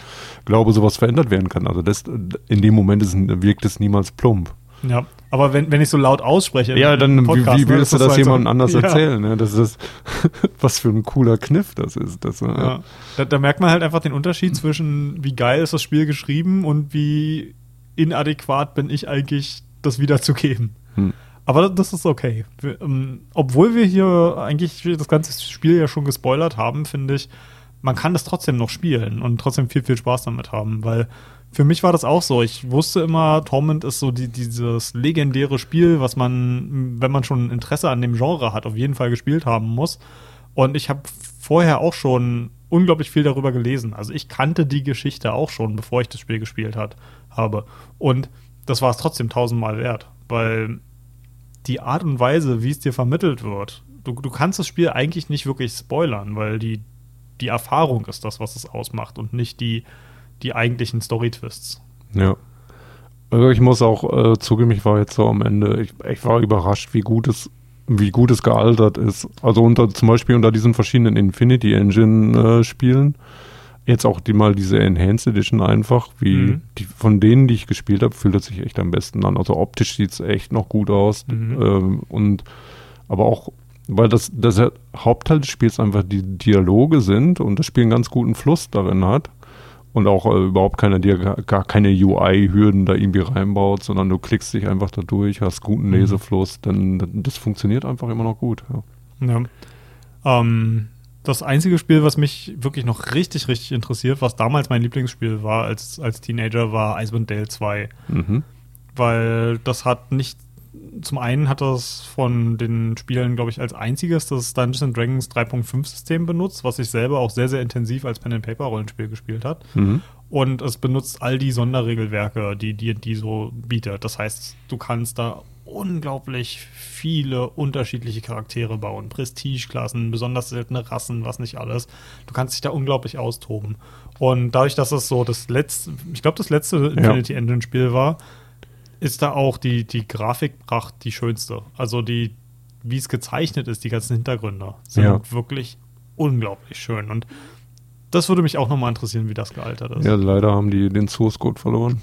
Glaube sowas verändert werden kann. Also das, in dem Moment ist, wirkt es niemals plump. Ja, aber wenn, wenn ich so laut ausspreche. Ja, dann wie, Podcast, wie ne, willst du ist das halt so- jemandem anders Ja. erzählen? Ne? Das ist was für ein cooler Kniff das ist. Das, äh, Ja. Da, da merkt man halt einfach den Unterschied zwischen, wie geil ist das Spiel geschrieben und wie inadäquat bin ich eigentlich, das wiederzugeben. Hm. Aber das ist okay. Wir, ähm, obwohl wir hier eigentlich das ganze Spiel ja schon gespoilert haben, finde ich, man kann das trotzdem noch spielen und trotzdem viel, viel Spaß damit haben, weil für mich war das auch so. Ich wusste immer, Torment ist so die, dieses legendäre Spiel, was man, wenn man schon Interesse an dem Genre hat, auf jeden Fall gespielt haben muss. Und ich habe vorher auch schon unglaublich viel darüber gelesen. Also ich kannte die Geschichte auch schon, bevor ich das Spiel gespielt hat, habe. Und das war es trotzdem tausendmal wert, weil die Art und Weise, wie es dir vermittelt wird, du, du kannst das Spiel eigentlich nicht wirklich spoilern, weil die, die Erfahrung ist das, was es ausmacht und nicht die, die eigentlichen Story-Twists. Ja. Also ich muss auch äh, zugeben, ich war jetzt so am Ende, ich, ich war überrascht, wie gut es, wie gut es gealtert ist. Also unter zum Beispiel unter diesen verschiedenen Infinity Engine äh, Spielen Jetzt auch die mal diese Enhanced Edition einfach, wie Mhm. die, von denen, die ich gespielt habe, fühlt es sich echt am besten an. Also optisch sieht es echt noch gut aus. Mhm. Ähm, und aber auch, weil das, das der Hauptteil des Spiels einfach die Dialoge sind und das Spiel einen ganz guten Fluss darin hat. Und auch äh, überhaupt keine, dir gar, keine UI-Hürden da irgendwie reinbaut, sondern du klickst dich einfach da durch, hast guten Mhm. Lesefluss, dann das funktioniert einfach immer noch gut. Ja. Ja. Ähm, das einzige Spiel, was mich wirklich noch richtig, richtig interessiert, was damals mein Lieblingsspiel war als, als Teenager, war Icewind Dale 2. Mhm. Weil das hat nicht. Zum einen hat das von den Spielen, glaube ich, als einziges das Dungeons and Dragons 3.5 System benutzt, was ich selber auch sehr, sehr intensiv als Pen and Paper Rollenspiel gespielt hat. Mhm. Und es benutzt all die Sonderregelwerke, die die so bietet. Das heißt, du kannst da unglaublich viele unterschiedliche Charaktere bauen. Prestigeklassen, besonders seltene Rassen, was nicht alles. Du kannst dich da unglaublich austoben. Und dadurch, dass es so das letzte, ich glaube, das letzte Infinity Engine Spiel war, ist da auch die, die Grafikpracht die schönste. Also die, wie es gezeichnet ist, die ganzen Hintergründe sind Ja. wirklich unglaublich schön. Und das würde mich auch nochmal interessieren, wie das gealtert ist. Ja, leider haben die den Source Code verloren.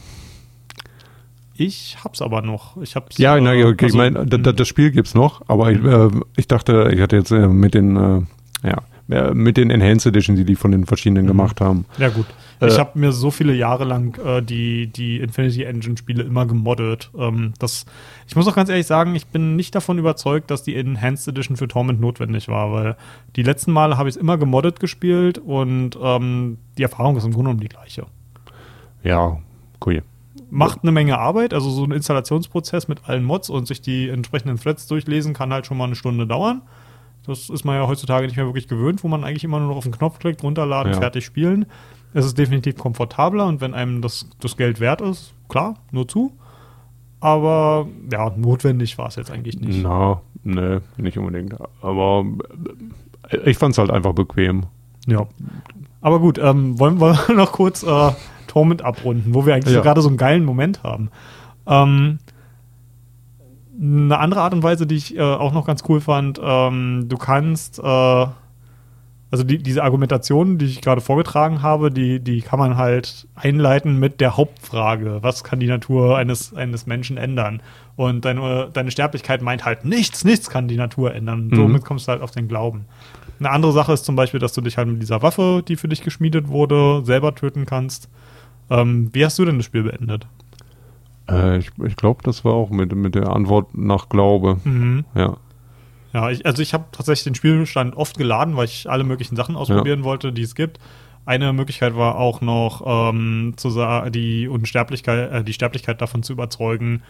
Ich hab's aber noch. Ich hab's, Ja, äh, na, ja, okay, also, ich meine, mh. das Spiel gibt's noch, aber ich, äh, ich dachte, ich hatte jetzt äh, mit den, äh, ja, äh, mit den Enhanced Edition, die die von den verschiedenen Mhm. gemacht haben. Ja, gut. Äh, ich habe mir so viele Jahre lang äh, die, die Infinity Engine Spiele immer gemoddet. Ähm, das, ich muss auch ganz ehrlich sagen, ich bin nicht davon überzeugt, dass die Enhanced Edition für Torment notwendig war, weil die letzten Male habe ich es immer gemoddet gespielt und ähm, die Erfahrung ist im Grunde genommen die gleiche. Ja, cool. Macht eine Menge Arbeit, also so ein Installationsprozess mit allen Mods und sich die entsprechenden Threads durchlesen kann halt schon mal eine Stunde dauern. Das ist man ja heutzutage nicht mehr wirklich gewöhnt, wo man eigentlich immer nur noch auf den Knopf klickt, runterladen, Ja. fertig spielen. Es ist definitiv komfortabler und wenn einem das, das Geld wert ist, klar, nur zu. Aber ja, notwendig war es jetzt eigentlich nicht. Na, ne, nicht unbedingt. Aber äh, ich fand's halt einfach bequem. Ja. Aber gut, ähm, wollen wir noch kurz äh, Torment abrunden, wo wir eigentlich Ja. gerade so einen geilen Moment haben. Ähm, eine andere Art und Weise, die ich äh, auch noch ganz cool fand, ähm, du kannst, äh, also die, diese Argumentation, die ich gerade vorgetragen habe, die, die kann man halt einleiten mit der Hauptfrage, was kann die Natur eines, eines Menschen ändern? Und deine, deine Sterblichkeit meint halt nichts, nichts kann die Natur ändern. Mhm. Somit kommst du halt auf den Glauben. Eine andere Sache ist zum Beispiel, dass du dich halt mit dieser Waffe, die für dich geschmiedet wurde, selber töten kannst. Ähm, wie hast du denn das Spiel beendet? Äh, ich ich glaube, das war auch mit, mit der Antwort nach Glaube. Mhm. Ja. Ja, ich, also ich habe tatsächlich den Spielstand oft geladen, weil ich alle möglichen Sachen ausprobieren wollte, die es gibt. Eine Möglichkeit war auch noch, ähm, zu die Unsterblichkeit, äh, die Sterblichkeit davon zu überzeugen,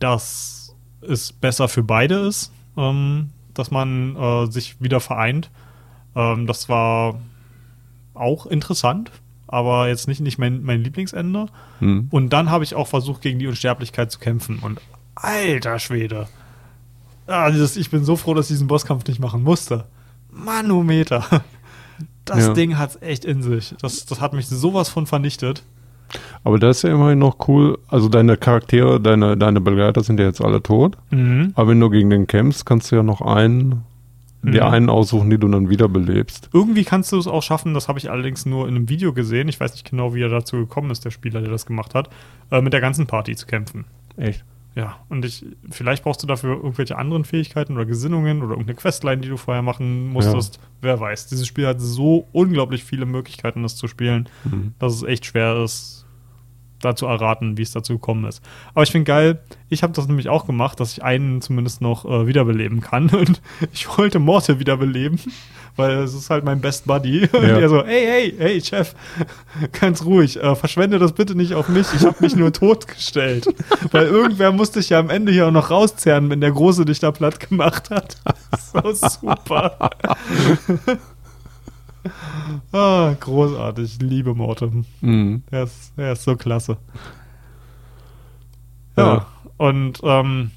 dass es besser für beide ist, ähm, dass man äh, sich wieder vereint. Ähm, das war auch interessant, aber jetzt nicht, nicht mein, mein Lieblingsende. Hm. Und dann habe ich auch versucht, gegen die Unsterblichkeit zu kämpfen. Und alter Schwede. Ah, dieses, ich bin so froh, dass ich diesen Bosskampf nicht machen musste. Manometer. Das Ja. Ding hat's echt in sich. Das, das hat mich sowas von vernichtet. Aber das ist ja immerhin noch cool. Also deine Charaktere, deine, deine Begleiter sind ja jetzt alle tot. Mhm. Aber wenn du gegen den kämpfst, kannst du ja noch einen, dir Mhm. einen aussuchen, die du dann wiederbelebst. Irgendwie kannst du es auch schaffen, das habe ich allerdings nur in einem Video gesehen. Ich weiß nicht genau, wie er dazu gekommen ist, der Spieler, der das gemacht hat, äh, mit der ganzen Party zu kämpfen. Echt? Ja, und ich, vielleicht brauchst du dafür irgendwelche anderen Fähigkeiten oder Gesinnungen oder irgendeine Questline, die du vorher machen musstest. Wer weiß. Dieses Spiel hat so unglaublich viele Möglichkeiten, das zu spielen, Mhm. dass es echt schwer ist, da zu erraten, wie es dazu gekommen ist. Aber ich finde geil, ich habe das nämlich auch gemacht, dass ich einen zumindest noch äh, wiederbeleben kann. Und ich wollte Morte wiederbeleben, weil es ist halt mein Best Buddy. Und Ja. er so, hey, hey, hey, Chef, ganz ruhig, äh, verschwende das bitte nicht auf mich. Ich habe mich nur totgestellt. weil irgendwer musste ich ja am Ende hier auch noch rauszerren, wenn der Große dich da platt gemacht hat. so super. Ah, großartig. Liebe Morte. Mhm. Er ist, er ist so klasse. Ja, Ja. und ähm,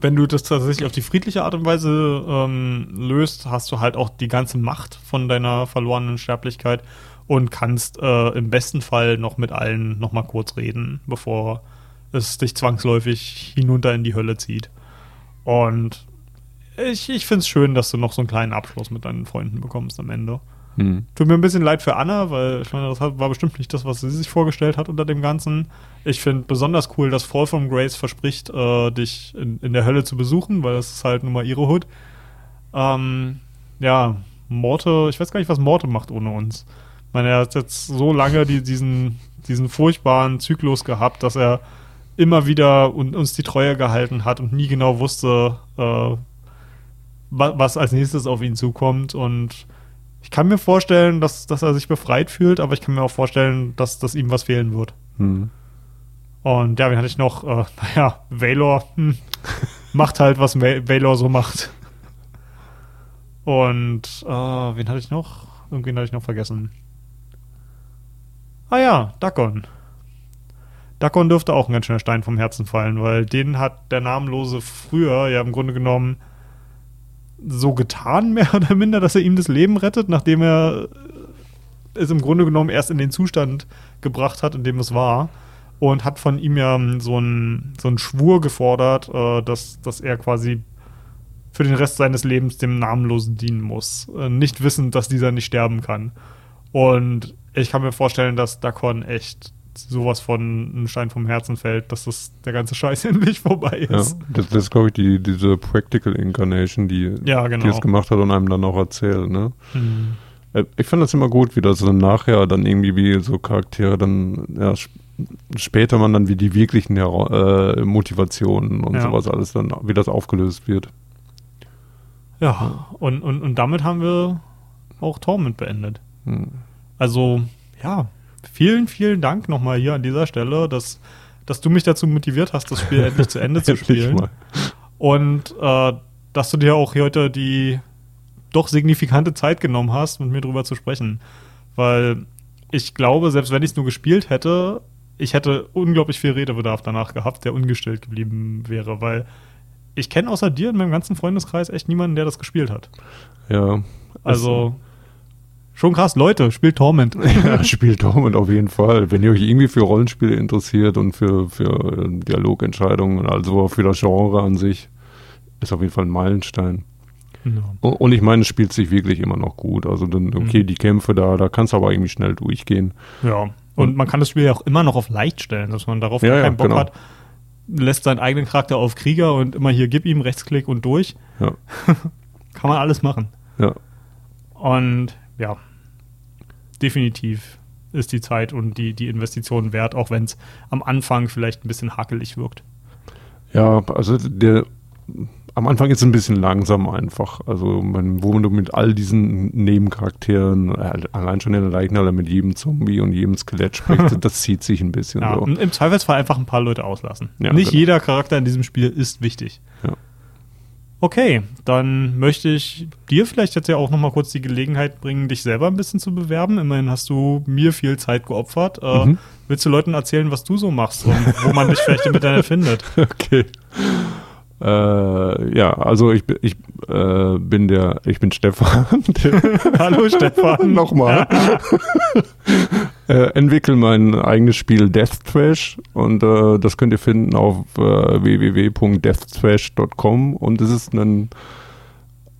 wenn du das tatsächlich auf die friedliche Art und Weise ähm, löst, hast du halt auch die ganze Macht von deiner verlorenen Sterblichkeit und kannst äh, im besten Fall noch mit allen noch mal kurz reden, bevor es dich zwangsläufig hinunter in die Hölle zieht. Und ich, ich finde es schön, dass du noch so einen kleinen Abschluss mit deinen Freunden bekommst am Ende. Hm. Tut mir ein bisschen leid für Anna, weil ich meine, das war bestimmt nicht das, was sie sich vorgestellt hat unter dem Ganzen. Ich finde besonders cool, dass Fall from Grace verspricht, äh, dich in, in, der Hölle zu besuchen, weil das ist halt nun mal ihre Hood. Ähm, ja, Morte, ich weiß gar nicht, was Morte macht ohne uns. Ich meine, er hat jetzt so lange die, diesen, diesen furchtbaren Zyklus gehabt, dass er immer wieder uns die Treue gehalten hat und nie genau wusste, äh, was als nächstes auf ihn zukommt. Und ich kann mir vorstellen, dass, dass er sich befreit fühlt, aber ich kann mir auch vorstellen, dass, dass ihm was fehlen wird. Hm. Und ja, wen hatte ich noch? Äh, naja, Valor hm, macht halt, was Valor so macht. Und äh, wen hatte ich noch? Irgendwen hatte ich noch vergessen. Ah ja, Dakon. Dakon dürfte auch ein ganz schöner Stein vom Herzen fallen, weil den hat der Namenlose früher ja im Grunde genommen so getan, mehr oder minder, dass er ihm das Leben rettet, nachdem er es im Grunde genommen erst in den Zustand gebracht hat, in dem es war. Und hat von ihm ja so einen so Schwur gefordert, äh, dass, dass er quasi für den Rest seines Lebens dem Namenlosen dienen muss. Äh, nicht wissend, dass dieser nicht sterben kann. Und ich kann mir vorstellen, dass Dakon echt sowas von einem Stein vom Herzen fällt, dass das der ganze Scheiß endlich vorbei ist. Ja, das, das ist, glaube ich, die, diese Practical Incarnation, die, ja, genau. die es gemacht hat und einem dann auch erzählt. Ne? Mhm. Ich finde das immer gut, wie das dann nachher dann irgendwie wie so Charaktere dann ja, später man dann wie die wirklichen äh, Motivationen und ja. sowas alles dann, wie das aufgelöst wird. Ja, und, und, und damit haben wir auch Torment beendet. Hm. Also, ja, vielen, vielen Dank nochmal hier an dieser Stelle, dass, dass du mich dazu motiviert hast, das Spiel endlich zu Ende zu spielen. Und äh, dass du dir auch hier heute die doch signifikante Zeit genommen hast, mit mir drüber zu sprechen. Weil ich glaube, selbst wenn ich es nur gespielt hätte, ich hätte unglaublich viel Redebedarf danach gehabt, der ungestellt geblieben wäre, weil ich kenne außer dir in meinem ganzen Freundeskreis echt niemanden, der das gespielt hat. Ja. Also, Schon krass, Leute, spielt Torment. ja, spielt Torment auf jeden Fall. Wenn ihr euch irgendwie für Rollenspiele interessiert und für, für Dialogentscheidungen, also für das Genre an sich, ist auf jeden Fall ein Meilenstein. Ja. Und ich meine, es spielt sich wirklich immer noch gut. Also dann, okay, mhm. die Kämpfe da, da kannst du aber irgendwie schnell durchgehen. Ja. Und man kann das Spiel ja auch immer noch auf leicht stellen, dass man darauf ja, keinen Bock genau. hat. Lässt seinen eigenen Charakter auf Krieger und immer hier gib ihm Rechtsklick und durch. Ja. kann man alles machen. Ja. Und ja, definitiv ist die Zeit und die, die Investition wert, auch wenn es am Anfang vielleicht ein bisschen hakelig wirkt. Ja, also der am Anfang ist es ein bisschen langsam einfach. Also man, wo man mit all diesen Nebencharakteren, äh, allein schon in der Leichnale mit jedem Zombie und jedem Skelett spricht, das zieht sich ein bisschen. Ja, so. Im Zweifelsfall einfach ein paar Leute auslassen. Ja, Nicht genau. jeder Charakter in diesem Spiel ist wichtig. Ja. Okay, dann möchte ich dir vielleicht jetzt ja auch nochmal kurz die Gelegenheit bringen, dich selber ein bisschen zu bewerben. Immerhin hast du mir viel Zeit geopfert. Äh, mhm. Willst du Leuten erzählen, was du so machst und wo man dich vielleicht im Internet findet? Okay. Äh, ja, also ich, ich äh, bin der, ich bin Stefan. Hallo Stefan. Nochmal. äh, entwickel mein eigenes Spiel Death Trash und äh, das könnt ihr finden auf äh, www.deathtrash.com und es ist ein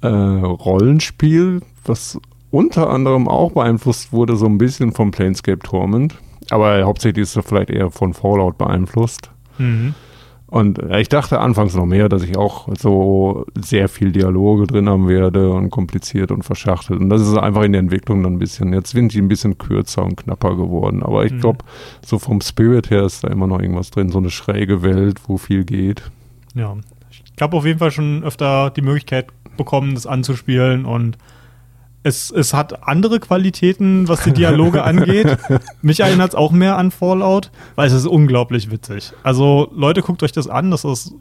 äh, Rollenspiel, was unter anderem auch beeinflusst wurde so ein bisschen vom Planescape Torment, aber hauptsächlich ist es vielleicht eher von Fallout beeinflusst. Mhm. Und ich dachte anfangs noch mehr, dass ich auch so sehr viel Dialoge drin haben werde und kompliziert und verschachtelt. Und das ist einfach in der Entwicklung dann ein bisschen. Jetzt sind die ein bisschen kürzer und knapper geworden. Aber ich mhm. glaube, so vom Spirit her ist da immer noch irgendwas drin. So eine schräge Welt, wo viel geht. Ja. Ich habe auf jeden Fall schon öfter die Möglichkeit bekommen, das anzuspielen und es, es hat andere Qualitäten, was die Dialoge angeht. Mich erinnert es auch mehr an Fallout, weil es ist unglaublich witzig. Also Leute, guckt euch das an. Das ist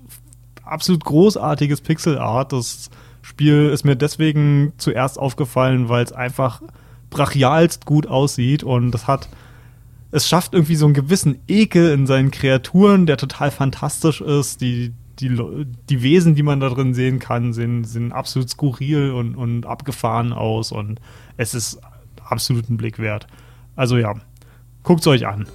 absolut großartiges Pixelart. Das Spiel ist mir deswegen zuerst aufgefallen, weil es einfach brachialst gut aussieht und das hat es schafft irgendwie so einen gewissen Ekel in seinen Kreaturen, der total fantastisch ist. Die, die, die Wesen, die man da drin sehen kann, sehen, sehen absolut skurril und, und abgefahren aus und es ist absolut ein Blick wert. Also ja, guckt es euch an.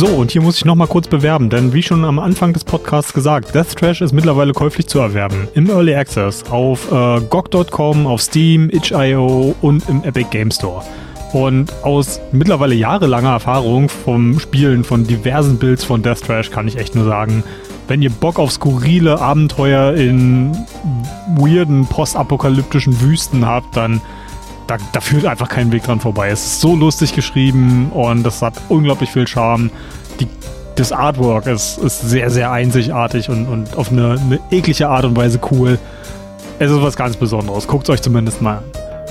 So, und hier muss ich nochmal kurz bewerben, denn wie schon am Anfang des Podcasts gesagt, Death Trash ist mittlerweile käuflich zu erwerben. Im Early Access auf äh, GOG.com, auf Steam, itch.io und im Epic Game Store. Und aus mittlerweile jahrelanger Erfahrung vom Spielen von diversen Builds von Death Trash kann ich echt nur sagen, wenn ihr Bock auf skurrile Abenteuer in weirden postapokalyptischen Wüsten habt, dann da, da führt einfach kein Weg dran vorbei. Es ist so lustig geschrieben und das hat unglaublich viel Charme. Die, das Artwork ist, ist sehr, sehr einzigartig und, und auf eine, eine eklige Art und Weise cool. Es ist was ganz Besonderes. Guckt es euch zumindest mal an.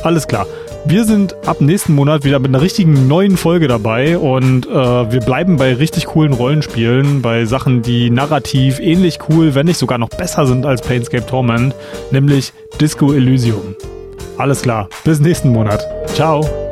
Alles klar. Wir sind ab nächsten Monat wieder mit einer richtigen neuen Folge dabei und äh, wir bleiben bei richtig coolen Rollenspielen, bei Sachen, die narrativ ähnlich cool, wenn nicht sogar noch besser sind als Planescape Torment, nämlich Disco Elysium. Alles klar, bis nächsten Monat. Ciao.